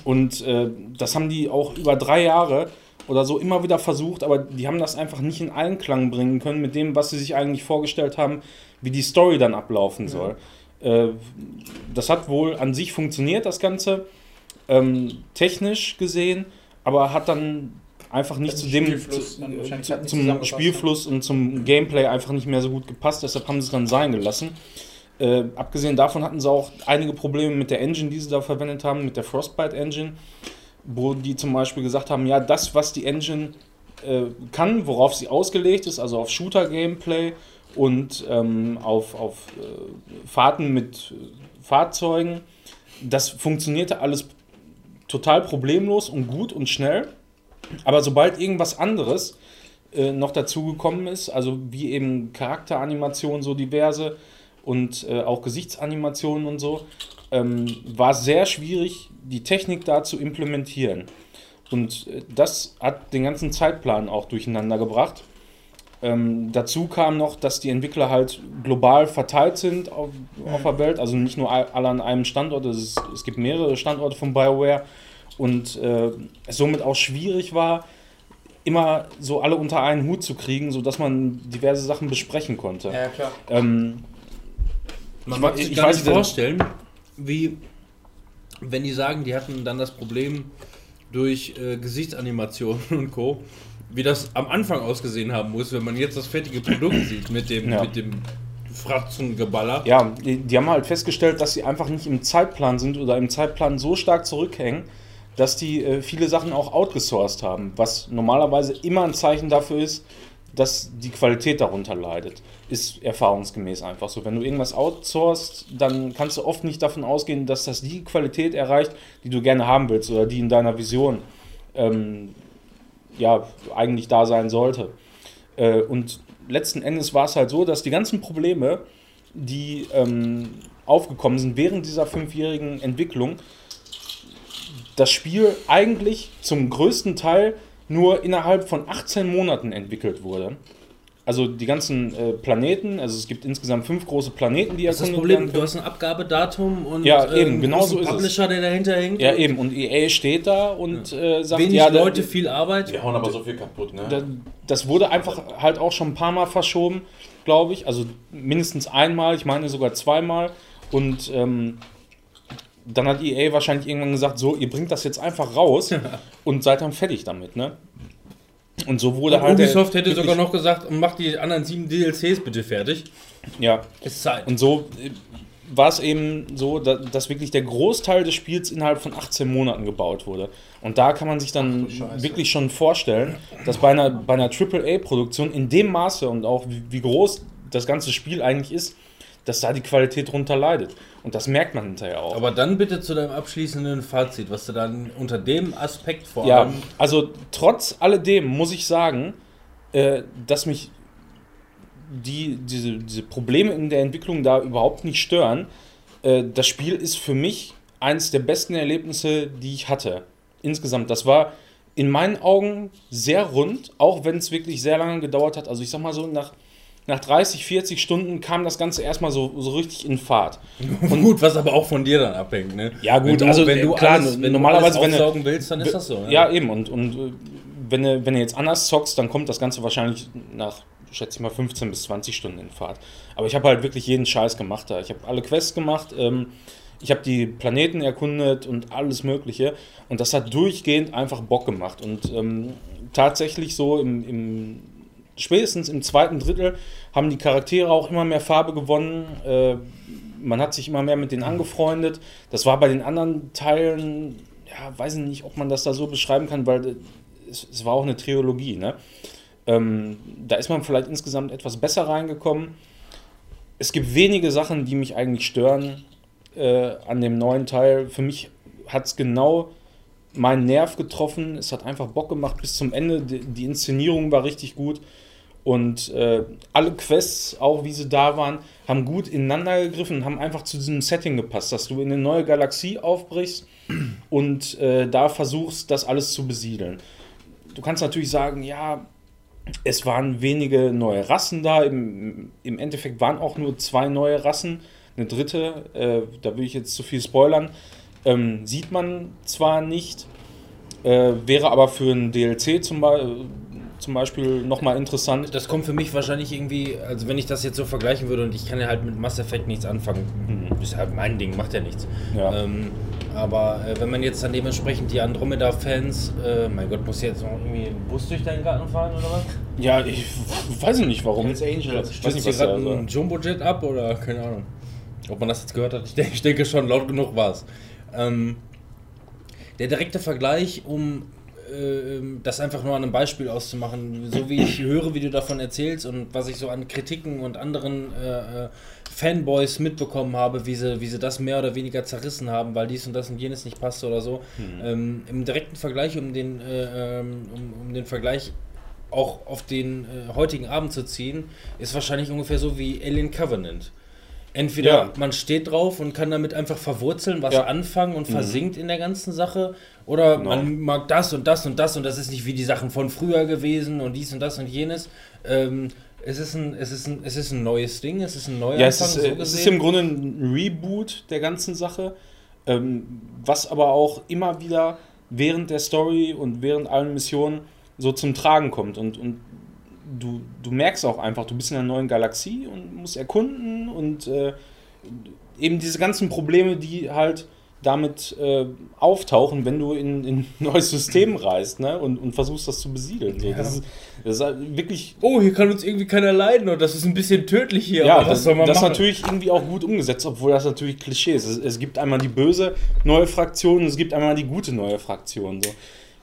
Und äh, das haben die auch über drei Jahre oder so immer wieder versucht, aber die haben das einfach nicht in Einklang bringen können mit dem, was sie sich eigentlich vorgestellt haben, wie die Story dann ablaufen soll. Äh, das hat wohl an sich funktioniert, das Ganze, ähm, technisch gesehen, aber hat dann einfach nicht zu dem Spielfluss zu, nicht zum zusammengepasst, Spielfluss und zum Gameplay einfach nicht mehr so gut gepasst, deshalb haben sie es dann sein gelassen. Äh, abgesehen davon hatten sie auch einige Probleme mit der Engine, die sie da verwendet haben, mit der Frostbite Engine, wo die zum Beispiel gesagt haben, ja, das, was die Engine äh, kann, worauf sie ausgelegt ist, also auf Shooter-Gameplay und ähm, auf, auf äh, Fahrten mit äh, Fahrzeugen, das funktionierte alles total problemlos und gut und schnell. Aber sobald irgendwas anderes äh, noch dazugekommen ist, also wie eben Charakteranimationen, so diverse und äh, auch Gesichtsanimationen und so, ähm, war sehr schwierig, die Technik da zu implementieren. Und äh, das hat den ganzen Zeitplan auch durcheinander gebracht. Ähm, dazu kam noch, dass die Entwickler halt global verteilt sind auf, auf der Welt, also nicht nur all- alle an einem Standort, es, ist, es gibt mehrere Standorte von BioWare und äh, es somit auch schwierig war, immer so alle unter einen Hut zu kriegen, sodass man diverse Sachen besprechen konnte. Ja, klar. Ähm, Man Ich mag sich ich gar nicht nicht, vorstellen, wie, wenn die sagen, die hatten dann das Problem durch äh, Gesichtsanimationen und Co., wie das am Anfang ausgesehen haben muss, wenn man jetzt das fertige Produkt sieht mit dem, Ja. mit dem Fratzengeballer. Ja, die, die haben halt festgestellt, dass sie einfach nicht im Zeitplan sind oder im Zeitplan so stark zurückhängen, dass die äh, viele Sachen auch outgesourced haben, was normalerweise immer ein Zeichen dafür ist, dass die Qualität darunter leidet. Ist erfahrungsgemäß einfach so. Wenn du irgendwas outsourcest, dann kannst du oft nicht davon ausgehen, dass das die Qualität erreicht, die du gerne haben willst oder die in deiner Vision ähm, ja, eigentlich da sein sollte. Äh, und letzten Endes war es halt so, dass die ganzen Probleme, die ähm, aufgekommen sind während dieser fünfjährigen Entwicklung, das Spiel eigentlich zum größten Teil nur innerhalb von 18 Monaten entwickelt wurde. Also die ganzen äh, Planeten, also es gibt insgesamt fünf große Planeten, die Das ist das erkundet Problem, werden du hast ein Abgabedatum und Ja, äh, eben, genau so ist es. Publisher, der dahinter hängt. Ja, eben. Und EA steht da und äh, sagt, Wenig ja, da- Leute, viel Arbeit. Wir hauen aber so viel kaputt, ne? Da, das wurde einfach halt auch schon ein paar Mal verschoben, glaube ich. Also mindestens einmal, ich meine sogar zweimal. Und ähm, dann hat EA wahrscheinlich irgendwann gesagt, so, ihr bringt das jetzt einfach raus und seid dann fertig damit, ne? Und so wurde Und halt. der- Ubisoft hätte sogar noch gesagt, mach die anderen sieben DLCs bitte fertig. Ja, Ist Zeit. Und so äh, war es eben so, da- dass wirklich der Großteil des Spiels innerhalb von 18 Monaten gebaut wurde. Und da kann man sich dann wirklich schon vorstellen, dass bei einer, bei einer AAA-Produktion in dem Maße und auch wie, wie groß das ganze Spiel eigentlich ist, dass da die Qualität drunter leidet. Und das merkt man hinterher auch. Aber dann bitte zu deinem abschließenden Fazit, was du dann unter dem Aspekt vor Ja, allem. also trotz alledem muss ich sagen, äh, dass mich die, diese, diese Probleme in der Entwicklung da überhaupt nicht stören. Äh, das Spiel ist für mich eines der besten Erlebnisse, die ich hatte. Insgesamt. Das war in meinen Augen sehr rund, auch wenn es wirklich sehr lange gedauert hat. Also ich sag mal so, nach, nach 30, 40 Stunden kam das Ganze erstmal so, so richtig in Fahrt. gut, was aber auch von dir dann abhängt, ne? Ja, gut, wenn du, also, wenn du klar, alles, wenn normalerweise, du wenn alles du- aufsaugen willst, dann ist das so. ne? Ja, eben. Und, und äh, wenn, du, wenn du jetzt anders zockst, dann kommt das Ganze wahrscheinlich nach, schätze ich mal, 15 bis 20 Stunden in Fahrt. Aber ich habe halt wirklich jeden Scheiß gemacht da. Ich habe alle Quests gemacht, ähm, ich habe die Planeten erkundet und alles Mögliche. Und das hat durchgehend einfach Bock gemacht. Und ähm, tatsächlich so im, im spätestens im zweiten Drittel haben die Charaktere auch immer mehr Farbe gewonnen. Äh, man hat sich immer mehr mit denen angefreundet. Das war bei den anderen Teilen, ja, weiß ich nicht, ob man das da so beschreiben kann, weil es, es war auch eine Trilogie. Ne? Ähm, da ist man vielleicht insgesamt etwas besser reingekommen. Es gibt wenige Sachen, die mich eigentlich stören äh, an dem neuen Teil. Für mich hat es genau meinen Nerv getroffen. Es hat einfach Bock gemacht bis zum Ende. Die, die Inszenierung war richtig gut. Und äh, alle Quests, auch wie sie da waren, haben gut ineinander gegriffen haben einfach zu diesem Setting gepasst, dass du in eine neue Galaxie aufbrichst und äh, da versuchst, das alles zu besiedeln. Du kannst natürlich sagen, ja, es waren wenige neue Rassen da. Im, Im Endeffekt waren auch nur zwei neue Rassen. Eine dritte, äh, da will ich jetzt zu viel spoilern, ähm, sieht man zwar nicht, äh, wäre aber für ein DLC zum, Be zum Beispiel nochmal interessant. Das kommt für mich wahrscheinlich irgendwie, also wenn ich das jetzt so vergleichen würde und ich kann ja halt mit Mass Effect nichts anfangen, ist halt mein Ding, macht ja nichts. Ja. Ähm, aber äh, wenn man jetzt dann dementsprechend die Andromeda-Fans, äh, mein Gott, muss jetzt noch irgendwie einen Bus durch deinen Garten fahren oder was? Ja, ich weiß nicht warum. Hells Angel. Stürzt hier gerade ein Jumbo-Jet ab oder keine Ahnung. Ob man das jetzt gehört hat, ich denke, ich denke schon, laut genug war es. Ähm, der direkte Vergleich, um das einfach nur an einem Beispiel auszumachen, so wie ich höre, wie du davon erzählst und was ich so an Kritiken und anderen äh, äh, Fanboys mitbekommen habe, wie sie, wie sie das mehr oder weniger zerrissen haben, weil dies und das und jenes nicht passte oder so. Ähm, Im direkten Vergleich, um den, äh, ähm, um, um den Vergleich auch auf den äh, heutigen Abend zu ziehen, ist wahrscheinlich ungefähr so wie Alien Covenant. Entweder Ja. man steht drauf und kann damit einfach verwurzeln, was Ja. anfangen und versinkt in der ganzen Sache, oder Genau. man mag das und das und das und das ist nicht wie die Sachen von früher gewesen und dies und das und jenes. Ähm, es, ist ein, es, ist ein, es ist ein neues Ding, es ist ein neuer Ja, es ist, äh, es ist im Grunde ein Reboot der ganzen Sache, ähm, was aber auch immer wieder während der Story und während allen Missionen so zum Tragen kommt. Und, und du, du merkst auch einfach, du bist in einer neuen Galaxie und musst erkunden und äh, eben diese ganzen Probleme, die halt damit äh, auftauchen, wenn du in, in ein neues System reist ne? und, und versuchst, das zu besiedeln. So, das, ist, das ist halt wirklich oh, hier kann uns irgendwie keiner leiden und das ist ein bisschen tödlich hier. ja, aber das, das ist natürlich irgendwie auch gut umgesetzt, obwohl das natürlich Klischee ist. Es, es gibt einmal die böse neue Fraktion und es gibt einmal die gute neue Fraktion. So.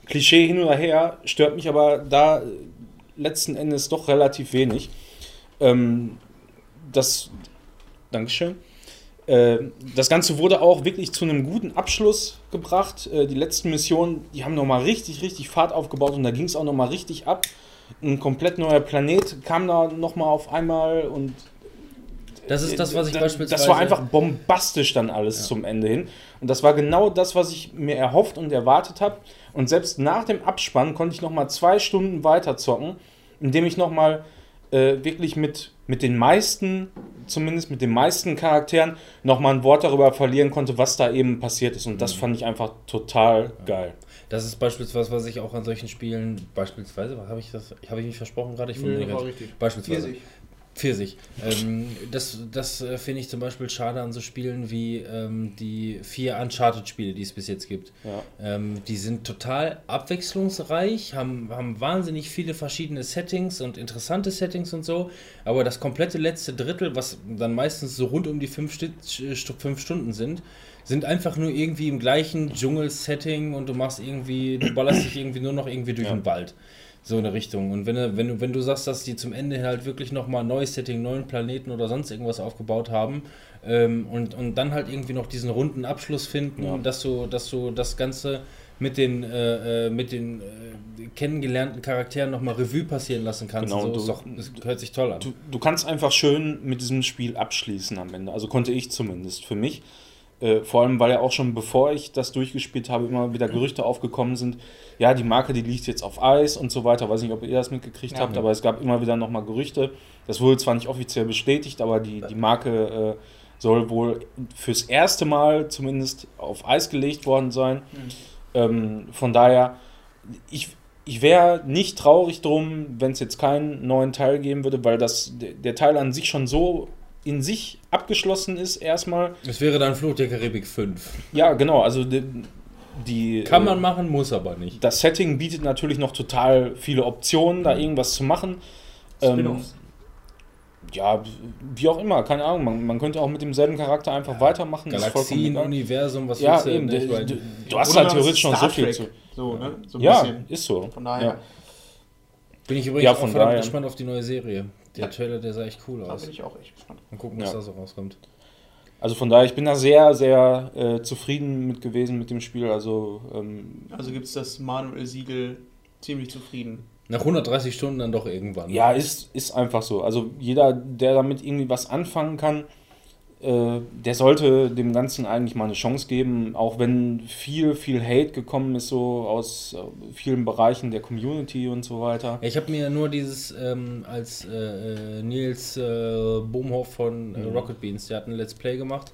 Klischee hin oder her, stört mich aber da letzten Endes doch relativ wenig. Ähm, das, Dankeschön. Äh, das Ganze wurde auch wirklich zu einem guten Abschluss gebracht. Äh, die letzten Missionen, die haben nochmal richtig, richtig Fahrt aufgebaut und da ging es auch nochmal richtig ab. Ein komplett neuer Planet kam da nochmal auf einmal und Das ist das, was ich da- beispielsweise. Das war einfach bombastisch dann alles zum Ende hin. Und das war genau das, was ich mir erhofft und erwartet habe. Und selbst nach dem Abspann konnte ich noch mal zwei Stunden weiter zocken, indem ich noch mal äh, wirklich mit, mit den meisten, zumindest mit den meisten Charakteren, noch mal ein Wort darüber verlieren konnte, was da eben passiert ist. Und Mhm. das fand ich einfach total geil. Das ist beispielsweise, was ich auch an solchen Spielen, beispielsweise, habe ich das, habe ich mich versprochen gerade? Ich formuliere war richtig. Beispielsweise. Pfirsich. Pfirsich. Ähm, das das äh, finde ich zum Beispiel schade an so Spielen wie ähm, die vier Uncharted-Spiele, die es bis jetzt gibt. Ja. Ähm, die sind total abwechslungsreich, haben, haben wahnsinnig viele verschiedene Settings und interessante Settings und so. Aber das komplette letzte Drittel, was dann meistens so rund um die fünf, Sti- St- fünf Stunden sind, sind einfach nur irgendwie im gleichen Dschungel-Setting und du machst irgendwie, du ballerst dich irgendwie nur noch irgendwie durch Ja. den Wald. So eine Richtung. Und wenn du, wenn du, wenn du sagst, dass die zum Ende hin halt wirklich nochmal ein neues Setting, neuen Planeten oder sonst irgendwas aufgebaut haben ähm, und, und dann halt irgendwie noch diesen runden Abschluss finden, Ja. dass du, dass du das Ganze mit den, äh, äh, mit den äh, kennengelernten Charakteren nochmal Revue passieren lassen kannst. Genau, und du- so, ist doch, das hört sich toll an. Du, du kannst einfach schön mit diesem Spiel abschließen am Ende. Also konnte ich zumindest für mich. Äh, vor allem, weil ja auch schon bevor ich das durchgespielt habe, immer wieder Gerüchte aufgekommen sind. Ja, die Marke, die liegt jetzt auf Eis und so weiter. Weiß nicht, ob ihr das mitgekriegt Ja. habt, aber es gab immer wieder nochmal Gerüchte. Das wurde zwar nicht offiziell bestätigt, aber die, die Marke äh, soll wohl fürs erste Mal zumindest auf Eis gelegt worden sein. Ähm, von daher, ich, ich wäre nicht traurig drum, wenn es jetzt keinen neuen Teil geben würde, weil das, der Teil an sich schon so in sich abgeschlossen ist erstmal. Es wäre dann Fluch der Karibik 5. Ja, genau, also die, die Kann äh, man machen, muss aber nicht. das Setting bietet natürlich noch total viele Optionen, da irgendwas zu machen. Ähm, ja, wie auch immer, keine Ahnung. Man, man könnte auch mit demselben Charakter einfach weitermachen. ist vollkommen Galaxien. Universum, was Ja, willst du eben. nicht? Du, Weil- du, du hast halt das theoretisch schon so viel zu. So, ne? So ein Ja, bisschen. ist so. Von daher, Ja. Bin ich übrigens Ja, auch von verdammt daher. gespannt auf die neue Serie. Der Ja. Trailer, der sah echt cool da aus. bin ich auch echt gespannt. Mal gucken, was Ja. da so rauskommt. Also von daher, ich bin da sehr, sehr äh, zufrieden mit gewesen mit dem Spiel. Also ähm, Also gibt es das Manuel-Siegel ziemlich zufrieden. Nach 130 Stunden dann doch irgendwann. ja, ist, ist einfach so. Also jeder, der damit irgendwie was anfangen kann, der sollte dem Ganzen eigentlich mal eine Chance geben, auch wenn viel, viel Hate gekommen ist, so aus äh, vielen Bereichen der Community und so weiter. Ich habe mir nur dieses, ähm, als äh, äh, Nils äh, Bohmhoff von äh, Mhm. Rocket Beans, der hat ein Let's Play gemacht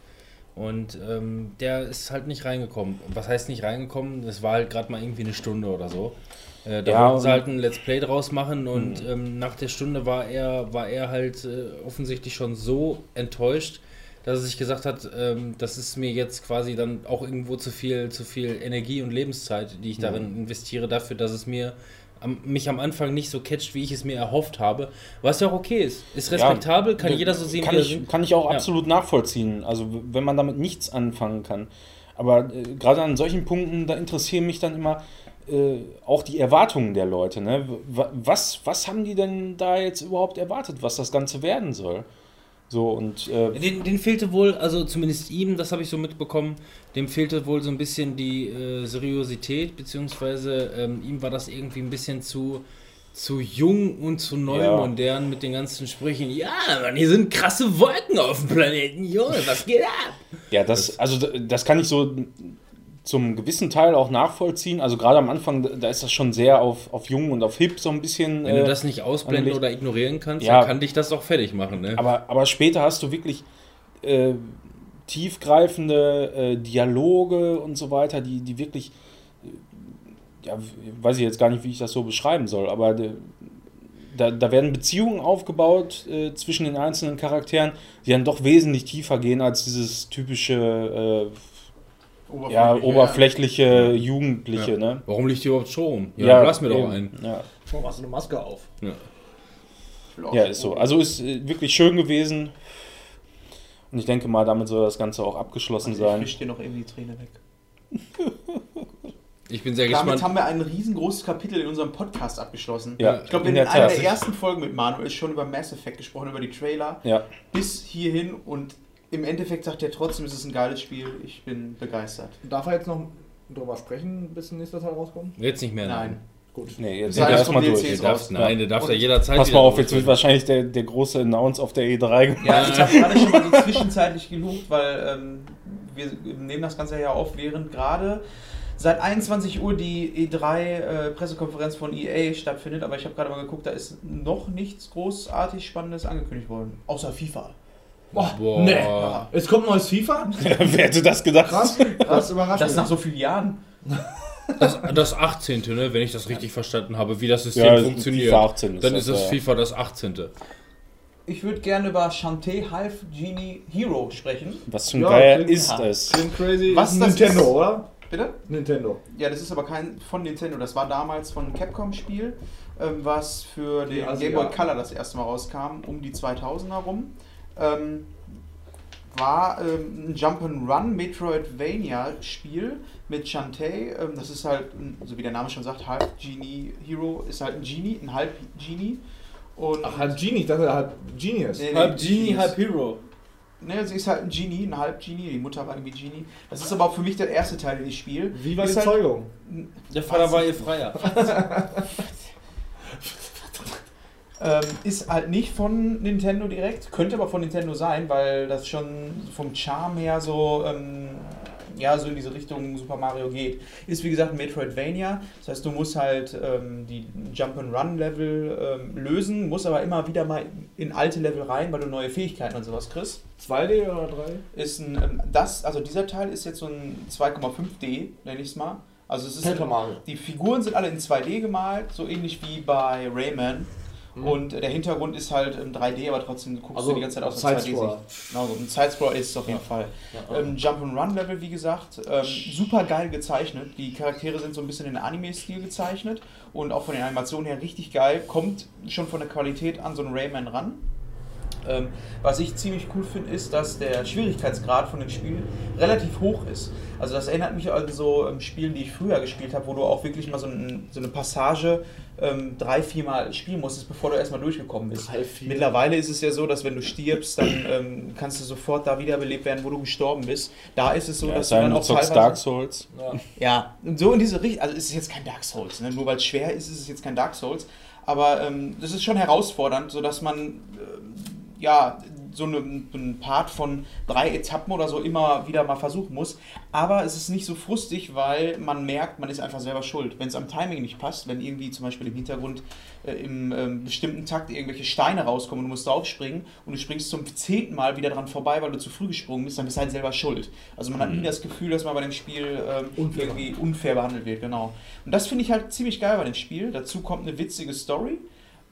und ähm, der ist halt nicht reingekommen. Was heißt nicht reingekommen? Das war halt gerade mal irgendwie eine Stunde oder so. Äh, da Ja, wollten sie halt ein Let's Play draus machen und Mhm. ähm, nach der Stunde war er, war er halt äh, offensichtlich schon so enttäuscht, dass er sich gesagt hat, ähm, das ist mir jetzt quasi dann auch irgendwo zu viel, zu viel Energie und Lebenszeit, die ich darin investiere, dafür, dass es mir am, mich am Anfang nicht so catcht, wie ich es mir erhofft habe. Was ja auch okay ist. Ist respektabel, kann jeder so sehen, kann wie er ich, will. kann ich auch Ja. absolut nachvollziehen. Also wenn man damit nichts anfangen kann. Aber äh, gerade an solchen Punkten, da interessieren mich dann immer äh, auch die Erwartungen der Leute. Ne? Was, was haben die denn da jetzt überhaupt erwartet, was das Ganze werden soll? So und äh, Den, den fehlte wohl, also zumindest ihm, das habe ich so mitbekommen, dem fehlte wohl so ein bisschen die äh, Seriosität, beziehungsweise ähm, ihm war das irgendwie ein bisschen zu, zu jung und zu neu Ja. modern mit den ganzen Sprüchen. Ja, Mann, hier sind krasse Wolken auf dem Planeten, Junge, was geht ab? ja, das, also das kann ich so zum gewissen Teil auch nachvollziehen. Also gerade am Anfang, da- ist das schon sehr auf, auf jung und auf hip so ein bisschen. Wenn äh, du das nicht ausblenden angelegt. oder ignorieren kannst, Ja. dann kann dich das auch fertig machen, ne? Aber, aber später hast du wirklich äh, tiefgreifende äh, Dialoge und so weiter, die, die wirklich, äh, ja, weiß ich jetzt gar nicht, wie ich das so beschreiben soll, aber de, da, da werden Beziehungen aufgebaut äh, zwischen den einzelnen Charakteren, die dann doch wesentlich tiefer gehen als dieses typische, äh, ja, oberflächliche Jugendliche, Ja. ne? Warum liegt hier überhaupt Strom? Ja, lass mir doch eben. einen. Ja. Warum hast du eine Maske auf? Ja, ist so. Also ist äh, wirklich schön gewesen. Und ich denke mal, damit soll das Ganze auch abgeschlossen Also ich sein. wisch dir noch irgendwie die Träne weg. Ich bin sehr Damit gespannt. haben wir ein riesengroßes Kapitel in unserem Podcast abgeschlossen. Ja, Ich glaube, in in, der einer Tat. der ersten Folgen mit Manuel ist schon über Mass Effect gesprochen, über die Trailer. Ja, Bis hierhin und im Endeffekt sagt er trotzdem, es ist ein geiles Spiel. Ich bin begeistert. Darf er jetzt noch drüber sprechen, bis der nächste Teil rauskommt? Jetzt nicht mehr. Nein. Gut. nee, jetzt Das heißt, erstmal durch. Nein, der darf Und- da jederzeit Pass mal auf, jetzt wird wahrscheinlich der, der große Announce auf der E3 gemacht. Ja, ich habe gerade schon mal so zwischenzeitlich gelugt, weil ähm, wir nehmen das Ganze ja auf, während gerade seit 21 Uhr die E3-Pressekonferenz von EA stattfindet. Aber ich habe gerade mal geguckt, da ist noch nichts großartig Spannendes angekündigt worden. Außer FIFA. Boah, Boah. nee. Ja. Es kommt ein neues FIFA? Wer hätte das gedacht? Krass, krass überraschend. Das nach so vielen Jahren. Das, das 18. Ne, wenn ich das richtig verstanden habe, wie das System Ja, funktioniert. FIFA 18 ist dann das, ist es ja. FIFA das 18. Ich würde gerne über Shantae Half Genie Hero sprechen. Was zum Ja, Geier ist ja. es? Klingt crazy. Was Ist das Nintendo, ist- oder? Bitte? Nintendo. Ja, das ist aber kein von Nintendo. Das war damals von Capcom-Spiel, ähm, was für den Game Asiaten. Boy Color das erste Mal rauskam, um die 2000er rum. Ähm, war ähm, ein Jump'n'Run Metroidvania-Spiel mit Shantae. Ähm, das ist halt, so wie der Name schon sagt, Half Genie Hero ist halt ein Genie, ein Halb Genie. Und Ach, halb Genie, ich dachte halb Genius. Nee, nee, Halb Genie, Genius. halb Hero. Ne, sie ist halt ein Genie, ein Halb-Genie, die Mutter war irgendwie Genie. Das ist aber auch für mich der erste Teil, den ich spiele. Wie war die Ist halt- Zeugung? Der Vater war ihr Freier. Ähm, ist halt nicht von Nintendo direkt, könnte aber von Nintendo sein, weil das schon vom Charme her so, ähm, ja, so in diese Richtung Super Mario geht. Ist wie gesagt ein Metroidvania, das heißt, du musst halt ähm, die Jump-and-Run-Level ähm, lösen, musst aber immer wieder mal in alte Level rein, weil du neue Fähigkeiten und sowas kriegst. 2D oder 3? Ist ein, ähm, das, also dieser Teil ist jetzt so ein 2,5D, nenne ich es mal. Also es ist die Figuren sind alle in 2D gemalt, so ähnlich wie bei Rayman. Und äh, der Hintergrund ist halt in 3D, aber trotzdem guckst Also du die ganze Zeit aus der Sidescroller. 2D-Sicht. Genau, so ein Sidescroller ist es auf jeden Fall. Ähm, Jump'n'Run-Level, wie gesagt, ähm, super geil gezeichnet. Die Charaktere sind so ein bisschen in Anime-Stil gezeichnet und auch von den Animationen her richtig geil. Kommt schon von der Qualität an so einen Rayman ran. Ähm, was ich ziemlich cool finde, ist, dass der Schwierigkeitsgrad von dem Spiel relativ hoch ist. Also das erinnert mich an so ähm, Spielen, die ich früher gespielt habe, wo du auch wirklich mal so, ein, so eine Passage ähm, drei, viermal spielen musstest, bevor du erstmal durchgekommen bist. Drei, vier. Mittlerweile ist es ja so, dass wenn du stirbst, dann ähm, kannst du sofort da wiederbelebt werden, wo du gestorben bist. Da ist es so, Ja, dass du dann auch teilweise... Dark Souls. Ja, und so in diese Richtung. Also es ist jetzt kein Dark Souls, ne? nur weil es schwer ist, ist es jetzt kein Dark Souls. Aber ähm, das ist schon herausfordernd, sodass man ähm, ja so eine, einen Part von drei Etappen oder so immer wieder mal versuchen muss. Aber es ist nicht so frustig, weil man merkt, man ist einfach selber schuld. Wenn es am Timing nicht passt, wenn irgendwie zum Beispiel im Hintergrund äh, im ähm, bestimmten Takt irgendwelche Steine rauskommen und du musst draufspringen und du springst zum zehnten Mal wieder dran vorbei, weil du zu früh gesprungen bist, dann bist du halt selber schuld. Also man hat nie das Gefühl, dass man bei dem Spiel ähm, Unfair. irgendwie unfair behandelt wird, genau. Und das finde ich halt ziemlich geil bei dem Spiel. Dazu kommt eine witzige Story.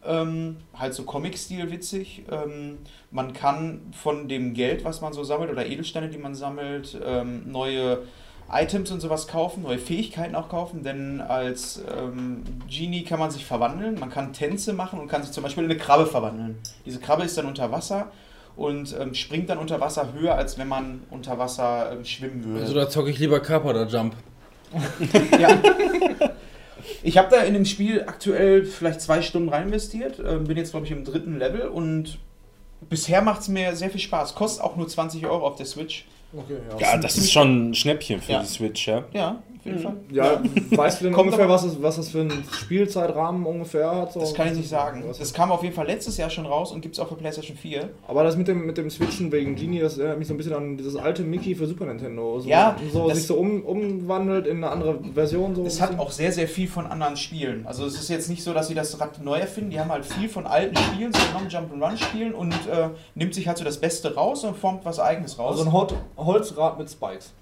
Ähm, halt so Comic-Stil witzig. Ähm, man kann von dem Geld, was man so sammelt, oder Edelsteine, die man sammelt, ähm, neue Items und sowas kaufen, neue Fähigkeiten auch kaufen, denn als ähm, Genie kann man sich verwandeln, man kann Tänze machen und kann sich zum Beispiel in eine Krabbe verwandeln. Diese Krabbe ist dann unter Wasser und ähm, springt dann unter Wasser höher, als wenn man unter Wasser ähm, schwimmen würde. Also da zocke ich lieber Kappa oder Jump. Ja. Ich habe da in dem Spiel aktuell vielleicht zwei Stunden rein investiert. Ähm, bin jetzt, glaube ich, im dritten Level und bisher macht es mir sehr viel Spaß. Kostet auch nur 20 Euro auf der Switch. Okay, Ja, das ist schon ein Schnäppchen für Ja. die Switch, ja. Ja, auf jeden Fall. Ja, weißt du denn ungefähr, was das, was das für einen Spielzeitrahmen ungefähr hat? So? Das kann ich nicht sagen. Was- Das kam auf jeden Fall letztes Jahr schon raus und gibt es auch für PlayStation 4. Aber das mit dem, mit dem Switchen wegen Genie, das erinnert mich so ein bisschen an dieses alte Mickey für Super Nintendo. So, Ja, so das- sich so um, umwandelt in eine andere Version. So Es ein hat auch sehr, sehr viel von anderen Spielen. Also es ist jetzt nicht so, dass sie das Rad neu erfinden. Die haben halt viel von alten Spielen, so genommen Jump'n'Run-Spielen und äh, nimmt sich halt so das Beste raus und formt was Eigenes raus. Also ein Hol Holzrad mit Spikes.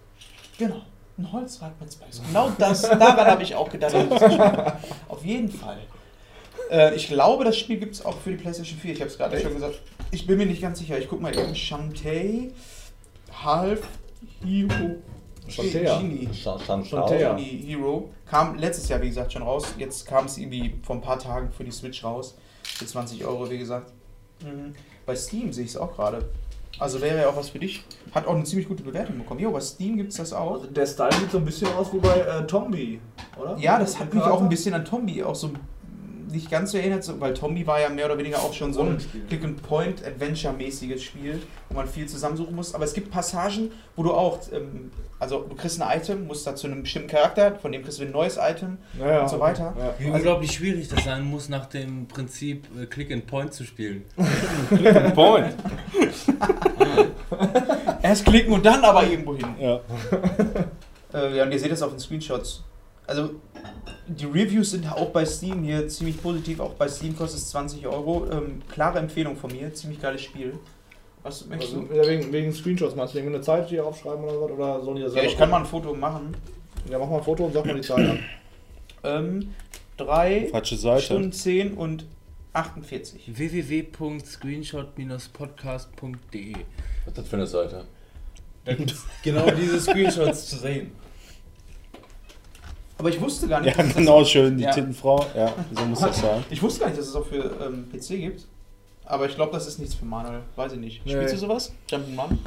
Genau. Ein Holzrad mit Spikes. Genau das, daran habe ich auch gedacht. Auf jeden Fall. Äh, ich glaube, das Spiel gibt es auch für die PlayStation 4. Ich habe es gerade schon gesagt. Ich bin mir nicht ganz sicher. Ich gucke mal eben. Shantae, Half, Hero, Shantea. Genie. Shantea. Genie Hero. Kam letztes Jahr, wie gesagt, schon raus. Jetzt kam es irgendwie vor ein paar Tagen für die Switch raus. Für 20 Euro, wie gesagt. Mhm. Bei Steam sehe ich es auch gerade. Also wäre ja auch was für dich. Hat auch eine ziemlich gute Bewertung bekommen. Jo, bei Steam gibt es das auch. Also der Style sieht so ein bisschen aus wie bei äh, Tombi, oder? Ja, das hat mich auch ein bisschen an Tombi auch so nicht ganz so erinnert, so- weil Tombi war ja mehr oder weniger auch schon so ein. Click-and-Point-Adventure-mäßiges Spiel, wo man viel zusammensuchen muss. Aber es gibt Passagen, wo du auch, ähm, also du kriegst ein Item, musst da zu einem bestimmten Charakter, von dem kriegst du ein neues Item Ja, und so weiter. Ja. Wie unglaublich schwierig das sein muss, nach dem Prinzip äh, Click and Point zu spielen. Point. Erst klicken und dann aber irgendwo hin. Ja. Äh, ja, und ihr seht das auf den Screenshots. Also, die Reviews sind auch bei Steam hier ziemlich positiv. Auch bei Steam kostet es 20 Euro. Ähm, klare Empfehlung von mir. Ziemlich geiles Spiel. Was möchtest Also, du? ja, wegen, wegen Screenshots meinst du, wegen eine Zeit hier aufschreiben oder was? Oder sollen die das Ja, selber ich kann mal ein Foto machen. Ja, mach mal ein Foto und sag mal die Zeit an. Ähm, drei Falsche Seite. Stunden 10 und 48. www.screenshot-podcast.de Was ist das für eine Seite? Da gibt es genau diese Screenshots zu sehen. Aber ich wusste gar nicht, Ja, dass genau, schön, die Ja. Tittenfrau. Ja, so muss das sein. Das, ich wusste gar nicht, dass es auch für ähm, PC gibt. Aber ich glaube, das ist nichts für Manuel. Weiß ich nicht. Nee. Spielst du sowas? Jump'n'Run?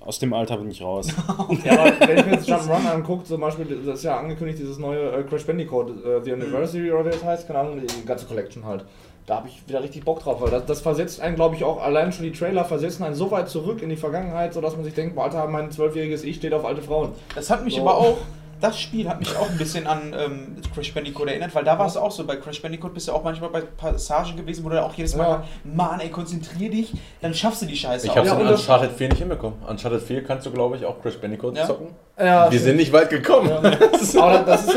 Aus dem Alter bin ich raus. Ja, aber wenn ich mir jetzt Jump'n'Run angucke, zum Beispiel, das ist ja angekündigt, dieses neue äh, Crash Bandicoot, äh, The Anniversary oder wie das heißt, keine Ahnung, die ganze Collection halt. Da habe ich wieder richtig Bock drauf, weil das, das versetzt einen, glaube ich, auch allein schon die Trailer versetzen einen so weit zurück in die Vergangenheit, sodass man sich denkt, Alter, mein zwölfjähriges Ich steht auf alte Frauen. Das hat mich So. aber auch, das Spiel hat mich auch ein bisschen an ähm, Crash Bandicoot erinnert, weil da war es auch so, bei Crash Bandicoot bist du auch manchmal bei Passagen gewesen, wo du auch jedes Mal, Ja. Mann ey, konzentrier dich, dann schaffst du die Scheiße Ich es Ja, in Uncharted 4 nicht hinbekommen. Uncharted 4 kannst du, glaube ich, auch Crash Bandicoot Ja. zocken. Ja, Wir sind nicht weit gekommen. Aber das ist ja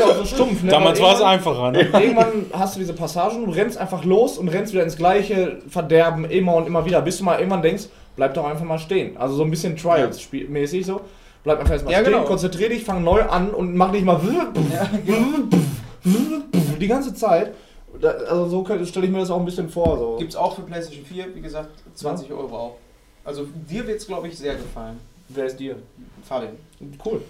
auch so stumpf, ne? Damals war es einfacher, ne? Irgendwann hast du diese Passagen, du rennst einfach los und rennst wieder ins gleiche Verderben immer und immer wieder, bis du mal irgendwann denkst, bleib doch einfach mal stehen. Also so ein bisschen Trials-mäßig so. Bleib einfach erstmal Ja, stehen, genau. konzentrier dich, fang neu an und mach nicht mal die ganze Zeit. Also so stelle ich mir das auch ein bisschen vor. So. Gibt's auch für PlayStation 4, wie gesagt, 20 Euro auch. Also dir wird es, glaube ich, sehr gefallen. Wer ist dir? Fabian. Cool.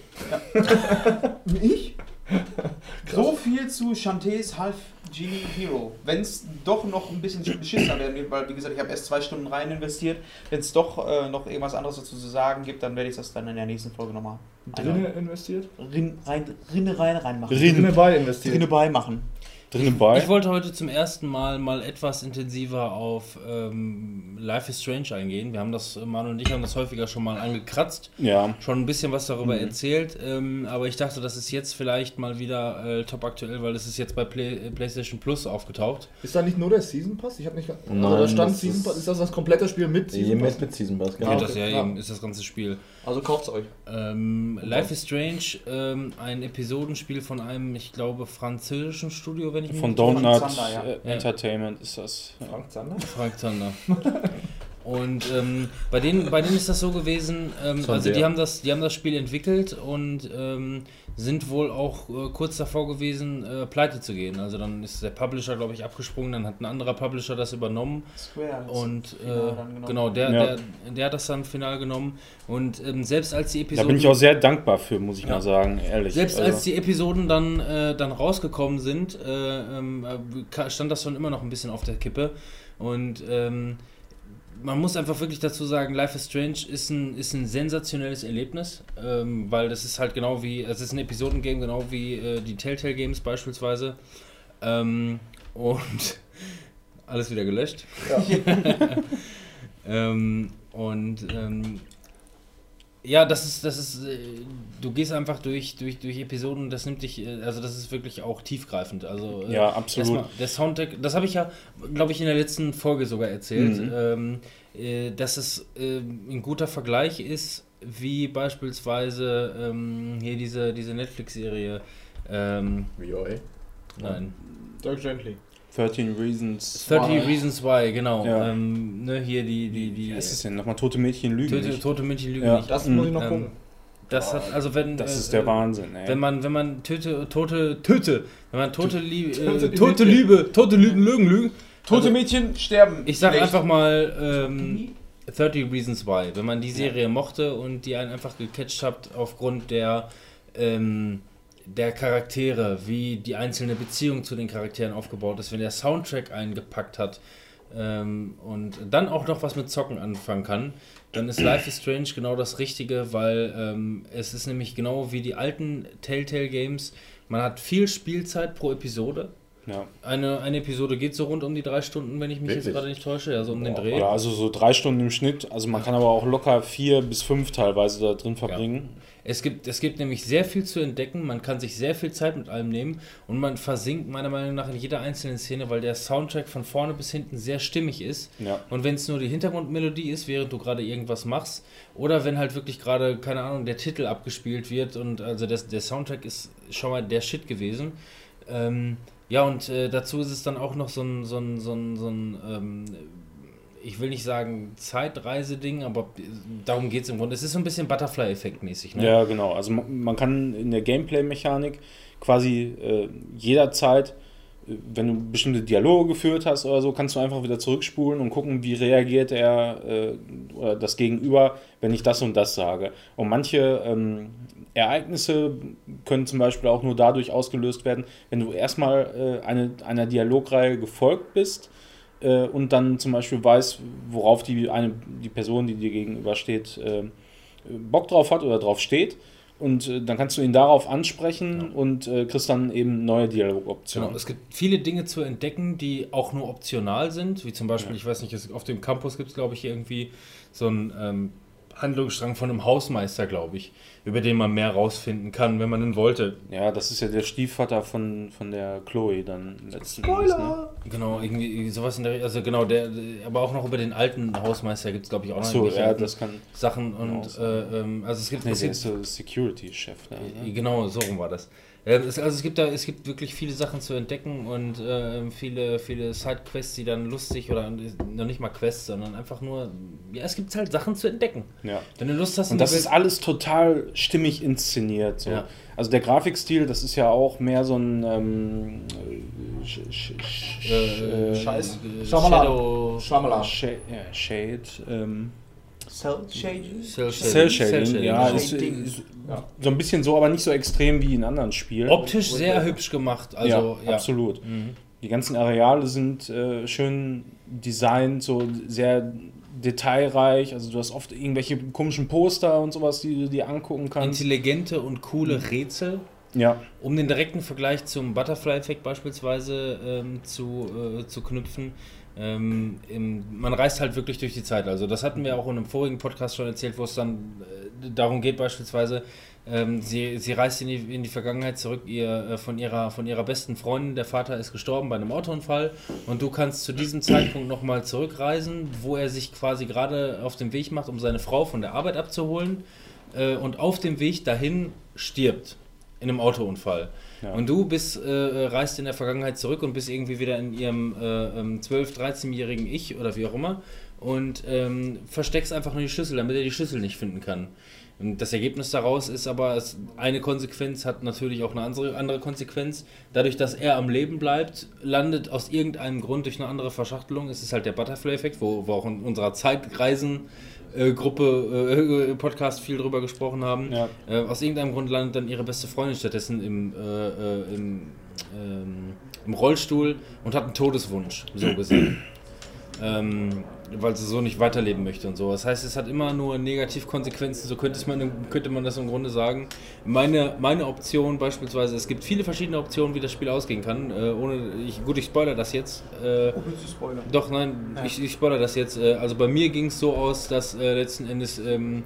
Ich? so viel zu Chantés Half Genie Hero. Wenn es doch noch ein bisschen beschissener werden wird, weil wie gesagt, ich habe erst zwei Stunden rein investiert. Wenn es doch äh, noch irgendwas anderes dazu zu sagen gibt, dann werde ich das dann in der nächsten Folge nochmal Drinne investiert? Rin, rein, Rinne rein reinmachen. Drinne bei investiert. Rinne beimachen. Drinnen bei. Ich wollte heute zum ersten Mal mal etwas intensiver auf ähm, Life is Strange eingehen. Wir haben das, Manu und ich haben das häufiger schon mal angekratzt, Ja. schon ein bisschen was darüber Mhm. erzählt, ähm, aber ich dachte, das ist jetzt vielleicht mal wieder äh, top aktuell, weil es ist jetzt bei Play, äh, PlayStation Plus aufgetaucht. Ist da nicht nur der Season Pass? Ich habe nicht. Nein, also da stand Season ist- Pass. Ist das das komplette Spiel mit Season Pass? Mit, mit Season Pass, Ja, genau. Geht okay. das ja, Ja. eben, ist das ganze Spiel. Also kauft's euch. Ähm, Life is Strange, ähm, ein Episodenspiel von einem, ich glaube, französischen Studio, wenn ich mich Von nicht irre. Donut Zander, ja. äh, Entertainment ist das. Ja. Frank Zander? Frank Zander. Und ähm, bei, denen, bei denen ist das so gewesen, ähm, Von also die haben, das, die haben das Spiel entwickelt und ähm, sind wohl auch äh, kurz davor gewesen, äh, pleite zu gehen. Also dann ist der Publisher, glaube ich, abgesprungen, dann hat ein anderer Publisher das übernommen Square. und äh, genau, der, Ja. der, der hat das dann final genommen und ähm, selbst als die Da Episode bin ich auch sehr dankbar für, muss ich Ja. mal sagen, ehrlich. Selbst Also, als die Episoden dann, äh, dann rausgekommen sind, äh, ähm, äh, stand das schon immer noch ein bisschen auf der Kippe. Und ähm, man muss einfach wirklich dazu sagen, Life is Strange ist ein, ist ein sensationelles Erlebnis, ähm, weil das ist halt genau wie, es ist ein Episodengame, genau wie äh, die Telltale Games beispielsweise. Ähm, und alles wieder gelöscht. ähm, und ähm, ja, das ist, das ist, äh, du gehst einfach durch, durch, durch Episoden und das nimmt dich, äh, also das ist wirklich auch tiefgreifend. Also äh, Ja, absolut. erstmal der Soundtrack, das habe ich ja, glaube ich, in der letzten Folge sogar erzählt, Mhm. ähm, äh, dass es äh, ein guter Vergleich ist, wie beispielsweise ähm, hier diese, diese Netflix-Serie. Ähm, VOA. nein. Dirk Gently. 13 Reasons. 30 Reasons Why, genau. Ja. Ähm, ne, hier die, die, die Wie ist denn? Nochmal tote Mädchen lügen. Tote, nicht. tote Mädchen lügen Ja. nicht. Das Mhm. muss ich noch Ähm, gucken. Das hat, also wenn. Das äh, ist der Wahnsinn, ey. Wenn man, wenn man töte, tote, töte, wenn man tote Liebe, äh, tote. Liebe, tote Lügen, Lügen, Lügen. Tote Also, Mädchen sterben. Ich sag Schlecht. einfach mal ähm, 30 Reasons Why. Wenn man die Serie mochte und die einen einfach gecatcht habt aufgrund der, ähm, der Charaktere, wie die einzelne Beziehung zu den Charakteren aufgebaut ist, wenn der Soundtrack eingepackt hat ähm, und dann auch noch was mit Zocken anfangen kann, dann ist Life is Strange genau das Richtige, weil ähm, es ist nämlich genau wie die alten Telltale Games. Man hat viel Spielzeit pro Episode. ja. Eine, eine Episode geht so rund um die drei Stunden, wenn ich mich jetzt Wirklich? gerade nicht täusche, ja, so um den Dreh. ja, also so drei Stunden im Schnitt. Also man kann aber auch locker vier bis fünf teilweise da drin verbringen. Es gibt, es gibt nämlich sehr viel zu entdecken, man kann sich sehr viel Zeit mit allem nehmen und man versinkt meiner Meinung nach in jeder einzelnen Szene, weil der Soundtrack von vorne bis hinten sehr stimmig ist. Ja. Und wenn es nur die Hintergrundmelodie ist, während du gerade irgendwas machst, oder wenn halt wirklich gerade, keine Ahnung, der Titel abgespielt wird und also das, der Soundtrack ist schon mal der Shit gewesen. Ähm, ja, und äh, dazu ist es dann auch noch so ein, so ein, so ein, so ein ähm, ich will nicht sagen Zeitreise-Ding, aber darum geht es im Grunde. Es ist so ein bisschen Butterfly-Effekt mäßig. Ne? Ja, genau. Also man, man kann in der Gameplay-Mechanik quasi äh, jederzeit wenn du bestimmte Dialoge geführt hast oder so, kannst du einfach wieder zurückspulen und gucken, wie reagiert er äh, oder das Gegenüber, wenn ich das und das sage. Und manche ähm, Ereignisse können zum Beispiel auch nur dadurch ausgelöst werden, wenn du erstmal äh, eine, einer Dialogreihe gefolgt bist äh, und dann zum Beispiel weißt, worauf die, eine, die Person, die dir gegenübersteht, äh, Bock drauf hat oder drauf steht. Und äh, dann kannst du ihn darauf ansprechen und äh, kriegst dann eben neue Dialogoptionen. Genau, es gibt viele Dinge zu entdecken, die auch nur optional sind, wie zum Beispiel, ich weiß nicht, es- auf dem Campus gibt es, glaube ich, irgendwie so einen ähm, Handlungsstrang von einem Hausmeister, glaube ich, über den man mehr rausfinden kann, wenn man ihn wollte. Ja, das ist ja der Stiefvater von, von der Chloe dann letzten Endes. Ne? Genau, irgendwie sowas in der also genau, der, aber auch noch über den alten Hausmeister gibt es, glaube ich, auch noch irgendwelche ja, das kann. Sachen und äh, ähm, also es gibt, Nee, es der ist so Security-Chef. Ne? Genau, so rum war das. Ähm, es, also es gibt da, es gibt wirklich viele Sachen zu entdecken und ähm, viele, viele Sidequests, die dann lustig oder noch nicht mal Quests, sondern einfach nur, ja, es gibt halt Sachen zu entdecken. Ja. Wenn du Lust hast, Und das ist alles total stimmig inszeniert. So. Ja. Also der Grafikstil, das ist ja auch mehr so ein ähm, Sch- Sch- Sch- äh, äh, Scheiß. äh, Shyamalan. Shadow, Shyamalan. Shade ähm, Cell Shading? Cell Cell Shading, Cell ja, Shading. ist, Shading. ist so ein bisschen so, aber nicht so extrem wie in anderen Spielen. Optisch sehr hübsch gemacht, also ja, ja. absolut. Mhm. Die ganzen Areale sind äh, schön designt, so sehr detailreich. Also du hast oft irgendwelche komischen Poster und sowas, die du dir angucken kannst. Intelligente und coole Rätsel. Ja, Um den direkten Vergleich zum Butterfly-Effekt beispielsweise ähm, zu, äh, zu knüpfen, ähm, im, man reist halt wirklich durch die Zeit. Also das hatten wir auch in einem vorigen Podcast schon erzählt, wo es dann äh, darum geht beispielsweise, ähm, sie, sie reist in die, in die Vergangenheit zurück ihr, äh, von, ihrer, von ihrer besten Freundin, der Vater ist gestorben bei einem Autounfall und du kannst zu diesem Zeitpunkt nochmal zurückreisen, wo er sich quasi gerade auf den Weg macht, um seine Frau von der Arbeit abzuholen äh, und auf dem Weg dahin stirbt in einem Autounfall. Ja. Und du bist, äh, reist in der Vergangenheit zurück und bist irgendwie wieder in ihrem äh, ähm, 12-, 13-jährigen Ich oder wie auch immer und ähm, versteckst einfach nur die Schlüssel, damit er die Schlüssel nicht finden kann. Und das Ergebnis daraus ist aber, es, eine Konsequenz hat natürlich auch eine andere, andere Konsequenz. Dadurch, dass er am Leben bleibt, landet aus irgendeinem Grund durch eine andere Verschachtelung, es ist halt der Butterfly-Effekt, wo wir auch in unserer Zeitreisen-Gruppe, äh, Podcast viel drüber gesprochen haben. ja. Äh, aus irgendeinem Grund landet dann ihre beste Freundin stattdessen im, äh, äh, im, ähm, im Rollstuhl und hat einen Todeswunsch, so gesehen. ähm, weil sie so nicht weiterleben möchte und so. Das heißt, es hat immer nur Negativkonsequenzen, so könnte, es man, könnte man das im Grunde sagen. Meine, meine Option beispielsweise, es gibt viele verschiedene Optionen, wie das Spiel ausgehen kann. Äh, ohne, ich, gut, ich spoiler das jetzt. Äh, Oh, willst du spoilern? doch, nein, Ja. ich, ich spoilere das jetzt. Äh, Also bei mir ging es so aus, dass äh, letzten Endes ähm,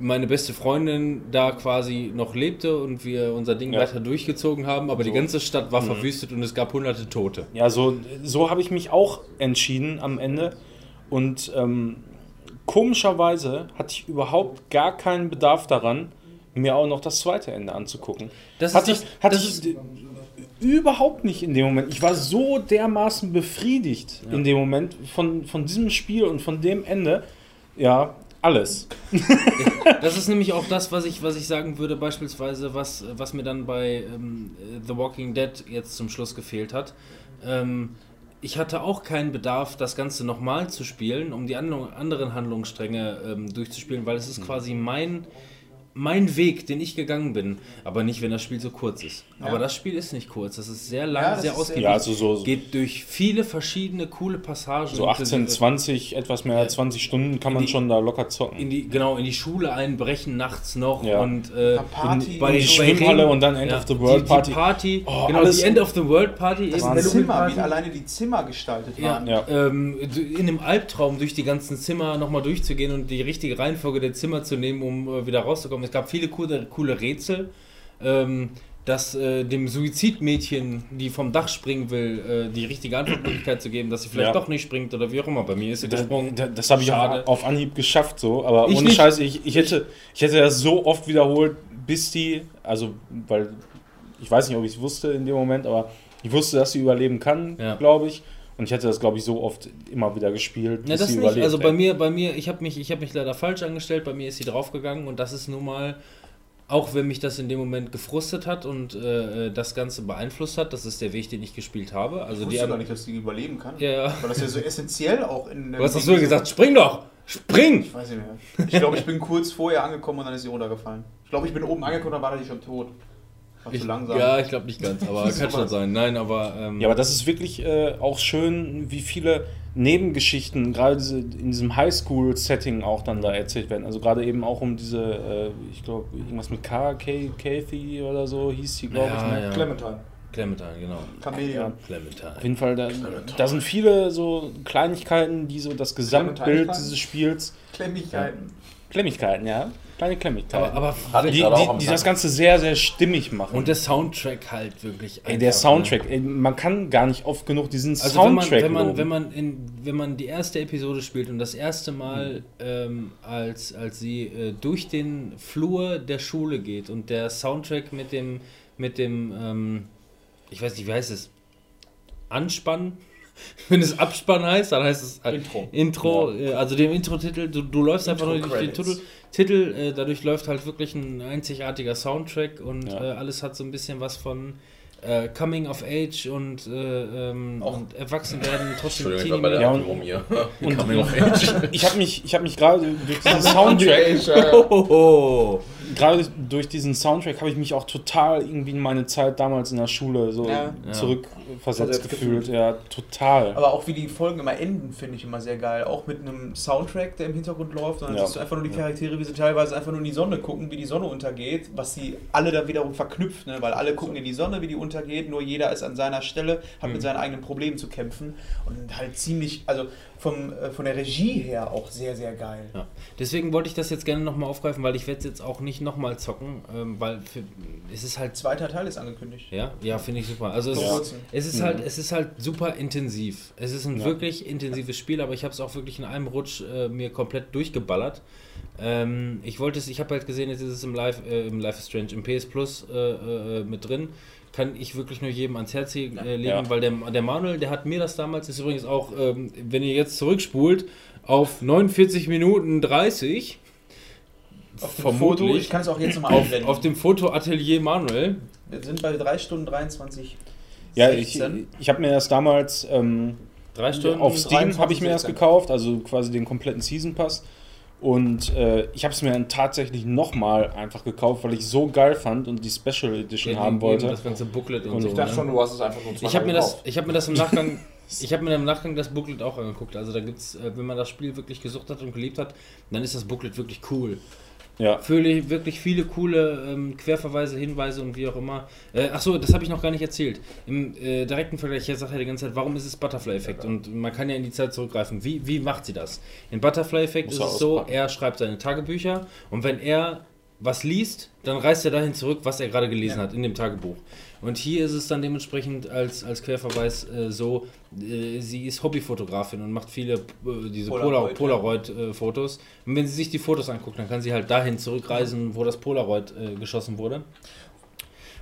meine beste Freundin da quasi noch lebte und wir unser Ding Ja. weiter durchgezogen haben, aber die So. ganze Stadt war verwüstet und es gab hunderte Tote. Ja, so, so habe ich mich auch entschieden am Ende. Und ähm, komischerweise hatte ich überhaupt gar keinen Bedarf daran, mir auch noch das zweite Ende anzugucken. Das hatte ich, hatte ich überhaupt nicht in dem Moment. Ich war so dermaßen befriedigt in dem Moment von, von diesem Spiel und von dem Ende. Ja, alles. Das ist nämlich auch das, was ich, was ich sagen würde, beispielsweise, was, was mir dann bei ähm, The Walking Dead jetzt zum Schluss gefehlt hat. Ähm, ich hatte auch keinen Bedarf, das Ganze nochmal zu spielen, um die anderen Handlungsstränge ähm, durchzuspielen, weil es ist quasi mein, mein Weg, den ich gegangen bin. Aber nicht, wenn das Spiel so kurz ist. Aber das Spiel ist nicht kurz. Das ist sehr lang, Ja, sehr ausgiebig. Ja, also so, Geht durch viele verschiedene coole Passagen. so 18, 20, etwas mehr als 20 Stunden kann man die- schon da locker zocken. in die, genau, in die Schule einbrechen, nachts noch Ja. und äh, Party bei, in die Schwimmhalle und dann End of the World die, Party. Die Party, Oh, genau, die End of the World Party Das eben. ist Zimmer, Party. wie alleine die Zimmer gestaltet Ja, waren. Ja. Ähm, in einem Albtraum durch die ganzen Zimmer nochmal durchzugehen und die richtige Reihenfolge der Zimmer zu nehmen, um äh, wieder rauszukommen. Es gab viele coole, coole Rätsel. Ähm, dass äh, dem Suizidmädchen, die vom Dach springen will, äh, die richtige Antwortmöglichkeit zu geben, dass sie vielleicht Ja. doch nicht springt oder wie auch immer. Bei mir ist sie Das, gesprungen. das, das habe ich Schade. auf, auf Anhieb geschafft, so, aber Ich ohne nicht. Scheiß, ich, ich, hätte, ich hätte das so oft wiederholt, bis die, also, weil ich weiß nicht, ob ich es wusste in dem Moment, aber ich wusste, dass sie überleben kann, Ja. glaube ich. Und ich hätte das, glaube ich, so oft immer wieder gespielt, bis Ja, das sie nicht. überlebt. Also bei mir, bei mir, ich habe mich, ich habe mich leider falsch angestellt. Bei mir ist sie draufgegangen und das ist nun mal Auch wenn mich das in dem Moment gefrustet hat und äh, das Ganze beeinflusst hat, das ist der Weg, den ich gespielt habe. Also Ich die wusste gar nicht, dass die überleben kann. Ja. Weil das ja so essentiell auch in. Was hast du gesagt? Spring doch! Spring! Ich weiß nicht mehr. Ich glaube, ich bin kurz vorher angekommen und dann ist sie runtergefallen. Ich glaube, ich bin oben angekommen, dann war die schon tot. Ich, langsam. ja, ich glaube nicht ganz, aber kann schon sein. Nein, aber. Ähm, Ja, aber das ist wirklich äh, auch schön, wie viele Nebengeschichten gerade diese, in diesem Highschool-Setting auch dann da erzählt werden. Also gerade eben auch um diese, äh, ich glaube, irgendwas mit K, K, Kathy oder so hieß sie, glaube ich. ja, Ne? ja. Clementine. Clementine, genau. Chameleon. Clementine. Auf jeden Fall, da, da sind viele so Kleinigkeiten, die so das Gesamtbild dieses Spiels. Klemmigkeiten. Klemmigkeiten, ja. Kleine Klemmigkeiten. Aber, aber die, die, gerade auch am die das Ganze sehr, sehr stimmig machen. und der Soundtrack halt wirklich. ey, der einfach, Soundtrack, ne? ey, man kann gar nicht oft genug diesen Also wenn man, Soundtrack wenn, man, wenn, man in, wenn man die erste Episode spielt und das erste Mal, ähm, als, als sie äh, durch den Flur der Schule geht und der Soundtrack mit dem, mit dem ähm, ich weiß nicht, wie heißt es? Anspann? Wenn es Abspann heißt, dann heißt es halt Intro. Intro, äh, also dem Intro-Titel, du, du läufst einfach nur durch den. Titel, Titel äh, dadurch läuft halt wirklich ein einzigartiger Soundtrack und Ja. äh, alles hat so ein bisschen was von äh, Coming of Age und, äh, ähm, Auch- und Erwachsenwerden trotzdem Entschuldigung, ich war bei der Ja, ja, und- hier. und- Coming of Age. ich habe mich, ich hab mich gerade durch diesen Soundtrack, gerade durch diesen Soundtrack habe ich mich auch total irgendwie in meine Zeit damals in der Schule so Ja. Ja. zurückversetzt Versetzt gefühlt. Ja, total. Aber auch wie die Folgen immer enden, finde ich immer sehr geil. Auch mit einem Soundtrack, der im Hintergrund läuft. Und dann Ja. siehst du einfach nur die Charaktere, wie sie teilweise einfach nur in die Sonne gucken, wie die Sonne untergeht, was sie alle dann wiederum verknüpft, ne? weil alle gucken in die Sonne, wie die untergeht, nur jeder ist an seiner Stelle, hat mit seinen eigenen Problemen zu kämpfen. Und halt ziemlich, also vom, äh, von der Regie her auch sehr, sehr geil. Ja. Deswegen wollte ich das jetzt gerne nochmal aufgreifen, weil ich werde es jetzt auch nicht nochmal zocken, ähm, weil für, es ist halt Zweiter Teil ist angekündigt. Ja, ja, finde ich super. Also es, Vor ist, es ist halt, es ist halt super intensiv. Es ist ein Ja. wirklich intensives Spiel, aber ich habe es auch wirklich in einem Rutsch äh, mir komplett durchgeballert. Ähm, ich wollte es, ich habe halt gesehen, jetzt ist es im Live, äh, im Life is Strange, im PS Plus äh, äh, mit drin. Kann ich wirklich nur jedem ans Herz he- äh, legen, Ja. weil der, der Manuel, der hat mir das damals, ist übrigens auch, ähm, wenn ihr jetzt zurückspult, auf 49 Minuten 30, Auf dem Foto, ich kann es auch jetzt nochmal auf, einblenden. auf dem Fotoatelier Manuel. Wir sind bei 3 Stunden 23. ja, ich, 16. ich habe mir das damals ähm, Drei Stunden. auf Steam habe ich mir das 16. gekauft, also quasi den kompletten Season Pass. Und äh, ich habe es mir dann tatsächlich nochmal einfach gekauft, weil ich so geil fand und die Special Edition Ja, haben wollte. Das ganze Booklet und, Und so. Ich dachte ne? schon, du hast es einfach nur Ich habe mir, das- gekauft. ich hab mir das im Nachgang, ich habe mir im Nachgang das Booklet auch angeguckt. Also da gibt's, äh, wenn man das Spiel wirklich gesucht hat und geliebt hat, dann ist das Booklet wirklich cool. Ja. Für wirklich viele coole ähm, Querverweise, Hinweise und wie auch immer. Äh, Achso, das habe ich noch gar nicht erzählt. Im äh, direkten Vergleich, ich sage ja die ganze Zeit, warum ist es Butterfly-Effekt? Und man kann ja in die Zeit zurückgreifen. Wie, wie macht sie das? In Butterfly-Effekt ist es so, er schreibt seine Tagebücher und wenn er was liest, dann reist er dahin zurück, was er gerade gelesen Ja. hat in dem Tagebuch. Und hier ist es dann dementsprechend als, als Querverweis äh, so, äh, sie ist Hobbyfotografin und macht viele äh, diese Polaroid, Polaroid-Fotos. und wenn sie sich die Fotos anguckt, dann kann sie halt dahin zurückreisen, wo das Polaroid äh, geschossen wurde.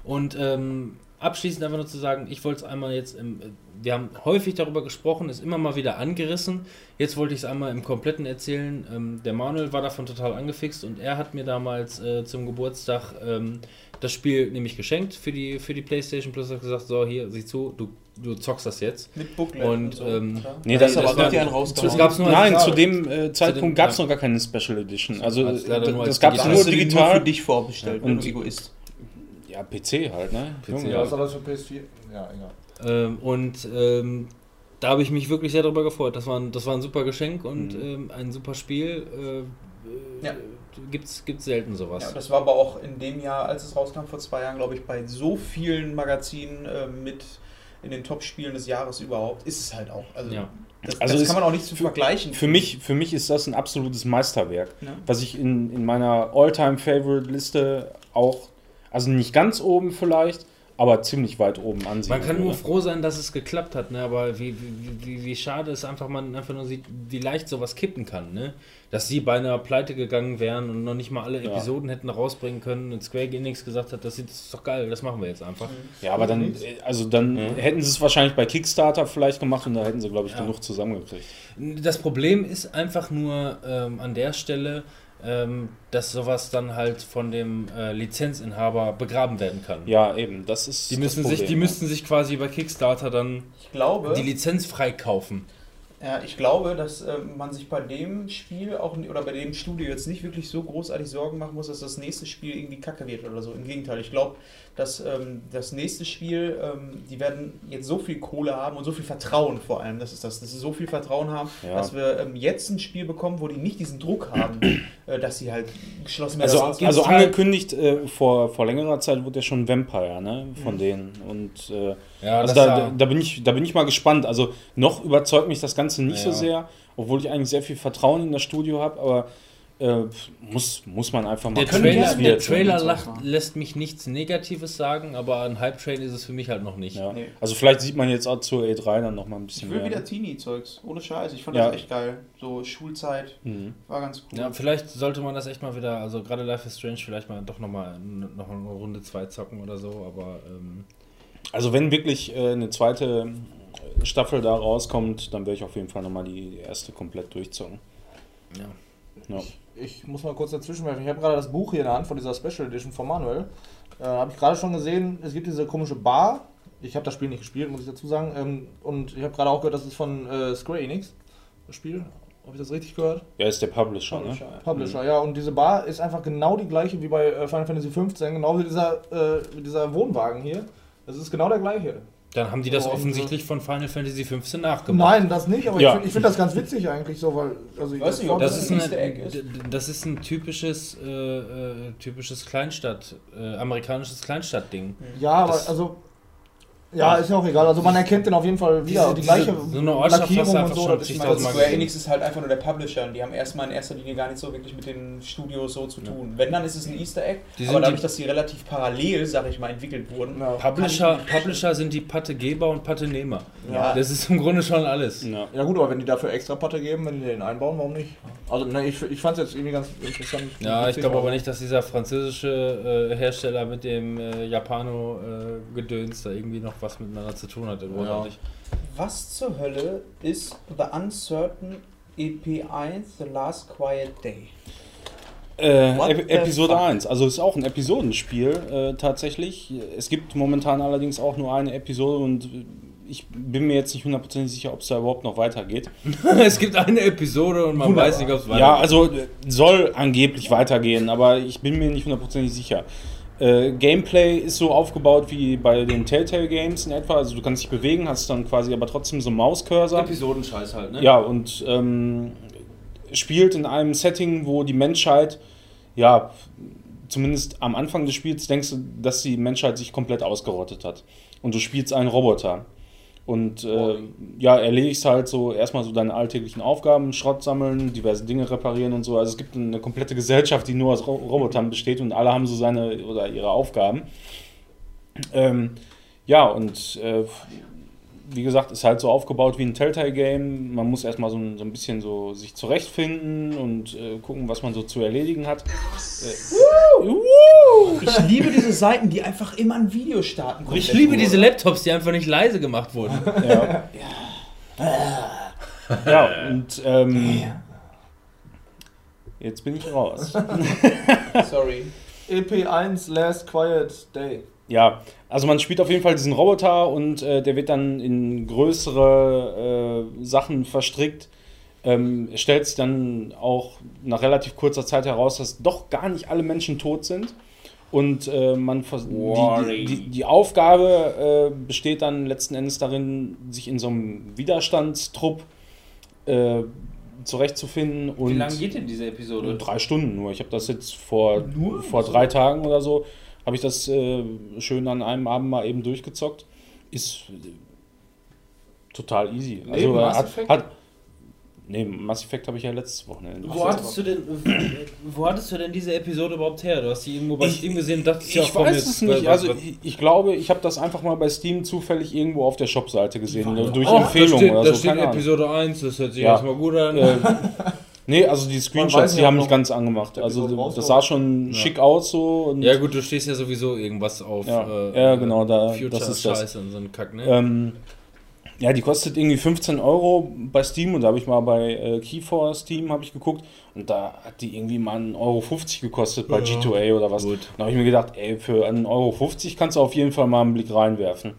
Und ähm, abschließend einfach nur zu sagen, ich wollte es einmal jetzt, im, wir haben häufig darüber gesprochen, ist immer mal wieder angerissen. Jetzt wollte ich es einmal im Kompletten erzählen. Ähm, der Manuel war davon total angefixt und er hat mir damals äh, zum Geburtstag ähm, das Spiel nämlich geschenkt für die, für die PlayStation Plus. Hat gesagt, so hier, sieh zu, du, du zockst das jetzt. Mit Booklet Und, so. ähm. Nee, das, das aber einen rausgehauen. Gab's nur Nein, zu dem äh, Zeitpunkt gab es ja. noch gar keine Special Edition. Also Als leider nur das gab es nur digital. nur für dich vorbestellt, Und- und Egoist. Ja, PC halt, ne? PC, Junge, Ja, ist aber für PS4. Ja, egal. Ähm, und ähm, da habe ich mich wirklich sehr darüber gefreut. Das war ein, das war ein super Geschenk und Mhm. ähm, ein super Spiel. Äh, Ja. äh, gibt's, gibt's selten sowas. Ja, das war aber auch in dem Jahr, als es rauskam, vor zwei Jahren, glaube ich, bei so vielen Magazinen äh, mit in den Top-Spielen des Jahres überhaupt, ist es halt auch. Also, Ja. das, Also das kann man auch nicht zu vergleichen. Für mich, für mich ist das ein absolutes Meisterwerk, Ja. was ich in, in meiner All-Time-Favorite-Liste auch, also nicht ganz oben vielleicht, aber ziemlich weit oben ansieht. Man kann nur froh sein, dass es geklappt hat, ne? aber wie, wie, wie, wie schade es einfach man einfach nur sieht, wie leicht sowas kippen kann. Ne? Dass sie beinahe pleite gegangen wären und noch nicht mal alle Ja. Episoden hätten rausbringen können und Square Enix gesagt hat, das ist doch geil, das machen wir jetzt einfach. Ja, aber dann, äh, also dann hätten sie es wahrscheinlich bei Kickstarter vielleicht gemacht und da hätten sie, glaube ich, Ja. genug zusammengekriegt. Das Problem ist einfach nur ähm, an der Stelle, ähm, dass sowas dann halt von dem äh, Lizenzinhaber begraben werden kann. Ja, eben, das ist. Die, das müssen sich, Problem, die ja. müssten sich quasi über Kickstarter dann Ich glaube, die Lizenz freikaufen. ja, ich glaube, dass ähm, man sich bei dem Spiel auch oder bei dem Studio jetzt nicht wirklich so großartig Sorgen machen muss, dass das nächste Spiel irgendwie kacke wird oder so. Im Gegenteil, ich glaube, dass ähm, das nächste Spiel, ähm, die werden jetzt so viel Kohle haben und so viel Vertrauen vor allem, das ist das, dass sie so viel Vertrauen haben, Ja. dass wir ähm, jetzt ein Spiel bekommen, wo die nicht diesen Druck haben, äh, dass sie halt geschlossen werden. Also, also halt- angekündigt, äh, vor, vor längerer Zeit wurde ja schon Vampire, ne? Von denen. Und äh, Ja, also da, ja- da, bin ich, da bin ich mal gespannt. Also noch überzeugt mich das Ganze nicht so sehr, obwohl ich eigentlich sehr viel Vertrauen in das Studio habe, aber äh, muss, muss man einfach mal Der gucken, Trailer, der. Trailer lacht, lässt mich nichts Negatives sagen, aber ein Hype-Train ist es für mich halt noch nicht. Ja. Nee. Also vielleicht sieht man jetzt auch zur E3 dann noch mal ein bisschen Ich will mehr. wieder Teenie-Zeugs, ohne Scheiß. Ich fand Ja. das echt geil. So Schulzeit, Mhm. war ganz cool. Ja, vielleicht sollte man das echt mal wieder, also gerade Life is Strange vielleicht mal doch nochmal noch mal eine Runde 2 zocken oder so, aber ähm, Also wenn wirklich äh, eine zweite Staffel da rauskommt, dann werde ich auf jeden Fall nochmal die erste komplett durchzocken. ja. Ja. Ich muss mal kurz dazwischen werfen. Ich habe gerade das Buch hier in der Hand von dieser Special Edition von Manuel. Äh, habe ich gerade schon gesehen, es gibt diese komische Bar. Ich habe das Spiel nicht gespielt, muss ich dazu sagen. Ähm, und ich habe gerade auch gehört, das ist von äh, Square Enix, das Spiel. Habe ich das richtig gehört? Er ist der Publisher, ne? Publisher, ja. Und diese Bar ist einfach genau die gleiche wie bei äh, Final Fantasy XV, genauso wie dieser, äh, wie dieser Wohnwagen hier. Das ist genau der gleiche. Dann haben die das Und, offensichtlich von Final Fantasy 15 nachgemacht. Nein, das nicht, aber Ja. ich finde find das ganz witzig eigentlich so, weil. Also ich Weiß nicht, ob Das ist, ein ein, Easter Egg ist. das ist ein typisches, äh, äh, typisches Kleinstadt, äh, amerikanisches Kleinstadtding. Ja, aber Das- also. Ja, ist ja auch egal. Also man erkennt den auf jeden Fall wieder. Diese- die gleiche diese- so eine Ortschaft Lackierung und so. schon Das ist Mal Square. Enix ist halt einfach nur der Publisher und die haben erstmal in erster Linie gar nicht so wirklich mit den Studios so zu tun. Wenn, dann ist es ein Easter Egg, Die aber dadurch, dass die relativ parallel, sag ich mal, entwickelt wurden. Ja. Publisher, Publisher sind die Pattegeber und Pattenehmer. Ja. Das ist im Grunde schon alles. Ja. Ja gut, aber wenn die dafür extra Patte geben, wenn die den einbauen, warum nicht? Also ne, ich, ich fand es jetzt irgendwie ganz interessant. Ja, ich glaube aber nicht, dass dieser französische äh, Hersteller mit dem äh, Japano-Gedöns da irgendwie noch was miteinander zu tun hat. großartig. Was zur Hölle ist The Uncertain EP1 The Last Quiet Day? Äh, Ep Episode fuck? 1, also ist auch ein Episodenspiel äh, tatsächlich. Es gibt momentan allerdings auch nur eine Episode und ich bin mir jetzt nicht hundertprozentig sicher, ob es da überhaupt noch weitergeht. es gibt eine Episode und man Wunderbar. weiß nicht, ob es weitergeht. Ja, also äh, soll angeblich weitergehen, aber ich bin mir nicht hundertprozentig sicher. Äh, Gameplay ist so aufgebaut wie bei den Telltale Games in etwa. Also du kannst dich bewegen, hast dann quasi aber trotzdem so einen Mauscursor. Episodenscheiß halt, ne? Ja, und ähm, spielt in einem Setting, wo die Menschheit, ja, zumindest am Anfang des Spiels denkst du, dass die Menschheit sich komplett ausgerottet hat. Und du spielst einen Roboter. Und äh, ja, erledigst halt so erstmal so deine alltäglichen Aufgaben, Schrott sammeln, diverse Dinge reparieren und so. Also es gibt eine komplette Gesellschaft, die nur aus Ro Robotern besteht und alle haben so seine oder ihre Aufgaben. Ähm, ja, und äh, wie gesagt, ist halt so aufgebaut wie ein Telltale-Game. Man muss erstmal so, ein- so ein bisschen so sich zurechtfinden und äh, gucken, was man so zu erledigen hat. Ich liebe diese Seiten, die einfach immer ein Video starten. Ich komplett liebe nur. diese Laptops, die einfach nicht leise gemacht wurden. Ja, ja und ähm, jetzt bin ich raus. Sorry. EP1 Last Quiet Day. Ja, also man spielt auf jeden Fall diesen Roboter und äh, der wird dann in größere äh, Sachen verstrickt. Ähm, es stellt sich dann auch nach relativ kurzer Zeit heraus, dass doch gar nicht alle Menschen tot sind. Und äh, man die, die, die, Aufgabe äh, besteht dann letzten Endes darin, sich in so einem Widerstandstrupp äh, zurechtzufinden. Und Wie lange geht denn diese Episode? Drei Stunden nur. Ich habe das jetzt vor, Nur? vor drei Tagen oder so, habe ich das äh, schön an einem Abend mal eben durchgezockt. Ist äh, total easy. Also, Neben Mass hat, Effect? hat, nee, Mass Effect habe ich ja letztes Wochenende. Wo hattest, du denn, wo hattest du denn diese Episode überhaupt her? Du hast die irgendwo bei Ich- Steam gesehen und dachtest, Ich ja, komm weiß jetzt, es nicht. was- Also was- ich, ich glaube, ich habe das einfach mal bei Steam zufällig irgendwo auf der Shopseite gesehen. Durch Oh, Empfehlung da steht, oder da so. steht keine Ahnung. Episode 1, das hört sich Ja. erstmal gut an. Äh, nee, also die Screenshots, die haben ob mich ganz angemacht. Also das sah schon schick aus so. Und, ja gut, du stehst ja sowieso irgendwas auf. Ja, äh, ja, genau, da- Future das ist das. Scheiße und so ein Kack, ne? Ähm, Ja, die kostet irgendwie 15 Euro bei Steam und da habe ich mal bei äh, Key4 Steam habe ich geguckt und da hat die irgendwie mal 1,50 Euro gekostet bei G2A oder was. gut. Da habe ich mir gedacht, ey, für 1,50 Euro kannst du auf jeden Fall mal einen Blick reinwerfen.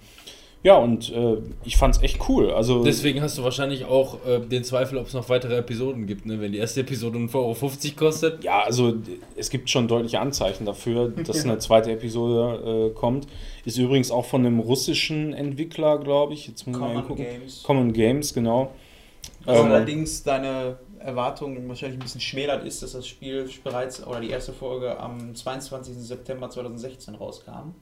Ja, und äh, ich fand's echt cool. Also Deswegen hast du wahrscheinlich auch äh, den Zweifel, ob es noch weitere Episoden gibt, ne? wenn die erste Episode 1,50 Euro kostet. Ja, also es gibt schon deutliche Anzeichen dafür, dass eine zweite Episode äh, kommt. Ist übrigens auch von einem russischen Entwickler, glaube ich. Jetzt muss Common gucken. Games. Common Games, genau. Was Ähm, allerdings deine Erwartungen wahrscheinlich ein bisschen schmälert ist, dass das Spiel bereits oder die erste Folge am 22. September 2016 rauskam.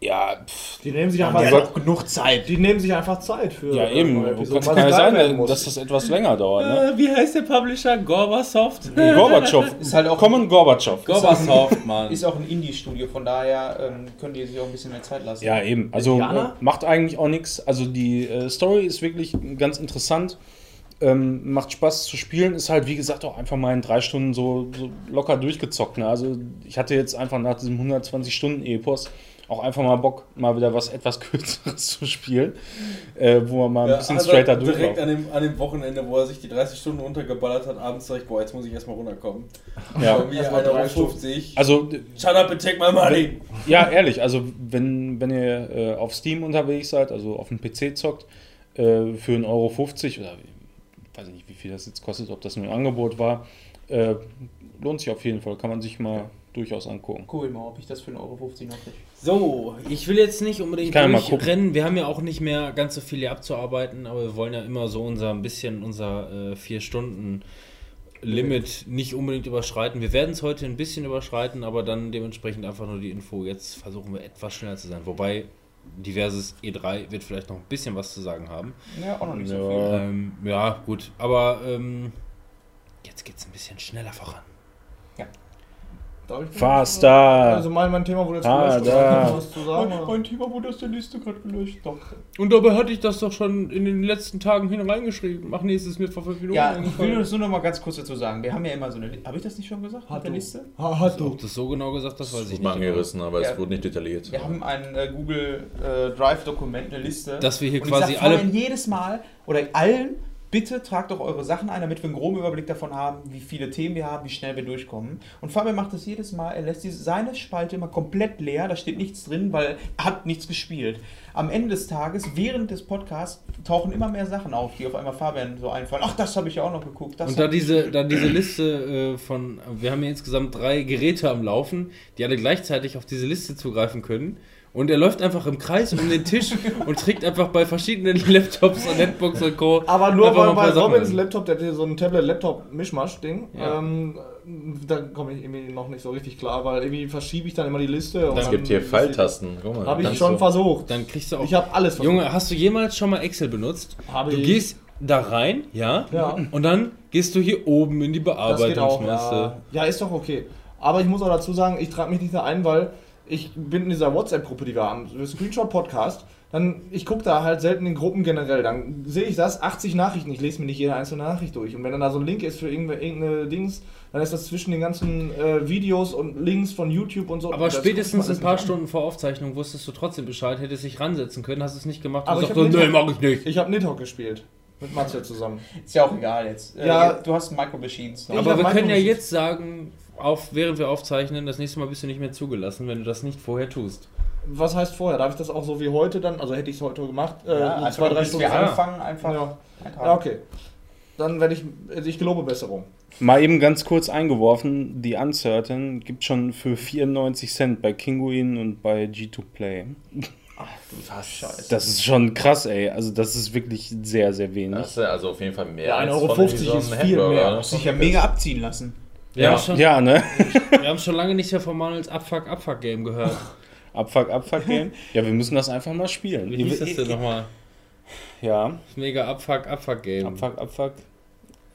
Ja, pff, Die nehmen sich Ja, einfach, auch genug Zeit. die nehmen sich einfach Zeit für ja eben. neue Kann, ja sein, muss. dass das etwas länger dauert. Ne? Äh, wie heißt der Publisher? Gorbasoft? Gorbatschow. Ist halt auch Common Gorbatschow. Gorbasoft, Mann. Ist auch ein Indie-Studio, von daher ähm, können die sich auch ein bisschen mehr Zeit lassen. Ja, eben. Also äh, macht eigentlich auch nichts. Also die äh, Story ist wirklich ganz interessant. Ähm, macht Spaß zu spielen. Ist halt, wie gesagt, auch einfach mal in drei Stunden so, so locker durchgezockt. Ne? Also ich hatte jetzt einfach nach diesem 120-Stunden-Epos auch einfach mal Bock, mal wieder was etwas Kürzeres zu spielen, äh, wo man mal ein bisschen straighter Direkt durchläuft. an dem, an dem Wochenende, wo er sich die 30 Stunden runtergeballert hat, abends sag ich, boah, jetzt muss ich erstmal runterkommen. Ja. Irgendwie Erstmal 1,50 Euro. drei Stunden. Also Shut up and take my money. Ja, ehrlich, also wenn, wenn ihr äh, auf Steam unterwegs seid, also auf dem PC zockt, äh, für 1,50 Euro oder ich weiß nicht, wie viel das jetzt kostet, ob das nur ein Angebot war, äh, lohnt sich auf jeden Fall, kann man sich mal durchaus angucken. Guck mal, ob ich das für 1,50 Euro noch kriege. So, ich will jetzt nicht unbedingt durchrennen. Wir haben ja auch nicht mehr ganz so viel hier abzuarbeiten, aber wir wollen ja immer so unser ein bisschen unser äh, vier Stunden Limit nicht unbedingt überschreiten. Wir werden es heute ein bisschen überschreiten, aber dann dementsprechend einfach nur die Info. Jetzt versuchen wir etwas schneller zu sein. Wobei diverses E3 wird vielleicht noch ein bisschen was zu sagen haben. Ja, auch noch nicht so Ja. viel. Ähm, ja, gut. Aber ähm, jetzt geht es ein bisschen schneller voran. Darf ich- Faster! Also mein, mein Thema wurde jetzt Ah, gelöscht. da. Noch was zu sagen? oder? Thema wurde aus der Liste gerade gelöscht. Doch. Und dabei hatte ich das doch schon in den letzten Tagen hin reingeschrieben. Ach nee, es ist mir vor fünf Minuten Ja, ich will das nur noch mal ganz kurz dazu sagen. Wir haben ja immer so eine Liste. Habe ich das nicht schon gesagt? Hat der du. Liste? Ha, hast Ob du. das so genau gesagt, das weiß Das ich ist mal nicht. angerissen, aber Ja. es wurde nicht detailliert. Wir haben ein äh, Google äh, Drive-Dokument, eine Liste. Dass wir hier Und quasi ich sag alle- jedes Mal oder allen, bitte tragt doch eure Sachen ein, damit wir einen groben Überblick davon haben, wie viele Themen wir haben, wie schnell wir durchkommen. Und Fabian macht das jedes Mal, er lässt diese, seine Spalte immer komplett leer, da steht nichts drin, weil er hat nichts gespielt. Am Ende des Tages, während des Podcasts, tauchen immer mehr Sachen auf, die auf einmal Fabian so einfallen. Ach, das habe ich ja auch noch geguckt. Und da diese, da diese Liste äh, von, wir haben hier insgesamt drei Geräte am Laufen, die alle gleichzeitig auf diese Liste zugreifen können. Und er läuft einfach im Kreis um den Tisch und trägt einfach bei verschiedenen Laptops und Netbooks und Co. Aber nur weil bei Robins. Laptop, der hat hier so ein Tablet-Laptop-Mischmasch-Ding, Ja. ähm, da komme ich irgendwie noch nicht so richtig klar, weil irgendwie verschiebe ich dann immer die Liste. und Es dann- gibt hier Pfeiltasten. Guck mal. Habe ich schon du- versucht. Dann kriegst du auch. Ich habe alles versucht. Junge, hast du jemals schon mal Excel benutzt? Habe Du ich. gehst da rein, ja? Ja. Und dann gehst du hier oben in die Das geht auch. Bearbeitungsmasse. Ja. ja, ist doch okay. Aber ich muss auch dazu sagen, ich trage mich nicht da ein, weil ich bin in dieser WhatsApp-Gruppe, die wir haben, Screenshot-Podcast. Dann, ich gucke da halt selten in Gruppen generell. Dann sehe ich das, 80 Nachrichten, ich lese mir nicht jede einzelne Nachricht durch. Und wenn dann da so ein Link ist für irgendeine, irgendeine Dings, dann ist das zwischen den ganzen äh, Videos und Links von YouTube und so. Aber Das spätestens ein paar Stunden vor Aufzeichnung wusstest du trotzdem Bescheid, hättest dich ransetzen können, hast es nicht gemacht Aber und hab so, nicht- nee, mach ich nicht. Ich habe Nidhogg gespielt. Mit Matze zusammen. Ist ja auch egal jetzt. Äh, Ja. Du hast Micro Machines. Aber wir Micro können ja jetzt sagen, auf, während wir aufzeichnen, das nächste Mal bist du nicht mehr zugelassen, wenn du das nicht vorher tust. Was heißt vorher? Darf ich das auch so wie heute dann? Also hätte ich es heute gemacht? Äh, ja, so einfach zwei, drei Stunden. wir Ja. anfangen, einfach Ja. ja, okay. Dann werde ich, also ich gelobe Besserung. Mal eben ganz kurz eingeworfen, die Uncertain gibt schon für 94 Cent bei Kinguin und bei G2 Play. Was Scheiße. Das ist schon krass, ey. Also das ist wirklich sehr, sehr wenig. Das ist ja also auf jeden Fall mehr Ja, als 1,50 von Euro ist viel Hamburger, mehr. ne? Muss sich ja mega abziehen lassen. Wir, haben schon, Ja, ne? wir haben schon lange nicht mehr von Manuels Abfuck-Abfuck-Game gehört. Abfuck, Abfuck Game. Ja, wir müssen das einfach mal spielen. Wie hieß das denn nochmal? Ja, mega Abfuck-Abfuck-Game. Abfuck, Abfuck.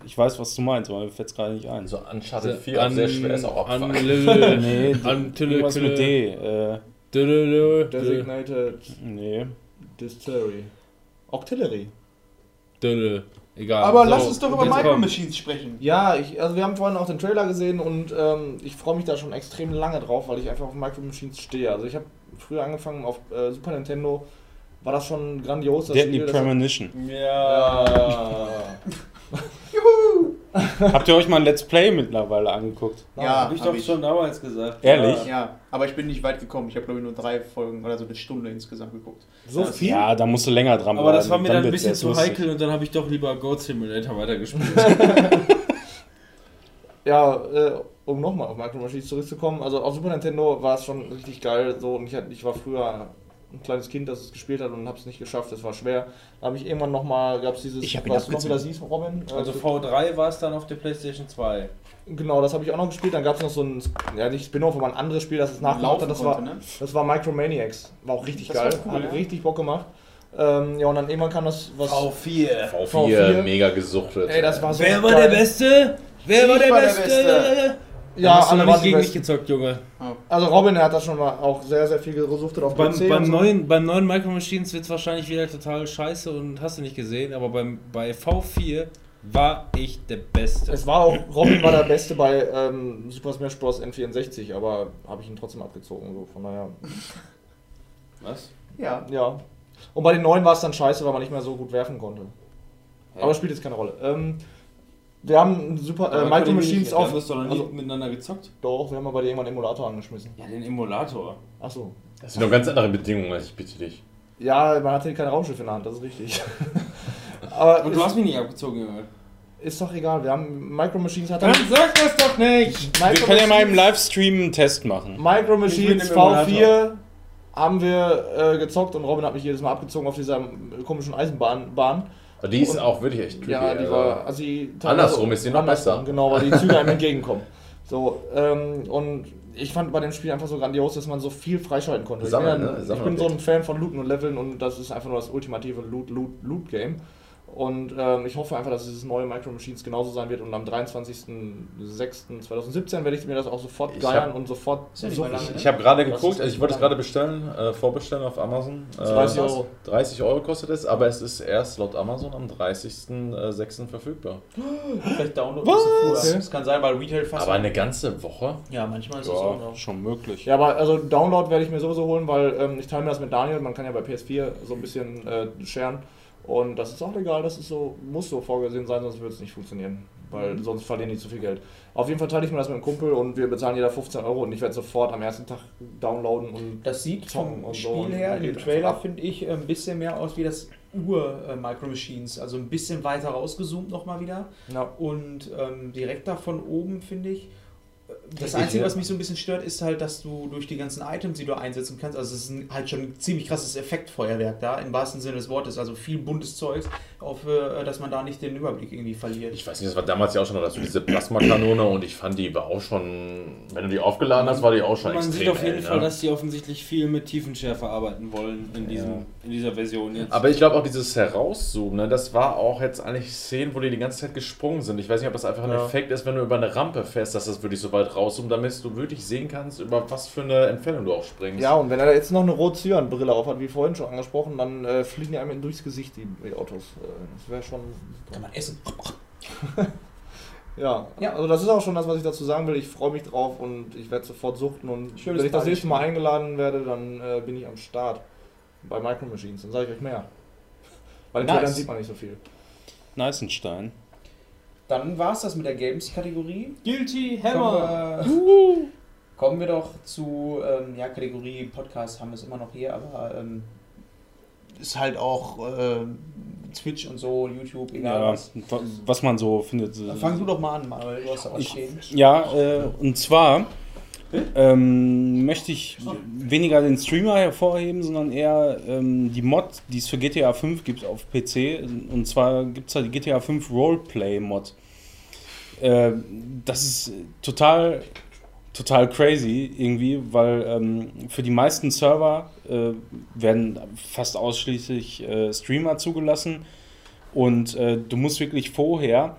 Ich weiß, was du meinst, aber mir fällt es gerade nicht ein. So Uncharted 4 auch sehr schwer ist auch an, Abfuck. Nee, an irgendwas mit D. Äh, Designated nee. Distillery. Octillery. Egal. Aber So, lass uns doch über Micro kommt. Machines sprechen. Ja, ich, also wir haben vorhin auch den Trailer gesehen und ähm, ich freue mich da schon extrem lange drauf, weil ich einfach auf Micro Machines stehe. Also ich habe früher angefangen auf äh, Super Nintendo war das schon grandios. Das Deadly Spiel, das- Premonition. Ja. Habt ihr euch mal ein Let's Play mittlerweile angeguckt? Ja, Hab ich hab doch ich. schon damals gesagt. Ehrlich? Ja, aber ich bin nicht weit gekommen. Ich habe glaube ich nur drei Folgen oder so eine Stunde insgesamt geguckt. So viel? Ja, da musst du länger dran Aber das war mir dann ein wird's bisschen zu lustig. heikel und dann habe ich doch lieber Goat Simulator weitergespielt. Ja, äh, um nochmal auf Micro Machines zurückzukommen, also auf Super Nintendo war es schon richtig geil so und ich, hatte- ich war früher ein kleines Kind, das es gespielt hat und habe es nicht geschafft, es war schwer. Da habe ich irgendwann nochmal, gab es dieses, Ich was du noch wieder siehst, Robin? Also Äh, V3 war es dann auf der PlayStation 2. genau, das habe ich auch noch gespielt, dann gab es noch so ein, ja nicht Spin-Off, aber ein anderes Spiel, das es nachgemacht hat, das war, konnte, ne? das war Micromaniacs, war auch richtig Das geil, war cool, hat ja. richtig Bock gemacht. Ähm, ja und dann irgendwann kam das, was... V4. V4, V4. mega gesuchtet. Ey, das war so Wer war geil. der Beste? Wer Ich war der war der Beste? Beste. Ja, hast du alle waren nicht gegen mich gezockt, Junge. Also Robin, hat das schon mal auch sehr, sehr viel gesuchtet auf Beim, PC. beim, so. neuen, beim neuen Micro Machines wird es wahrscheinlich wieder total scheiße und hast du nicht gesehen, aber beim, bei V4 war ich der Beste. Es war auch, Robin war der Beste bei ähm, Super Smash Bros. N64, aber habe ich ihn trotzdem abgezogen. So. Von daher, Was? Ja. ja. Und bei den neuen war es dann scheiße, weil man nicht mehr so gut werfen konnte. Aber spielt jetzt keine Rolle. Ähm, wir haben ein super äh, Micro Machines auf. auf. Wir haben das doch noch nie Also, miteinander gezockt. doch, wir haben aber irgendwann einen Emulator angeschmissen. Ja, den Emulator. Achso. Das sind doch ganz andere Bedingungen, ich bitte dich. Ja, man hatte kein Raumschiff in der Hand, das ist richtig. aber Und du hast mich nicht abgezogen, Junge. ist doch egal, wir haben Micro Machines hat Dann sag das doch nicht! Wir können ja mal im Livestream einen Test machen. Micro Machines bin im Emulator. V4 haben wir äh, gezockt und Robin hat mich jedes Mal abgezogen auf dieser komischen Eisenbahn. Bahn. Aber die ist Und- auch wirklich echt creepy. Ja, die also. war. Also die, Andersrum ist die noch besser. Genau, weil die Züge einem entgegenkommen. So, ähm, und ich fand bei dem Spiel einfach so grandios, dass man so viel freischalten konnte. Sammeln, ich bin, ne? ich bin so ein Fan von Looten und Leveln und das ist einfach nur das ultimative Loot-Loot-Loot-Game. Und ähm, ich hoffe einfach, dass dieses neue Micro Machines genauso sein wird und am 23.06.2017 werde ich mir das auch sofort Ich geiern hab- und sofort lange, ne? Ich habe gerade geguckt, also ich wollte es gerade bestellen, äh, vorbestellen auf Amazon. Äh, 30 Euro. 30 Euro kostet es, aber es ist erst laut Amazon am 30.06. verfügbar. Vielleicht download ein bisschen früher. Das kann sein, weil Retail fast. Aber eine ganze Woche? ja, manchmal ist es auch Ja, noch. schon möglich. Ja, aber also Download werde ich mir sowieso holen, weil ähm, ich teile mir das mit Daniel. Man kann ja bei PS4 so ein bisschen äh, scheren. Und das ist auch legal, das ist so, muss so vorgesehen sein, sonst würde es nicht funktionieren. Weil sonst verlieren die zu viel Geld. Auf jeden Fall teile ich mir das mit einem Kumpel und wir bezahlen jeder 15 Euro und ich werde sofort am ersten Tag downloaden und Das sieht vom und so Spiel und her, man in dem geht Trailer, finde ich, ein bisschen mehr aus wie das Ur-Micro Machines. Also ein bisschen weiter rausgezoomt nochmal wieder. ja. Und ähm, direkt da von oben, finde ich. Das Einzige, was mich so ein bisschen stört, ist halt, dass du durch die ganzen Items, die du einsetzen kannst, also es ist halt schon ein ziemlich krasses Effektfeuerwerk da, im wahrsten Sinne des Wortes, also viel buntes Zeugs, auf, äh, dass man da nicht den Überblick irgendwie verliert. Ich weiß nicht, das war damals ja auch schon noch dazu diese Plasmakanone und ich fand die war auch schon, wenn du die aufgeladen hast, war die auch schon Man extrem sieht auf jeden hell, Fall, ne? dass die offensichtlich viel mit Tiefenschärfe arbeiten wollen in, diesem, Ja. in dieser Version jetzt. Aber ich glaube auch dieses Herauszoomen, ne, das war auch jetzt eigentlich Szenen, wo die die ganze Zeit gesprungen sind. Ich weiß nicht, ob das einfach ein Ja. Effekt ist, wenn du über eine Rampe fährst, dass das wirklich so weit rauszoomt, damit du wirklich sehen kannst, über was für eine Entfernung du auch springst. ja, und wenn er jetzt noch eine Rot-Cyan-Brille auf hat, wie vorhin schon angesprochen, dann äh, fliegen die einem durchs Gesicht, die, die Autos. Das wäre schon. Kann man essen. Ja. Ja. also das ist auch schon das, was ich dazu sagen will. Ich freue mich drauf und ich werde sofort suchten und Schönes wenn ich das nächste Mal eingeladen werde, dann äh, bin ich am Start bei Micro Machines. Dann sage ich euch mehr. Bei den Nice. Trailern sieht man nicht so viel. Neisenstein. Dann war es das mit der Games-Kategorie. Guilty Kommen wir, kommen wir doch zu, ähm, ja, Kategorie Podcast haben wir es immer noch hier, aber ähm, ist halt auch äh, Twitch und so, YouTube, egal Ja, was. wa- was man so findet. Fang du doch mal an, Manuel, du hast da was stehen. Ja, äh, und zwar ähm, möchte ich weniger den Streamer hervorheben, sondern eher ähm, die Mod, die es für GTA 5 gibt auf PC. Und zwar gibt es da die GTA 5 Roleplay Mod. Äh, das ist total, total crazy irgendwie, weil ähm, für die meisten Server äh, werden fast ausschließlich äh, Streamer zugelassen. Und äh, du musst wirklich vorher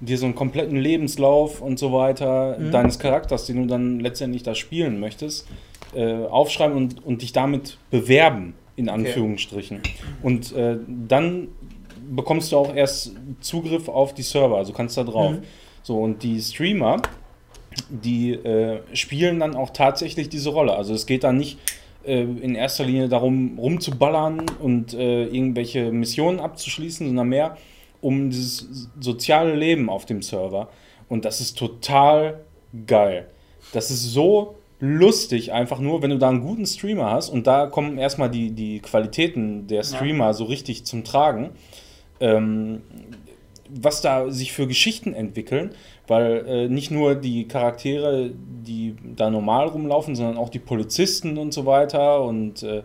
dir so einen kompletten Lebenslauf und so weiter Mhm. deines Charakters, den du dann letztendlich da spielen möchtest, äh, aufschreiben und, und dich damit bewerben, in Anführungsstrichen. Und äh, dann bekommst du auch erst Zugriff auf die Server, also kannst da drauf. Mhm. So, und die Streamer, die äh, spielen dann auch tatsächlich diese Rolle. Also es geht da nicht äh, in erster Linie darum, rumzuballern und äh, irgendwelche Missionen abzuschließen, sondern mehr um dieses soziale Leben auf dem Server. Und das ist total geil. Das ist so lustig, einfach nur, wenn du da einen guten Streamer hast und da kommen erstmal die, die Qualitäten der Streamer so richtig zum Tragen. Ähm, was da sich für Geschichten entwickeln, weil äh, nicht nur die Charaktere, die da normal rumlaufen, sondern auch die Polizisten und so weiter und äh,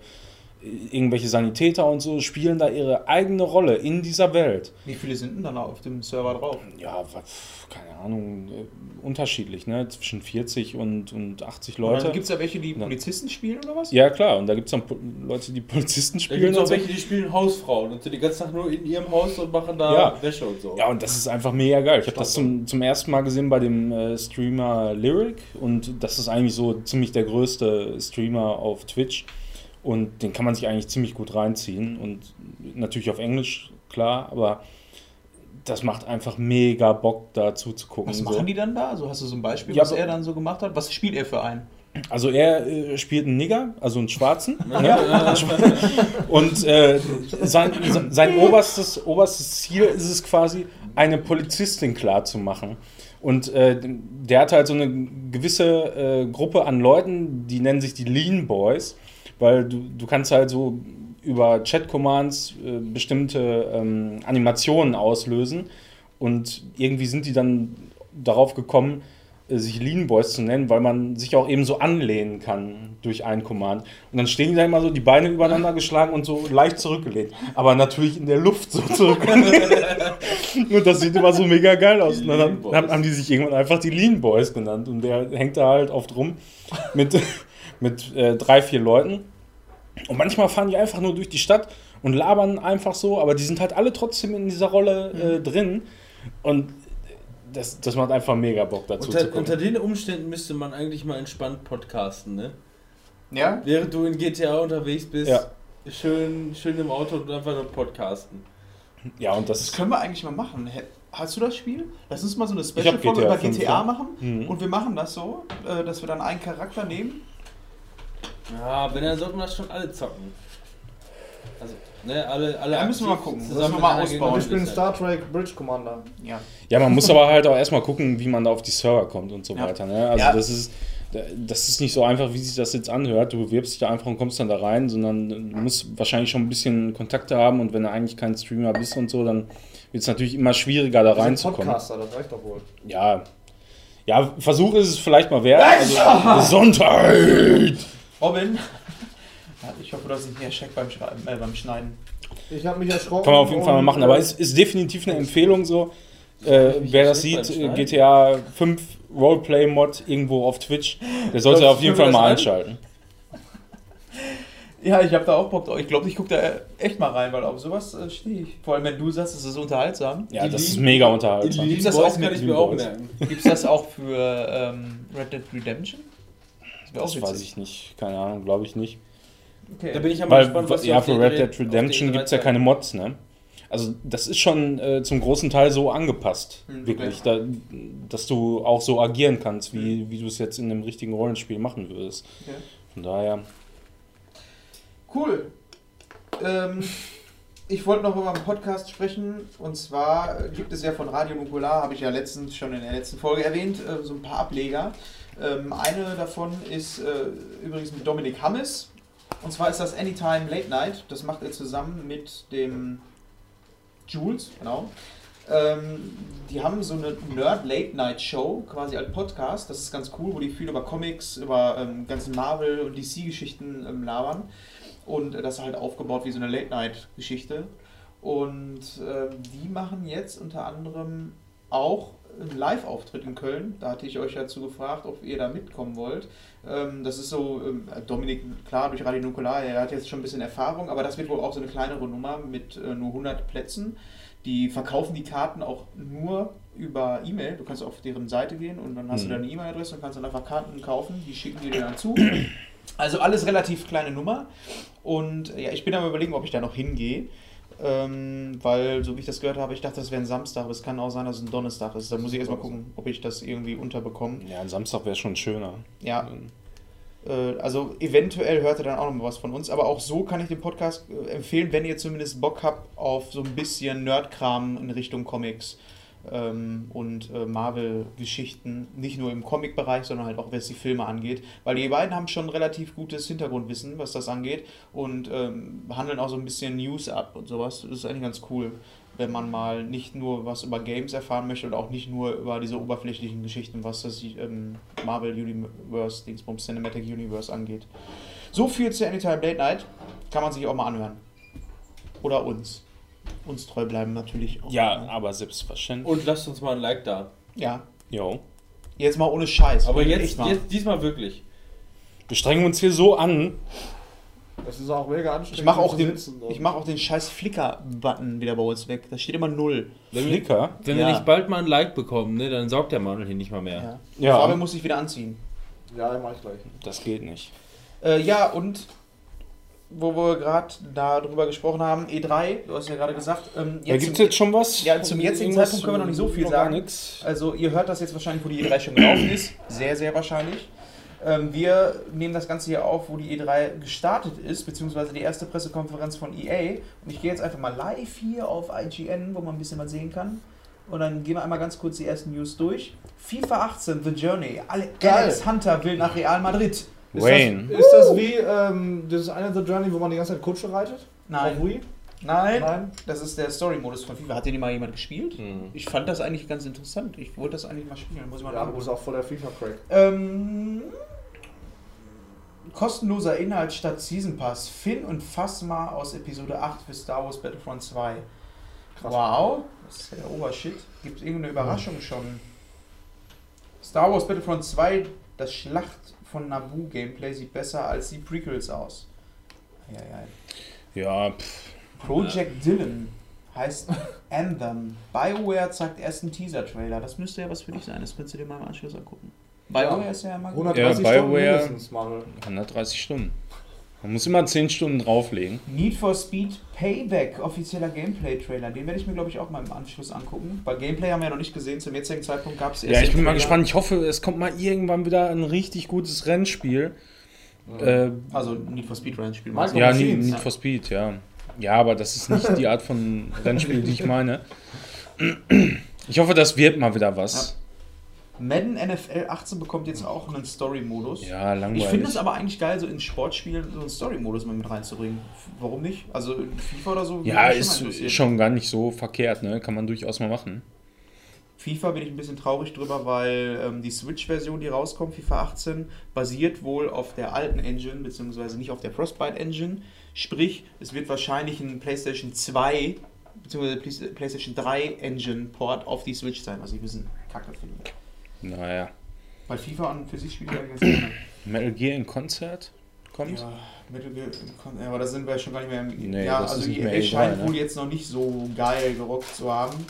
irgendwelche Sanitäter und so spielen da ihre eigene Rolle in dieser Welt. Wie viele sind denn dann auf dem Server drauf? Ja, was, keine Ahnung, äh, unterschiedlich, ne? Zwischen 40 und, und 80 Leute. Gibt es da welche, die. Polizisten spielen oder was? Ja, klar, und da gibt es dann Po- Leute, die Polizisten Da spielen. gibt es auch so. welche, die spielen Hausfrauen und sind die ganze Tag nur in ihrem Haus und machen da Ja. Wäsche und so. Ja, und das ist einfach mega geil. Ich habe das zum, zum ersten Mal gesehen bei dem äh, Streamer Lyric und das ist eigentlich so ziemlich der größte Streamer auf Twitch und den kann man sich eigentlich ziemlich gut reinziehen und natürlich auf Englisch, klar, aber das macht einfach mega Bock da zuzugucken. Was so. machen die dann da? Also hast du so ein Beispiel, Ja, was er dann so gemacht hat? Was spielt er für einen? Also er äh, spielt einen Nigger, also einen Schwarzen. ne? Und äh, sein, sein- oberstes, oberstes Ziel ist es quasi, eine Polizistin klar zu machen. Und äh, der hat halt so eine gewisse äh, Gruppe an Leuten, die nennen sich die Lean Boys, weil du, du kannst halt so über Chat-Commands äh, bestimmte ähm, Animationen auslösen und irgendwie sind die dann darauf gekommen, äh, sich Lean Boys zu nennen, weil man sich auch eben so anlehnen kann durch einen Command. Und dann stehen die da immer so, die Beine übereinander geschlagen und so leicht zurückgelehnt. Aber natürlich in der Luft so zurückgelehnt. und das sieht immer so mega geil aus. Und dann haben, haben, haben die sich irgendwann einfach die Lean Boys genannt. Und der hängt da halt oft rum mit, mit äh, drei, vier Leuten. Und manchmal fahren die einfach nur durch die Stadt und labern einfach so, aber die sind halt alle trotzdem in dieser Rolle äh, drin. Und das, das macht einfach mega Bock dazu zu Unter, unter den Umständen müsste man eigentlich mal entspannt podcasten, ne? Ja? Während du in GTA unterwegs bist, Ja. schön, schön im Auto und einfach nur podcasten. ja, und Das das können wir eigentlich mal machen. Hast du das Spiel? Lass uns mal so eine Special-Folge GTA über 5, GTA machen. Mhm. Und wir machen das so, äh, dass wir dann einen Charakter nehmen. Ja, wenn, dann sollten wir das schon alle zocken. Also, ne, alle, alle Ja, müssen wir mal gucken. zusammen Müssen wir mal ausbauen. Wir spielen uns Star Trek Bridge Commander. Ja. Ja, man muss aber halt auch erstmal gucken, wie man da auf die Server kommt und so Ja. weiter. Ne? Also Ja. das ist das ist nicht so einfach, wie sich das jetzt anhört. Du bewirbst dich da einfach und kommst dann da rein, sondern du musst wahrscheinlich schon ein bisschen Kontakte haben und wenn du eigentlich kein Streamer bist und so, dann wird es natürlich immer schwieriger, da reinzukommen. Podcaster, das reicht doch wohl. Ja. Ja, Versuch ist es vielleicht mal wert. Also, Gesundheit! Robin. Ich hoffe, du hast nicht mehr Scheck beim, Schreiben, äh, beim Schneiden. Ich habe mich erschrocken. Kann man auf jeden Fall mal machen, äh, aber es ist definitiv eine Empfehlung so. Äh, wer das sieht, äh, GTA 5 Roleplay-Mod irgendwo auf Twitch, der sollte Glaubst auf jeden Fall mal einschalten. Ja, ich habe da auch Bock drauf. Ich glaube, ich gucke da äh, echt mal rein, weil auf sowas äh, stehe ich. Vor allem, wenn du sagst, es ist unterhaltsam. Ja, Die das ist mega unterhaltsam. Gibt's das auch mit ich mir auch merken. Das auch für ähm, Red Dead Redemption? Das auch weiß ich nicht, keine Ahnung, glaube ich nicht. Okay. Da bin ich aber Weil, gespannt, was ja, für Red E3 Dead Redemption E3 gibt es ja keine Mods, ne? Also das ist schon äh, zum großen Teil so angepasst, Hm, wirklich, da, dass du auch so agieren kannst, wie, wie du es jetzt in einem richtigen Rollenspiel machen würdest. Okay. Von daher, Cool. Ähm, ich wollte noch über einen Podcast sprechen. Und zwar gibt es ja von Radio Nukular, habe ich ja letztens schon in der letzten Folge erwähnt, äh, so ein paar Ableger. Ähm, eine davon ist äh, übrigens mit Dominik Hammes. Und zwar ist das Anytime Late Night. Das macht er zusammen mit dem Jules, genau. Ähm, die haben so eine Nerd Late Night Show quasi als Podcast. Das ist ganz cool, wo die viel über Comics, über ähm, ganzen Marvel- und DC-Geschichten ähm, labern. Und äh, das halt aufgebaut wie so eine Late Night Geschichte. Und ähm, die machen jetzt unter anderem auch einen Live-Auftritt in Köln. Da hatte ich euch dazu gefragt, ob ihr da mitkommen wollt. Ähm, das ist so, ähm, Dominik, klar, durch Radio Nukular, er hat jetzt schon ein bisschen Erfahrung, aber das wird wohl auch so eine kleinere Nummer mit äh, nur 100 Plätzen. Die verkaufen die Karten auch nur über E-Mail. Du kannst auf deren Seite gehen und dann hast Mhm. du deine E-Mail-Adresse und kannst dann einfach Karten kaufen. Die schicken die dir dann zu. Also alles relativ kleine Nummer. Und ja, ich bin am überlegen, ob ich da noch hingehe. Ähm, weil, so wie ich das gehört habe, ich dachte, das wäre ein Samstag, aber es kann auch sein, dass es ein Donnerstag ist. Da muss ich erstmal gucken, ob ich das irgendwie unterbekomme. ja, ein Samstag wäre schon schöner. Ja. Äh, also eventuell hört ihr dann auch noch mal was von uns, aber auch so kann ich den Podcast äh, empfehlen, wenn ihr zumindest Bock habt auf so ein bisschen Nerdkram in Richtung Comics ähm, und äh, Marvel-Geschichten, nicht nur im Comic-Bereich, sondern halt auch, was die Filme angeht, weil die beiden haben schon relativ gutes Hintergrundwissen, was das angeht und ähm, handeln auch so ein bisschen News ab und sowas. Das ist eigentlich ganz cool, wenn man mal nicht nur was über Games erfahren möchte und auch nicht nur über diese oberflächlichen Geschichten, was das ähm, Marvel Universe, Dingsbums Cinematic Universe angeht. So viel zu Anytime Late Night kann man sich auch mal anhören. Oder uns. Uns treu bleiben natürlich auch. Ja, aber selbstverständlich. Und lasst uns mal ein Like da. Ja. Jo. Jetzt mal ohne Scheiß. Aber jetzt, jetzt diesmal wirklich. Wir strengen uns hier so an. Das ist auch mega anstrengend. Ich mache auch, den, ich mach auch den scheiß Flickr-Button wieder bei uns weg. Da steht immer null. Flicker. Wenn Ja. wir nicht bald mal ein Like bekommen, ne, dann sorgt der Manuel hier nicht mal mehr. Ja. Ja. Farbe muss ich wieder anziehen. Ja, mach ich gleich. Das geht nicht. Äh, ja, und wo wir gerade darüber gesprochen haben, E3, du hast ja gerade gesagt, ähm, Da jetzt gibt es zum- jetzt schon was? Ja, zum jetzigen? Zeitpunkt können wir noch nicht so viel sagen. nix. Also ihr hört das jetzt wahrscheinlich, wo die E3 schon gelaufen ist. Sehr, sehr wahrscheinlich. Ähm, wir nehmen das Ganze hier auf, wo die E3 gestartet ist, beziehungsweise die erste Pressekonferenz von EA. Und ich gehe jetzt einfach mal live hier auf IGN, wo man ein bisschen was sehen kann. Und dann gehen wir einmal ganz kurz die ersten News durch. FIFA 18, The Journey. Alex Hunter will nach Real Madrid. Ist Wayne. Das, ist das wie ähm, das eine The Journey, wo man die ganze Zeit Kutsche reitet? Auf Nein. Wii? Nein. Nein. Das ist der Story-Modus von FIFA. Hat den mal jemand gespielt? Hm. Ich fand das eigentlich ganz interessant. Ich wollte das eigentlich mal spielen. Muss ich mal Ja, du bist auch voll der FIFA-Crack. Ähm, kostenloser Inhalt statt Season Pass. Finn und Phasma aus Episode 8 für Star Wars Battlefront 2. Krass. Wow, das ist ja der Obershit. Gibt es irgendeine Überraschung schon? Star Wars Battlefront 2, das Schlacht von Naboo Gameplay sieht besser als die Prequels aus. Ja, ja. Ja, pff. Project Dylan heißt Anthem. BioWare zeigt ersten Teaser-Trailer. Das müsste ja was für dich sein. Das könntest du dir mal im Anschluss angucken. BioWare Ja. ist ja immer gut. 130 Ja, Stunden BioWare- mindestens, Manuel. 130 Stunden. Man muss immer 10 Stunden drauflegen. Need for Speed Payback, offizieller Gameplay-Trailer. Den werde ich mir, glaube ich, auch mal im Anschluss angucken. Weil Gameplay haben wir ja noch nicht gesehen. Zum jetzigen Zeitpunkt gab es Ja, ich bin mal gespannt. Ich hoffe, es kommt mal irgendwann wieder ein richtig gutes Rennspiel. Äh, Also Need for Speed Rennspiel. Micro- meinst du? ja. Need, Need for Speed, ja. Ja, aber das ist nicht die Art von Rennspiel, die ich meine. Ich hoffe, das wird mal wieder was. Madden NFL 18 bekommt jetzt auch einen Story-Modus. Ja, Ich langweilig. finde es aber eigentlich geil, so in Sportspielen so einen Story-Modus mal mit reinzubringen. Warum nicht? Also in FIFA oder so. ja, ist interessieren. schon gar nicht so verkehrt, ne? Kann man durchaus mal machen. FIFA bin ich ein bisschen traurig drüber, weil ähm, die Switch-Version, die rauskommt, FIFA 18, basiert wohl auf der alten Engine, beziehungsweise nicht auf der Frostbite Engine. Sprich, es wird wahrscheinlich ein PlayStation 2 beziehungsweise Play- PlayStation 3 Engine-Port auf die Switch sein, was ich ein bisschen kacke finde. Naja. Weil FIFA an für sich spielt ja ganz gerne. Metal Gear in Konzert kommt? Ja, Metal Gear, ja, aber da sind wir schon gar nicht mehr im. Nee, ja, das also ist nicht EA mehr E3, scheint ne? wohl jetzt noch nicht so geil gerockt zu haben.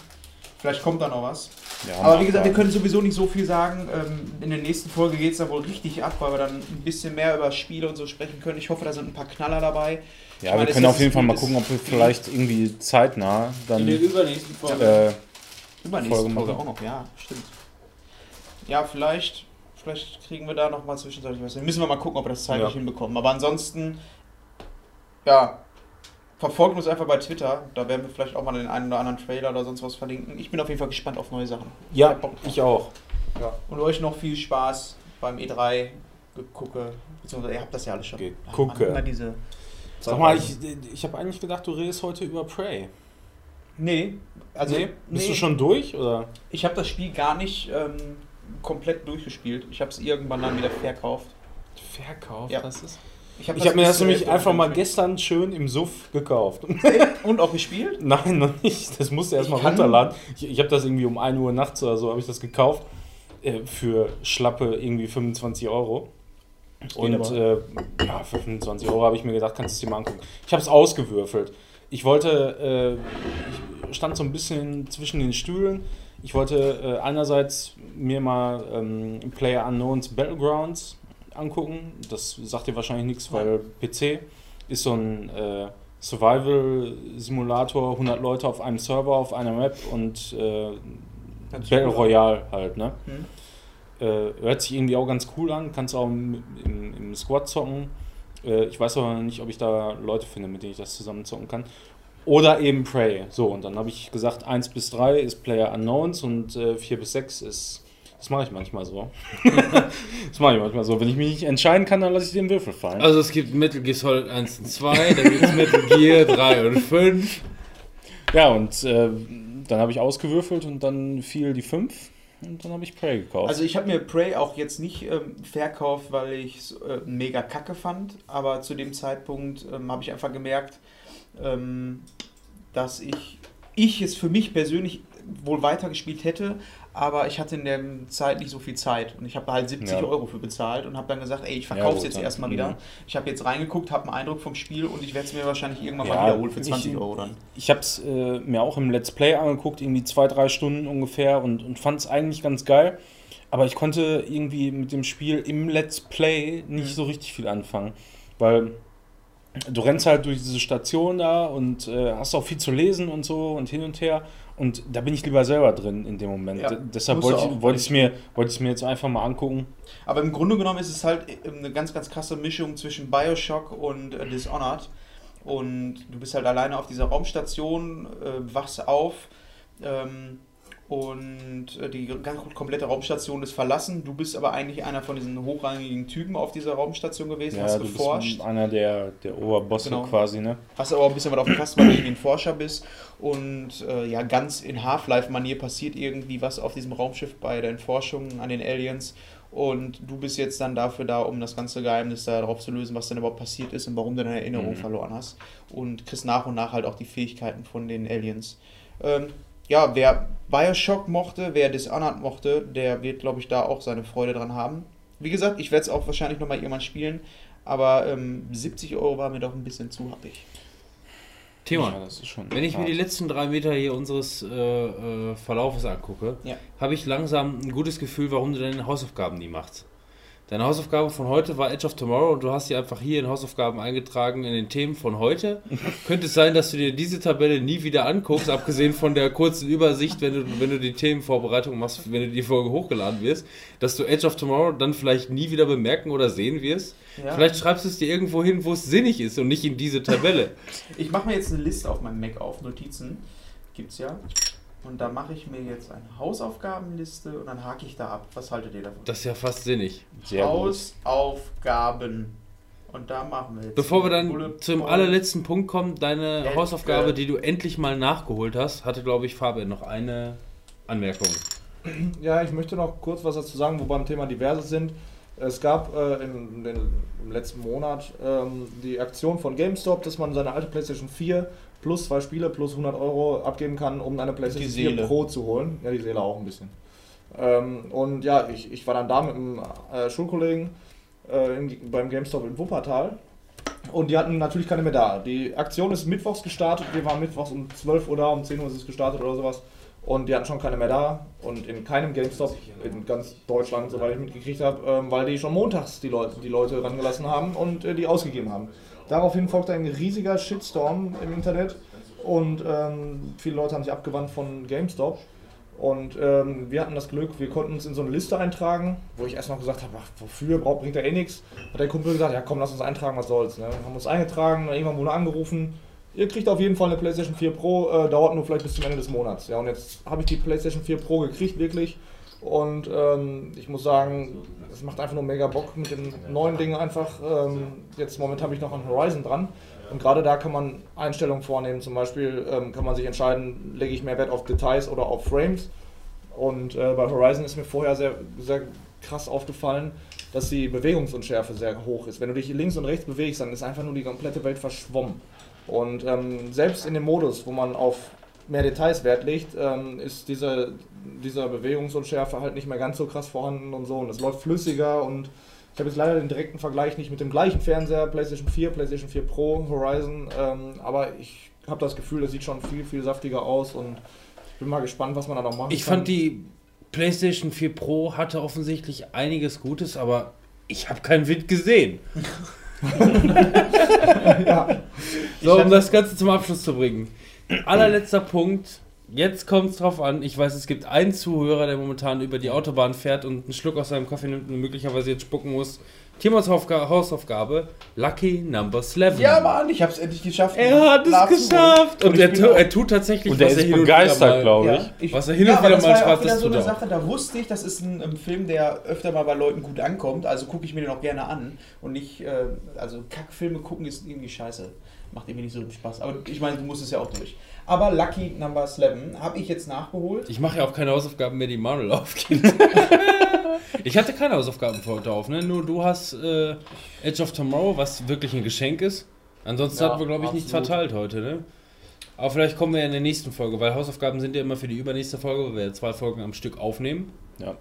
Vielleicht kommt da noch was. Ja, Aber wie gesagt, wir können sowieso nicht so viel sagen. Ähm, In der nächsten Folge geht es da wohl richtig ab, weil wir dann ein bisschen mehr über Spiele und so sprechen können. Ich hoffe, da sind ein paar Knaller dabei. Ja, meine, wir können auf jeden Fall mal gucken, ob wir vielleicht irgendwie zeitnah dann In der übernächsten Folge. äh, Übernächste Folge Folge, auch noch, ja, stimmt. Ja, vielleicht, vielleicht kriegen wir da noch mal zwischenzeitlich was. hin. Müssen wir mal gucken, ob wir das zeitlich Ja. hinbekommen. Aber ansonsten, ja, verfolgt uns einfach bei Twitter. Da werden wir vielleicht auch mal den einen oder anderen Trailer oder sonst was verlinken. Ich bin auf jeden Fall gespannt auf neue Sachen. Ja, drauf. ich auch. Und euch noch viel Spaß beim E3 gucke, beziehungsweise ihr habt das ja alles schon. Ja, Immer diese. Sag mal, ich, ich habe eigentlich gedacht, du redest heute über Prey. Nee, also nee? Bist nee. du schon durch oder? Ich habe das Spiel gar nicht ähm, komplett durchgespielt. Ich habe es irgendwann dann wieder verkauft. Verkauft, Ja. was ist? Ich habe Ich habe mir das nämlich einfach mal gestern schön im Suff gekauft. Und auch gespielt? Nein, noch nicht. Das musste erst Ich mal kann- runterladen. Ich, ich habe das irgendwie um 1 Uhr nachts oder so habe ich das gekauft. Äh, für schlappe irgendwie 25 Euro. Und äh, ja, für 25 Euro habe ich mir gedacht, kannst du es dir mal angucken. Ich habe es ausgewürfelt. Ich wollte, äh, ich stand so ein bisschen zwischen den Stühlen. Ich wollte äh, einerseits mir mal ähm, Player Unknowns Battlegrounds angucken. Das sagt dir wahrscheinlich nichts, weil PC ist so ein äh, Survival-Simulator, 100 Leute auf einem Server, auf einer Map und äh, Battle. Royale halt, ne? Hm. Äh, hört sich irgendwie auch ganz cool an, kannst auch im, im, im Squad zocken. Äh, ich weiß aber nicht, ob ich da Leute finde, mit denen ich das zusammen zocken kann. Oder eben Prey. So, und dann habe ich gesagt, 1 bis 3 ist Player Unknowns und äh, 4 bis 6 ist. Das mache ich manchmal so. das mache ich manchmal so. Wenn ich mich nicht entscheiden kann, dann lasse ich den Würfel fallen. Also es gibt Metal Gear Solid 1 und 2, dann gibt es Metal Gear 3 und 5. Ja, und äh, dann habe ich ausgewürfelt und dann fiel die 5 und dann habe ich Prey gekauft. Also ich habe mir Prey auch jetzt nicht ähm, verkauft, weil ich es äh, mega kacke fand, aber zu dem Zeitpunkt ähm, habe ich einfach gemerkt, ähm, dass ich, ich es für mich persönlich wohl weitergespielt hätte, aber ich hatte in der Zeit nicht so viel Zeit und ich habe halt 70 Ja. Euro für bezahlt und habe dann gesagt, ey, ich Ja, verkaufe es gut, jetzt dann- erstmal mhm. wieder. Ich habe jetzt reingeguckt, habe einen Eindruck vom Spiel und ich werde es mir wahrscheinlich irgendwann Ja, mal wiederholen für 20 ich- Euro dann. Ich habe es äh, mir auch im Let's Play angeguckt, irgendwie zwei, drei Stunden ungefähr und, und fand es eigentlich ganz geil. Aber ich konnte irgendwie mit dem Spiel im Let's Play nicht Mhm. so richtig viel anfangen. Weil du rennst halt durch diese Station da und äh, hast auch viel zu lesen und so und hin und her. Und da bin ich lieber selber drin in dem Moment. Ja, Deshalb wollte ich es mir, wollte ich's mir jetzt einfach mal angucken. Aber im Grunde genommen ist es halt eine ganz, ganz krasse Mischung zwischen Bioshock und äh, Dishonored. Und du bist halt alleine auf dieser Raumstation, äh, wachst auf ähm, und äh, die ganz komplette Raumstation ist verlassen. Du bist aber eigentlich einer von diesen hochrangigen Typen auf dieser Raumstation gewesen, hast du geforscht. bist einer der, der Oberbosse Genau. quasi, ne? Hast aber auch ein bisschen was auf dem Kasten, weil du irgendwie ein Forscher bist. Und äh, ja, ganz in Half-Life-Manier passiert irgendwie was auf diesem Raumschiff bei deinen Forschungen an den Aliens. Und du bist jetzt dann dafür da, um das ganze Geheimnis darauf zu lösen, was denn überhaupt passiert ist und warum du deine Erinnerung Mhm. verloren hast. Und kriegst nach und nach halt auch die Fähigkeiten von den Aliens. Ähm, ja, wer Bioshock mochte, wer Dishonored mochte, der wird, glaube ich, da auch seine Freude dran haben. Wie gesagt, ich werde es auch wahrscheinlich nochmal irgendwann spielen, aber ähm, 70 Euro war mir doch ein bisschen zu happig. Timon, Ja, das ist schon wenn ich mir die letzten drei Meter hier unseres äh, äh, Verlaufes angucke, Ja. habe ich langsam ein gutes Gefühl, warum du deine Hausaufgaben nie machst. Deine Hausaufgabe von heute war Edge of Tomorrow und du hast die einfach hier in Hausaufgaben eingetragen in den Themen von heute. Könnte es sein, dass du dir diese Tabelle nie wieder anguckst, abgesehen von der kurzen Übersicht, wenn du, wenn du die Themenvorbereitung machst, wenn du die Folge hochgeladen wirst, dass du Edge of Tomorrow dann vielleicht nie wieder bemerken oder sehen wirst? Ja. Vielleicht schreibst du es dir irgendwo hin, wo es sinnig ist und nicht in diese Tabelle. Ich mache mir jetzt eine Liste auf meinem Mac auf, Notizen gibt's ja. Und da mache ich mir jetzt eine Hausaufgabenliste und dann hake ich da ab. Was haltet ihr davon? Das ist ja fast sinnig. Sehr. Hausaufgaben. Und da machen wir jetzt. Bevor wir eine Bullet dann zum Point. allerletzten Punkt kommen, deine Äh, Hausaufgabe, die du endlich mal nachgeholt hast, hatte, glaube ich, Fabian noch eine Anmerkung. Ja, ich möchte noch kurz was dazu sagen, wo beim Thema Diverses sind. Es gab äh, in, den, im letzten Monat ähm, die Aktion von GameStop, dass man seine alte PlayStation 4 plus zwei Spiele plus 100 Euro abgeben kann, um eine PlayStation Die 4 Seele. Pro zu holen. Ja, die Seele auch ein bisschen. Ähm, und ja, ich, ich war dann da mit einem äh, Schulkollegen äh, in, beim GameStop in Wuppertal. Und die hatten natürlich keine mehr da. Die Aktion ist mittwochs gestartet. Wir waren mittwochs um 12 Uhr da, um 10 Uhr ist es gestartet oder sowas. Und die hatten schon keine mehr da. Und in keinem GameStop in ganz Deutschland, soweit ich mitgekriegt habe, ähm, weil die schon montags die Leute, die Leute rangelassen haben und äh, die ausgegeben haben. Daraufhin folgte ein riesiger Shitstorm im Internet. Und ähm, viele Leute haben sich abgewandt von GameStop. Und ähm, wir hatten das Glück, wir konnten uns in so eine Liste eintragen, wo ich erst noch gesagt habe, ach, wofür, braucht, bringt ja eh nichts. Hat der Kumpel gesagt, ja komm, lass uns eintragen, was soll's. Ne? Haben uns eingetragen, irgendwann wurde angerufen, ihr kriegt auf jeden Fall eine PlayStation 4 Pro, äh, dauert nur vielleicht bis zum Ende des Monats. Ja, und jetzt habe ich die PlayStation 4 Pro gekriegt, wirklich. Und ähm, ich muss sagen, es macht einfach nur mega Bock mit den neuen Dingen einfach. Ähm, jetzt momentan habe ich noch an Horizon dran. Und gerade da kann man Einstellungen vornehmen. Zum Beispiel ähm, kann man sich entscheiden, lege ich mehr Wert auf Details oder auf Frames. Und äh, bei Horizon ist mir vorher sehr, sehr krass aufgefallen, dass die Bewegungsunschärfe sehr hoch ist. Wenn du dich links und rechts bewegst, dann ist einfach nur die komplette Welt verschwommen. Und ähm, selbst in dem Modus, wo man auf mehr Details Wert legt, ähm, ist diese, dieser Bewegungsunschärfe halt nicht mehr ganz so krass vorhanden und so. Und es läuft flüssiger und ich habe jetzt leider den direkten Vergleich nicht mit dem gleichen Fernseher, PlayStation 4, PlayStation 4 Pro, Horizon, ähm, aber ich habe das Gefühl, das sieht schon viel, viel saftiger aus und ich bin mal gespannt, was man da noch machen Ich kann. fand die PlayStation 4 Pro hatte offensichtlich einiges Gutes, aber ich habe keinen Wind gesehen. ja, So, um das Ganze zum Abschluss zu bringen. Allerletzter Punkt. Jetzt kommt es drauf an. Ich weiß, es gibt einen Zuhörer, der momentan über die Autobahn fährt und einen Schluck aus seinem Kaffee nimmt und möglicherweise jetzt spucken muss. Timos Hausaufgabe: Lucky Number 11. Ja, Mann, ich hab's endlich geschafft. Er hat es geschafft! Und, Und er, tu, er tut tatsächlich, Und der was er ist hin begeistert, glaube Ja, ich. ich, Was er hin ja, und aber wieder das mal war ja wieder das so eine. Sache, da wusste ich, das ist ein, ein Film, der öfter mal bei Leuten gut ankommt, also gucke ich mir den auch gerne an und nicht, äh, also Kackfilme gucken ist irgendwie scheiße. Macht irgendwie nicht so Spaß. Aber ich meine, du musst es ja auch durch. Aber Lucky Number 11 habe ich jetzt nachgeholt. Ich mache ja auch keine Hausaufgaben mehr, die Manuel aufgibt. ich hatte keine Hausaufgaben für heute auf, ne? Nur du hast äh, Edge of Tomorrow, was wirklich ein Geschenk ist. Ansonsten Ja, hatten wir, glaube ich, nichts absolut. verteilt heute, ne? Aber vielleicht kommen wir ja in der nächsten Folge, weil Hausaufgaben sind ja immer für die übernächste Folge, weil wir ja zwei Folgen am Stück aufnehmen. Ja.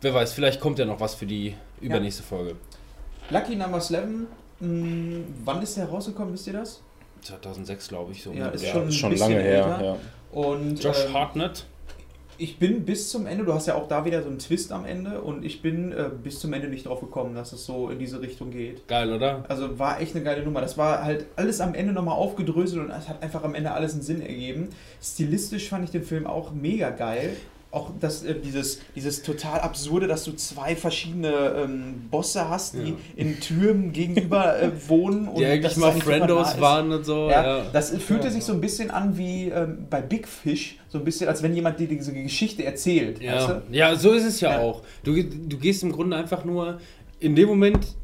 Wer weiß, vielleicht kommt ja noch was für die übernächste Folge. Lucky Number 11, mh, wann ist der rausgekommen, wisst ihr das? 2006, glaube ich, so. Ja, ist Ja, schon, ist ein schon bisschen lange her. älter. Ja. Und Josh ähm, Hartnett. ich bin bis zum Ende, du hast ja auch da wieder so einen Twist am Ende und ich bin äh, bis zum Ende nicht drauf gekommen, dass es so in diese Richtung geht. Geil, oder? Also war echt eine geile Nummer. Das war halt alles am Ende nochmal aufgedröselt und es hat einfach am Ende alles einen Sinn ergeben. Stilistisch fand ich den Film auch mega geil. Auch das, äh, dieses, dieses total absurde, dass du zwei verschiedene ähm, Bosse hast, die Ja. in Türmen gegenüber äh, wohnen. Die eigentlich mal nah Friendos waren und so. Ja, Ja, das fühlte sich so ein bisschen an wie ähm, bei Big Fish, so ein bisschen, als wenn jemand dir diese Geschichte erzählt. weißt Ja, du? ja so ist es ja, auch. Du, du gehst im Grunde einfach nur in dem Moment,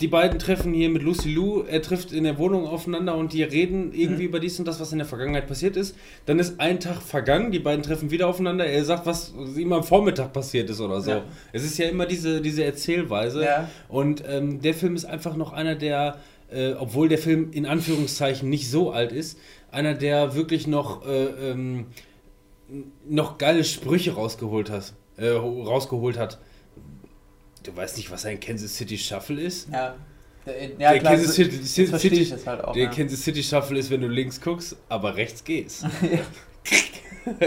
die beiden treffen hier mit Lucy Lou, er trifft in der Wohnung aufeinander und die reden irgendwie Mhm. über dies und das, was in der Vergangenheit passiert ist. Dann ist ein Tag vergangen, die beiden treffen wieder aufeinander, er sagt, was ihm am Vormittag passiert ist oder so. Ja. Es ist ja immer diese, diese Erzählweise. Ja. Und ähm, der Film ist einfach noch einer der, äh, obwohl der Film in Anführungszeichen nicht so alt ist, einer der wirklich noch, äh, ähm, noch geile Sprüche rausgeholt, hast, äh, rausgeholt hat. Du weißt nicht, was ein Kansas City Shuffle ist? Ja. Der, ja, der klar, Kansas City, City, das halt auch. der ja. Kansas City Shuffle ist, wenn du links guckst, aber rechts gehst.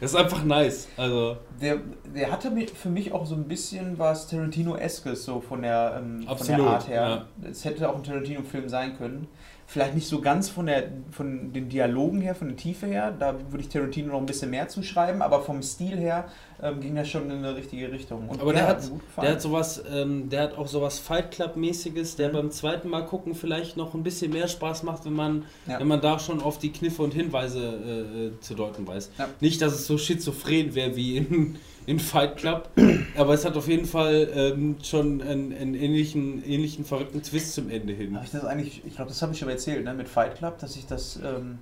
das ist einfach nice. Also, Der, der hatte für mich auch so ein bisschen was Tarantino-eskes, so von der, ähm, von der Art her. Es hätte auch ein Tarantino-Film sein können. Vielleicht nicht so ganz von, der, von den Dialogen her, von der Tiefe her. Da würde ich Tarantino noch ein bisschen mehr zuschreiben, aber vom Stil her ähm, ging das schon in eine richtige Richtung. Und Aber der hat- gut gefallen. Der hat sowas, ähm, der hat auch sowas Fight Club-mäßiges, der beim zweiten Mal gucken vielleicht noch ein bisschen mehr Spaß macht, wenn man, Ja. wenn man da schon auf die Kniffe und Hinweise äh, äh, zu deuten weiß. Ja. Nicht, dass es so schizophren wäre wie in, in Fight Club, aber es hat auf jeden Fall ähm, schon einen, einen ähnlichen, ähnlichen verrückten Twist zum Ende hin. Habe ich das eigentlich, ich glaube, das habe ich schon erzählt, ne, mit Fight Club, dass ich das, ähm,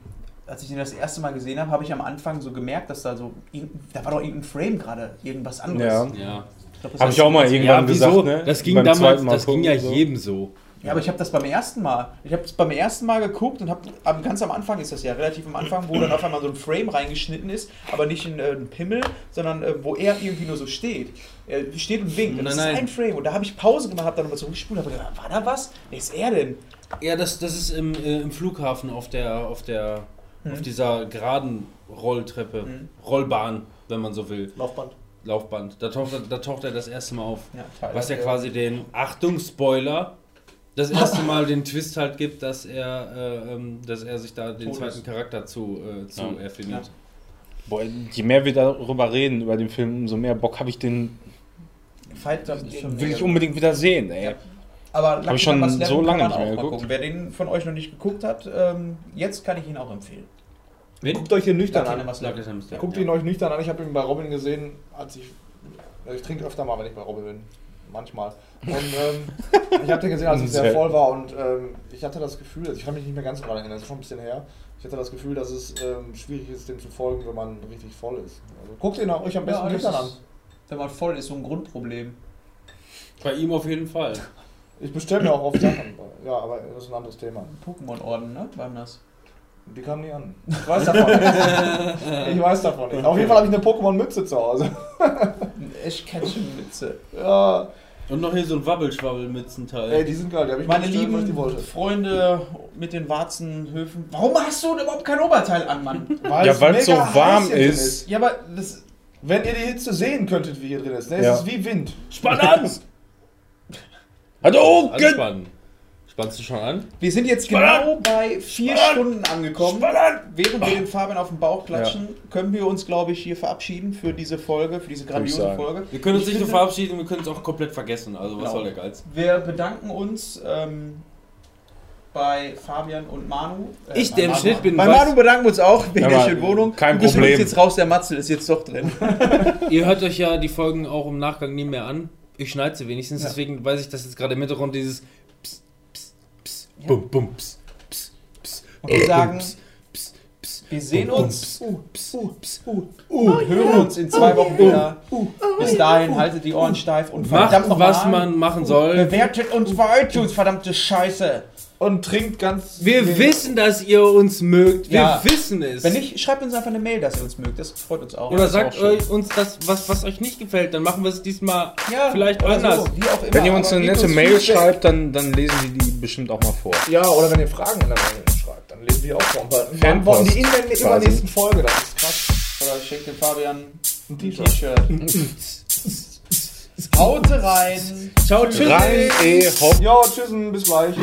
als ich den das erste Mal gesehen habe, habe ich am Anfang so gemerkt, dass da so, da war doch irgendein Frame gerade, irgendwas anderes. Ja. Ja, Ich glaub, das Habe ich auch mal irgendwann ja gesagt, ne? Das ging damals, das ging ja so. jedem so. Ja, aber ich habe das beim ersten Mal. Ich habe es beim ersten Mal geguckt und habe ganz am Anfang ist das ja relativ am Anfang, wo dann auf einmal so ein Frame reingeschnitten ist, aber nicht in äh, ein Pimmel, sondern äh, wo er irgendwie nur so steht. Er steht und winkt. Und das Nein, ist nein. ein Frame. Und da habe ich Pause gemacht, habe dann nochmal zurückgespult, habe gedacht, war da was? Wer ist er denn? Ja, das, das ist im, äh, im Flughafen auf der, auf der, Mhm. auf dieser geraden Rolltreppe, Mhm. Rollbahn, wenn man so will, Laufband. Laufband. Da taucht, er, da taucht er das erste Mal auf. Ja, Was ja quasi den, Achtung, Spoiler, das erste Mal den Twist halt gibt, dass er, äh, ähm, dass er sich da den Tot zweiten. Charakter zu, äh, zu Ja. erfindet. Boah, je mehr wir darüber reden, über den Film, umso mehr Bock habe ich den. Fight Club Will ich unbedingt wieder sehen, ey. Ja. Aber Lucky ich schon Number 11 so lange nicht mehr geguckt. gucken. Wer den von euch noch nicht geguckt hat, ähm, jetzt kann ich ihn auch empfehlen. Wen? Guckt euch den nüchtern Lucky an. Number 11. Ja. Guckt ihn euch nüchtern an. Ich habe ihn bei Robin gesehen, als ich. Ich trinke öfter mal, wenn ich bei Robin bin. Manchmal. Und ähm, ich habe den gesehen, als es sehr voll war. Und ähm, ich hatte das Gefühl, also ich kann mich nicht mehr ganz daran erinnern, das ist schon ein bisschen her. Ich hatte das Gefühl, dass es ähm, schwierig ist, dem zu folgen, wenn man richtig voll ist. Also guckt ihn euch am besten Ja, an. wenn man voll ist, so ein Grundproblem. Bei ihm auf jeden Fall. Ich bestelle mir auch oft Sachen. Ja, aber das ist ein anderes Thema. Pokémon-Orden, ne? Waren das? Die kamen nie an. Ich weiß davon nicht. Ich weiß davon nicht. Auf jeden Fall habe ich eine Pokémon-Mütze zu Hause. Ich kenne schon Witze. Ja, Und noch hier so ein Wabbelschwabbel-Mützenteil. ey, die sind geil. Die habe ich Meine bestellt, lieben die wollte. Freunde mit den Warzenhöfen. Warum hast du überhaupt kein Oberteil an, Mann? Weil Ja, es weil es so warm drin ist. Ja, aber das. Wenn ihr die Hitze sehen könntet, wie hier drin ist, ne? es Ja. ist wie Wind. Spann an! Hallo, Anspannen. Spannst du schon an? Wir sind jetzt genau bei vier Stunden angekommen. Während wir den Fabian auf den Bauch klatschen, können wir uns, glaube ich, hier verabschieden für diese Folge, für diese grandiose. Folge. Wir können uns Ich nicht nur verabschieden, wir können es auch komplett vergessen. Also was Genau. soll der Geiz? Wir bedanken uns ähm, bei Fabian und Manu. Äh, Ich, der im Schnitt bin, Bei Manu bedanken wir uns auch wegen Ja, der schönen Wohnung. kein du Problem. jetzt raus, der Matzel ist jetzt doch drin. Ihr hört euch ja die Folgen auch im Nachgang nie mehr an. Ich schneide sie wenigstens, Ja. deswegen weiß ich, dass jetzt gerade im Hintergrund dieses Bum, Bum, Psst, Psst, Psst, Und wir sagen, Psst, Psst, wir sehen Bum, uns. Psst, Psst, Psst. und hören uns in zwei Wochen wieder. Bis dahin haltet die Ohren steif und Macht, verdammt noch was man machen soll. Bewertet uns bei iTunes, verdammte Scheiße. Und trinkt ganz. Wir wissen, dass ihr uns mögt. Wir Ja. wissen es. Wenn nicht, schreibt uns einfach eine Mail, dass ihr uns mögt. Das freut uns auch. Oder sagt auch uns das, was, was euch nicht gefällt, dann machen wir es diesmal ja, vielleicht anders. So, wie auch immer, Wenn ihr uns aber eine nette uns Mail schreibt, dann, dann lesen wir die bestimmt auch mal vor. Ja, oder wenn ihr Fragen in der Mail schreibt, dann lesen wir auch vor. Und Fanpost beantworten die in der übernächsten Folge. Das ist krass. Oder schenkt dem Fabian Ein T-Shirt. Haut rein. Ciao, tschüss. Rein, eh, hopp. Ja, tschüss, bis gleich.